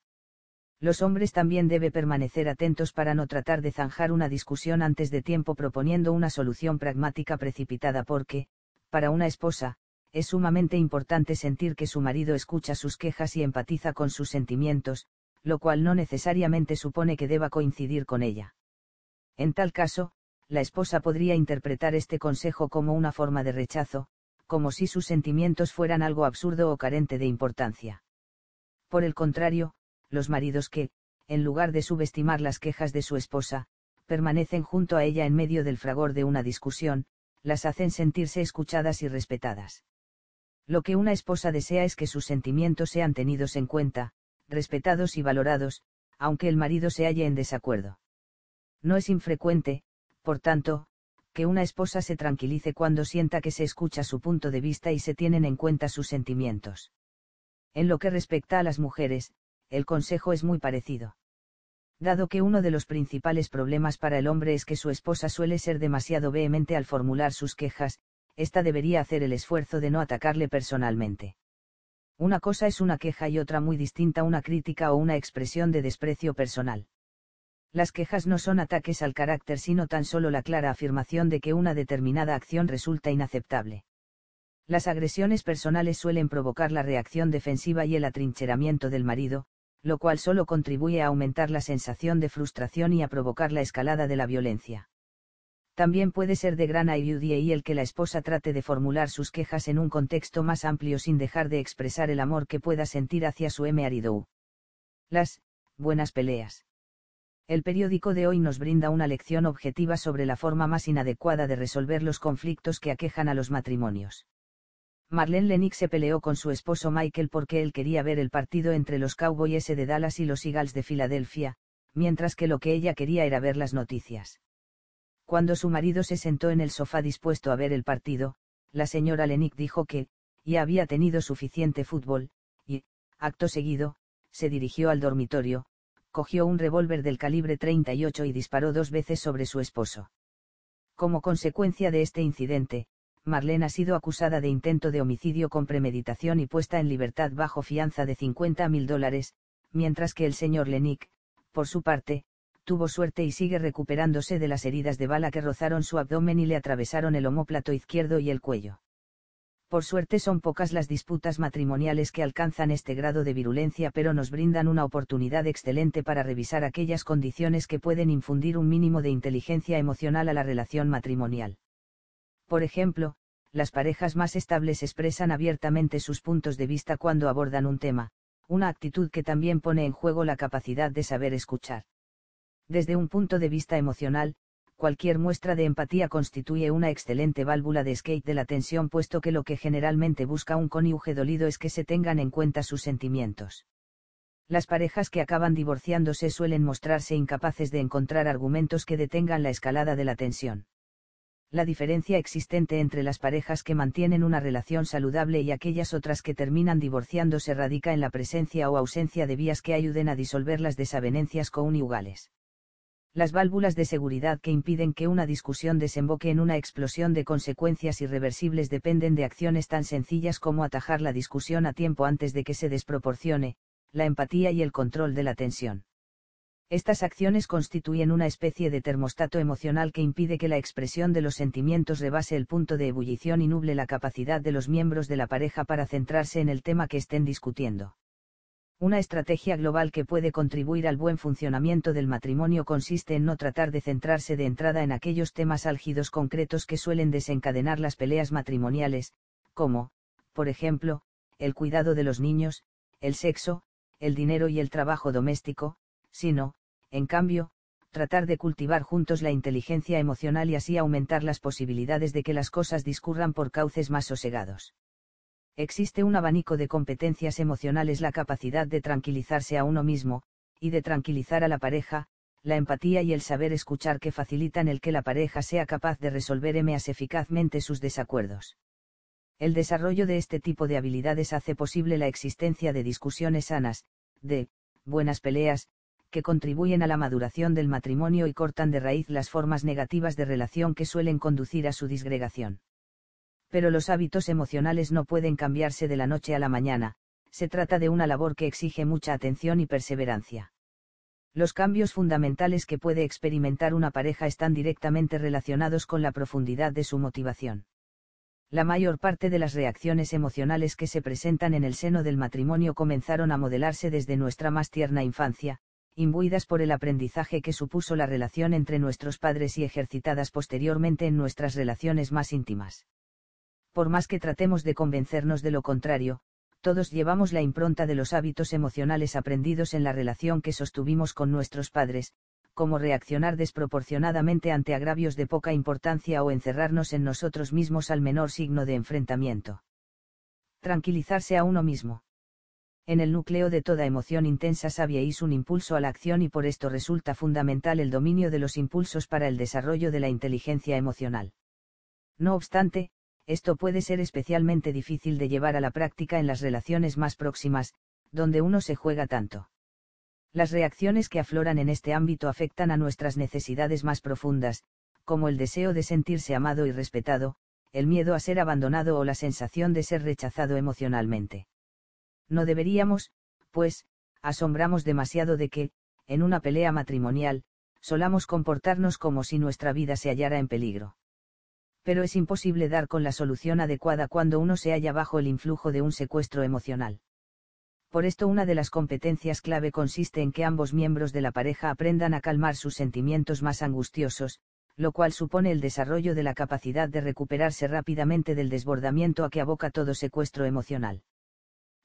[SPEAKER 1] los hombres también debe permanecer atentos para no tratar de zanjar una discusión antes de tiempo proponiendo una solución pragmática precipitada porque, para una esposa, es sumamente importante sentir que su marido escucha sus quejas y empatiza con sus sentimientos, lo cual no necesariamente supone que deba coincidir con ella. En tal caso, la esposa podría interpretar este consejo como una forma de rechazo, como si sus sentimientos fueran algo absurdo o carente de importancia. Por el contrario, los maridos que, en lugar de subestimar las quejas de su esposa, permanecen junto a ella en medio del fragor de una discusión, las hacen sentirse escuchadas y respetadas. Lo que una esposa desea es que sus sentimientos sean tenidos en cuenta, respetados y valorados, aunque el marido se halle en desacuerdo. No es infrecuente, por tanto, que una esposa se tranquilice cuando sienta que se escucha su punto de vista y se tienen en cuenta sus sentimientos. En lo que respecta a las mujeres, el consejo es muy parecido. Dado que uno de los principales problemas para el hombre es que su esposa suele ser demasiado vehemente al formular sus quejas, ésta debería hacer el esfuerzo de no atacarle personalmente. Una cosa es una queja y otra muy distinta una crítica o una expresión de desprecio personal. Las quejas no son ataques al carácter sino tan solo la clara afirmación de que una determinada acción resulta inaceptable. Las agresiones personales suelen provocar la reacción defensiva y el atrincheramiento del marido, lo cual solo contribuye a aumentar la sensación de frustración y a provocar la escalada de la violencia. También puede ser de gran ayuda y el que la esposa trate de formular sus quejas en un contexto más amplio sin dejar de expresar el amor que pueda sentir hacia su marido. Las buenas peleas. El periódico de hoy nos brinda una lección objetiva sobre la forma más inadecuada de resolver los conflictos que aquejan a los matrimonios. Marlene Lennox se peleó con su esposo Michael porque él quería ver el partido entre los Cowboys de Dallas y los Eagles de Filadelfia, mientras que lo que ella quería era ver las noticias. Cuando su marido se sentó en el sofá dispuesto a ver el partido, la señora Lennox dijo que, ya había tenido suficiente fútbol, y, acto seguido, se dirigió al dormitorio, cogió un revólver del calibre 38 y disparó dos veces sobre su esposo. Como consecuencia de este incidente, Marlene ha sido acusada de intento de homicidio con premeditación y puesta en libertad bajo fianza de 50 mil dólares, mientras que el señor Lenick, por su parte, tuvo suerte y sigue recuperándose de las heridas de bala que rozaron su abdomen y le atravesaron el omóplato izquierdo y el cuello. Por suerte son pocas las disputas matrimoniales que alcanzan este grado de virulencia pero nos brindan una oportunidad excelente para revisar aquellas condiciones que pueden infundir un mínimo de inteligencia emocional a la relación matrimonial. Por ejemplo, las parejas más estables expresan abiertamente sus puntos de vista cuando abordan un tema, una actitud que también pone en juego la capacidad de saber escuchar. Desde un punto de vista emocional, cualquier muestra de empatía constituye una excelente válvula de escape de la tensión puesto que lo que generalmente busca un cónyuge dolido es que se tengan en cuenta sus sentimientos. Las parejas que acaban divorciándose suelen mostrarse incapaces de encontrar argumentos que detengan la escalada de la tensión la diferencia existente entre las parejas que mantienen una relación saludable y aquellas otras que terminan divorciándose radica en la presencia o ausencia de vías que ayuden a disolver las desavenencias conyugales. Las válvulas de seguridad que impiden que una discusión desemboque en una explosión de consecuencias irreversibles dependen de acciones tan sencillas como atajar la discusión a tiempo antes de que se desproporcione, la empatía y el control de la tensión. Estas acciones constituyen una especie de termostato emocional que impide que la expresión de los sentimientos rebase el punto de ebullición y nuble la capacidad de los miembros de la pareja para centrarse en el tema que estén discutiendo. Una estrategia global que puede contribuir al buen funcionamiento del matrimonio consiste en no tratar de centrarse de entrada en aquellos temas álgidos concretos que suelen desencadenar las peleas matrimoniales, como, por ejemplo, el cuidado de los niños, el sexo, el dinero y el trabajo doméstico, sino, en cambio, tratar de cultivar juntos la inteligencia emocional y así aumentar las posibilidades de que las cosas discurran por cauces más sosegados. Existe un abanico de competencias emocionales, la capacidad de tranquilizarse a uno mismo, y de tranquilizar a la pareja, la empatía y el saber escuchar que facilitan el que la pareja sea capaz de resolver más eficazmente sus desacuerdos. El desarrollo de este tipo de habilidades hace posible la existencia de discusiones sanas, de buenas peleas, que contribuyen a la maduración del matrimonio y cortan de raíz las formas negativas de relación que suelen conducir a su disgregación. Pero los hábitos emocionales no pueden cambiarse de la noche a la mañana, se trata de una labor que exige mucha atención y perseverancia. Los cambios fundamentales que puede experimentar una pareja están directamente relacionados con la profundidad de su motivación. La mayor parte de las reacciones emocionales que se presentan en el seno del matrimonio comenzaron a modelarse desde nuestra más tierna infancia, imbuidas por el aprendizaje que supuso la relación entre nuestros padres y ejercitadas posteriormente en nuestras relaciones más íntimas. Por más que tratemos de convencernos de lo contrario, todos llevamos la impronta de los hábitos emocionales aprendidos en la relación que sostuvimos con nuestros padres, como reaccionar desproporcionadamente ante agravios de poca importancia o encerrarnos en nosotros mismos al menor signo de enfrentamiento. Tranquilizarse a uno mismo en el núcleo de toda emoción intensa sabíais un impulso a la acción y por esto resulta fundamental el dominio de los impulsos para el desarrollo de la inteligencia emocional. No obstante, esto puede ser especialmente difícil de llevar a la práctica en las relaciones más próximas, donde uno se juega tanto. Las reacciones que afloran en este ámbito afectan a nuestras necesidades más profundas, como el deseo de sentirse amado y respetado, el miedo a ser abandonado o la sensación de ser rechazado emocionalmente. No deberíamos, pues, asombramos demasiado de que, en una pelea matrimonial, solamos comportarnos como si nuestra vida se hallara en peligro. Pero es imposible dar con la solución adecuada cuando uno se halla bajo el influjo de un secuestro emocional. Por esto una de las competencias clave consiste en que ambos miembros de la pareja aprendan a calmar sus sentimientos más angustiosos, lo cual supone el desarrollo de la capacidad de recuperarse rápidamente del desbordamiento a que aboca todo secuestro emocional.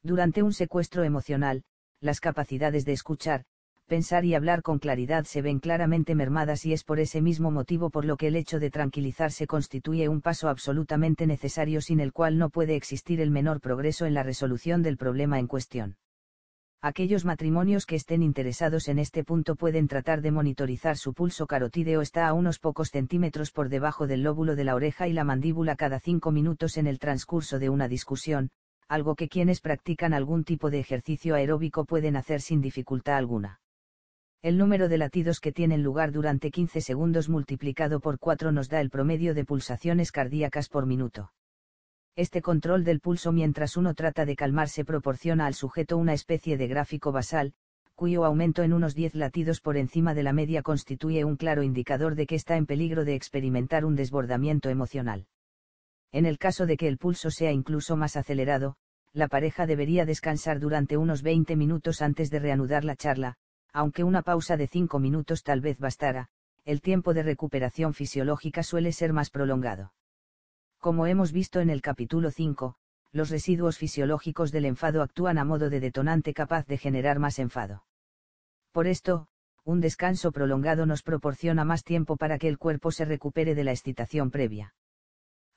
[SPEAKER 1] Durante un secuestro emocional, las capacidades de escuchar, pensar y hablar con claridad se ven claramente mermadas y es por ese mismo motivo por lo que el hecho de tranquilizarse constituye un paso absolutamente necesario sin el cual no puede existir el menor progreso en la resolución del problema en cuestión. Aquellos matrimonios que estén interesados en este punto pueden tratar de monitorizar su pulso carotídeo está a unos pocos centímetros por debajo del lóbulo de la oreja y la mandíbula cada cinco minutos en el transcurso de una discusión, algo que quienes practican algún tipo de ejercicio aeróbico pueden hacer sin dificultad alguna. El número de latidos que tienen lugar durante 15 segundos multiplicado por 4 nos da el promedio de pulsaciones cardíacas por minuto. Este control del pulso mientras uno trata de calmarse proporciona al sujeto una especie de gráfico basal, cuyo aumento en unos 10 latidos por encima de la media constituye un claro indicador de que está en peligro de experimentar un desbordamiento emocional. En el caso de que el pulso sea incluso más acelerado, la pareja debería descansar durante unos 20 minutos antes de reanudar la charla, aunque una pausa de 5 minutos tal vez bastara, el tiempo de recuperación fisiológica suele ser más prolongado. Como hemos visto en el capítulo 5, los residuos fisiológicos del enfado actúan a modo de detonante capaz de generar más enfado. Por esto, un descanso prolongado nos proporciona más tiempo para que el cuerpo se recupere de la excitación previa.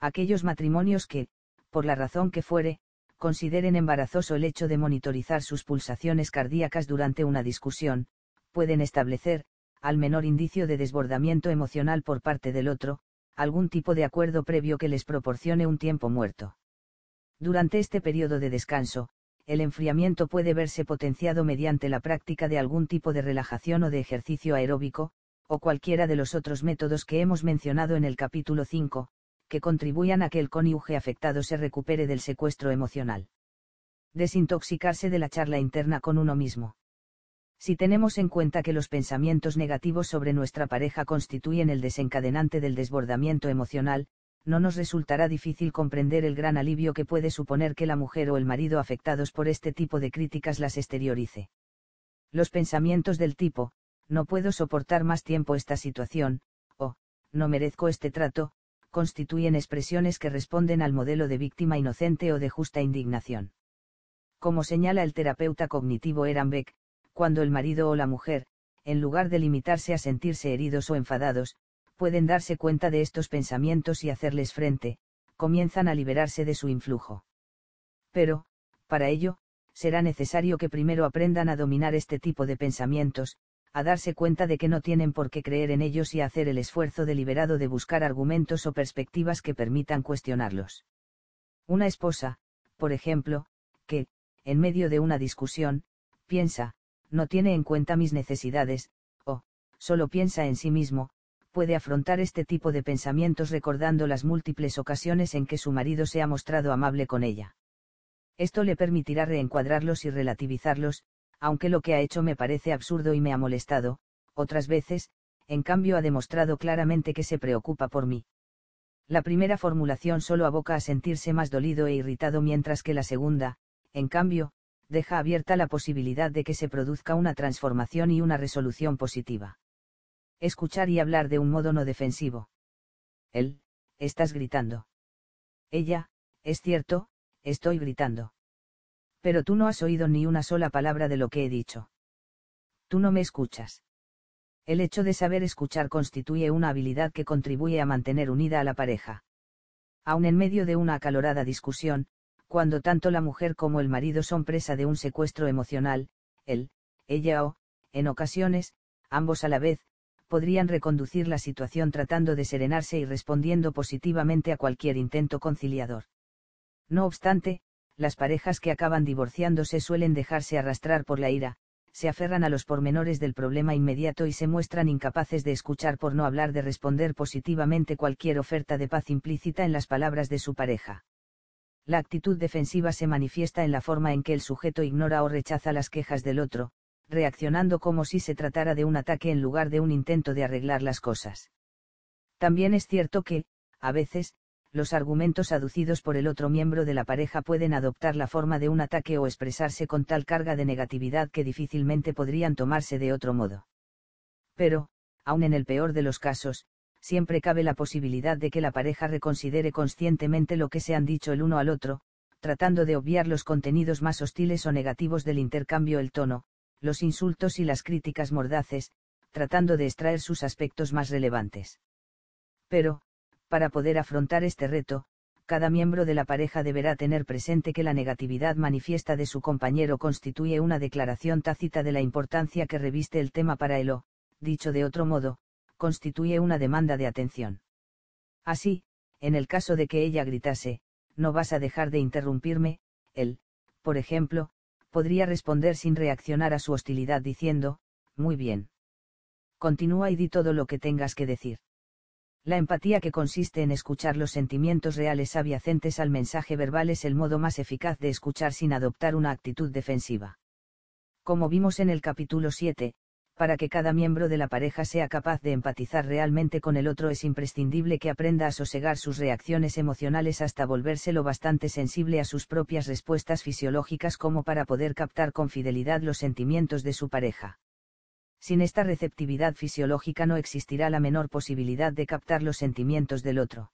[SPEAKER 1] Aquellos matrimonios que, por la razón que fuere, consideren embarazoso el hecho de monitorizar sus pulsaciones cardíacas durante una discusión, pueden establecer, al menor indicio de desbordamiento emocional por parte del otro, algún tipo de acuerdo previo que les proporcione un tiempo muerto. Durante este periodo de descanso, el enfriamiento puede verse potenciado mediante la práctica de algún tipo de relajación o de ejercicio aeróbico, o cualquiera de los otros métodos que hemos mencionado en el capítulo 5, que contribuyan a que el cónyuge afectado se recupere del secuestro emocional. Desintoxicarse de la charla interna con uno mismo. Si tenemos en cuenta que los pensamientos negativos sobre nuestra pareja constituyen el desencadenante del desbordamiento emocional, no nos resultará difícil comprender el gran alivio que puede suponer que la mujer o el marido afectados por este tipo de críticas las exteriorice. Los pensamientos del tipo, no puedo soportar más tiempo esta situación, o, no merezco este trato, constituyen expresiones que responden al modelo de víctima inocente o de justa indignación. Como señala el terapeuta cognitivo Ehrenbeck, cuando el marido o la mujer, en lugar de limitarse a sentirse heridos o enfadados, pueden darse cuenta de estos pensamientos y hacerles frente, comienzan a liberarse de su influjo. Pero, para ello, será necesario que primero aprendan a dominar este tipo de pensamientos, a darse cuenta de que no tienen por qué creer en ellos y hacer el esfuerzo deliberado de buscar argumentos o perspectivas que permitan cuestionarlos. Una esposa, por ejemplo, que, en medio de una discusión, piensa, no tiene en cuenta mis necesidades, o, solo piensa en sí mismo, puede afrontar este tipo de pensamientos recordando las múltiples ocasiones en que su marido se ha mostrado amable con ella. Esto le permitirá reencuadrarlos y relativizarlos, aunque lo que ha hecho me parece absurdo y me ha molestado, otras veces, en cambio ha demostrado claramente que se preocupa por mí. La primera formulación solo aboca a sentirse más dolido e irritado mientras que la segunda, en cambio, deja abierta la posibilidad de que se produzca una transformación y una resolución positiva. Escuchar y hablar de un modo no defensivo. Él, estás gritando. Ella, es cierto, estoy gritando. Pero tú no has oído ni una sola palabra de lo que he dicho. Tú no me escuchas. El hecho de saber escuchar constituye una habilidad que contribuye a mantener unida a la pareja. Aun en medio de una acalorada discusión, cuando tanto la mujer como el marido son presa de un secuestro emocional, él, ella o, en ocasiones, ambos a la vez, podrían reconducir la situación tratando de serenarse y respondiendo positivamente a cualquier intento conciliador. No obstante, las parejas que acaban divorciándose suelen dejarse arrastrar por la ira, se aferran a los pormenores del problema inmediato y se muestran incapaces de escuchar por no hablar de responder positivamente cualquier oferta de paz implícita en las palabras de su pareja. La actitud defensiva se manifiesta en la forma en que el sujeto ignora o rechaza las quejas del otro, reaccionando como si se tratara de un ataque en lugar de un intento de arreglar las cosas. También es cierto que, a veces, los argumentos aducidos por el otro miembro de la pareja pueden adoptar la forma de un ataque o expresarse con tal carga de negatividad que difícilmente podrían tomarse de otro modo. Pero, aun en el peor de los casos, siempre cabe la posibilidad de que la pareja reconsidere conscientemente lo que se han dicho el uno al otro, tratando de obviar los contenidos más hostiles o negativos del intercambio, el tono, los insultos y las críticas mordaces, tratando de extraer sus aspectos más relevantes. Pero, para poder afrontar este reto, cada miembro de la pareja deberá tener presente que la negatividad manifiesta de su compañero constituye una declaración tácita de la importancia que reviste el tema para él o, dicho de otro modo, constituye una demanda de atención. Así, en el caso de que ella gritase, no vas a dejar de interrumpirme, él, por ejemplo, podría responder sin reaccionar a su hostilidad diciendo, muy bien. Continúa y di todo lo que tengas que decir. La empatía que consiste en escuchar los sentimientos reales adyacentes al mensaje verbal es el modo más eficaz de escuchar sin adoptar una actitud defensiva. Como vimos en el capítulo 7, para que cada miembro de la pareja sea capaz de empatizar realmente con el otro es imprescindible que aprenda a sosegar sus reacciones emocionales hasta volverse lo bastante sensible a sus propias respuestas fisiológicas como para poder captar con fidelidad los sentimientos de su pareja. Sin esta receptividad fisiológica no existirá la menor posibilidad de captar los sentimientos del otro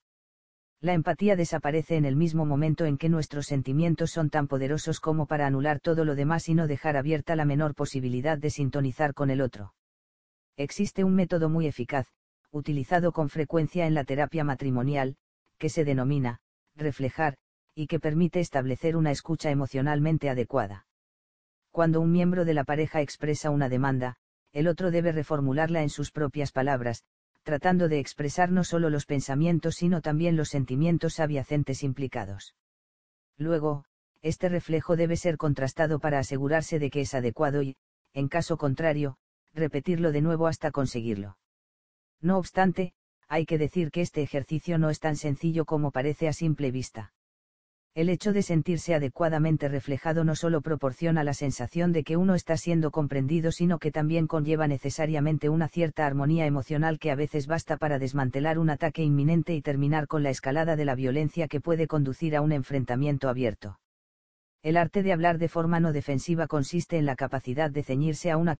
[SPEAKER 1] la empatía desaparece en el mismo momento en que nuestros sentimientos son tan poderosos como para anular todo lo demás y no dejar abierta la menor posibilidad de sintonizar con el otro. Existe un método muy eficaz, utilizado con frecuencia en la terapia matrimonial, que se denomina, reflejar, y que permite establecer una escucha emocionalmente adecuada. Cuando un miembro de la pareja expresa una demanda, el otro debe reformularla en sus propias palabras, tratando de expresar no solo los pensamientos sino también los sentimientos adyacentes implicados. Luego, este reflejo debe ser contrastado para asegurarse de que es adecuado y, en caso contrario, repetirlo de nuevo hasta conseguirlo. No obstante, hay que decir que este ejercicio no es tan sencillo como parece a simple vista el hecho de sentirse adecuadamente reflejado no solo proporciona la sensación de que uno está siendo comprendido, sino que también conlleva necesariamente una cierta armonía emocional que a veces basta para desmantelar un ataque inminente y terminar con la escalada de la violencia que puede conducir a un enfrentamiento abierto. El arte de hablar de forma no defensiva consiste en la capacidad de ceñirse a una